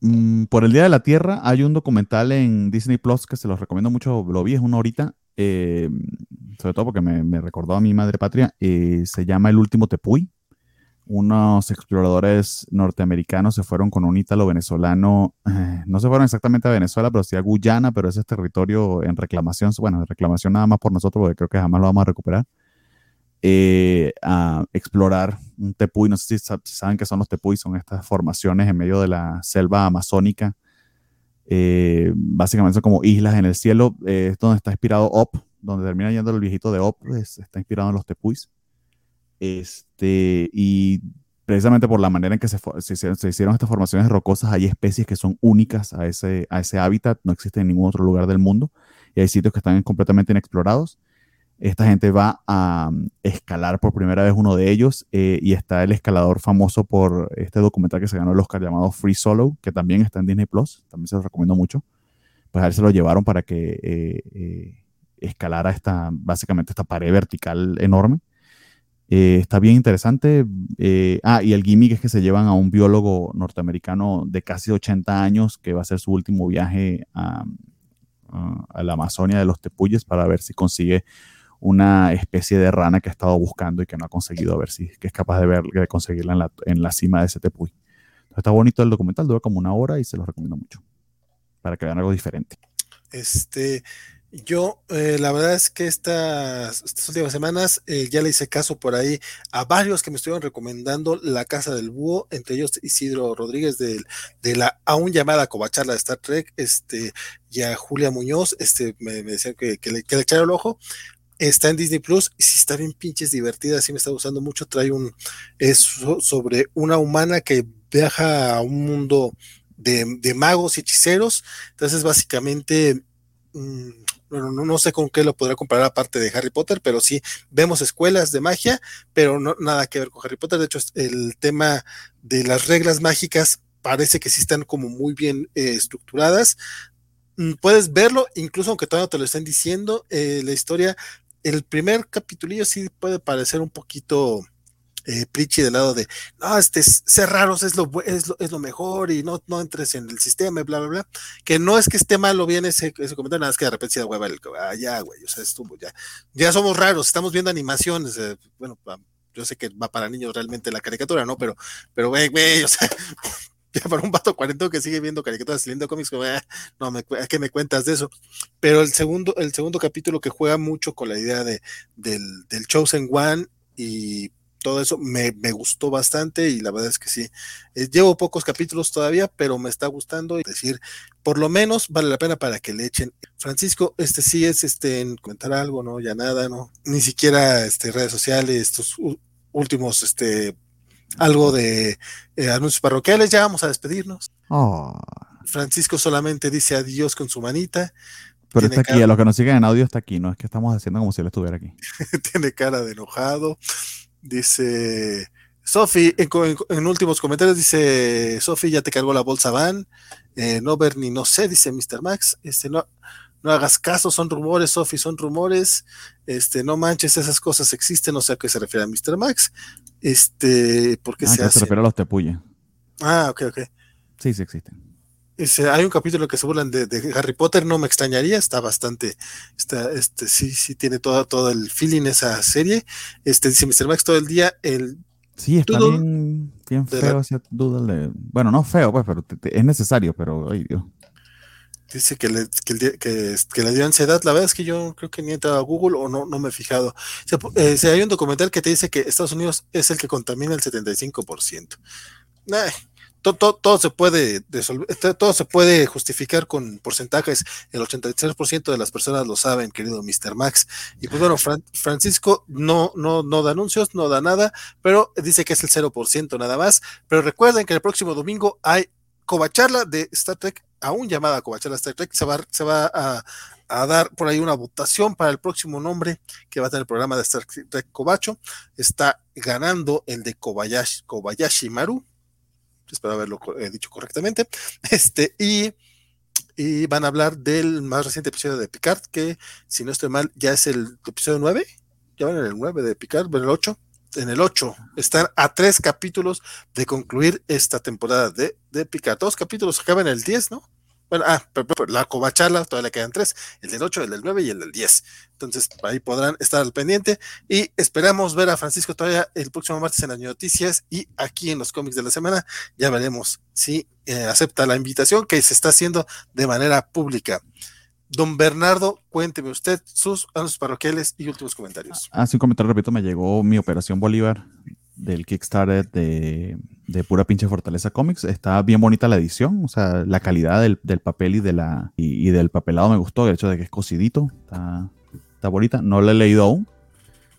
Mm, por el Día de la Tierra hay un documental en Disney Plus que se los recomiendo mucho, lo vi, es una horita, eh, sobre todo porque me, me recordó a mi madre patria, eh, se llama El Último Tepuy. Unos exploradores norteamericanos se fueron con un ítalo venezolano, no se fueron exactamente a Venezuela, pero sí a Guyana, pero ese es territorio en reclamación, bueno, en reclamación nada más por nosotros, porque creo que jamás lo vamos a recuperar. Eh, a explorar un tepuy. No sé si, sa- si saben qué son los tepuy, son estas formaciones en medio de la selva amazónica. Eh, básicamente son como islas en el cielo. eh, es donde está inspirado Op, donde termina yendo el viejito de Op, es- está inspirado en los tepuis. Este, y precisamente por la manera en que se, se hicieron, estas formaciones rocosas, hay especies que son únicas a ese, a ese hábitat, no existen en ningún otro lugar del mundo, y hay sitios que están completamente inexplorados. Esta gente va a um, escalar por primera vez uno de ellos eh, y está el escalador famoso por este documental que se ganó el Oscar llamado Free Solo, que también está en Disney Plus, también se lo recomiendo mucho. Pues a él se lo llevaron para que eh, eh, escalara esta, básicamente esta pared vertical enorme. Está bien interesante. ah, y el gimmick es que se llevan a un biólogo norteamericano de casi 80 años que va a hacer su último viaje a, a- a la Amazonia de los Tepuyes para ver si consigue una especie de rana que ha estado buscando y que no ha conseguido, a ver si que es capaz de, ver, de conseguirla en la, en la cima de ese tepuy. Está bonito el documental, dura como una hora y se los recomiendo mucho. Para que vean algo diferente. Este, yo, eh, la verdad es que estas, últimas semanas eh, ya le hice caso por ahí a varios que me estuvieron recomendando La Casa del Búho, entre ellos Isidro Rodríguez de, de la aún llamada Covacharla de Star Trek, este, y a Julia Muñoz, este, me, me decían que, que le, que le echara el ojo. Está en Disney Plus y si está bien pinches divertida, sí me está gustando mucho. Trae un, es so- sobre una humana que viaja a un mundo de, de magos y hechiceros. Entonces, básicamente, mm, bueno, no, no sé con qué lo podrá comparar aparte de Harry Potter, pero sí vemos escuelas de magia, pero no nada que ver con Harry Potter. De hecho, el tema de las reglas mágicas parece que sí están como muy bien eh, estructuradas. Mm, Puedes verlo, incluso aunque todavía no te lo estén diciendo, eh, la historia, el primer capitulillo sí puede parecer un poquito eh, preachy del lado de, no, este, ser raros es lo, es lo, es lo mejor y no, no entres en el sistema y bla, bla, bla. Que no es que esté malo bien ese, ese comentario, nada más que de repente se da hueva el, ah, ya, güey, o sea, estuvo, ya, ya somos raros, estamos viendo animaciones, eh, bueno, yo sé que va para niños realmente la caricatura, ¿no? Pero, pero, güey, güey, o sea, para un vato cuarentón que sigue viendo caricaturas y leyendo cómics, como, ah, no, me, cu- ¿qué me cuentas de eso? Pero el segundo, el segundo capítulo que juega mucho con la idea de, del, del Chosen One y todo eso me, me gustó bastante y la verdad es que sí. Eh, llevo pocos capítulos todavía, pero me está gustando y decir, por lo menos vale la pena para que le echen. Francisco, este sí es este en comentar algo, ¿no? Ya nada, ¿no? Ni siquiera este redes sociales, estos últimos, este, algo de eh, anuncios parroquiales, ya vamos a despedirnos. Oh, Francisco solamente dice adiós con su manita, pero Tiene está aquí, cara- a los que nos siguen en audio está aquí, no es que estamos haciendo como si él estuviera aquí. tiene cara de enojado. Dice Sofi, en, co- en- en últimos comentarios dice Sofi, ya te cargó la bolsa van. Eh, no ver ni no sé, dice Mr. Max. Este, no, no hagas caso, son rumores, Sofi, son rumores. Este, no manches, esas cosas existen, no sé a qué se refiere a Mr. Max. Este, ¿por qué Ah, se que se hace? refiere a los tepuyes. Ah, ok, ok. Sí, sí existen. Dice, hay un capítulo que se burlan de, de Harry Potter, no me extrañaría, está bastante, está, este, sí, sí tiene todo, todo el feeling esa serie. Este, dice Mr. Max todo el día, el Sí, está Doodle bien, bien feo la- ese doodle de- Bueno, no feo, pues, pero te- te- es necesario, pero, ay Dios. Dice que le, que, el día- que, que le dio ansiedad. La verdad es que yo creo que ni he entrado a Google o no, no me he fijado. Eh, se- hay un documental que te dice que Estados Unidos es el que contamina el 75%. Nah, to- to- todo se puede resolver, to- todo se puede justificar con porcentajes. El 83% de las personas lo saben, querido Mr. Max. Y pues bueno, Fran- Francisco no, no, no da anuncios, no da nada, pero dice que es el 0% nada más. Pero recuerden que el próximo domingo hay Covacharla de Star Trek, aún llamada Covacharla Star Trek, se va, se va a, dar por ahí una votación para el próximo nombre que va a tener el programa de Star Trek Covacho. Está ganando el de Kobayashi, Maru. Espero haberlo eh, dicho correctamente. Este, y, van a hablar del más reciente episodio de Picard, que si no estoy mal, ya es el episodio 9. Ya van en el 9 de Picard, en el 8. En el 8. Están a tres capítulos de concluir esta temporada de, de Picard. Dos capítulos acaban el 10, ¿no? Bueno, ah, pero, la covacharla todavía le quedan tres, el del 8, el del 9 y el del 10. Entonces, ahí podrán estar al pendiente y esperamos ver a Francisco todavía el próximo martes en las noticias y aquí en los cómics de la semana ya veremos si eh, acepta la invitación que se está haciendo de manera pública. Don Bernardo, cuénteme usted sus anuncios parroquiales y últimos comentarios. Hace un comentario, repito, me llegó mi Operación Bolívar del Kickstarter de, de pura pinche Fortaleza Comics. Está bien bonita la edición, o sea, la calidad del, del papel y, de la, y, y del papelado me gustó, el hecho de que es cosidito, está, está bonita. No la he leído aún,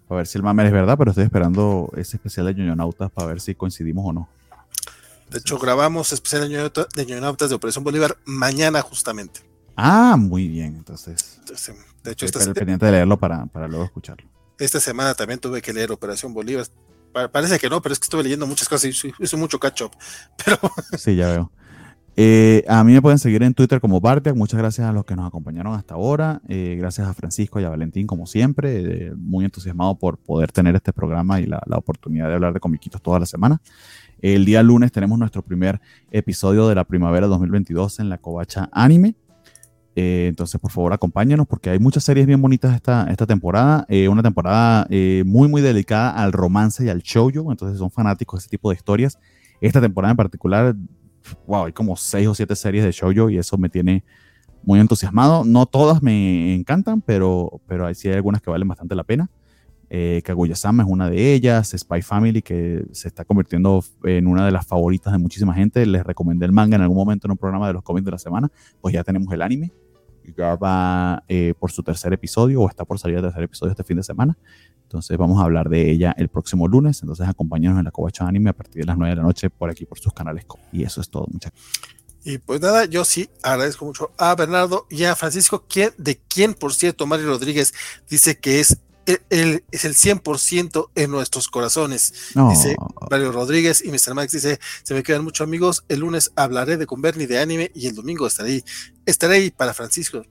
a ver si el mame es verdad, pero estoy esperando ese especial de Ñoñonautas para ver si coincidimos o no. De hecho, grabamos especial de Ñoñonauta- de Ñoñonautas de Operación Bolívar mañana justamente. Ah, muy bien, entonces. Entonces, de hecho, Estoy esta, pendiente de leerlo para, para luego escucharlo. esta semana también tuve que leer Operación Bolívar. Pa- Parece que no, pero es que estuve leyendo muchas cosas y hice- mucho catch up. Sí, ya veo. Eh, a mí me pueden seguir en Twitter como Bartiak. Muchas gracias a los que nos acompañaron hasta ahora. Eh, gracias a Francisco y a Valentín, como siempre. muy entusiasmado por poder tener este programa y la, la oportunidad de hablar de comiquitos toda la semana. El día lunes tenemos nuestro primer episodio de la primavera 2022 en la Covacha Anime. Eh, entonces, por favor, acompáñenos porque hay muchas series bien bonitas esta, esta temporada. Eh, una temporada eh, muy, muy dedicada al romance y al shoujo. Entonces, son fanáticos de ese tipo de historias. esta temporada en particular, wow, hay como seis o siete series de shoujo y eso me tiene muy entusiasmado. No todas me encantan, pero, pero sí hay algunas que valen bastante la pena. Eh, Kaguya-sama es una de ellas, Spy Family, que se está convirtiendo en una de las favoritas de muchísima gente. Les recomendé el manga en algún momento en un programa de los cómics de la semana, pues ya tenemos el anime. Ya va eh, por su tercer episodio o está por salir el tercer episodio este fin de semana. Entonces vamos a hablar de ella el próximo lunes. Entonces acompáñanos en la Covacha Anime a partir de las 9 de la noche por aquí por sus canales. Y eso es todo, muchachos. Y pues nada, yo sí agradezco mucho a Bernardo y a Francisco, de quien, por cierto, Mario Rodríguez dice que es el, es el 100% en nuestros corazones. No. Dice Mario Rodríguez y Mr. Max dice, se me quedan muchos amigos, el lunes hablaré de Converni de anime y el domingo estaré ahí. Estaré ahí para Francisco.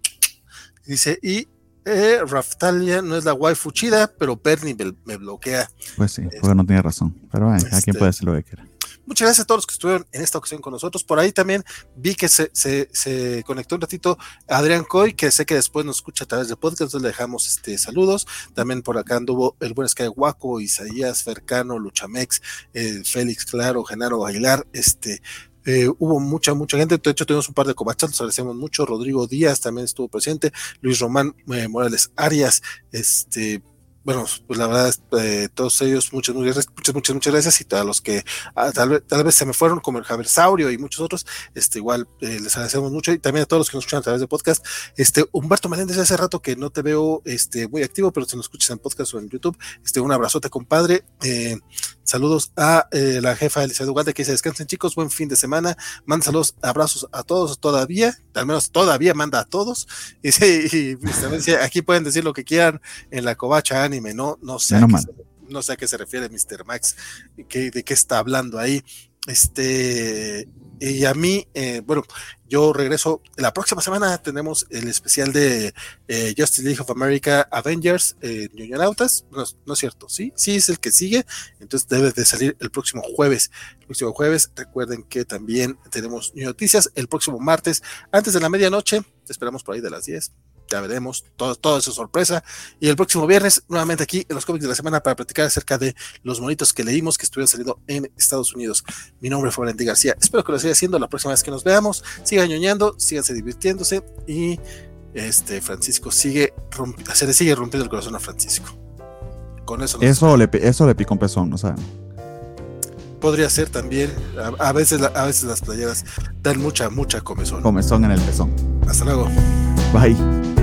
Dice, y eh, Raftalia no es la waifu chida, pero Bernie me, me bloquea. Pues sí, porque no tiene razón. Pero bueno, cada quien Este- puede decir lo que quiera. Muchas gracias a todos los que estuvieron en esta ocasión con nosotros. Por ahí también vi que se, se, se conectó un ratito Adrián Coy, que sé que después nos escucha a través de podcast, entonces le dejamos este, saludos. También por acá anduvo el buen Sky Guaco, Isaías Fercano, Luchamex, eh, Félix Claro, Genaro Aguilar, este. eh, hubo mucha, mucha gente. De hecho, tuvimos un par de cobachas, los agradecemos mucho. Rodrigo Díaz también estuvo presente. Luis Román eh, Morales Arias, este, bueno, pues la verdad, eh, todos ellos, muchas, muchas, muchas, muchas, gracias. Y a los que ah, tal, vez, tal vez se me fueron, como el Javier Saurio y muchos otros, este, igual eh, les agradecemos mucho. Y también a todos los que nos escuchan a través de podcast. Este, Humberto Meléndez, hace rato que no te veo este, muy activo, pero si nos escuchas en podcast o en YouTube, este, un abrazote, compadre. Eh, saludos a eh, la jefa Elizabeth Ugarte que dice: Descansen, chicos, buen fin de semana. Manda saludos, abrazos a todos todavía, al menos todavía manda a todos. Y, sí, y pues, también aquí pueden decir lo que quieran en la covacha anime, no, no sé, a qué se, no sé a qué se refiere Mr. Max, que, de qué está hablando ahí. Este, y a mí, eh, bueno, yo regreso. La próxima semana tenemos el especial de eh, Justice League of America Avengers en Ñoñonautas. No, no es cierto, sí, sí es el que sigue. Entonces debe de salir el próximo jueves. El próximo jueves, recuerden que también tenemos noticias el próximo martes, antes de la medianoche. Esperamos por ahí de las 10. Ya veremos, todo, todo eso es sorpresa. Y el próximo viernes, nuevamente aquí en los cómics de la semana para platicar acerca de los monitos que leímos que estuvieron saliendo en Estados Unidos. Mi nombre fue Valentín García. Espero que lo siga haciendo la próxima vez que nos veamos. Sigan ñoñando, síganse divirtiéndose y este Francisco sigue se le sigue rompiendo el corazón a Francisco. Con eso, Eso le, eso le pica un pezón, ¿no saben? podría ser también. A, a veces, a veces las playeras dan mucha, mucha comezón. Comezón en el pezón. Hasta luego. Bye.